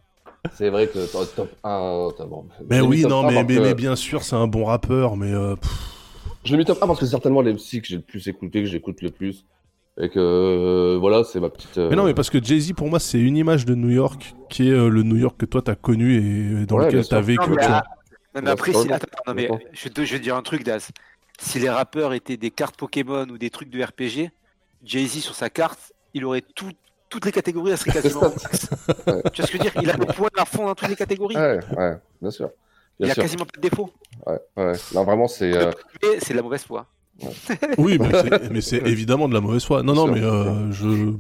C'est vrai que top, top 1, t'as bon. Mais oui, top non, 1 mais, mais, que- mais bien sûr, c'est un bon rappeur, mais euh, pff, Je l'ai mis top 1 parce que c'est certainement l'MC que j'ai le plus écouté, que j'écoute le plus. Et que euh, voilà, c'est ma petite. euh, Mais non, mais parce que Jay-Z, pour moi, c'est une image de New York qui est euh, le New York que toi t'as connu et dans Ouais, lequel t'as vécu. Non, mais, tu vois. ah, non, mais après, si... ouais. attends, non, mais Ouais. je, te- je vais te dire un truc, Daz. Si les rappeurs étaient des cartes Pokémon ou des trucs de RPG, Jay-Z sur sa carte, il aurait tout- toutes les catégories, elle serait quasiment. Tu vois ce que je veux dire? Il a le point à fond dans toutes les catégories. Ouais, ouais, bien sûr. Il Bien a sûr. quasiment pas de défaut. Ouais, ouais. Non, vraiment, c'est. euh, c'est de la mauvaise foi. Oui, mais c'est- évidemment de la mauvaise foi. Non, non, mais euh, je.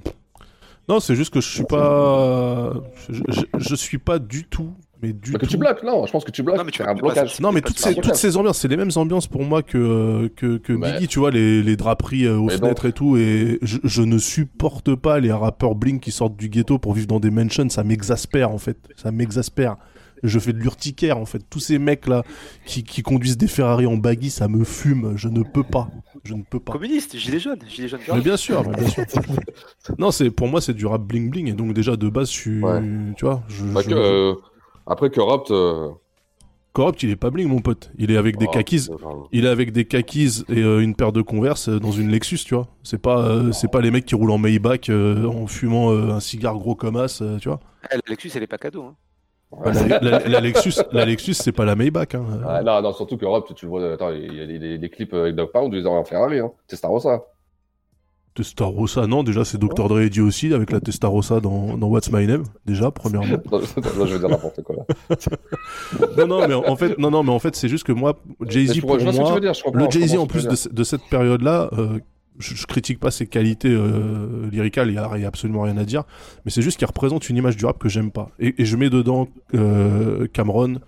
Non, c'est juste que je suis pas. Je, je, je suis pas du tout. Mais du bah, que tout. tu bloques, non, je pense que tu bloques. Non, mais tu peux- un blocage. Non, mais toutes ces, toutes ces ambiances, c'est les mêmes ambiances pour moi que, que, que Ouais. Biggie, tu vois, les, les draperies euh, aux Mais fenêtres et tout. Et je, je ne supporte pas les rappeurs Blink qui sortent du ghetto pour vivre dans des mansions. Ça m'exaspère, en fait. Ça m'exaspère. Je fais de l'urticaire, en fait. Tous ces mecs-là qui, qui conduisent des Ferrari en baggy, ça me fume. Je ne peux pas. Je ne peux pas. Communiste, gilet jaune, gilet jaune. Mais bien sûr, bien sûr. Non, c'est pour moi c'est du rap bling bling et donc déjà de base je suis, Ouais. tu vois, je, Bah, je- que, euh, Après, Corrupt. euh, Corrupt, il est pas bling mon pote. Il est avec des oh, kakis, vraiment- il est avec des kakis et euh, une paire de Converse euh, dans une Lexus, tu vois. C'est pas euh, c'est pas les mecs qui roulent en Maybach euh, en fumant euh, un cigare gros comme as, euh, tu vois. Eh, la Lexus, elle est pas cadeau. Hein. Bah, la, la- la Lexus, la Lexus c'est pas la Maybach hein. Ah, non, non, surtout que Corrupt, tu le vois. Attends, il y a des, clips avec Dog Pound où ils ont un Ferrari. Hein. Testarossa. Testarossa, non, déjà c'est Dr Dre dit aussi avec la Testarossa dans, dans What's My Name, déjà premièrement. non, je veux dire n'importe quoi là. non, non, mais en fait, non, non, mais en fait, c'est juste que moi, Jay-Z pour vois- je vois ce que tu moi, veux dire, je comprends, le Jay-Z en plus de cette période-là, euh, je, critique pas ses qualités euh, lyricales, il y, a absolument rien à dire, mais c'est juste qu'il représente une image du rap que j'aime pas. Et, et je mets dedans euh, Cameron,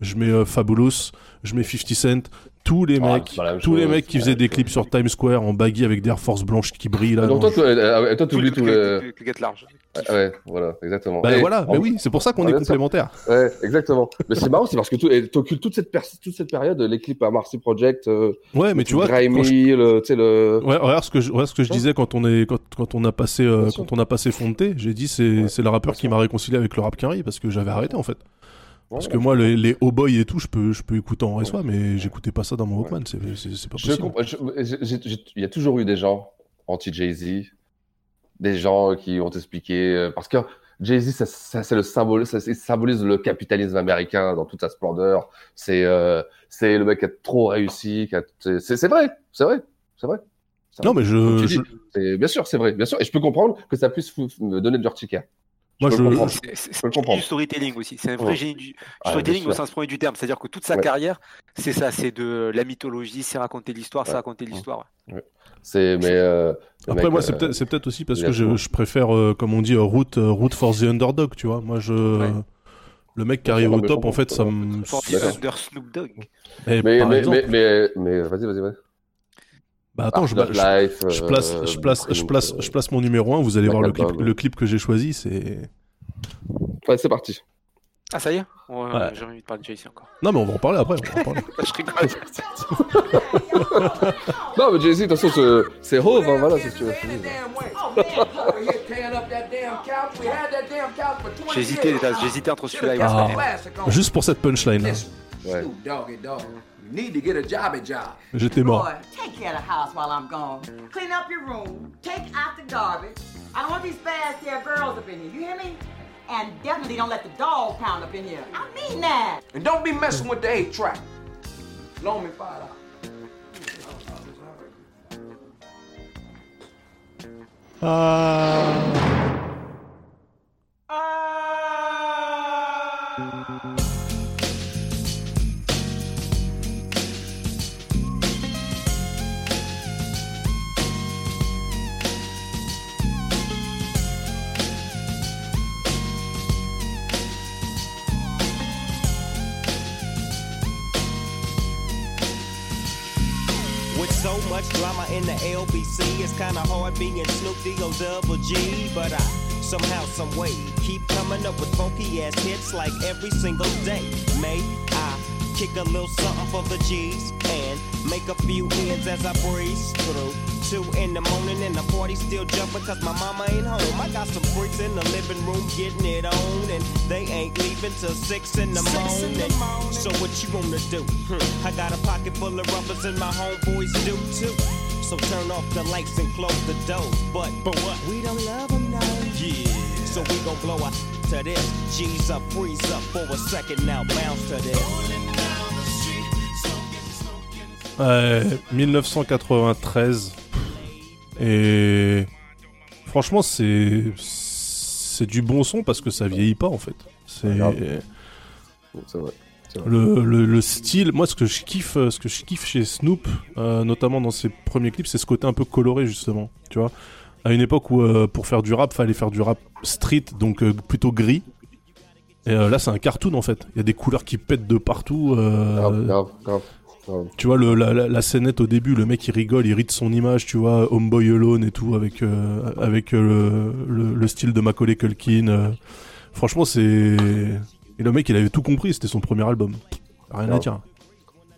je mets euh, Fabulous, je mets 50 Cent, tous les Ah, mecs, tous les chose. mecs qui faisaient des clips sur Times Square en baggy avec des Air Force blanches qui brillent là. Donc toi, toi, euh, ouais, toi, t'oublies tout le. Large. Ouais, ouais, voilà, exactement. Bah Et- voilà, mais en- oui, c'est pour ça qu'on Ouais, est complémentaires. Ouais, exactement. Mais c'est marrant, c'est parce que tu occultes toute cette, per- toute cette période, les clips à Marcy Project. euh, Ouais, mais le tu vois, Grimy, je- le, tu sais, le. Ouais, regarde ce que je, regarde ce que je disais quand on est quand, quand on a passé euh, quand on a passé Fonté, j'ai dit c'est c'est le rappeur qui m'a réconcilié avec le rap Quinry parce que j'avais arrêté en fait. Parce que moi les, les oh boy et tout, je peux je peux écouter en RSO mais j'écoutais pas ça dans mon Walkman, c'est pas possible. Il y a toujours eu des gens anti-Jay-Z, des gens qui ont expliqué. euh, Parce que Jay-Z, ça, ça, c'est le symbole, ça, symbolise le capitalisme américain dans toute sa splendeur. C'est euh, c'est le mec qui a trop réussi. C'est vrai, c'est vrai, c'est vrai. Non, mais je- Bien sûr, c'est vrai, bien sûr. Et je peux comprendre que ça puisse me donner de l'urticaire. Moi, je- Je peux comprendre. du storytelling aussi. C'est un vrai Ouais. génie du Ah, storytelling au sens premier du terme. C'est-à-dire que toute sa Ouais. carrière, c'est ça, c'est de la mythologie, c'est raconter l'histoire, c'est Ouais. raconter l'histoire. Ouais. C'est mais euh, Après mec, moi c'est euh, peut-être c'est peut-être aussi parce que je, préfère euh, comme on dit euh, route euh, route for the underdog, tu vois. Moi je le mec qui arrive au top en fait ça comprends. me For the D'accord. Under Snoop Dogg. Eh, mais, par mais, exemple. mais, mais, mais, vas-y, vas-y, vas-y. Bah attends, je, of je- Life, je place, euh, je place, je place, je place mon numéro 1, vous allez voir le clip, Album. le clip que j'ai choisi, c'est... Ouais, c'est parti. Ah, ça y est Ouais, Ouais. J'ai envie de parler de Jay-Z encore. Non mais on va en parler après, on va en parler. Je rigole. Non, mais Jay-Z, de toute façon, c'est- Hove, hein, voilà, c'est ce que tu veux. J'ai hésité, les gars, j'ai hésité entre celui-là et Ah, juste pour cette punchline là. Ouais. Doggy dog. You need to get a jobby job. J'étais mort. Boy, take care of the house while I'm gone. Clean up your room. Take out the garbage. I don't want these fast hair girls up in here. You hear me? And definitely don't let the dog pound up in here. I mean that. And don't be messing with the eight track. Loan me five dollars. With much drama in the LBC, it's kinda hard being Snoop D-O double G. But I somehow, some way, keep coming up with funky ass hits like every single day. May I kick a little something for the G's and make a few ends as I breeze through. Two in the morning and the party still jumping cause my mama ain't home. I got some freaks in the living room getting it on and they ain't leaving till six in the morning. So what you wanna do? Hmm, I got a pocket full of rubbers and my homeboys do too. So turn off the lights and close the door. But but what? We don't love them now. Yeah. So we gon' blow a to this. G's up, freeze up for a second now. Bounce to this. Ouais, 1993. Et franchement, c'est c'est du bon son parce que ça vieillit pas en fait. C'est vrai. le, le, le style. Moi, ce que je kiffe, euh, ce que je kiffe chez Snoop, euh, notamment dans ses premiers clips, c'est ce côté un peu coloré justement. Tu vois, à une époque où euh, pour faire du rap, fallait faire du rap street, donc euh, plutôt gris. Et là, c'est un cartoon en fait. Il y a des couleurs qui pètent de partout. Grave, grave, grave. Tu vois, le, la, la, la scénette au début, le mec il rigole, il rit de son image, tu vois, Homeboy Alone et tout, avec, euh, avec euh, le, le, le style de Macaulay Culkin. euh. Franchement, c'est. Et le mec il avait tout compris, c'était son premier album. Rien à dire.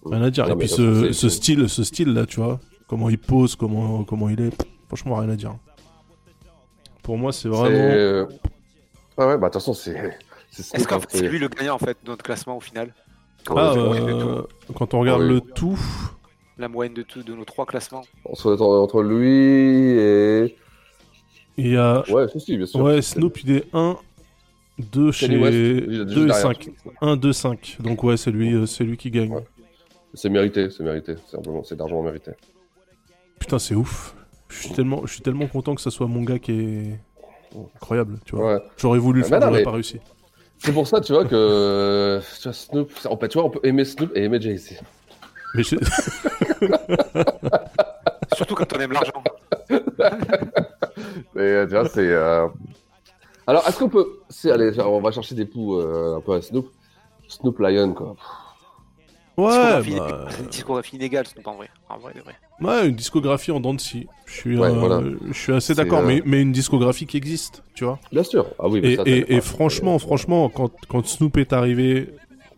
Rien à dire. Non, et puis ce, style, ce style là, tu vois, comment il pose, comment, comment il est, franchement, rien à dire. Pour moi, c'est vraiment. euh, Ouais, ouais, bah, de toute façon, c'est. Est-ce qu'en fait c'est lui le gagnant en fait de notre classement au final? Ah, fait euh, quand on regarde Oui. le tout, La moyenne de tout de nos trois classements. Entre, entre, entre lui et. il y a. Ouais, si, si, bien sûr. Ouais, Snoop, il est 1, 2 chez. Kanye West, il est 2 juste et derrière. 5. 1, 2, 5. Donc, ouais, c'est lui, euh, c'est lui qui gagne. Ouais. C'est mérité, c'est mérité. C'est simplement, c'est largement mérité. Putain, c'est ouf. Je suis tellement, je suis tellement content que ça soit mon gars qui est incroyable, tu vois. Ouais. J'aurais voulu le Ah, faire, non, j'aurais mais- pas réussi. C'est pour ça, tu vois, que. Tu vois, Snoop. On peut, tu vois, on peut aimer Snoop et aimer Jay-Z. Mais je- Surtout quand on aime l'argent. Mais euh, tu vois, c'est. euh, Alors, est-ce qu'on peut. c'est- Allez, on va chercher des poux euh, un peu à Snoop. Snoop Lion, quoi. Ouais, Discographie- bah, inégale, Snoop, en vrai? En vrai, de vrai. Ouais, une discographie en dents de scie. Je suis, Ouais, euh, voilà. je suis assez d'accord, euh, mais, mais une discographie qui existe, tu vois. Bien sûr. Ah oui, mais et, ça, et- t'as- et franchement, franchement, quand, quand Snoop est arrivé,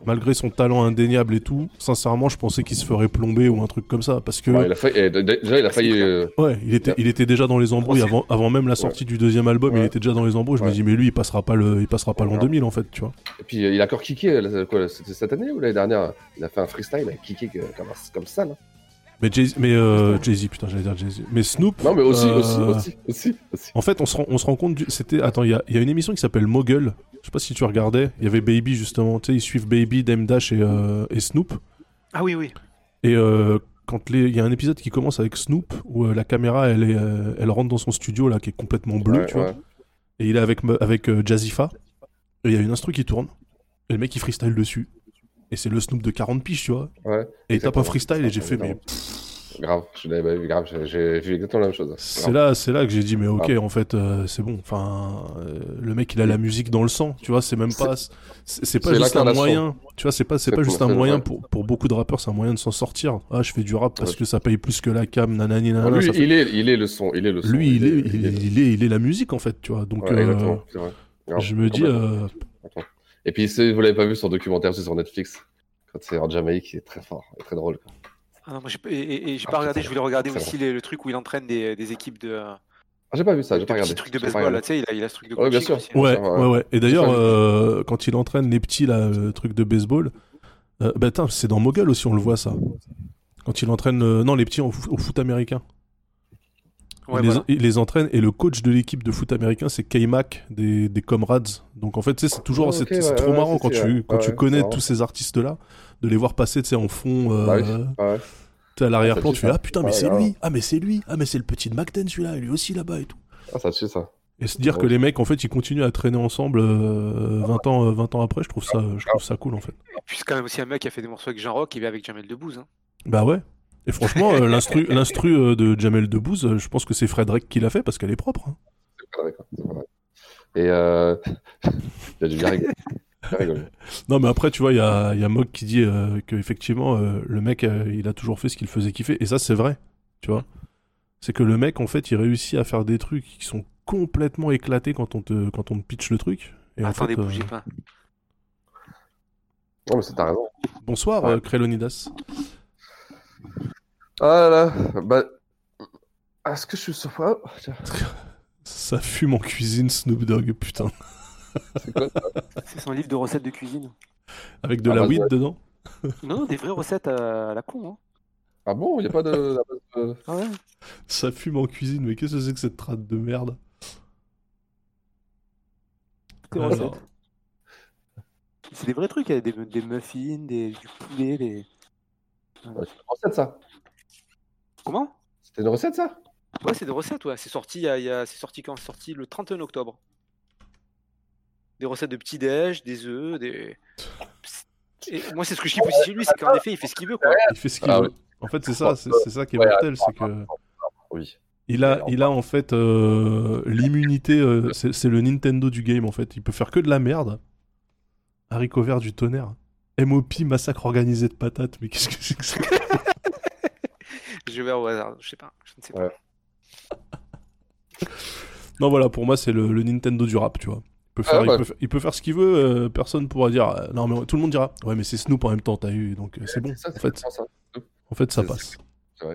malgré son talent indéniable et tout, sincèrement, je pensais qu'il se ferait plomber ou un truc comme ça, parce que. Ouais, il a failli- eh, déjà, il a failli. euh, Ouais, il était, il était déjà dans les embrouilles avant, avant même la sortie du deuxième album. Il était déjà dans les embrouilles. Je me dis, mais lui, il passera pas le, il passera pas l'an Ouais. 2000 en fait, tu vois. Et puis, euh, il a encore kické. quoi, cette année ou l'année dernière Il a fait un freestyle, il a kické comme, comme ça, là. Mais euh, Jay-Z, putain, j'allais dire Jay-Z. Mais Snoop. Non, mais aussi, euh, aussi, aussi, aussi, aussi. En fait, on se rend, on se rend compte. du- C'était, attends, il y a, il y a une émission qui s'appelle Mogul. Je sais pas si tu regardais. Il y avait Baby justement. Tu sais, ils suivent Baby, Dame Dash et, euh, et Snoop. Ah oui, oui. Et euh, quand les, il y a un épisode qui commence avec Snoop où euh, la caméra, elle est, euh, elle rentre dans son studio là, qui est complètement bleu, Ouais, tu vois. Et il est avec avec euh, Jazzifa. Et il y a une instru qui tourne. Et le mec il freestyle dessus. Et c'est le Snoop de 40 piges, tu vois. Ouais. Et il tape un freestyle et j'ai fait mais. Grave, je l'avais pas vu, grave, j'ai- vu exactement la même chose. C'est là, c'est là que j'ai dit mais ok Grave. en fait euh, c'est bon. Enfin euh, le mec il a la musique dans le sang, tu vois. C'est même pas, c'est c'est pas c'est juste un moyen. Tu vois, c'est pas c'est C'est pas juste un c'est moyen pour pour beaucoup de rappeurs, c'est un moyen de s'en sortir. Ah je fais du rap parce Ouais. que ça paye plus que la cam, nanani nanana. lui, fait- il, est, il est le son, il est le son. Lui il est il est, il est il est la musique en fait, tu vois. Donc Ouais, euh, exactement, c'est vrai. Grave, je me dis. Et puis, si vous l'avez pas vu son documentaire aussi sur Netflix, quand c'est en Jamaïque, il est très fort, très drôle. quoi. Ah non, moi, j'ai pas- et, et- et j'ai Ah, pas regardé, c'est je voulais regarder aussi les- le truc où il entraîne des, des équipes de. Ah, j'ai pas vu ça, j'ai pas de regardé. trucs de baseball, regardé. là, tu sais, il a, il a ce truc de Ouais, bien coaching sûr. aussi. Ouais, ouais, ouais. Et d'ailleurs, euh, quand il entraîne les petits, là, le truc de baseball, euh, bah, c'est dans Mogul aussi, on le voit, ça. Quand il entraîne, euh, non, les petits au foot américain. Ouais, il, les, voilà. il les entraîne et le coach de l'équipe de foot américain, c'est K-Mac des, des Comrades. Donc en fait, c'est toujours, Ah, ouais, trop ouais, marrant quand tu, ouais. quand tu connais tous ces artistes-là, de les voir passer, tu en fond. euh, Bah oui, ouais. tu sais, à l'arrière-plan, ça tu fais ah putain, mais c'est lui, ah mais c'est lui, ah mais c'est le petit de McTen celui-là, et lui aussi là-bas et tout. Ah, ça tue ça. Et se dire que les mecs, en fait, ils continuent à traîner ensemble euh, 20, ans, euh, 20 ans après, je trouve ça, je trouve ça cool, en fait. Puis c'est quand même aussi un mec qui a fait des morceaux avec Jean Rock, il est avec Jamel Debbouze. Hein. Bah ouais. Et franchement, euh, l'instru, l'instru euh, de Jamel Debbouze, euh, je pense que c'est Frédéric qui l'a fait parce qu'elle est propre. hein. Et euh... il a dû bien rigoler. Bien rigoler. Non, mais après, tu vois, il y a, il y a Mog qui dit euh, que effectivement, euh, le mec, euh, il a toujours fait ce qu'il faisait kiffer. Et ça, c'est vrai, tu vois. C'est que le mec, en fait, il réussit à faire des trucs qui sont complètement éclatés quand on te, quand on te pitch le truc. Et en Attendez, fait, euh, bougez pas. Non, mais c'est t'as raison. Bonsoir, Ouais. euh, Krélonidas. Ah là là, bah. Est-ce que je suis sur. Ah, tiens. Ça fume en cuisine, Snoop Dogg, putain. C'est quoi ça? C'est son livre de recettes de cuisine. Avec de Ah, la bah, weed ouais. dedans? Non, des vraies recettes à, la con. Hein. Ah bon, il a pas de. Ah ouais Ça fume en cuisine, mais qu'est-ce que c'est que cette trade de merde? Des Alors, recettes. C'est des vrais trucs, il y a des, des muffins, des, du poulet, des. C'est une recette ça Comment? C'était une recette ça? Ouais, c'est des recettes, ouais. C'est sorti, il y a, il y a- c'est sorti quand? C'est sorti le 31 octobre. Des recettes de petit-déj, des œufs, des. Et moi, c'est ce que je kiffe aussi chez lui, c'est qu'en effet, il fait ce qu'il veut, quoi. Il fait ce qu'il Ah veut. En fait, c'est ça, c'est c'est ça qui est Ouais, mortel, c'est que Oui. il a, il a en fait euh, l'immunité, euh, c'est c'est le Nintendo du game en fait. Il peut faire que de la merde. Haricot vert du tonnerre. MOP, massacre organisé de patates, mais qu'est-ce que c'est que ça Je vais au hasard, je sais pas, je ne sais pas. Ouais. Non, voilà, pour moi, c'est le, le Nintendo du rap, tu vois. Il peut faire, Ah, il peut, fa- il peut faire ce qu'il veut, euh, personne pourra dire. euh, non, mais tout le monde dira. Ouais, mais c'est Snoop en même temps, t'as eu, donc euh, c'est bon. Ça, En fait, ça. en fait, ça C'est- passe.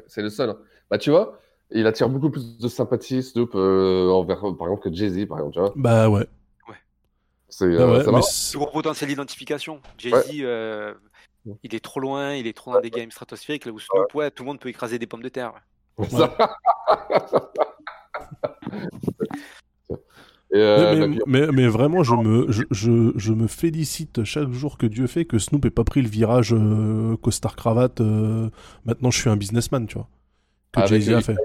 C'est le seul. hein. Bah, tu vois, il attire beaucoup plus de sympathie, Snoop, euh, envers, par exemple, que Jay-Z, par exemple, tu vois. Bah ouais. C'est Ah euh, ouais, c'est- Plus gros potentiel d'identification. Jay-Z, euh, il est trop loin, il est trop dans des games stratosphériques. Là où Snoop, ouais, tout le monde peut écraser des pommes de terre. Et, euh, mais, bah, mais, mais- mais vraiment, je me, je, je, je me félicite chaque jour que Dieu fait que Snoop ait pas pris le virage euh, costard-cravate. euh, maintenant, je suis un businessman, tu vois. Que Jay-Z a fait.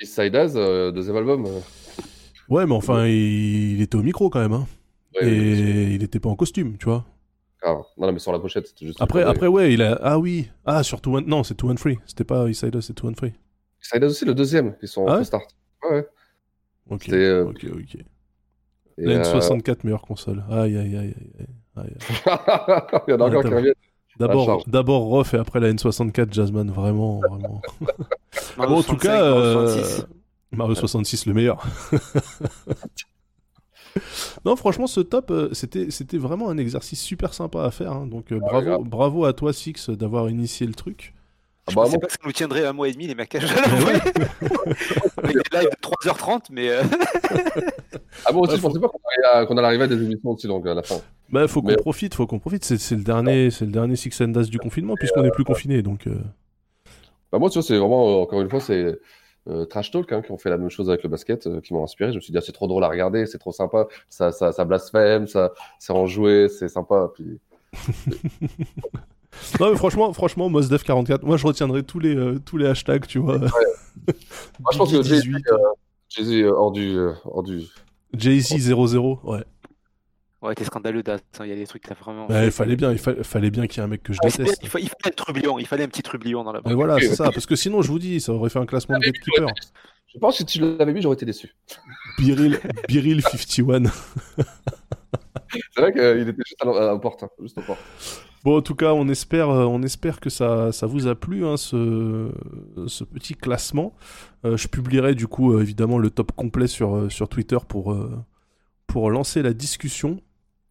East Side As, euh, deuxième album. Ouais, mais enfin, il, il était au micro quand même. Hein. Ouais, Et il était pas en costume, tu vois. grave. Non, mais sur la pochette, c'était juste. Après, Ouais, après ouais, il a. Ah oui. Ah, sur Two One. Non, c'est Two One Free. C'était pas East Side Us, c'est Two One Free. Ça aide aussi le deuxième, qui sont Ah en ouais start. Ouais, ouais. Ok, euh, ok, ok. et, La euh, N64, meilleure console. Aïe, aïe, aïe, aïe. aïe. aïe. Il y en a encore qui reviennent. D'abord, d'abord Roth et après la N64, Jazzman, vraiment, vraiment. Mario bon, en tout 65, cas, Mario euh, 66. Mario 66, le meilleur. non, franchement, ce top, euh, c'était, c'était vraiment un exercice super sympa à faire. hein. Donc, euh, Ah, bravo, bravo à toi, Six, d'avoir initié le truc. Je bah, pensais moi- pas que ça nous tiendrait un mois et demi, les l'avouais. Avec des lives de 3h30, mais. euh, Ah bon, aussi, Ouais, je pensais pas qu'on allait, à- qu'on allait arriver à des émissions aussi longues à la fin. Bah, faut qu'on Mais- profite, faut qu'on profite. C'est, c'est le dernier, c'est le dernier Six and Das du confinement, puisqu'on n'est plus confiné. Donc, euh, Bah, moi, tu vois, c'est vraiment, encore une fois, c'est euh, Trash Talk hein, qui ont fait la même chose avec le basket, euh, qui m'ont inspiré. Je me suis dit, ah, c'est trop drôle à regarder, c'est trop sympa, ça, ça, ça blasphème, ça, c'est enjoué, c'est sympa. Puis... non, mais franchement, franchement, Mosdev44, moi, je retiendrai tous les, euh, tous les hashtags, tu vois. Moi, je pense que Jay-Z 18, Jay-Z, euh, hors du. hors du... Jay-Z 00, ouais. Ouais, t'es scandaleux, Das. hein, Il y a des trucs, t'as vraiment. Bah, il fallait bien, il, fa- fallait bien qu'il y ait un mec que je bien, déteste. il, fa- il fallait un trublion, il fallait un petit trublion dans la Et voilà, c'est ça. Parce que sinon, je vous dis, ça aurait fait un classement de gatekeeper. Je pense que si tu l'avais vu, j'aurais été déçu. Biril, Biril 51. C'est vrai qu'il était juste à la, à porte, hein, juste aux portes. Bon, en tout cas, on espère, euh, on espère que ça, ça vous a plu, hein, ce, ce petit classement. Euh, je publierai du coup, euh, évidemment, le top complet sur, sur Twitter pour, euh, pour lancer la discussion.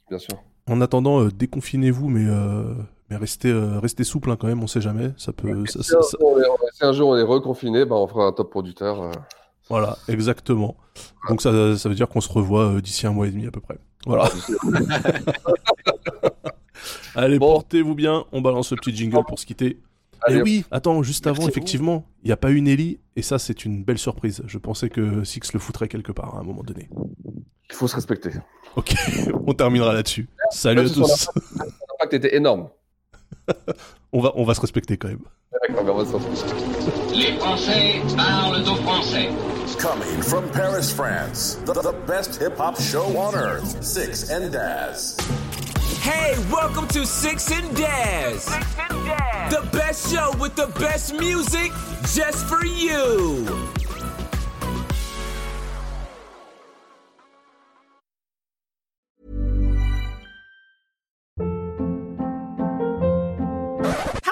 Bien sûr. En attendant, euh, déconfinez-vous, mais, euh, mais restez, euh, restez souple hein, quand même, on sait jamais. Ça peut, ça- Si ça- un, jour on est, si un jour on est reconfiné, bah, on fera un top producteur. Voilà, exactement. Donc ça, ça veut dire qu'on se revoit d'ici un mois et demi à peu près. Voilà. Allez, portez-vous bien. On balance le petit jingle pour se quitter. Et oui, attends, juste Merci avant, effectivement, il n'y a pas eu Nelly, et ça, c'est une belle surprise. Je pensais que Six le foutrait quelque part à un moment donné. Il faut se respecter. Ok, on terminera là-dessus. Salut à tous. impact- son impact était énorme. On va, on va se respecter quand même. Les Français parlent aux Français. Coming from Paris, France, the, the best hip hop show on earth, Six and Daz. Hey, welcome to Six and Daz. The best show with the best music just for you.